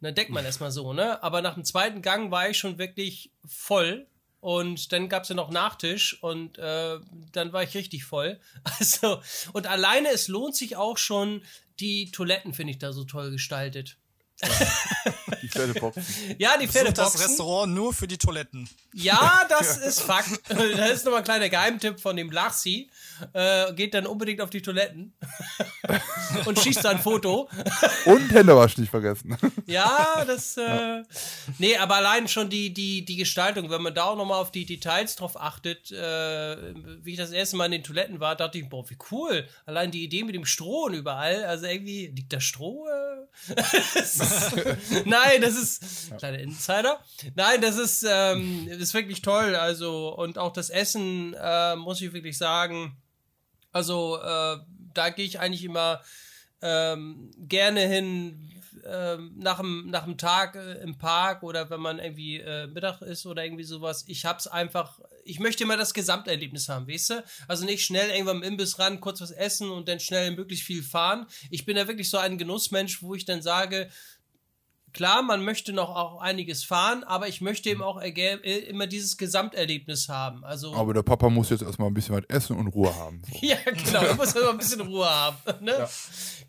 Speaker 2: Und dann denkt man erstmal so, ne? Aber nach dem zweiten Gang war ich schon wirklich voll. Und dann gab es ja noch Nachtisch und äh, dann war ich richtig voll. Also, und alleine, es lohnt sich auch schon, die Toiletten finde ich da so toll gestaltet. Ja,
Speaker 3: die Pferdeboxen. Ja, die Pferdeboxen. das Restaurant nur für die Toiletten.
Speaker 2: Ja, das ist Fakt. Das ist nochmal ein kleiner Geheimtipp von dem Lachsi. Äh, geht dann unbedingt auf die Toiletten und schießt da ein Foto.
Speaker 1: Und Händewaschen nicht vergessen.
Speaker 2: Ja, das. Äh, nee, aber allein schon die, die, die Gestaltung, wenn man da auch nochmal auf die Details drauf achtet, äh, wie ich das erste Mal in den Toiletten war, dachte ich, boah, wie cool. Allein die Idee mit dem Stroh und überall. Also irgendwie, liegt da Stroh? Nein, das ist. Kleiner Insider. Nein, das ist, ähm, ist wirklich toll. Also, und auch das Essen, äh, muss ich wirklich sagen. Also, äh, da gehe ich eigentlich immer ähm, gerne hin ähm, nach, dem, nach dem Tag äh, im Park oder wenn man irgendwie äh, Mittag ist oder irgendwie sowas. Ich hab's einfach, ich möchte immer das Gesamterlebnis haben, weißt du? Also nicht schnell irgendwann im Imbiss ran, kurz was essen und dann schnell möglichst viel fahren. Ich bin ja wirklich so ein Genussmensch, wo ich dann sage, klar, man möchte noch auch einiges fahren, aber ich möchte eben auch äh, immer dieses Gesamterlebnis haben. Also
Speaker 1: aber der Papa muss jetzt erstmal ein bisschen was essen und Ruhe haben.
Speaker 2: So. ja, genau, er muss erstmal ein bisschen Ruhe haben. Ne? Ja.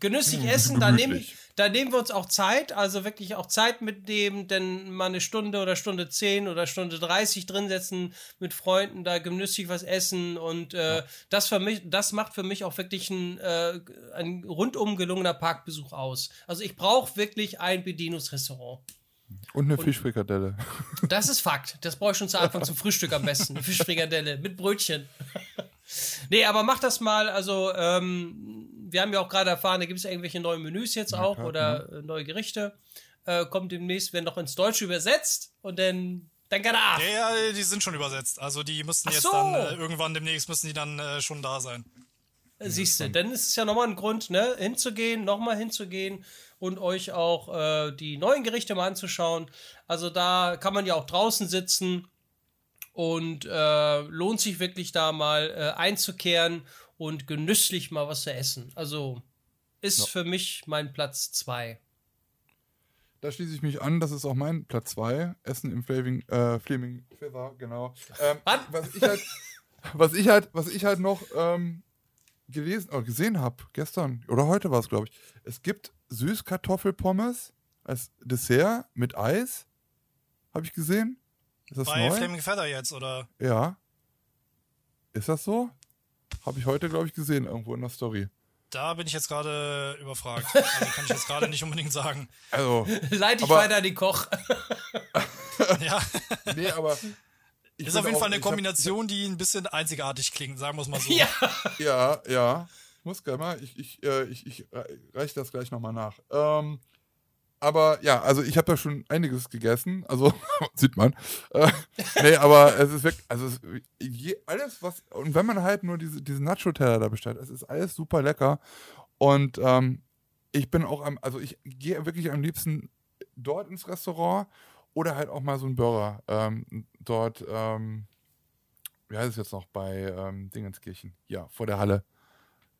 Speaker 2: Genüsslich essen, da nehme ich, da nehmen wir uns auch Zeit, also wirklich auch Zeit mitnehmen, denn mal eine Stunde oder Stunde 10 oder Stunde 30 drin setzen mit Freunden, da genüsslich was essen und äh, ja. das für mich, das macht für mich auch wirklich ein, äh, ein rundum gelungener Parkbesuch aus. Also ich brauche wirklich ein Bedienungsrestaurant.
Speaker 1: Und eine Fischfrikadelle.
Speaker 2: Das ist Fakt. Das brauche ich schon zu Anfang zum Frühstück am besten. Eine Fischfrikadelle mit Brötchen. nee, aber mach das mal. Also, ähm, wir haben ja auch gerade erfahren, da gibt es irgendwelche neuen Menüs jetzt auch ja, oder ja. Äh, neue Gerichte. Äh, kommt demnächst, werden noch ins Deutsche übersetzt und dann dann kann er
Speaker 3: Ja, ja, die sind schon übersetzt. Also die müssten Ach jetzt so. dann äh, irgendwann demnächst müssen die dann äh, schon da sein.
Speaker 2: Siehst du, dann ist es ja nochmal ein Grund, ne, hinzugehen, nochmal hinzugehen und euch auch äh, die neuen Gerichte mal anzuschauen. Also da kann man ja auch draußen sitzen und äh, lohnt sich wirklich da mal äh, einzukehren und genüsslich mal was zu essen. Also ist ja. für mich mein Platz 2.
Speaker 1: Da schließe ich mich an, das ist auch mein Platz 2. Essen im Flaming, äh, Flaming Feather, genau. Ähm, was, ich halt, was, ich halt, was ich halt noch ähm, gelesen oder gesehen habe, gestern oder heute war es, glaube ich. Es gibt Süßkartoffelpommes als Dessert mit Eis. Habe ich gesehen.
Speaker 3: Ist das Bei neu? Flaming Feather jetzt, oder?
Speaker 1: Ja. Ist das so? Habe ich heute, glaube ich, gesehen, irgendwo in der Story.
Speaker 3: Da bin ich jetzt gerade überfragt. Also kann ich jetzt gerade nicht unbedingt sagen.
Speaker 1: Also.
Speaker 2: Leite ich weiter an den Koch.
Speaker 3: ja.
Speaker 1: Nee, aber.
Speaker 3: Ist auf jeden auch, Fall eine Kombination, hab, die ein bisschen einzigartig klingt, sagen wir es mal so.
Speaker 2: Ja,
Speaker 1: ja. ja. Muss gleich mal. Ich, ich, äh, ich, ich reiche das gleich nochmal nach. Ähm, aber ja, also ich habe da schon einiges gegessen, also sieht man. Äh, nee, aber es ist wirklich, also es, je, alles, was, und wenn man halt nur diese, diese Nacho-Teller da bestellt, es ist alles super lecker. Und ähm, ich bin auch am, also ich gehe wirklich am liebsten dort ins Restaurant oder halt auch mal so einen Burger ähm, dort, ähm, wie heißt es jetzt noch, bei ähm, Dingenskirchen, ja, vor der Halle,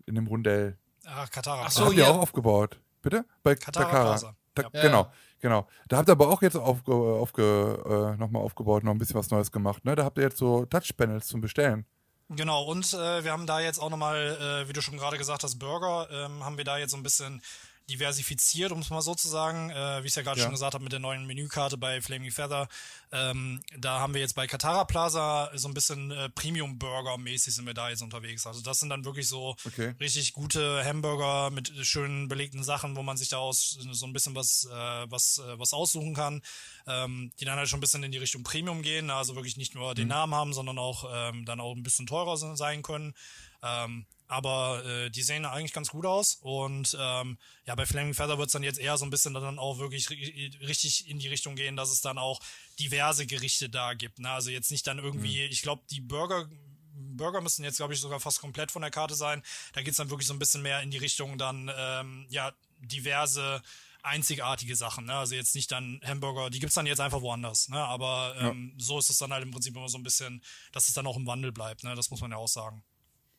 Speaker 1: in dem Rundell.
Speaker 3: Ach, Katara.
Speaker 1: Ach so, ja. auch aufgebaut. Bitte? Bei
Speaker 3: Katara. Katara.
Speaker 1: Da, ja. Genau, genau. Da habt ihr aber auch jetzt aufge, aufge, äh, nochmal aufgebaut, noch ein bisschen was Neues gemacht. Ne? Da habt ihr jetzt so Touchpanels zum Bestellen.
Speaker 3: Genau, und äh, wir haben da jetzt auch nochmal, äh, wie du schon gerade gesagt hast, Burger, ähm, haben wir da jetzt so ein bisschen diversifiziert, um es mal so zu sagen. Äh, wie ich es ja gerade ja. schon gesagt habe mit der neuen Menükarte bei Flaming Feather. Ähm, da haben wir jetzt bei Katara Plaza so ein bisschen äh, Premium-Burger-mäßig sind wir da jetzt unterwegs. Also das sind dann wirklich so okay. richtig gute Hamburger mit schönen belegten Sachen, wo man sich da aus so ein bisschen was, äh, was, äh, was aussuchen kann. Ähm, die dann halt schon ein bisschen in die Richtung Premium gehen, also wirklich nicht nur den mhm. Namen haben, sondern auch ähm, dann auch ein bisschen teurer sein können. Ähm, aber äh, die sehen eigentlich ganz gut aus. Und ähm, ja, bei Flaming Feather wird es dann jetzt eher so ein bisschen dann auch wirklich richtig in die Richtung gehen, dass es dann auch diverse Gerichte da gibt. Ne? Also jetzt nicht dann irgendwie, mhm. ich glaube, die Burger. Burger müssen jetzt, glaube ich, sogar fast komplett von der Karte sein. Da geht's dann wirklich so ein bisschen mehr in die Richtung dann, ähm, ja, diverse einzigartige Sachen. Ne? Also jetzt nicht dann Hamburger, die gibt's dann jetzt einfach woanders. Ne? Aber ähm, ja. so ist es dann halt im Prinzip immer so ein bisschen, dass es dann auch im Wandel bleibt. Ne? Das muss man ja auch sagen.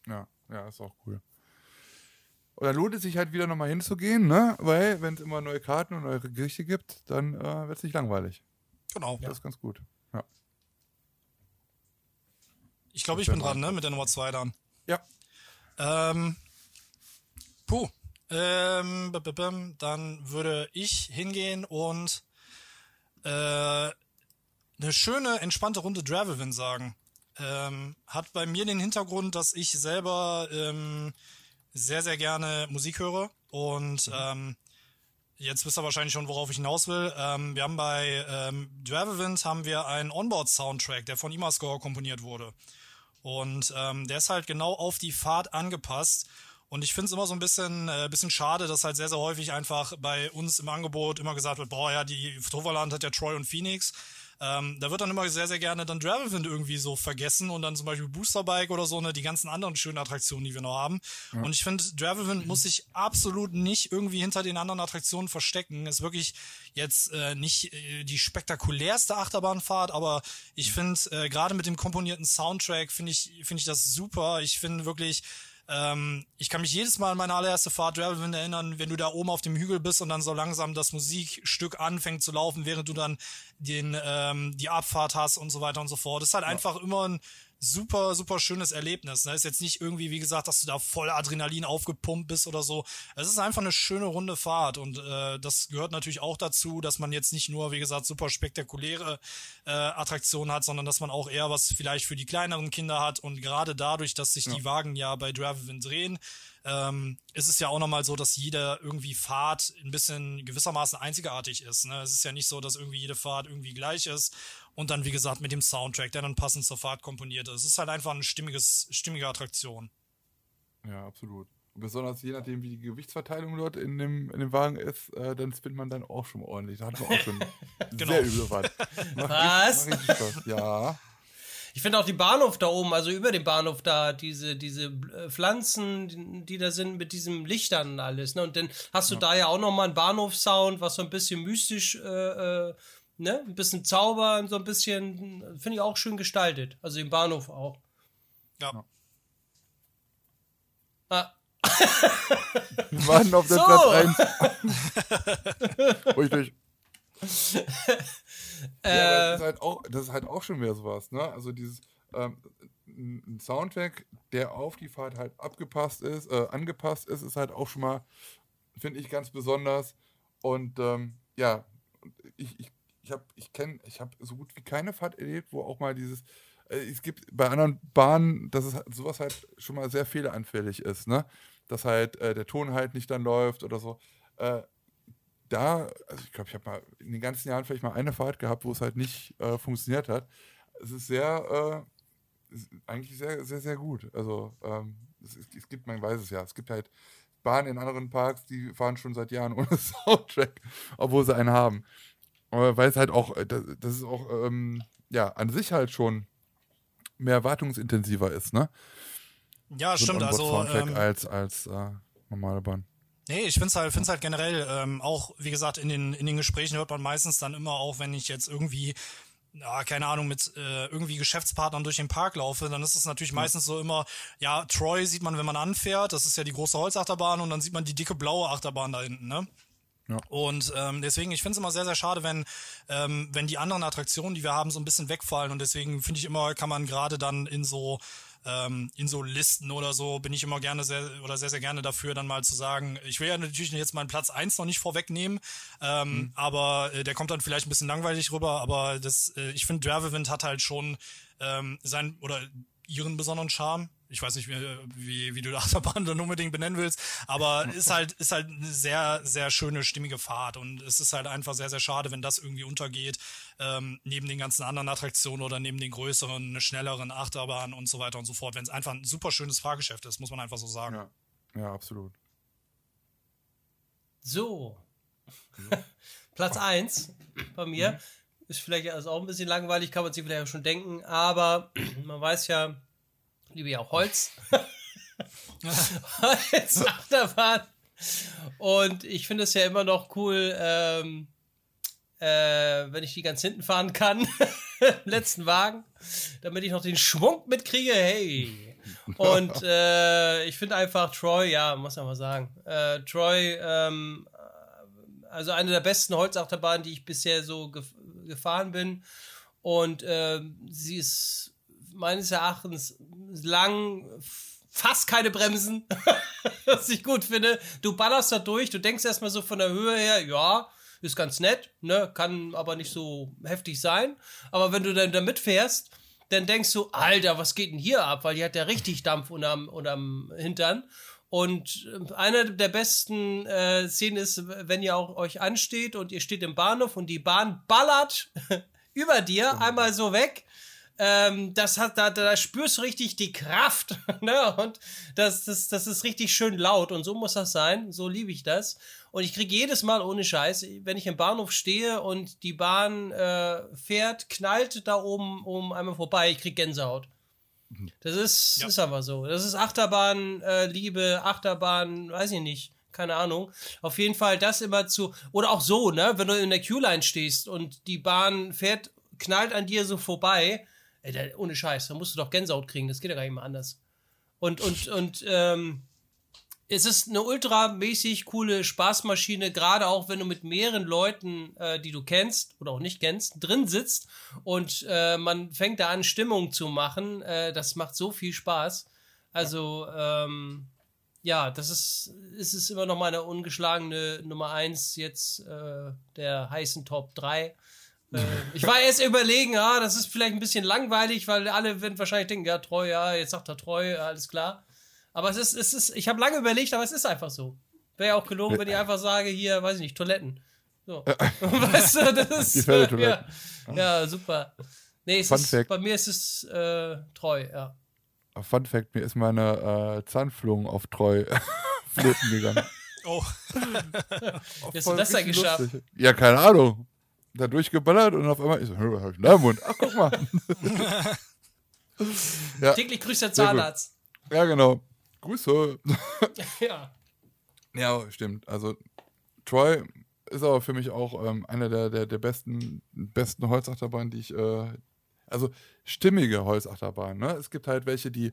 Speaker 1: Ja, ja, ist auch cool. Und dann lohnt es sich halt wieder nochmal hinzugehen, ne? Weil, wenn es immer neue Karten und neue Gerichte gibt, dann äh, wird es nicht langweilig.
Speaker 3: Genau.
Speaker 1: Das ja. ist ganz gut. Ja.
Speaker 3: Ich glaube, ich bin dran, ne? Mit der Nummer 2 dann.
Speaker 1: Ja.
Speaker 3: Ähm, puh. Ähm, dann würde ich hingehen und äh, eine schöne, entspannte Runde Dravelwin sagen. Ähm, hat bei mir den Hintergrund, dass ich selber ähm, sehr, sehr gerne Musik höre und mhm. ähm, jetzt wisst ihr wahrscheinlich schon, worauf ich hinaus will. Ähm, wir haben bei ähm, Dravelwind haben wir einen Onboard-Soundtrack, der von Imascore komponiert wurde. Und ähm, der ist halt genau auf die Fahrt angepasst. Und ich finde es immer so ein bisschen, äh, bisschen schade, dass halt sehr, sehr häufig einfach bei uns im Angebot immer gesagt wird, boah, ja, die Toverland hat ja Troy und Phoenix. Ähm, da wird dann immer sehr, sehr gerne dann Gravelwind irgendwie so vergessen und dann zum Beispiel Boosterbike oder so, ne, die ganzen anderen schönen Attraktionen, die wir noch haben. Ja. Und ich finde, Gravelwind muss sich absolut nicht irgendwie hinter den anderen Attraktionen verstecken. Ist wirklich jetzt äh, nicht äh, die spektakulärste Achterbahnfahrt, aber ich finde, äh, gerade mit dem komponierten Soundtrack finde ich, finde ich das super. Ich finde wirklich, ähm, ich kann mich jedes Mal an meine allererste Fahrt Gravelwind erinnern, wenn du da oben auf dem Hügel bist und dann so langsam das Musikstück anfängt zu laufen, während du dann den ähm, die Abfahrt hast und so weiter und so fort. Das ist halt ja. einfach immer ein super, super schönes Erlebnis. Ne? Ist jetzt nicht irgendwie, wie gesagt, dass du da voll Adrenalin aufgepumpt bist oder so. Es ist einfach eine schöne runde Fahrt und äh, das gehört natürlich auch dazu, dass man jetzt nicht nur, wie gesagt, super spektakuläre äh, Attraktionen hat, sondern dass man auch eher was vielleicht für die kleineren Kinder hat und gerade dadurch, dass sich ja. die Wagen ja bei Drive-In drehen, ähm, ist es ja auch nochmal so, dass jede irgendwie Fahrt ein bisschen gewissermaßen einzigartig ist. Ne? Es ist ja nicht so, dass irgendwie jede Fahrt irgendwie gleich ist und dann, wie gesagt, mit dem Soundtrack, der dann passend zur Fahrt komponiert ist. Es ist halt einfach eine stimmiges, stimmige Attraktion.
Speaker 1: Ja, absolut. Und besonders je nachdem, wie die Gewichtsverteilung dort in dem, in dem Wagen ist, äh, dann spinnt man dann auch schon ordentlich. Da hat man auch schon genau. sehr üble Fahrt.
Speaker 2: Was?
Speaker 1: Richtig, ja.
Speaker 2: Ich finde auch die Bahnhof da oben, also über dem Bahnhof da, diese, diese äh, Pflanzen, die da sind mit diesem Lichtern und alles. Ne? Und dann hast du ja. da ja auch nochmal einen Bahnhofsound, was so ein bisschen mystisch, äh, äh, ne? Ein bisschen Zauber und so ein bisschen, finde ich auch schön gestaltet. Also im Bahnhof auch.
Speaker 3: Ja.
Speaker 2: Ah.
Speaker 1: Wir warten auf den so. Platz 1. Ruhig durch. ja, das, ist halt auch, das ist halt auch schon wieder sowas, ne? Also dieses ähm, ein Soundtrack, der auf die Fahrt halt abgepasst ist, äh, angepasst ist, ist halt auch schon mal, finde ich, ganz besonders. Und ähm, ja, ich, ich, ich habe, ich kenne, ich habe so gut wie keine Fahrt erlebt, wo auch mal dieses, äh, es gibt bei anderen Bahnen, dass es halt, sowas halt schon mal sehr fehleranfällig ist, ne? Dass halt äh, der Ton halt nicht dann läuft oder so. Äh, da, also ich glaube, ich habe mal in den ganzen Jahren vielleicht mal eine Fahrt gehabt, wo es halt nicht äh, funktioniert hat. Es ist sehr, äh, eigentlich sehr, sehr, sehr gut. Also ähm, es, es, gibt, man weiß es ja, es gibt halt Bahnen in anderen Parks, die fahren schon seit Jahren ohne Soundtrack, obwohl sie einen haben. Weil es halt auch, äh, das, ist auch, ähm, ja, an sich halt schon mehr wartungsintensiver ist, ne?
Speaker 3: Ja, so stimmt. Also
Speaker 1: ähm, als als äh, normale Bahn.
Speaker 3: Nee, ich finde es halt, find's halt generell ähm, auch, wie gesagt, in den, in den Gesprächen hört man meistens dann immer auch, wenn ich jetzt irgendwie ja, keine Ahnung, mit äh, irgendwie Geschäftspartnern durch den Park laufe, dann ist es natürlich mhm. meistens so immer, ja, Troy sieht man, wenn man anfährt, das ist ja die große Holzachterbahn und dann sieht man die dicke blaue Achterbahn da hinten, ne? Ja. Und ähm, deswegen, ich finde es immer sehr, sehr schade, wenn, ähm, wenn die anderen Attraktionen, die wir haben, so ein bisschen wegfallen. Und deswegen finde ich immer, kann man gerade dann in so ähm, in so Listen oder so bin ich immer gerne sehr oder sehr, sehr gerne dafür, dann mal zu sagen, ich will ja natürlich jetzt meinen Platz eins noch nicht vorwegnehmen, ähm, mhm. aber äh, der kommt dann vielleicht ein bisschen langweilig rüber, aber das, äh, ich finde, Dravewind hat halt schon ähm, sein oder ihren besonderen Charme. Ich weiß nicht, wie, wie, wie du die Achterbahn dann unbedingt benennen willst, aber ist halt, ist halt eine sehr, sehr schöne, stimmige Fahrt und es ist halt einfach sehr, sehr schade, wenn das irgendwie untergeht, ähm, neben den ganzen anderen Attraktionen oder neben den größeren, schnelleren Achterbahnen und so weiter und so fort, wenn es einfach ein super schönes Fahrgeschäft ist, muss man einfach so sagen.
Speaker 1: Ja, ja absolut.
Speaker 2: So. Platz 1 bei mir. Mhm. Ist vielleicht also auch ein bisschen langweilig, kann man sich vielleicht auch schon denken, aber man weiß ja, liebe ja auch Holz. Holz Achterbahn. Und ich finde es ja immer noch cool, ähm, äh, wenn ich die ganz hinten fahren kann, letzten Wagen, damit ich noch den Schwung mitkriege. Hey. Und äh, ich finde einfach Troy, ja, muss man mal sagen. Äh, Troy, ähm, also eine der besten Holzachterbahnen, die ich bisher so gef gefahren bin. Und äh, sie ist meines Erachtens lang, fast keine Bremsen, was ich gut finde. Du ballerst da durch, du denkst erstmal so von der Höhe her, ja, ist ganz nett, ne, kann aber nicht so heftig sein. Aber wenn du dann da mitfährst, dann denkst du, Alter, was geht denn hier ab? Weil die hat ja richtig Dampf unterm, unterm Hintern. Und äh, eine der besten äh, Szenen ist, wenn ihr auch euch ansteht und ihr steht im Bahnhof und die Bahn ballert über dir einmal so weg ähm, das hat, da, da spürst du richtig die Kraft, ne? Und das, das, das ist richtig schön laut und so muss das sein. So liebe ich das. Und ich kriege jedes Mal ohne Scheiß, wenn ich im Bahnhof stehe und die Bahn äh, fährt, knallt da oben, oben einmal vorbei, ich krieg Gänsehaut. Mhm. Das ist, ja. ist aber so. Das ist Achterbahn, äh, Liebe, Achterbahn, weiß ich nicht keine Ahnung. Auf jeden Fall das immer zu, oder auch so, ne, wenn du in der Q-Line stehst und die Bahn fährt, knallt an dir so vorbei, Ey, der, ohne Scheiß, da musst du doch Gänsehaut kriegen, das geht ja gar nicht mehr anders. Und, und, und, ähm, es ist eine ultramäßig coole Spaßmaschine, gerade auch wenn du mit mehreren Leuten, äh, die du kennst oder auch nicht kennst, drin sitzt und äh, man fängt da an, Stimmung zu machen. Äh, das macht so viel Spaß. Also, ähm, ja, das ist, ist es immer noch meine ungeschlagene Nummer 1 jetzt äh, der heißen Top 3. Äh, ich war erst überlegen, ja, das ist vielleicht ein bisschen langweilig, weil alle werden wahrscheinlich denken, ja, treu, ja, jetzt sagt er treu, alles klar. Aber es ist, es ist, ich habe lange überlegt, aber es ist einfach so. Wäre ja auch gelogen, wenn ich einfach sage, hier, weiß ich nicht, Toiletten. So. weißt du, das ist. Äh, ja, ja, super. Nee, es ist, bei mir ist es äh, treu, ja.
Speaker 1: Fun Fact: Mir ist meine äh, Zahnflung auf treu flöten gegangen.
Speaker 3: Oh.
Speaker 2: Wie hast du das denn geschafft?
Speaker 1: Lustig. Ja, keine Ahnung da durchgeballert und auf einmal, ich so, hab ich da im Mund? Ach, guck mal.
Speaker 2: ja. Täglich grüßt der Zahnarzt.
Speaker 1: Ja, genau. Grüße.
Speaker 2: ja.
Speaker 1: Ja, stimmt. Also, Troy ist aber für mich auch ähm, einer der, der, der besten, besten Holzachterbahnen, die ich, äh, also stimmige Holzachterbahnen. Ne? Es gibt halt welche, die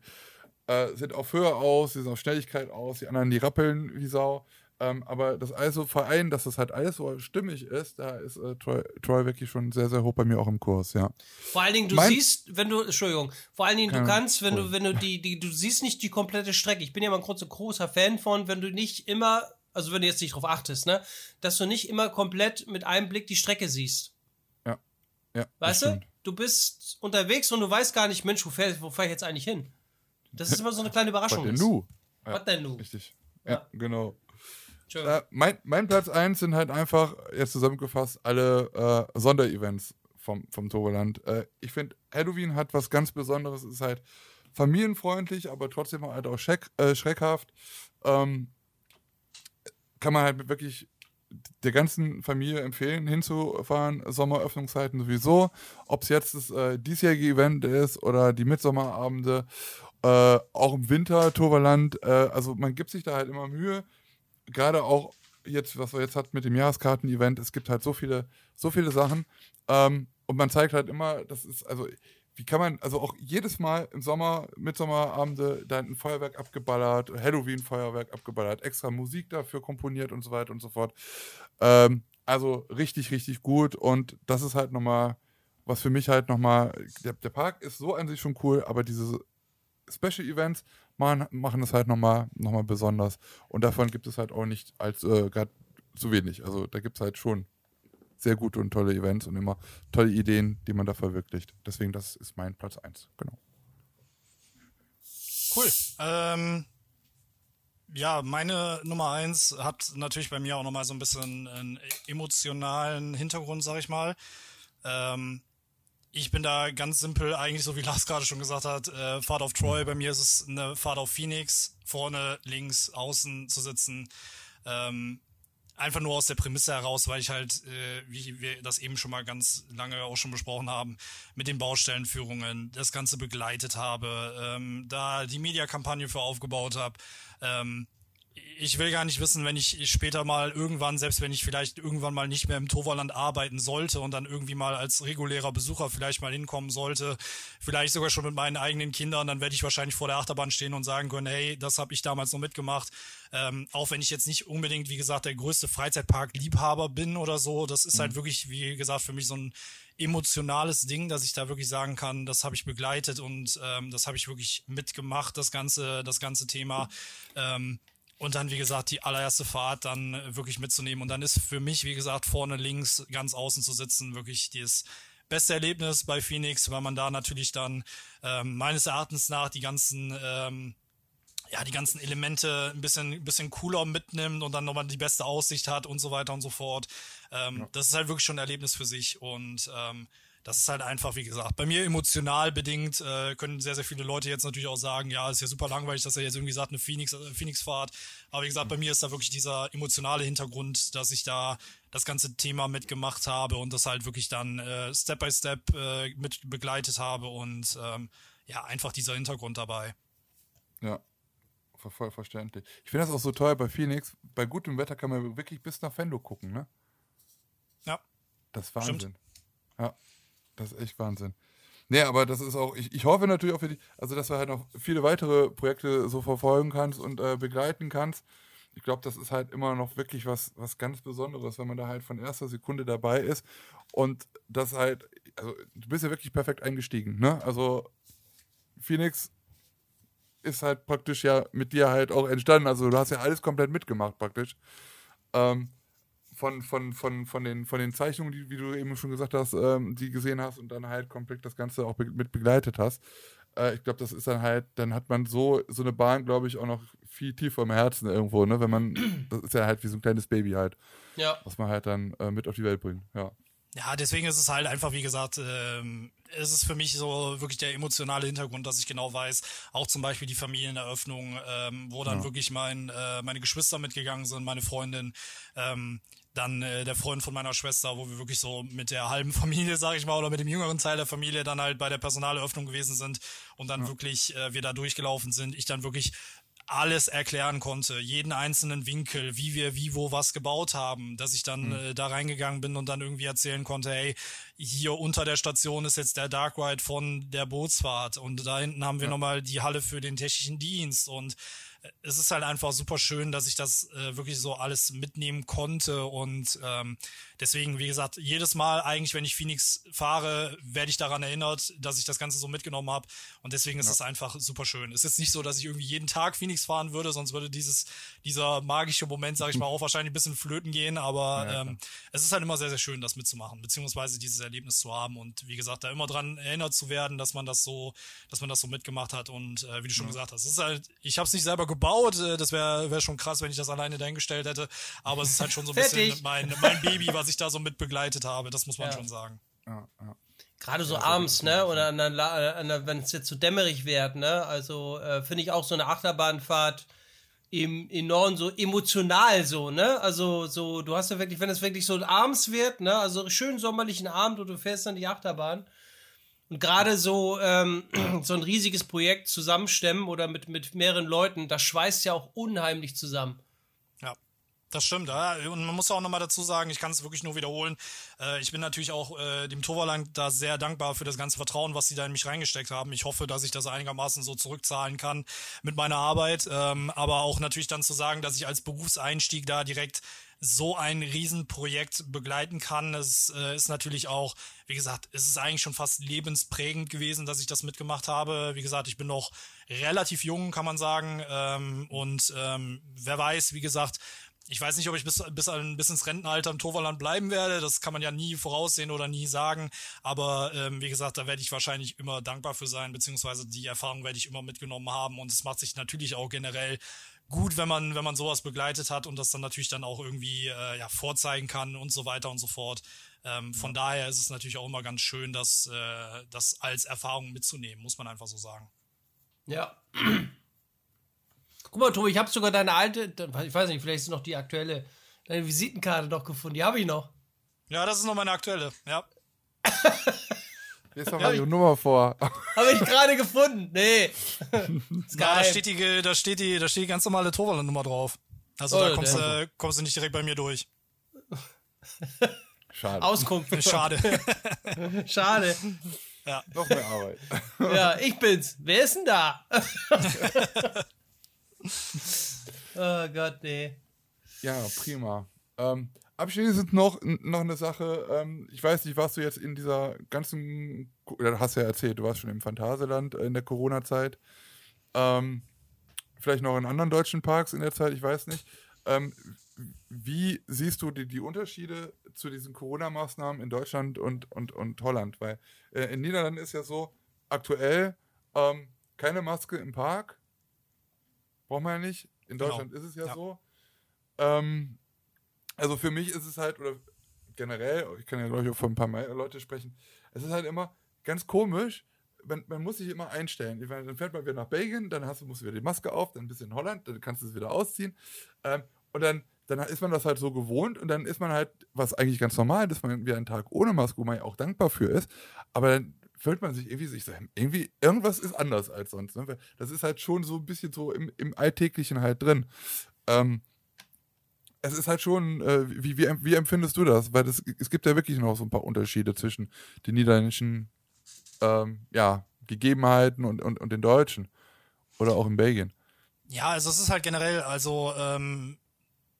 Speaker 1: äh, sind auf Höhe aus, die sind auf Schnelligkeit aus, die anderen, die rappeln wie Sau. Ähm, aber das alles so vereint, dass das halt alles so stimmig ist, da ist äh, Troy, Troy, wirklich schon sehr, sehr hoch bei mir auch im Kurs, ja.
Speaker 2: Vor allen Dingen, du mein siehst, wenn du, Entschuldigung, vor allen Dingen, du kannst, wenn du, wenn du die, die, du siehst nicht die komplette Strecke. Ich bin ja mal ein großer, großer Fan von, wenn du nicht immer, also wenn du jetzt nicht drauf achtest, ne, dass du nicht immer komplett mit einem Blick die Strecke siehst.
Speaker 1: Ja. Ja.
Speaker 2: Weißt du? Du bist unterwegs und du weißt gar nicht, Mensch, wo fähr, wo fahr ich jetzt eigentlich hin? Das ist immer so eine kleine Überraschung.
Speaker 1: Was denn nu?
Speaker 2: Was denn nu?
Speaker 1: Richtig. ja. ja genau. Äh, mein, mein Platz 1 sind halt einfach, jetzt zusammengefasst, alle äh, Sonderevents vom, vom Toverland. Äh, ich finde, Halloween hat was ganz Besonderes, ist halt familienfreundlich, aber trotzdem halt auch schreck, äh, schreckhaft. Ähm, kann man halt wirklich der ganzen Familie empfehlen, hinzufahren. Sommeröffnungszeiten sowieso. Ob es jetzt das äh, diesjährige Event ist oder die Mitsommerabende, äh, auch im Winter, Toverland. Äh, also man gibt sich da halt immer Mühe gerade auch jetzt, was wir jetzt hatten mit dem Jahreskarten-Event, es gibt halt so viele, so viele Sachen. Ähm, und man zeigt halt immer, das ist, also, wie kann man, also auch jedes Mal im Sommer, Mitsommerabende, da ein Feuerwerk abgeballert, Halloween-Feuerwerk abgeballert, extra Musik dafür komponiert und so weiter und so fort. Ähm, also richtig, richtig gut. Und das ist halt nochmal, was für mich halt nochmal, der, der Park ist so an sich schon cool, aber diese Special Events machen, machen es halt nochmal noch mal besonders. Und davon gibt es halt auch nicht als äh, gerade zu wenig. Also da gibt es halt schon sehr gute und tolle Events und immer tolle Ideen, die man da verwirklicht. Deswegen, das ist mein Platz 1, genau.
Speaker 3: Cool. Ähm, ja, meine Nummer eins hat natürlich bei mir auch nochmal so ein bisschen einen emotionalen Hintergrund, sag ich mal. Ähm, ich bin da ganz simpel, eigentlich so wie Lars gerade schon gesagt hat, äh, Fahrt auf Troy. Bei mir ist es eine Fahrt auf Phoenix, vorne, links, außen zu sitzen. Ähm, einfach nur aus der Prämisse heraus, weil ich halt, äh, wie wir das eben schon mal ganz lange auch schon besprochen haben, mit den Baustellenführungen das Ganze begleitet habe, ähm, da die Mediakampagne für aufgebaut habe. Ähm, ich will gar nicht wissen, wenn ich später mal irgendwann, selbst wenn ich vielleicht irgendwann mal nicht mehr im Toverland arbeiten sollte und dann irgendwie mal als regulärer Besucher vielleicht mal hinkommen sollte, vielleicht sogar schon mit meinen eigenen Kindern, dann werde ich wahrscheinlich vor der Achterbahn stehen und sagen können, hey, das habe ich damals noch mitgemacht. Ähm, auch wenn ich jetzt nicht unbedingt, wie gesagt, der größte Freizeitpark-Liebhaber bin oder so, das ist halt mhm. halt wirklich, wie gesagt, für mich so ein emotionales Ding, dass ich da wirklich sagen kann, das habe ich begleitet und ähm, das habe ich wirklich mitgemacht, das ganze, das ganze Thema. Ähm, und dann, wie gesagt, die allererste Fahrt dann wirklich mitzunehmen. Und dann ist für mich, wie gesagt, vorne links ganz außen zu sitzen, wirklich das beste Erlebnis bei Phoenix, weil man da natürlich dann ähm, meines Erachtens nach die ganzen ähm, ja, die ganzen Elemente ein bisschen, ein bisschen cooler mitnimmt und dann nochmal die beste Aussicht hat und so weiter und so fort. Ähm, ja. Das ist halt wirklich schon ein Erlebnis für sich und ähm, das ist halt einfach, wie gesagt, bei mir emotional bedingt, äh, können sehr, sehr viele Leute jetzt natürlich auch sagen, ja, ist ja super langweilig, dass er jetzt irgendwie sagt, eine Phoenix, äh, Phoenix-Fahrt. Aber wie gesagt, bei mir ist da wirklich dieser emotionale Hintergrund, dass ich da das ganze Thema mitgemacht habe und das halt wirklich dann äh, Step by Step äh, mit begleitet habe und ähm, ja, einfach dieser Hintergrund dabei.
Speaker 1: Ja, voll verständlich. Ich finde das auch so toll bei Phoenix. Bei gutem Wetter kann man wirklich bis nach Fendo gucken, ne?
Speaker 3: Ja.
Speaker 1: Das ist Wahnsinn. Stimmt. Ja. Das ist echt Wahnsinn. Nee, aber das ist auch, ich, ich hoffe natürlich auch für dich, also dass du halt noch viele weitere Projekte so verfolgen kannst und äh, begleiten kannst. Ich glaube, das ist halt immer noch wirklich was, was ganz Besonderes, wenn man da halt von erster Sekunde dabei ist und das halt, also du bist ja wirklich perfekt eingestiegen, ne? Also Phoenix ist halt praktisch ja mit dir halt auch entstanden, also du hast ja alles komplett mitgemacht praktisch. Ähm, von, von, von, von, den, von den Zeichnungen, die, wie du eben schon gesagt hast, ähm, die gesehen hast und dann halt komplett das Ganze auch be mit begleitet hast. Äh, ich glaube, das ist dann halt, dann hat man so, so eine Bahn, glaube ich, auch noch viel tiefer im Herzen irgendwo, ne? Wenn man, das ist ja halt wie so ein kleines Baby halt.
Speaker 2: Ja.
Speaker 1: Was man halt dann äh, mit auf die Welt bringt, ja.
Speaker 3: Ja, deswegen ist es halt einfach, wie gesagt, ähm, es ist für mich so wirklich der emotionale Hintergrund, dass ich genau weiß, auch zum Beispiel die Familieneröffnung, ähm, wo dann ja. wirklich mein, äh, meine Geschwister mitgegangen sind, meine Freundin, ähm, dann äh, der Freund von meiner Schwester, wo wir wirklich so mit der halben Familie, sag ich mal, oder mit dem jüngeren Teil der Familie dann halt bei der Personaleröffnung gewesen sind und dann ja. wirklich äh, wir da durchgelaufen sind. Ich dann wirklich alles erklären konnte, jeden einzelnen Winkel, wie wir wie wo was gebaut haben, dass ich dann mhm. äh, da reingegangen bin und dann irgendwie erzählen konnte, hey, hier unter der Station ist jetzt der Dark Ride von der Bootsfahrt und da hinten haben wir ja. nochmal die Halle für den technischen Dienst und es ist halt einfach super schön, dass ich das äh, wirklich so alles mitnehmen konnte und ähm, deswegen, wie gesagt, jedes Mal eigentlich, wenn ich Phoenix fahre, werde ich daran erinnert, dass ich das Ganze so mitgenommen habe und deswegen ist ja. es einfach super schön. Es ist jetzt nicht so, dass ich irgendwie jeden Tag Phoenix fahren würde, sonst würde dieses dieser magische Moment, sage ich mal, auch wahrscheinlich ein bisschen flöten gehen, aber ja, ähm, es ist halt immer sehr sehr schön, das mitzumachen, beziehungsweise dieses Erlebnis zu haben und wie gesagt, da immer dran erinnert zu werden, dass man das so, dass man das so mitgemacht hat und äh, wie du schon ja. gesagt hast, es ist halt, ich habe es nicht selber gebaut. Äh, das wäre wär schon krass, wenn ich das alleine dahingestellt hätte. Aber es ist halt schon so ein bisschen mein, mein Baby, was ich da so mit begleitet habe. Das muss man ja. schon sagen.
Speaker 2: Ja, ja. Gerade so ja, abends, ne? Oder an der, wenn es jetzt so dämmerig wird, ne? Also äh, finde ich auch so eine Achterbahnfahrt im, Norden so emotional so, ne? Also so, du hast ja wirklich, wenn es wirklich so abends wird, ne? Also schön sommerlichen Abend und du fährst dann die Achterbahn und gerade so, ähm, so ein riesiges Projekt zusammenstemmen oder mit, mit mehreren Leuten, das schweißt ja auch unheimlich zusammen.
Speaker 3: Ja, das stimmt. Ja. Und man muss auch nochmal dazu sagen, ich kann es wirklich nur wiederholen. Äh, ich bin natürlich auch äh, dem Toverland da sehr dankbar für das ganze Vertrauen, was sie da in mich reingesteckt haben. Ich hoffe, dass ich das einigermaßen so zurückzahlen kann mit meiner Arbeit. Ähm, aber auch natürlich dann zu sagen, dass ich als Berufseinstieg da direkt so ein Riesenprojekt begleiten kann. Es äh, ist natürlich auch, wie gesagt, es ist eigentlich schon fast lebensprägend gewesen, dass ich das mitgemacht habe. Wie gesagt, ich bin noch relativ jung, kann man sagen. Ähm, und ähm, wer weiß, wie gesagt, ich weiß nicht, ob ich bis, bis, bis ins Rentenalter im Torwalland bleiben werde. Das kann man ja nie voraussehen oder nie sagen. Aber ähm, wie gesagt, da werde ich wahrscheinlich immer dankbar für sein, beziehungsweise die Erfahrung werde ich immer mitgenommen haben. Und es macht sich natürlich auch generell gut, wenn man, wenn man sowas begleitet hat und das dann natürlich dann auch irgendwie äh, ja, vorzeigen kann und so weiter und so fort. Ähm, von ja. daher ist es natürlich auch immer ganz schön, das, äh, das als Erfahrung mitzunehmen, muss man einfach so sagen.
Speaker 2: Ja. Guck mal, Tobi, ich habe sogar deine alte, ich weiß nicht, vielleicht ist noch die aktuelle, deine Visitenkarte noch gefunden. Die habe ich noch.
Speaker 3: Ja, das ist noch meine aktuelle, ja.
Speaker 1: Lies doch mal die Nummer vor.
Speaker 2: Habe ich gerade gefunden. Nee.
Speaker 3: Na, da steht die, da steht die, da steht die ganz normale Torwalder-Nummer drauf. Also oh, da kommst, äh, kommst du nicht direkt bei mir durch.
Speaker 2: Schade. Auskunft.
Speaker 3: Schade.
Speaker 2: Schade.
Speaker 1: Ja. Noch mehr Arbeit.
Speaker 2: Ja, ich bin's. Wer ist denn da? oh Gott, nee.
Speaker 1: Ja, prima. Ähm, abschließend noch, noch eine Sache. Ähm, ich weiß nicht, warst du jetzt in dieser ganzen, oder hast ja erzählt, du warst schon im Phantasialand in der Corona-Zeit. Ähm, vielleicht noch in anderen deutschen Parks in der Zeit, ich weiß nicht. Ähm, wie siehst du die, die Unterschiede zu diesen Corona-Maßnahmen in Deutschland und, und, und Holland? Weil äh, in Niederlanden ist ja so, aktuell ähm, keine Maske im Park. Braucht man ja nicht. In genau. Deutschland genau. ist es ja, ja. so. Ähm, also für mich ist es halt, oder generell, ich kann ja glaube ich auch von ein paar Leute sprechen, es ist halt immer ganz komisch, man, man, muss sich immer einstellen. Dann fährt man wieder nach Belgien, dann hast du, musst du wieder die Maske auf, dann bist du in Holland, dann kannst du es wieder ausziehen. Ähm, und dann dann ist man das halt so gewohnt und dann ist man halt, was eigentlich ganz normal ist, man wie einen Tag ohne Maske, wo man ja auch dankbar für ist, aber dann fühlt man sich irgendwie sich so, irgendwie, irgendwas ist anders als sonst. Ne? Das ist halt schon so ein bisschen so im, im Alltäglichen halt drin. Ähm, es ist halt schon, äh, wie, wie, wie empfindest du das? Weil das, es gibt ja wirklich noch so ein paar Unterschiede zwischen den niederländischen ähm, ja, Gegebenheiten und, und, und den deutschen. Oder auch in Belgien.
Speaker 3: Ja, also es ist halt generell, also ähm,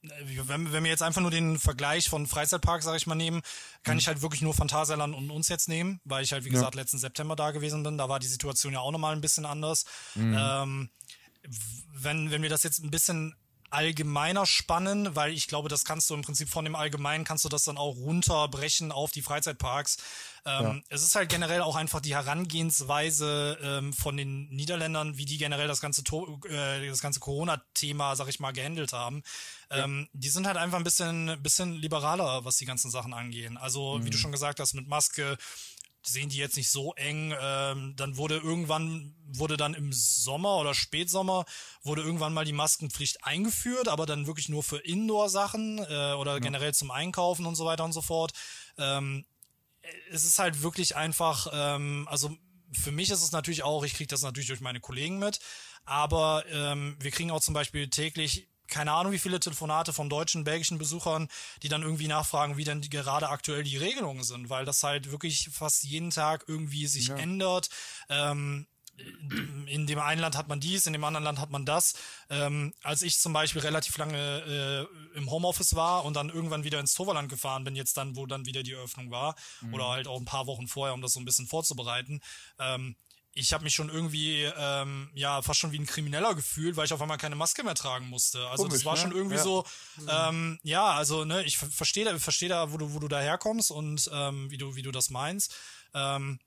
Speaker 3: wenn, wenn wir jetzt einfach nur den Vergleich von Freizeitpark, sag ich mal, nehmen, kann mhm. ich halt wirklich nur Phantasialand und uns jetzt nehmen, weil ich halt, wie ja. gesagt, letzten September da gewesen bin. Da war die Situation ja auch nochmal ein bisschen anders. Mhm. Ähm, wenn, wenn wir das jetzt ein bisschen allgemeiner spannen, weil ich glaube, das kannst du im Prinzip von dem Allgemeinen kannst du das dann auch runterbrechen auf die Freizeitparks. Ähm, ja. Es ist halt generell auch einfach die Herangehensweise ähm, von den Niederländern, wie die generell das ganze äh, das ganze Corona-Thema, sag ich mal, gehandelt haben. Ja. Ähm, die sind halt einfach ein bisschen, bisschen liberaler, was die ganzen Sachen angehen. Also, mhm. wie du mhm. schon gesagt hast, mit Maske, sehen die jetzt nicht so eng. Ähm, dann wurde irgendwann, wurde dann im Sommer oder Spätsommer, wurde irgendwann mal die Maskenpflicht eingeführt, aber dann wirklich nur für Indoor-Sachen äh, oder ja. generell zum Einkaufen und so weiter und so fort. Ähm, es ist halt wirklich einfach, ähm, also für mich ist es natürlich auch, ich kriege das natürlich durch meine Kollegen mit, aber ähm, wir kriegen auch zum Beispiel täglich keine Ahnung, wie viele Telefonate von deutschen, belgischen Besuchern, die dann irgendwie nachfragen, wie denn die, gerade aktuell die Regelungen sind, weil das halt wirklich fast jeden Tag irgendwie sich ja. ändert. Ähm, in dem einen Land hat man dies, in dem anderen Land hat man das. Ähm, als ich zum Beispiel relativ lange äh, im Homeoffice war und dann irgendwann wieder ins Toverland gefahren bin, jetzt dann, wo dann wieder die Eröffnung war, mhm. oder halt auch ein paar Wochen vorher, um das so ein bisschen vorzubereiten, ähm, ich habe mich schon irgendwie ähm, ja fast schon wie ein Krimineller gefühlt, weil ich auf einmal keine Maske mehr tragen musste. Also Komisch, das war ne? schon irgendwie ja. so, ähm, ja, also ne, ich verstehe da, verstehe da, wo du, wo du da herkommst und ähm, wie du, wie du das meinst. Ähm,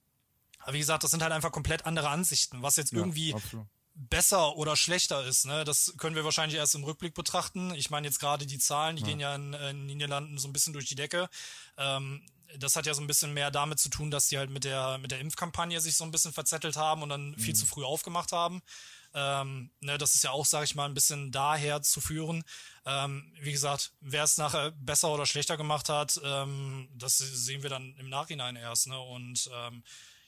Speaker 3: aber wie gesagt, das sind halt einfach komplett andere Ansichten, was jetzt irgendwie absolut. besser oder schlechter ist. Ne? Das können wir wahrscheinlich erst im Rückblick betrachten. Ich meine jetzt gerade die Zahlen, die ja. gehen ja in, in Niederlanden so ein bisschen durch die Decke. Ähm, das hat ja so ein bisschen mehr damit zu tun, dass die halt mit der, mit der Impfkampagne sich so ein bisschen verzettelt haben und dann mhm. viel zu früh aufgemacht haben. Ähm, ne, das ist ja auch, sage ich mal, ein bisschen daher zu führen. Ähm, wie gesagt, wer es nachher besser oder schlechter gemacht hat, ähm, das sehen wir dann im Nachhinein erst. Ne? Und ähm,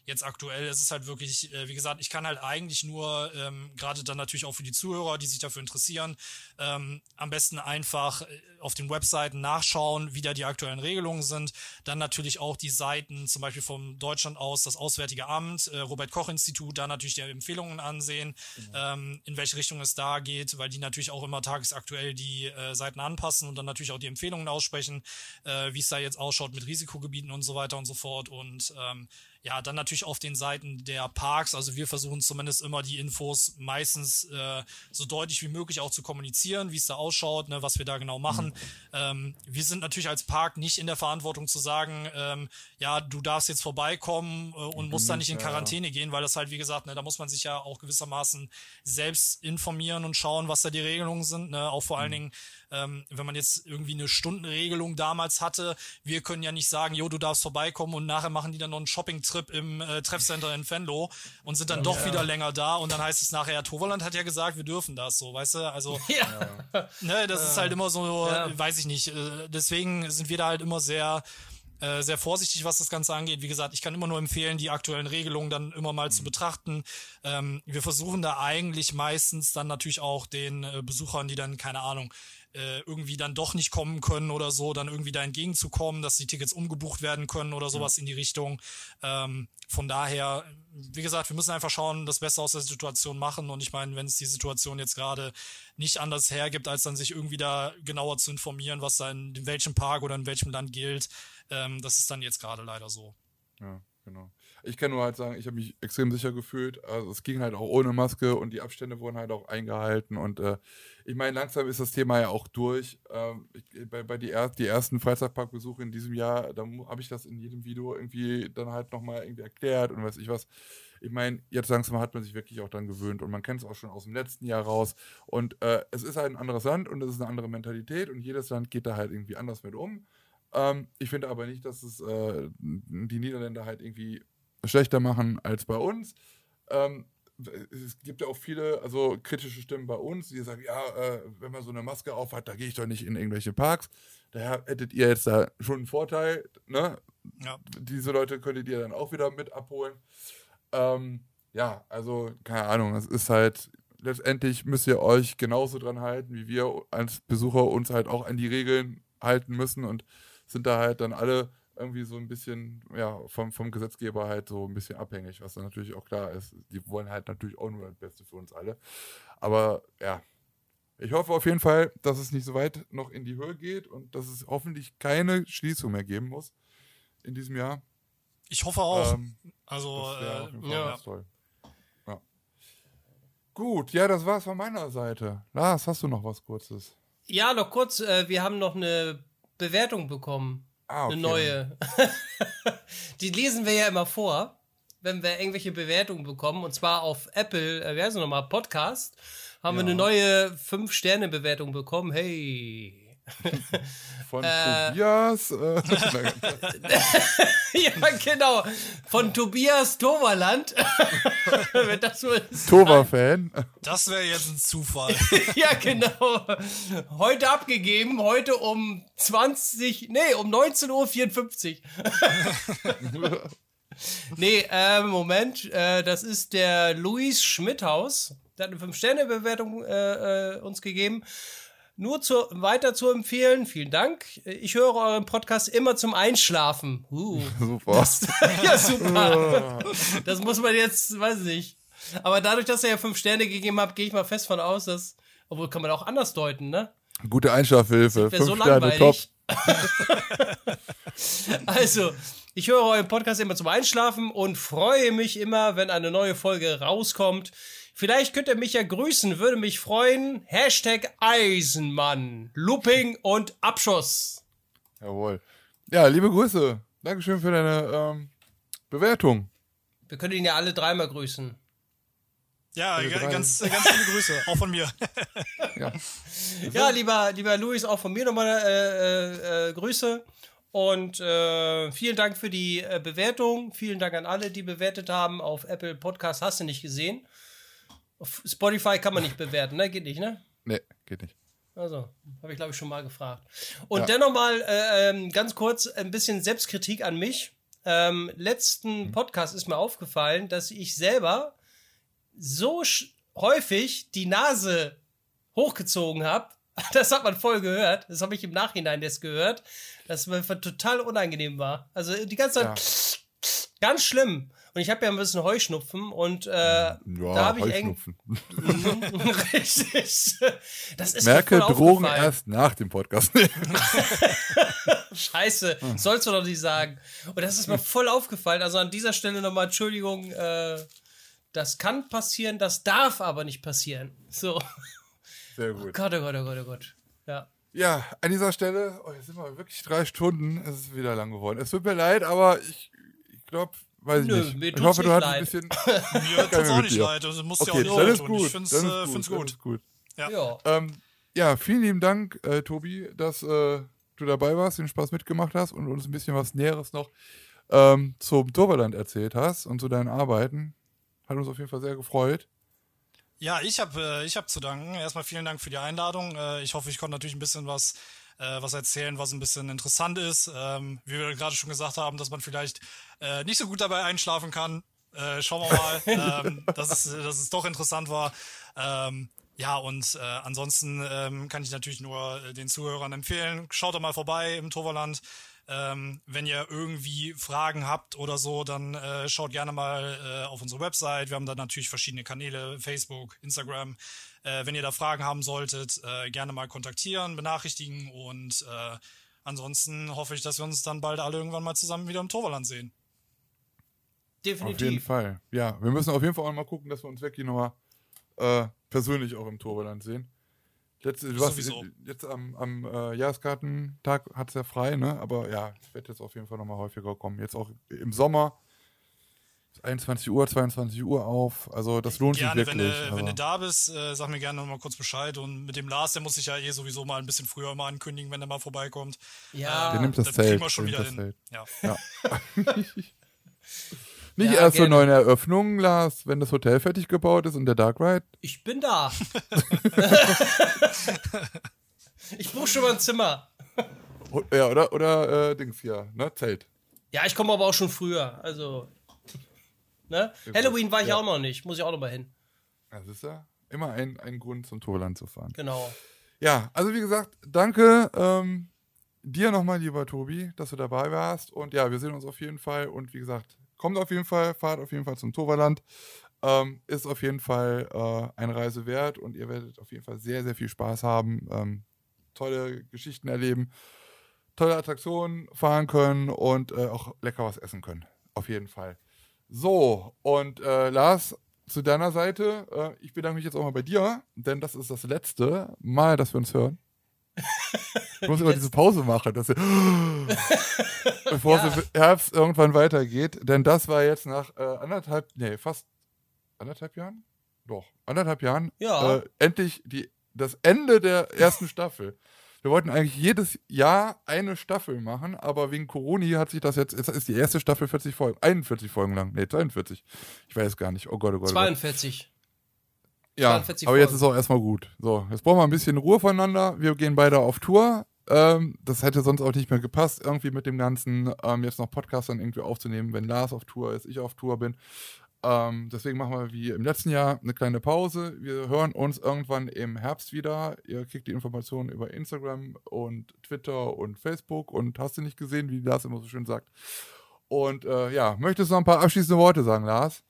Speaker 3: Jetzt aktuell ist es halt wirklich, äh, wie gesagt, ich kann halt eigentlich nur, ähm, gerade dann natürlich auch für die Zuhörer, die sich dafür interessieren, ähm, am besten einfach äh, auf den Webseiten nachschauen, wie da die aktuellen Regelungen sind. Dann natürlich auch die Seiten, zum Beispiel vom Deutschland aus, das Auswärtige Amt, äh, Robert-Koch-Institut, da natürlich die Empfehlungen ansehen, mhm. ähm, in welche Richtung es da geht, weil die natürlich auch immer tagesaktuell die äh, Seiten anpassen und dann natürlich auch die Empfehlungen aussprechen, äh, wie es da jetzt ausschaut mit Risikogebieten und so weiter und so fort. Und ähm, ja, dann natürlich auf den Seiten der Parks. Also wir versuchen zumindest immer die Infos meistens äh, so deutlich wie möglich auch zu kommunizieren, wie es da ausschaut, ne, was wir da genau machen. Mhm. Ähm, wir sind natürlich als Park nicht in der Verantwortung zu sagen, ähm, ja, du darfst jetzt vorbeikommen äh, und musst da nicht in Quarantäne ja. gehen, weil das halt, wie gesagt, ne, da muss man sich ja auch gewissermaßen selbst informieren und schauen, was da die Regelungen sind. Ne? Auch vor mhm. allen Dingen ähm, wenn man jetzt irgendwie eine Stundenregelung damals hatte, wir können ja nicht sagen, jo, du darfst vorbeikommen und nachher machen die dann noch einen Shopping-Trip im äh, Treffcenter in Venlo und sind dann ja, doch ja. wieder länger da und dann heißt es nachher, ja, Toverland hat ja gesagt, wir dürfen das so, weißt du? Also, ja. ne, das ist halt immer so, weiß ich nicht. Äh, deswegen sind wir da halt immer sehr äh, sehr vorsichtig, was das Ganze angeht. Wie gesagt, ich kann immer nur empfehlen, die aktuellen Regelungen dann immer mal mhm. zu betrachten. Ähm, wir versuchen da eigentlich meistens dann natürlich auch den äh, Besuchern, die dann, keine Ahnung, äh, irgendwie dann doch nicht kommen können oder so, dann irgendwie da entgegenzukommen, dass die Tickets umgebucht werden können oder sowas ja. in die Richtung. Ähm, von daher, wie gesagt, wir müssen einfach schauen, das Beste aus der Situation machen. Und ich meine, wenn es die Situation jetzt gerade nicht anders hergibt, als dann sich irgendwie da genauer zu informieren, was da in, in welchem Park oder in welchem Land gilt, ähm, das ist dann jetzt gerade leider so.
Speaker 1: Ja, genau. Ich kann nur halt sagen, ich habe mich extrem sicher gefühlt. Also es ging halt auch ohne Maske und die Abstände wurden halt auch eingehalten. Und äh, ich meine, langsam ist das Thema ja auch durch. Ähm, ich, bei bei die, er die ersten Freizeitparkbesuche in diesem Jahr, da habe ich das in jedem Video irgendwie dann halt nochmal irgendwie erklärt und weiß ich was. Ich meine, jetzt langsam hat man sich wirklich auch dann gewöhnt und man kennt es auch schon aus dem letzten Jahr raus. Und äh, es ist halt ein anderes Land und es ist eine andere Mentalität und jedes Land geht da halt irgendwie anders mit um. Ähm, ich finde aber nicht, dass es äh, die Niederländer halt irgendwie schlechter machen als bei uns. Ähm, es gibt ja auch viele, also kritische Stimmen bei uns, die sagen, ja, äh, wenn man so eine Maske auf hat, da gehe ich doch nicht in irgendwelche Parks. Daher hättet ihr jetzt da schon einen Vorteil, ne? Ja. Diese Leute könntet ihr dann auch wieder mit abholen. Ähm, ja, also keine Ahnung, es ist halt, letztendlich müsst ihr euch genauso dran halten, wie wir als Besucher uns halt auch an die Regeln halten müssen und sind da halt dann alle irgendwie so ein bisschen, ja, vom, vom Gesetzgeber halt so ein bisschen abhängig, was dann natürlich auch klar ist. Die wollen halt natürlich auch nur das Beste für uns alle. Aber ja, ich hoffe auf jeden Fall, dass es nicht so weit noch in die Höhe geht und dass es hoffentlich keine Schließung mehr geben muss in diesem Jahr.
Speaker 3: Ich hoffe auch. Ähm, also, äh, ja.
Speaker 1: toll. Ja. Gut, ja, das war's von meiner Seite. Lars, hast du noch was Kurzes?
Speaker 2: Ja, noch kurz. Äh, wir haben noch eine Bewertung bekommen. Ah, okay. Eine neue. die lesen wir ja immer vor, wenn wir irgendwelche Bewertungen bekommen. Und zwar auf Apple, äh, wie heißt es nochmal, Podcast, haben ja. wir eine neue 5-Sterne-Bewertung bekommen. Hey.
Speaker 1: Von äh, Tobias. Äh,
Speaker 2: ja, genau. Von Tobias Toverland.
Speaker 1: das Tova-Fan.
Speaker 3: Das wäre jetzt ein Zufall.
Speaker 2: ja, genau. Heute abgegeben, heute um 20, nee, um 19.54 Uhr. nee, äh, Moment, äh, das ist der Luis Schmidhaus. Der hat eine 5-Sterne-Bewertung äh, äh, uns gegeben. Nur zu, weiter zu empfehlen, vielen Dank. Ich höre euren Podcast immer zum Einschlafen. Uh, super. Das, ja, super. das muss man jetzt, weiß ich nicht. Aber dadurch, dass er ja fünf Sterne gegeben hat, gehe ich mal fest von aus, dass, obwohl kann man auch anders deuten, ne?
Speaker 1: Gute Einschlafhilfe. Fünf so Sterne, top.
Speaker 2: also, ich höre euren Podcast immer zum Einschlafen und freue mich immer, wenn eine neue Folge rauskommt. Vielleicht könnt ihr mich ja grüßen, würde mich freuen. Hashtag Eisenmann, Looping und Abschuss.
Speaker 1: Jawohl. Ja, liebe Grüße. Dankeschön für deine ähm, Bewertung.
Speaker 2: Wir können ihn ja alle dreimal grüßen.
Speaker 3: Ja, ganz, ganz viele Grüße, auch von mir.
Speaker 2: ja. ja, lieber, lieber Luis, auch von mir nochmal äh, äh, äh, Grüße. Und äh, vielen Dank für die äh, Bewertung. Vielen Dank an alle, die bewertet haben. Auf Apple Podcast hast du nicht gesehen. Auf Spotify kann man nicht bewerten, ne? Geht nicht, ne?
Speaker 1: Nee, geht nicht.
Speaker 2: Also, habe ich glaube ich schon mal gefragt. Und ja. dennoch mal äh, ähm, ganz kurz ein bisschen Selbstkritik an mich. Ähm, letzten mhm. Podcast ist mir aufgefallen, dass ich selber so häufig die Nase hochgezogen habe. Das hat man voll gehört. Das habe ich im Nachhinein jetzt gehört, dass mir total unangenehm war. Also die ganze Zeit ja. ganz schlimm. Und ich habe ja ein bisschen Heuschnupfen und äh, ja, da habe ich eng. Richtig.
Speaker 1: Das ist Merke Drogen erst nach dem Podcast.
Speaker 2: Scheiße, sollst du doch nicht sagen. Und das ist mir voll aufgefallen. Also an dieser Stelle nochmal Entschuldigung. Äh, das kann passieren, das darf aber nicht passieren. So.
Speaker 1: Sehr gut.
Speaker 2: Oh Gott, oh Gott, oh Gott, oh Gott. Ja.
Speaker 1: Ja, an dieser Stelle, oh, jetzt sind wir wirklich drei Stunden, es ist wieder lang geworden. Es tut mir leid, aber ich, ich glaube, weiß Nö, ich nicht. ich hoffe, du hast ein bisschen.
Speaker 3: mir tut's auch nicht leid, also musst okay, ja auch
Speaker 1: nicht dann ist gut. Ich find's, dann ist äh, gut. gut. Ist gut. Ja. Ja. Ähm, ja, vielen lieben Dank, äh, Tobi, dass äh, du dabei warst, den Spaß mitgemacht hast und uns ein bisschen was Näheres noch ähm, zum Turberland erzählt hast und zu deinen Arbeiten. Hat uns auf jeden Fall sehr gefreut.
Speaker 3: Ja, ich habe äh, ich hab zu danken. Erstmal vielen Dank für die Einladung. Äh, ich hoffe, ich konnte natürlich ein bisschen was äh, was erzählen, was ein bisschen interessant ist. Ähm, wie wir gerade schon gesagt haben, dass man vielleicht äh, nicht so gut dabei einschlafen kann. Äh, schauen wir mal, ähm, dass, es, dass es doch interessant war. Ähm, ja, und äh, ansonsten ähm, kann ich natürlich nur äh, den Zuhörern empfehlen, schaut doch mal vorbei im Toverland. Ähm, wenn ihr irgendwie Fragen habt oder so, dann äh, schaut gerne mal äh, auf unsere Website. Wir haben da natürlich verschiedene Kanäle, Facebook, Instagram. Äh, wenn ihr da Fragen haben solltet, äh, gerne mal kontaktieren, benachrichtigen und äh, ansonsten hoffe ich, dass wir uns dann bald alle irgendwann mal zusammen wieder im Torvaland sehen.
Speaker 1: Definitiv. Auf jeden Fall. Ja, wir müssen auf jeden Fall auch mal gucken, dass wir uns wirklich nochmal äh, persönlich auch im Torvaland sehen. Letzte, warst jetzt am, am äh, Jahreskartentag hat es ja frei, ne? Aber ja, ich werde jetzt auf jeden Fall nochmal häufiger kommen. Jetzt auch im Sommer. 21 Uhr, 22 Uhr auf. Also das lohnt gerne, sich wirklich.
Speaker 3: Wenn du, wenn du da bist, äh, sag mir gerne nochmal kurz Bescheid. Und mit dem Lars, der muss sich ja eh sowieso mal ein bisschen früher mal ankündigen, wenn er mal vorbeikommt.
Speaker 1: Ja, ähm, der nimmt das Zelt.
Speaker 3: wir schon wieder hin.
Speaker 1: Zelt. Ja. ja. Nicht ja, erst zur neuen Eröffnung, Lars, wenn das Hotel fertig gebaut ist und der Dark Ride.
Speaker 2: Ich bin da. ich buche schon mal ein Zimmer.
Speaker 1: Ja, oder, oder äh, Dings hier, ne? Zelt.
Speaker 2: Ja, ich komme aber auch schon früher. Also. Ne? Halloween war ich ja. auch noch nicht. Muss ich auch noch mal hin.
Speaker 1: Das ist ja immer ein, ein Grund, zum Torland zu fahren.
Speaker 2: Genau.
Speaker 1: Ja, also wie gesagt, danke ähm, dir nochmal, lieber Tobi, dass du dabei warst. Und ja, wir sehen uns auf jeden Fall. Und wie gesagt, kommt auf jeden Fall, fahrt auf jeden Fall zum Toverland. Ähm, ist auf jeden Fall äh, eine Reise wert und ihr werdet auf jeden Fall sehr, sehr viel Spaß haben, ähm, tolle Geschichten erleben, tolle Attraktionen fahren können und äh, auch lecker was essen können. Auf jeden Fall. So, und äh, Lars, zu deiner Seite, äh, ich bedanke mich jetzt auch mal bei dir, denn das ist das letzte Mal, dass wir uns hören. Ich muss immer diese Pause machen, dass wir, bevor ja. es im Herbst irgendwann weitergeht. Denn das war jetzt nach äh, anderthalb, nee, fast anderthalb Jahren? Doch, anderthalb Jahren.
Speaker 2: Ja.
Speaker 1: Äh, endlich die, das Ende der ersten Staffel. Wir wollten eigentlich jedes Jahr eine Staffel machen, aber wegen Corona hat sich das jetzt, jetzt ist die erste Staffel 40 Folgen, 41 Folgen lang. Nee, 42. Ich weiß gar nicht. Oh Gott, oh Gott.
Speaker 2: 42.
Speaker 1: Ja, aber Folgen. jetzt ist auch erstmal gut. So, jetzt brauchen wir ein bisschen Ruhe voneinander. Wir gehen beide auf Tour. Ähm, das hätte sonst auch nicht mehr gepasst, irgendwie mit dem Ganzen ähm, jetzt noch Podcast dann irgendwie aufzunehmen, wenn Lars auf Tour ist, ich auf Tour bin. Ähm, deswegen machen wir wie im letzten Jahr eine kleine Pause. Wir hören uns irgendwann im Herbst wieder. Ihr kriegt die Informationen über Instagram und Twitter und Facebook und hast du nicht gesehen, wie Lars immer so schön sagt. Und äh, ja, möchtest du noch ein paar abschließende Worte sagen, Lars?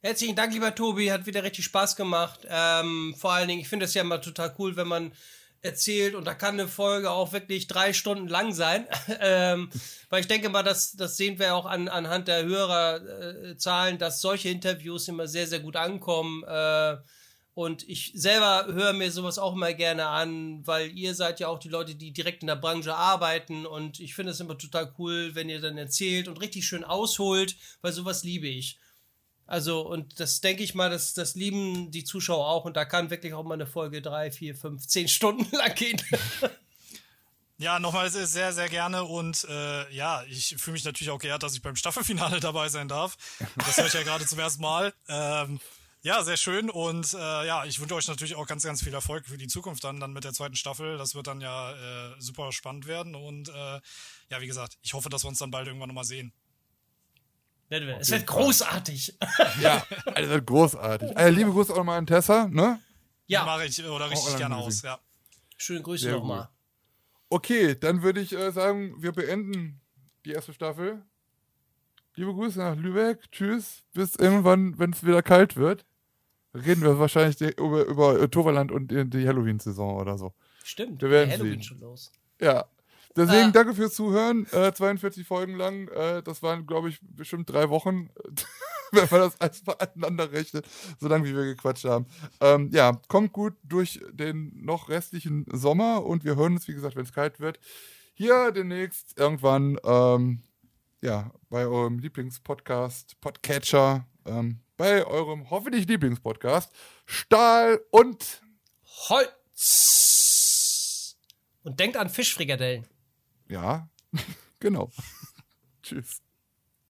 Speaker 2: Herzlichen Dank, lieber Tobi. Hat wieder richtig Spaß gemacht. Ähm, vor allen Dingen, ich finde es ja immer total cool, wenn man erzählt und da kann eine Folge auch wirklich drei Stunden lang sein. ähm, weil ich denke mal, das, das sehen wir auch an, anhand der Hörerzahlen, dass solche Interviews immer sehr, sehr gut ankommen. Äh, und ich selber höre mir sowas auch immer gerne an, weil ihr seid ja auch die Leute, die direkt in der Branche arbeiten. Und ich finde es immer total cool, wenn ihr dann erzählt und richtig schön ausholt, weil sowas liebe ich. Also, und das denke ich mal, das, das lieben die Zuschauer auch. Und da kann wirklich auch mal eine Folge drei, vier, fünf, zehn Stunden lang gehen.
Speaker 3: Ja, nochmal sehr, sehr gerne und äh, ja, ich fühle mich natürlich auch geehrt, dass ich beim Staffelfinale dabei sein darf. Das höre ich ja gerade zum ersten Mal. Ähm, ja, sehr schön und äh, ja, ich wünsche euch natürlich auch ganz, ganz viel Erfolg für die Zukunft dann, dann mit der zweiten Staffel. Das wird dann ja äh, super spannend werden und äh, ja, wie gesagt, ich hoffe, dass wir uns dann bald irgendwann nochmal sehen.
Speaker 2: Es wird großartig.
Speaker 1: Ja, es wird großartig. Also, liebe Grüße auch nochmal an Tessa, ne?
Speaker 3: Ja. Mache ich oder richtig gerne aus, ja.
Speaker 2: Schöne Grüße nochmal.
Speaker 1: Okay, dann würde ich äh, sagen, wir beenden die erste Staffel. liebe Grüße nach Lübeck. Tschüss. Bis irgendwann, wenn es wieder kalt wird. Reden wir wahrscheinlich über, über Toverland und die Halloween-Saison oder so.
Speaker 2: Stimmt,
Speaker 1: Wir werden
Speaker 2: Halloween
Speaker 1: sehen.
Speaker 2: schon los.
Speaker 1: Ja. Deswegen
Speaker 2: Ah.
Speaker 1: danke fürs Zuhören. Äh, 42 Folgen lang. Äh, das waren, glaube ich, bestimmt drei Wochen, wenn man das alles beieinander rechnet, so lange wie wir gequatscht haben. Ähm, ja, kommt gut durch den noch restlichen Sommer und wir hören uns, wie gesagt, wenn es kalt wird. Hier demnächst irgendwann, ähm, ja, bei eurem Lieblingspodcast, Podcatcher, ähm, bei eurem hoffentlich Lieblingspodcast, Stahl und
Speaker 2: Holz! Und denkt an Fischfrikadellen.
Speaker 1: Ja, genau. Tschüss.